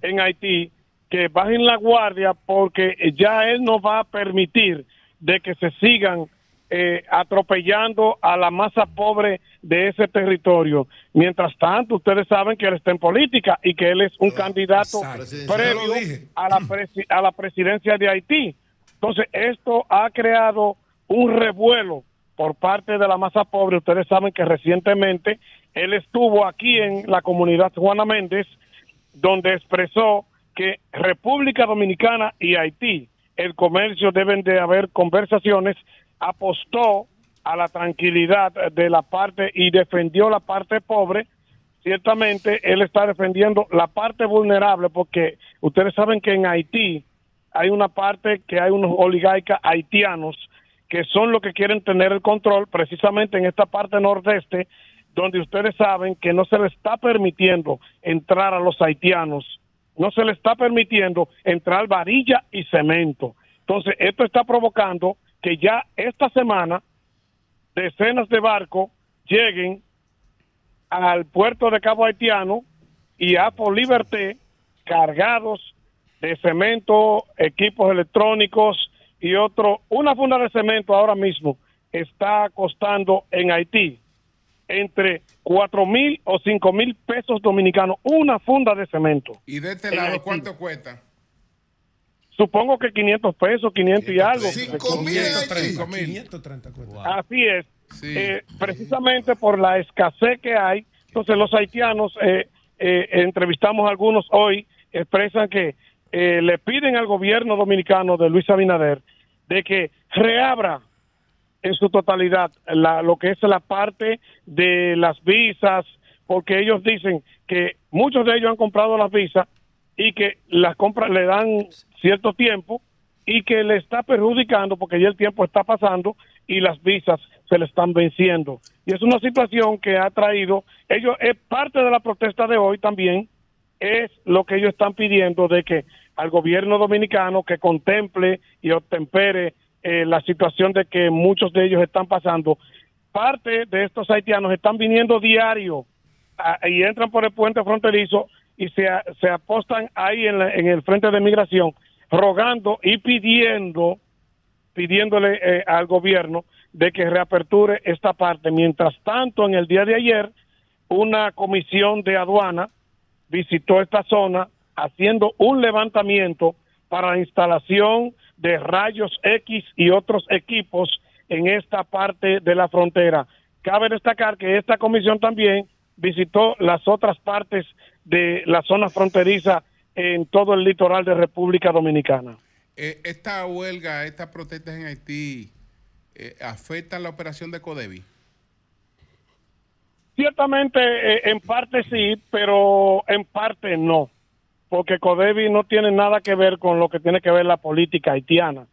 en Haití que bajen la guardia porque ya él no va a permitir de que se sigan eh, atropellando a la masa pobre de ese territorio. Mientras tanto, ustedes saben que él está en política y que él es un candidato previo a la, presi- a la presidencia de Haití. Entonces, esto ha creado un revuelo por parte de la masa pobre. Ustedes saben que recientemente él estuvo aquí en la comunidad Juana Méndez, donde expresó que República Dominicana y Haití, el comercio deben de haber conversaciones, apostó a la tranquilidad de la parte y defendió la parte pobre. Ciertamente él está defendiendo la parte vulnerable porque ustedes saben que en Haití hay una parte que hay unos oligarcas haitianos que son los que quieren tener el control precisamente en esta parte nordeste donde ustedes saben que no se le está permitiendo entrar a los haitianos, no se le está permitiendo entrar varilla y cemento. Entonces, esto está provocando que ya esta semana decenas de barcos lleguen al puerto de Cabo Haitiano y a Por Liberté cargados de cemento, equipos electrónicos y otro. Una funda de cemento ahora mismo está costando en Haití entre cuatro mil o cinco mil pesos dominicanos una funda de cemento. ¿Y de este lado cuánto cuesta? Supongo que 500 pesos, 500 y algo. Cinco mil en Haití. Cinco mil. 530 cuesta. Así es. Eh, precisamente por la escasez que hay, entonces los haitianos, eh, eh, entrevistamos a algunos hoy, expresan que eh, le piden al gobierno dominicano de Luis Abinader de que reabra en su totalidad la, lo que es la parte de las visas, porque ellos dicen que muchos de ellos han comprado las visas y que las compras le dan cierto tiempo y que le está perjudicando porque ya el tiempo está pasando y las visas se le están venciendo. Y es una situación que ha traído, ellos, es parte de la protesta de hoy también, es lo que ellos están pidiendo de que al gobierno dominicano que contemple y obtempere eh, la situación de que muchos de ellos están pasando. Parte de estos haitianos están viniendo diario a- y entran por el puente fronterizo y se, se apostan ahí en, la- en el frente de migración rogando y pidiendo pidiéndole eh, al gobierno de que reaperture esta parte. Mientras tanto, en el día de ayer, una comisión de aduana visitó esta zona haciendo un levantamiento para la instalación de rayos X y otros equipos en esta parte de la frontera. Cabe destacar que esta comisión también visitó las otras partes de la zona fronteriza en todo el litoral de República Dominicana. Eh, esta huelga, estas protestas en Haití, eh, ¿afectan la operación de Codevi? Ciertamente, eh, en parte sí, pero en parte no, porque Codevi no tiene nada que ver con lo que tiene que ver la política haitiana.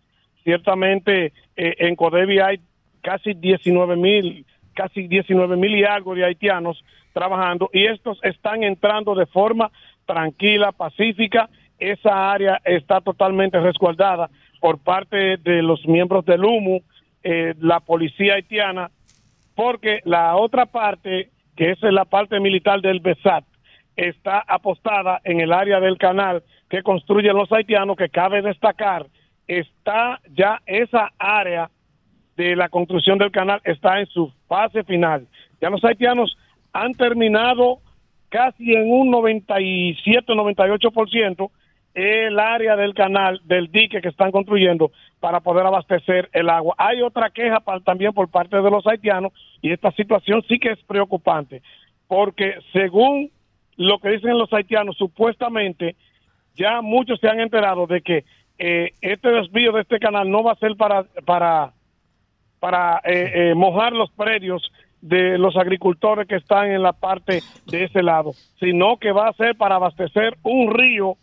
Ciertamente, eh, en Codevi hay casi 19 mil, casi 19 mil y algo de haitianos trabajando y estos están entrando de forma tranquila, pacífica. Esa área está totalmente resguardada por parte de los miembros del HUMU, eh, la policía haitiana, porque la otra parte, que es la parte militar del BESAT, está apostada en el área del canal que construyen los haitianos, que cabe destacar, está ya esa área de la construcción del canal está en su fase final. Ya los haitianos han terminado casi en un 97-98% el área del canal, del dique que están construyendo para poder abastecer el agua. Hay otra queja también por parte de los haitianos y esta situación sí que es preocupante porque según lo que dicen los haitianos, supuestamente ya muchos se han enterado de que eh, este desvío de este canal no va a ser para para para eh, eh, mojar los predios de los agricultores que están en la parte de ese lado, sino que va a ser para abastecer un río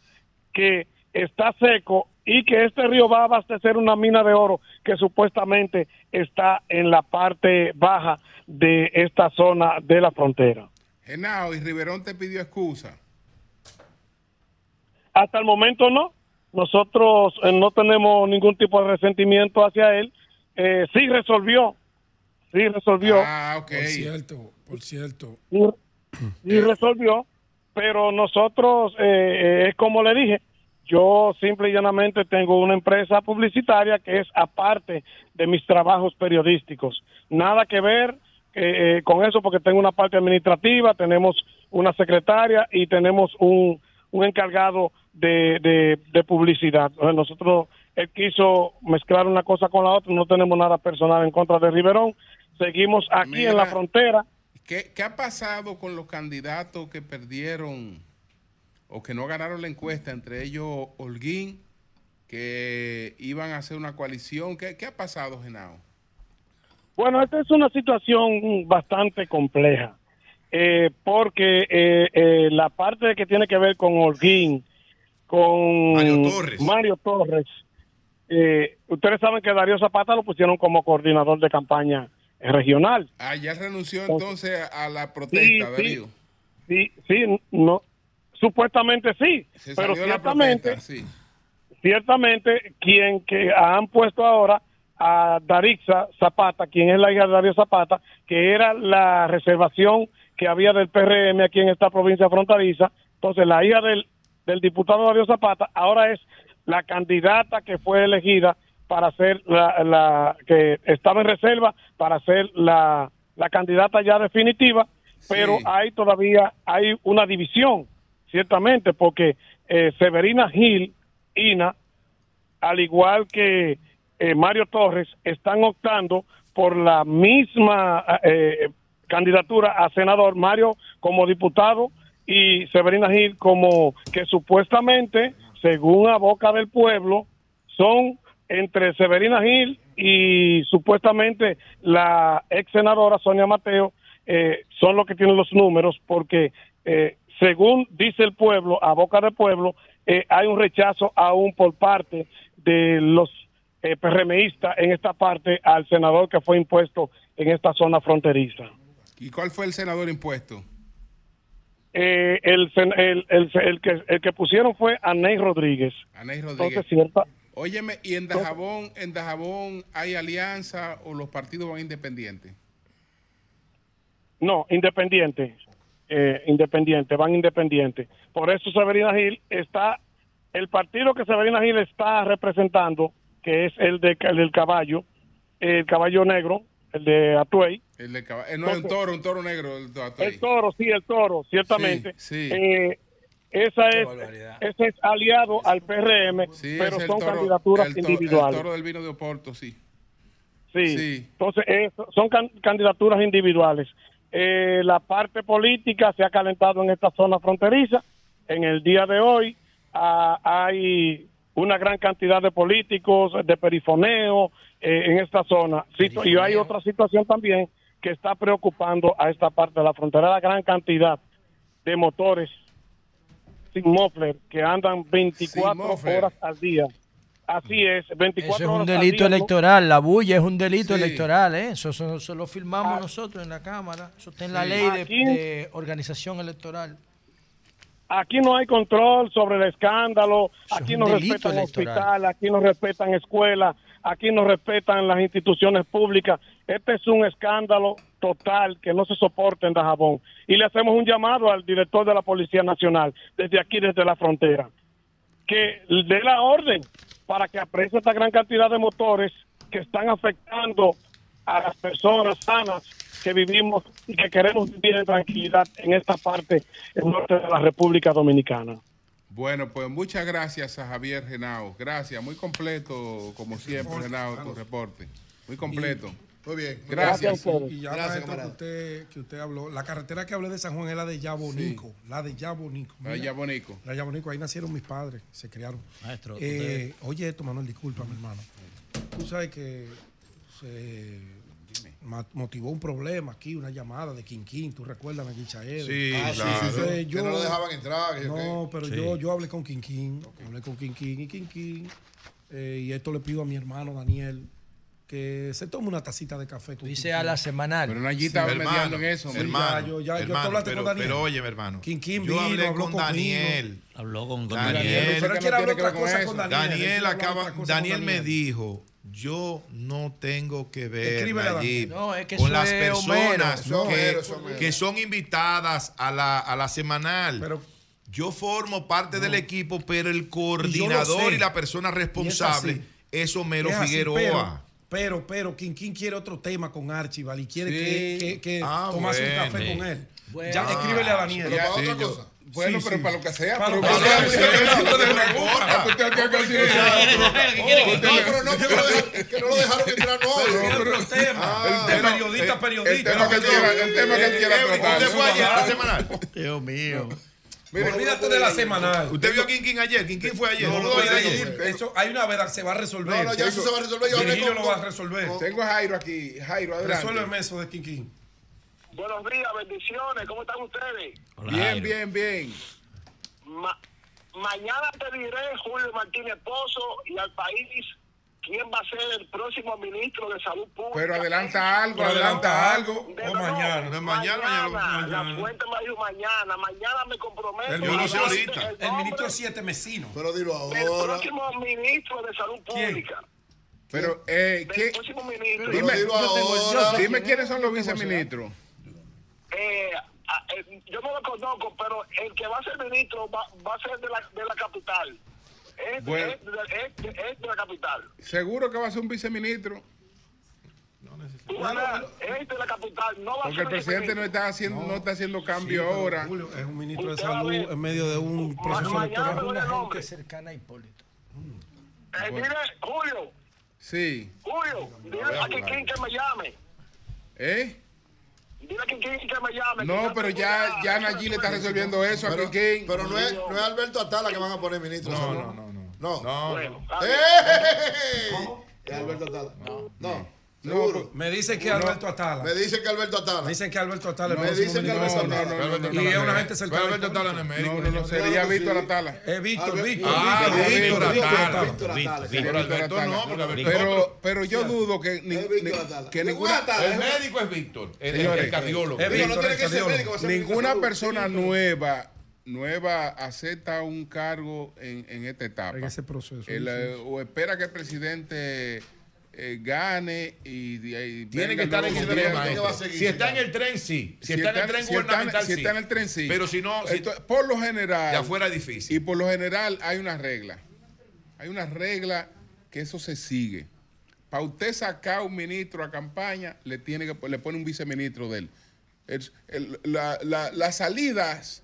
que está seco y que este río va a abastecer una mina de oro que supuestamente está en la parte baja de esta zona de la frontera. Genao, y Riverón te pidió excusa. Hasta el momento no. Nosotros eh, no tenemos ningún tipo de resentimiento hacia él. Eh, sí resolvió. Sí resolvió. Ah, ok. Por cierto, por cierto. Sí, sí resolvió. Pero nosotros, eh, eh, es como le dije, yo simple y llanamente tengo una empresa publicitaria que es aparte de mis trabajos periodísticos. Nada que ver eh, eh, con eso porque tengo una parte administrativa, tenemos una secretaria y tenemos un, un encargado de, de, de publicidad. Nosotros, él quiso mezclar una cosa con la otra, no tenemos nada personal en contra de Riverón. Seguimos aquí Mira, en la frontera. ¿Qué, qué ha pasado con los candidatos que perdieron o que no ganaron la encuesta, entre ellos Holguín, que iban a hacer una coalición? ¿Qué, qué ha pasado, Genao? Bueno, esta es una situación bastante compleja, eh, porque eh, eh, la parte que tiene que ver con Holguín, con Mario Torres. Mario Torres, eh, ustedes saben que Darío Zapata lo pusieron como coordinador de campaña regional. Ah, ya renunció entonces a la protesta, Darío. Sí, sí, no, supuestamente sí, Se pero ciertamente, protesta, sí. ciertamente quien que han puesto ahora a Darixa Zapata, quien es la hija de Darío Zapata, que era la reservación que había del PRM aquí en esta provincia fronteriza. Entonces, la hija del, del diputado Darío Zapata ahora es la candidata que fue elegida para ser la, la que estaba en reserva para ser la, la candidata ya definitiva, pero hay todavía hay una división, ciertamente, porque eh, Severina Gil, Ina, al igual que eh, Mario Torres, están optando por la misma eh, candidatura a senador, Mario como diputado y Severina Gil como que supuestamente, según a boca del pueblo, son entre Severina Gil y supuestamente la ex senadora Sonia Mateo, eh, son los que tienen los números porque eh, según dice el pueblo, a boca del pueblo, eh, hay un rechazo aún por parte de los eh, PRMistas en esta parte al senador que fue impuesto en esta zona fronteriza. ¿Y cuál fue el senador impuesto? Eh, el, el, el, el que, el que pusieron fue Aney Rodríguez. Aney Rodríguez. Entonces, cierta, Óyeme, ¿y en Dajabón, en Dajabón hay alianza o los partidos van independientes? No, independiente. Eh, independiente, van independientes. Por eso Severina Gil está, el partido que Severina Gil está representando, que es el, de, el del caballo, el caballo negro, el de Atuey. El de caba- eh, no, es un toro, un toro negro. El, El toro, sí, el toro, ciertamente. Sí, sí. Eh, esa es, ese es aliado al PRM, Sí, pero son toro- candidaturas el to- individuales. El toro del vino de Oporto, sí. Sí. Entonces, eh, son can- candidaturas individuales. Eh, la parte política se ha calentado en esta zona fronteriza. En el día de hoy ah, hay una gran cantidad de políticos, de perifoneo eh, en esta zona. Y hay otra situación también que está preocupando a esta parte de la frontera, la gran cantidad de motores sin muffler que andan 24 muffler. horas al día. Así es, 24 Eso es un horas al delito electoral. La bulla es un delito Sí. electoral, ¿eh? Eso, eso- eso lo firmamos nosotros en la Cámara. Eso está en la ley de organización electoral. Aquí no hay control sobre el escándalo, aquí no respetan electoral. hospitales, aquí no respetan escuelas, aquí no respetan las instituciones públicas. Este es un escándalo total que no se soporta en Dajabón. Y le hacemos un llamado al director de la Policía Nacional, desde aquí, desde la frontera, que dé la orden para que aprecie esta gran cantidad de motores que están afectando a las personas sanas que vivimos y que queremos vivir en tranquilidad en esta parte del norte de la República Dominicana. Bueno, pues muchas gracias a Javier Genao. Gracias, muy completo, como siempre, Genao, tu reporte. Muy completo. Muy bien. Gracias. Y ya maestro, que usted, que usted habló, la carretera que hablé de San Juan es la de Yabonico, la de Yabonico. La de Yabonico. La de Yabonico, ahí nacieron mis padres, se criaron. Maestro, Eh, oye esto, Manuel, disculpa, mi hermano. Tú sabes que se ma- motivó un problema aquí, una llamada de Quinquín, tú recuerdas a Guichael. Sí, Ah, sí, claro. sí, sí. Que no lo dejaban entrar, yo No, qué. pero Sí. yo, yo hablé con Quinquín, hablé con Quinquín y Quinquín, eh, y esto le pido a mi hermano Daniel, que se tome una tacita de café. Tú dices a la semanal. Pero Nayib estaba mediando en eso. Sí, hermano, ya, yo, ya, yo hermano, tú hablaste pero, con Daniel. pero oye, mi hermano. Quinquín yo vino, hablé habló con. Daniel. Habló con, Daniel. Daniel, Pero él quiere hablar otra cosa con Daniel. Daniel acaba, con Daniel me Daniel. dijo, yo no tengo que ver Escríbele a Nayib, Daniel. No, es que con las personas Homero, que, Homero, Homero. son invitadas a la, a la semanal. yo formo parte del equipo, pero el coordinador y, la persona responsable es Homero Es así, Figueroa. Pero, pero, pero Quinquín quiere otro tema con Archibald y quiere Sí. que, que, que Ah, tomarse bueno. un café con él. Bueno. Ya, Ah, escríbele a Daniel. pero para otra Sí, yo- cosa. Bueno, Sí, pero sí. para lo que sea. Para pero lo que para sea. eso. pero no, que no lo dejaron- que no lo dejaron entrar, no. El tema- periodista, el- periodista. El tema que él quiera, el tema que él quiera Eh, eh, tratar. ¿Usted fue ayer la semanal? Dios mío. Mire, Olvídate de la semanal. ¿Usted vio a Quinquín ayer? ¿Quinquín fue ayer? No, ¿No. Eso, hay una verdad, se va a resolver. No, no, ya eso se va a resolver. Yo hablé con- lo va a resolver. Tengo a Jairo aquí. Jairo, adelante. Resuélveme eso de Quinquín. Buenos días, bendiciones. ¿Cómo están ustedes? Bien, bien, bien. Ma- mañana te diré, Julio Martínez Pozo, y al país quién va a ser el próximo ministro de Salud Pública. Pero adelanta algo, Pero adelanta algo. De- O no, mañana. No es mañana, mañana, mañana. La fuente me dijo mañana. Mañana me comprometo. El ministro, el, el siete mesino. Pero dilo ahora. próximo ministro de Salud Pública. Pero, eh, ¿qué? próximo ministro. Dime, dime quiénes son los viceministros. Eh, a- eh, yo no lo conozco, pero el que va a ser ministro va, va a ser de la, de la capital. Es, Bueno. es de- es de- es de la capital. Seguro que va a ser un viceministro. Tú verás, es de la capital. No va a Porque ser el presidente no está haciendo, no está haciendo cambio ahora. Julio es un ministro de a salud en medio de un proceso mañana electoral. me voy a nombre. cercana a Hipólito. Eh, dile, Julio, Sí. Julio, dile a Kikín que me llame. ¿Eh? Dile a que me llame. No, pero ya, a- ya Nayib le está resolviendo eso a Pero, Kikín. pero no, es, no es Alberto Atala que van a poner ministro. No, no, no, no. No. No, Bueno, bien. ¡Ey! Es Alberto Atala. No. No. Seguro. Me dicen que Alberto Atala. Me dicen que Alberto Atala. Me dicen que Alberto Atala. es Me dicen que. Alberto no, Atala. no, no, no, Y es una gente cercana. Pero Alberto Atala no es médico. No, no, no, sería Víctor Atala. Es Víctor, Albert- Víctor. Ah, Víctor, Víctor Víctor Atala. Atala. Víctor, Pero Alberto no, porque Alberto Pero, pero yo dudo que, que ¿Quién ninguna, Atala? El médico es Víctor, el, el, Señores, el cardiólogo. no tiene que ser médico. ninguna persona nueva nueva acepta un cargo en, en esta etapa. En ese proceso. El, sí. eh, o espera que el presidente eh, gane y, Tiene que estar en el tren. Si está en el tren, sí. Si, está en el tren si está en- gubernamental, si sí. está en el tren, sí. Pero si no, si- por lo general. de afuera es Y difícil. por lo general hay una regla. Hay una regla que eso se sigue. Para usted sacar un ministro a campaña, le tiene que le pone un viceministro de él. El- el- la- la- las salidas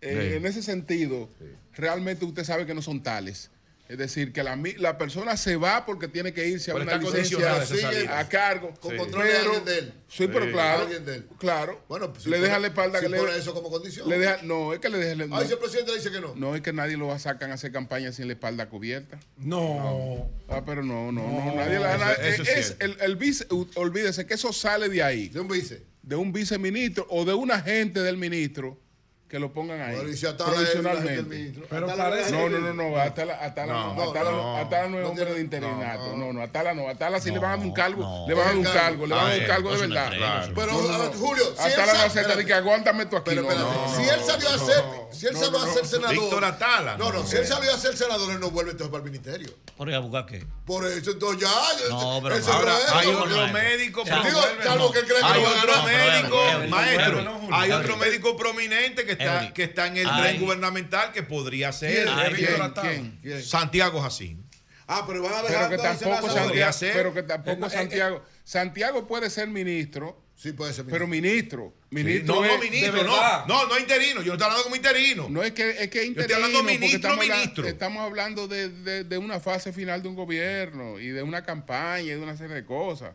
eh, Sí. en ese sentido, realmente usted sabe que no son tales. Es decir, que la, la persona se va porque tiene que irse a Pero una licencia a cargo. Con Sí. control de Pero- alguien de él. Sí, pero Sí. claro. Alguien de él. Claro. Bueno, pues, si le deja la espalda si que le pone eso como condición. le deja, no, es que le deja Ah, si el presidente le dice que no. no es que nadie lo sacan a hacer campaña sin la espalda cubierta. No. Ah, pero no, no, no, No, nadie la eso- nadie- eso es es cierto. el, el vice, olvídese que eso sale de ahí, De un vice. de un viceministro o de un agente del ministro que lo pongan ahí. Y si del provisionalmente. ministro. Pero parece- No, no, no, no, Atala, Atala no, No, Atala no, no, Atala no es no hombre de interinato, no, no, no, Atala no, Atala sí le van a dar un cargo, no. le van a dar un cargo, le van a dar un Ah, cargo de verdad. Pero, no. Julio, si él Atala no acepta que aguántame tú aquí, Pero no, espérate, no, si él salió a ser, si él salió a ser senador. Víctor Atala. No, no, si él salió a ser senador, él no vuelve entonces para el ministerio. ¿Por qué a buscar qué? Por eso, entonces ya. No, pero Ahora, hay otro médico Digo, salvo que él cree que lo médico, pero- maestro, pero- pero- hay pero- otro médico prominente que está, Que está en el Ay. tren gubernamental que podría ser ¿Quién? Ay, ¿quién? ¿Quién? ¿Quién? Santiago Jacín. Ah, pero van a dejar Pero que tampoco Santiago, ser. pero que tampoco Eh, eh, Santiago, Santiago puede ser ministro. Sí, puede ser Pero ministro. Ministro no, no, es- ministro, no. No, no interino. Yo no estoy hablando como interino. No es que es que Yo interino, estoy hablando ministro, estamos, ministro. estamos hablando de, de- de una fase final de un gobierno y de una campaña y de una serie de cosas.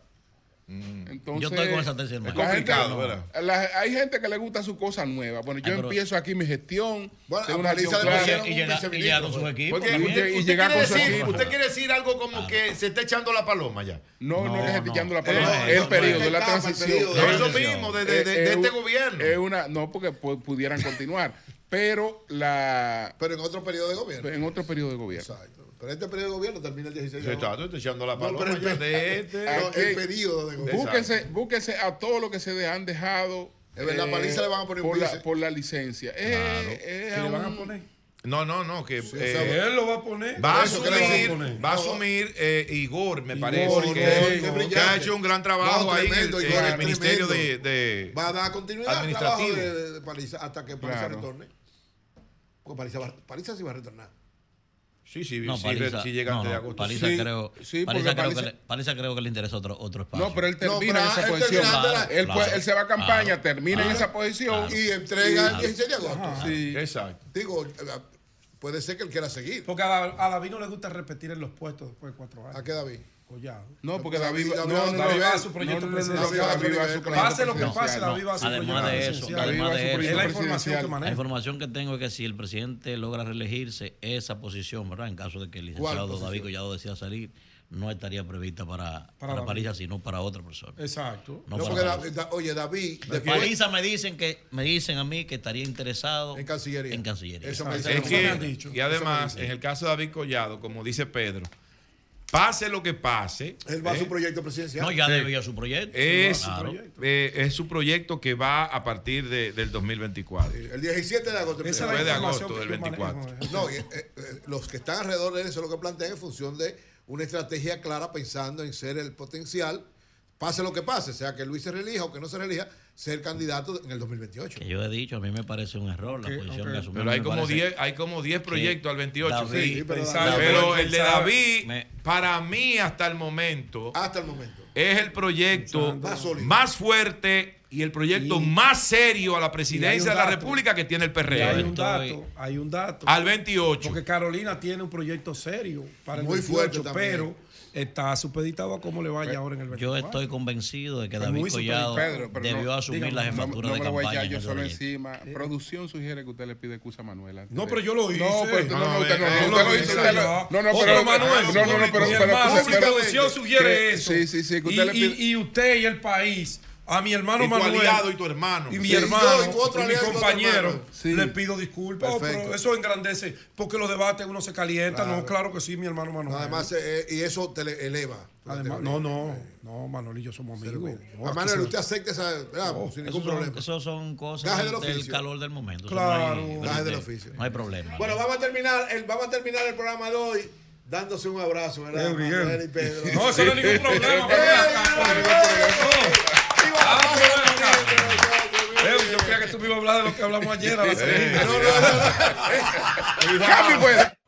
Entonces, Yo estoy con esa la Es complicado, ¿verdad? la- hay gente que le gusta su cosa nueva. Bueno, yo Ay, empiezo aquí mi gestión. Bueno, tengo una clara. pusieron Y llega- y llega con su equipo Porque usted, Y usted llega quiere con su decir, equipo. usted quiere decir algo como que se está echando la paloma ya. No, no, No, es que se esté no. echando la Eh, no, es el no, periodo de la transición. de No, es lo mismo de, de- de- de este gobierno. Es una, no, porque pu- pudieran continuar. Pero la. Pero en otro periodo de gobierno. En otro periodo de gobierno. Exacto. Pero este periodo de gobierno termina el 16 de Está, agosto. tú estás echando la No, paloma pero el, pe- de este. no, Aquí- el periodo de gobierno. Búsquense, búsquense a todo lo que se de- han dejado. Es verdad, Paliza le van a poner un por, la, por la licencia. Claro. es ¿Qué le van a poner? No, no, no, que Sí, eh, o sea, Él lo va a poner. va a Eso, ¿qué le van a asumir, va a No. asumir eh, Igor, me Igor, parece, Igor, que, Igor, que ha hecho un gran trabajo No, ahí en el, en el Ministerio de, de- Va a dar continuidad al trabajo Administrativo. de, de Paliza hasta que Paliza Claro. retorne. Porque Paliza, Paliza sí va a retornar. Sí, sí, No, sí, Paliza, sí llega no, antes de no, agosto. Paliza Sí, creo, sí, Paliza, creo Paliza- que le, Paliza creo que le interesa otro, otro espacio. No, pero él No, termina pero en esa él posición. termina él, claro, puede- él se va a campaña, claro, termina en esa posición. claro. Y entrega el Claro. 16 de agosto. Sí. Exacto. Digo, eh, puede ser que él quiera seguir. Porque a, a David no le gusta repetir en los puestos después de cuatro años. ¿A qué David? Collado. No, porque David- David, David- no, no, David va a su no, proyecto no, no, no, presidencial. David va a su Pase proyecto Pase lo que pase, David va a su Además proyecto de eso, presidencial. Además de eso, Es la información que presidencial. La maneja. información que tengo es que si el presidente logra reelegirse, esa posición, ¿verdad? En caso de que el licenciado? David Collado decida salir, no estaría prevista para, para, David. Paliza, sino para otra persona. Exacto. No No, para porque Paliza. David- da- oye, David, De Paliza me dicen que me dicen a mí que estaría interesado En Cancillería. En Cancillería. Eso me Exacto. dice- Es Eso me han que, dicho. y además, en el caso de David Collado, como dice Pedro, pase lo que pase, él va a ¿eh? su proyecto presidencial. No, ya Sí. debía su proyecto. es, Claro. eh, es su proyecto que va a partir de- del 2024. El 17 de agosto. Es la Después de información agosto del yo manejo, 24. eh. No, y, eh, eh, los que están alrededor de eso lo que plantean en función de una estrategia clara pensando en ser el potencial, pase lo que pase, sea que Luis se relija o que no se relija, ser candidato en el 2028. Que yo he dicho, a mí me parece un error Ok, la posición ok. que asumió. Pero hay como parece 10 hay como 10 proyectos al 28. David- sí. Sí, pero Pensaba- Pero el de David, Me- para mí hasta el momento, Hasta el momento. es el proyecto Más sólido. más fuerte y el proyecto Y- más serio a la presidencia de la. República que tiene el Y hay un dato, hay un dato. Al 28. Porque Carolina tiene un proyecto serio para el Muy 28, fuerte también. pero está supeditado a cómo le vaya ahora en el 24. Yo estoy convencido de que Es David Collado Pedro, pero debió no- asumir dígame, la no- No, jefatura no de me lo voy a campaña. yo solo encima. Producción sugiere que usted le pide excusa a Manuel. antes No, pero yo lo hice. No, pero no, no, No, usted no, eh, no, eh, usted lo hizo. No, no, pero Manuel, no, no, no, pero producción sugiere eso. Sí, sí, sí, y, usted y usted y el país, a mi hermano Y tu Manuel. aliado y tu hermano. Y mi Sí, hermano, yo y tu otro y mi compañero. Sí. le pido disculpas. Oh, pero eso engrandece, porque los debates uno se calienta. Claro. No, claro que sí, mi hermano Manuel. Además, eh, y eso te le eleva. Además, no, no, no, Manuel y yo somos amigos. No, Manuel, usted acepta esa. Oh, sin ningún son, problema. esos son cosas Gajes del del, calor del momento. Eso Claro. no hay, del oficio. No hay problema. Bueno, vamos a terminar el, vamos a terminar el programa de hoy dándose un abrazo, ¿verdad? Manuel y Pedro. No, eso no es ningún problema. Yo creía que tú me ibas a hablar de lo que hablamos ayer. No, no, no, pues.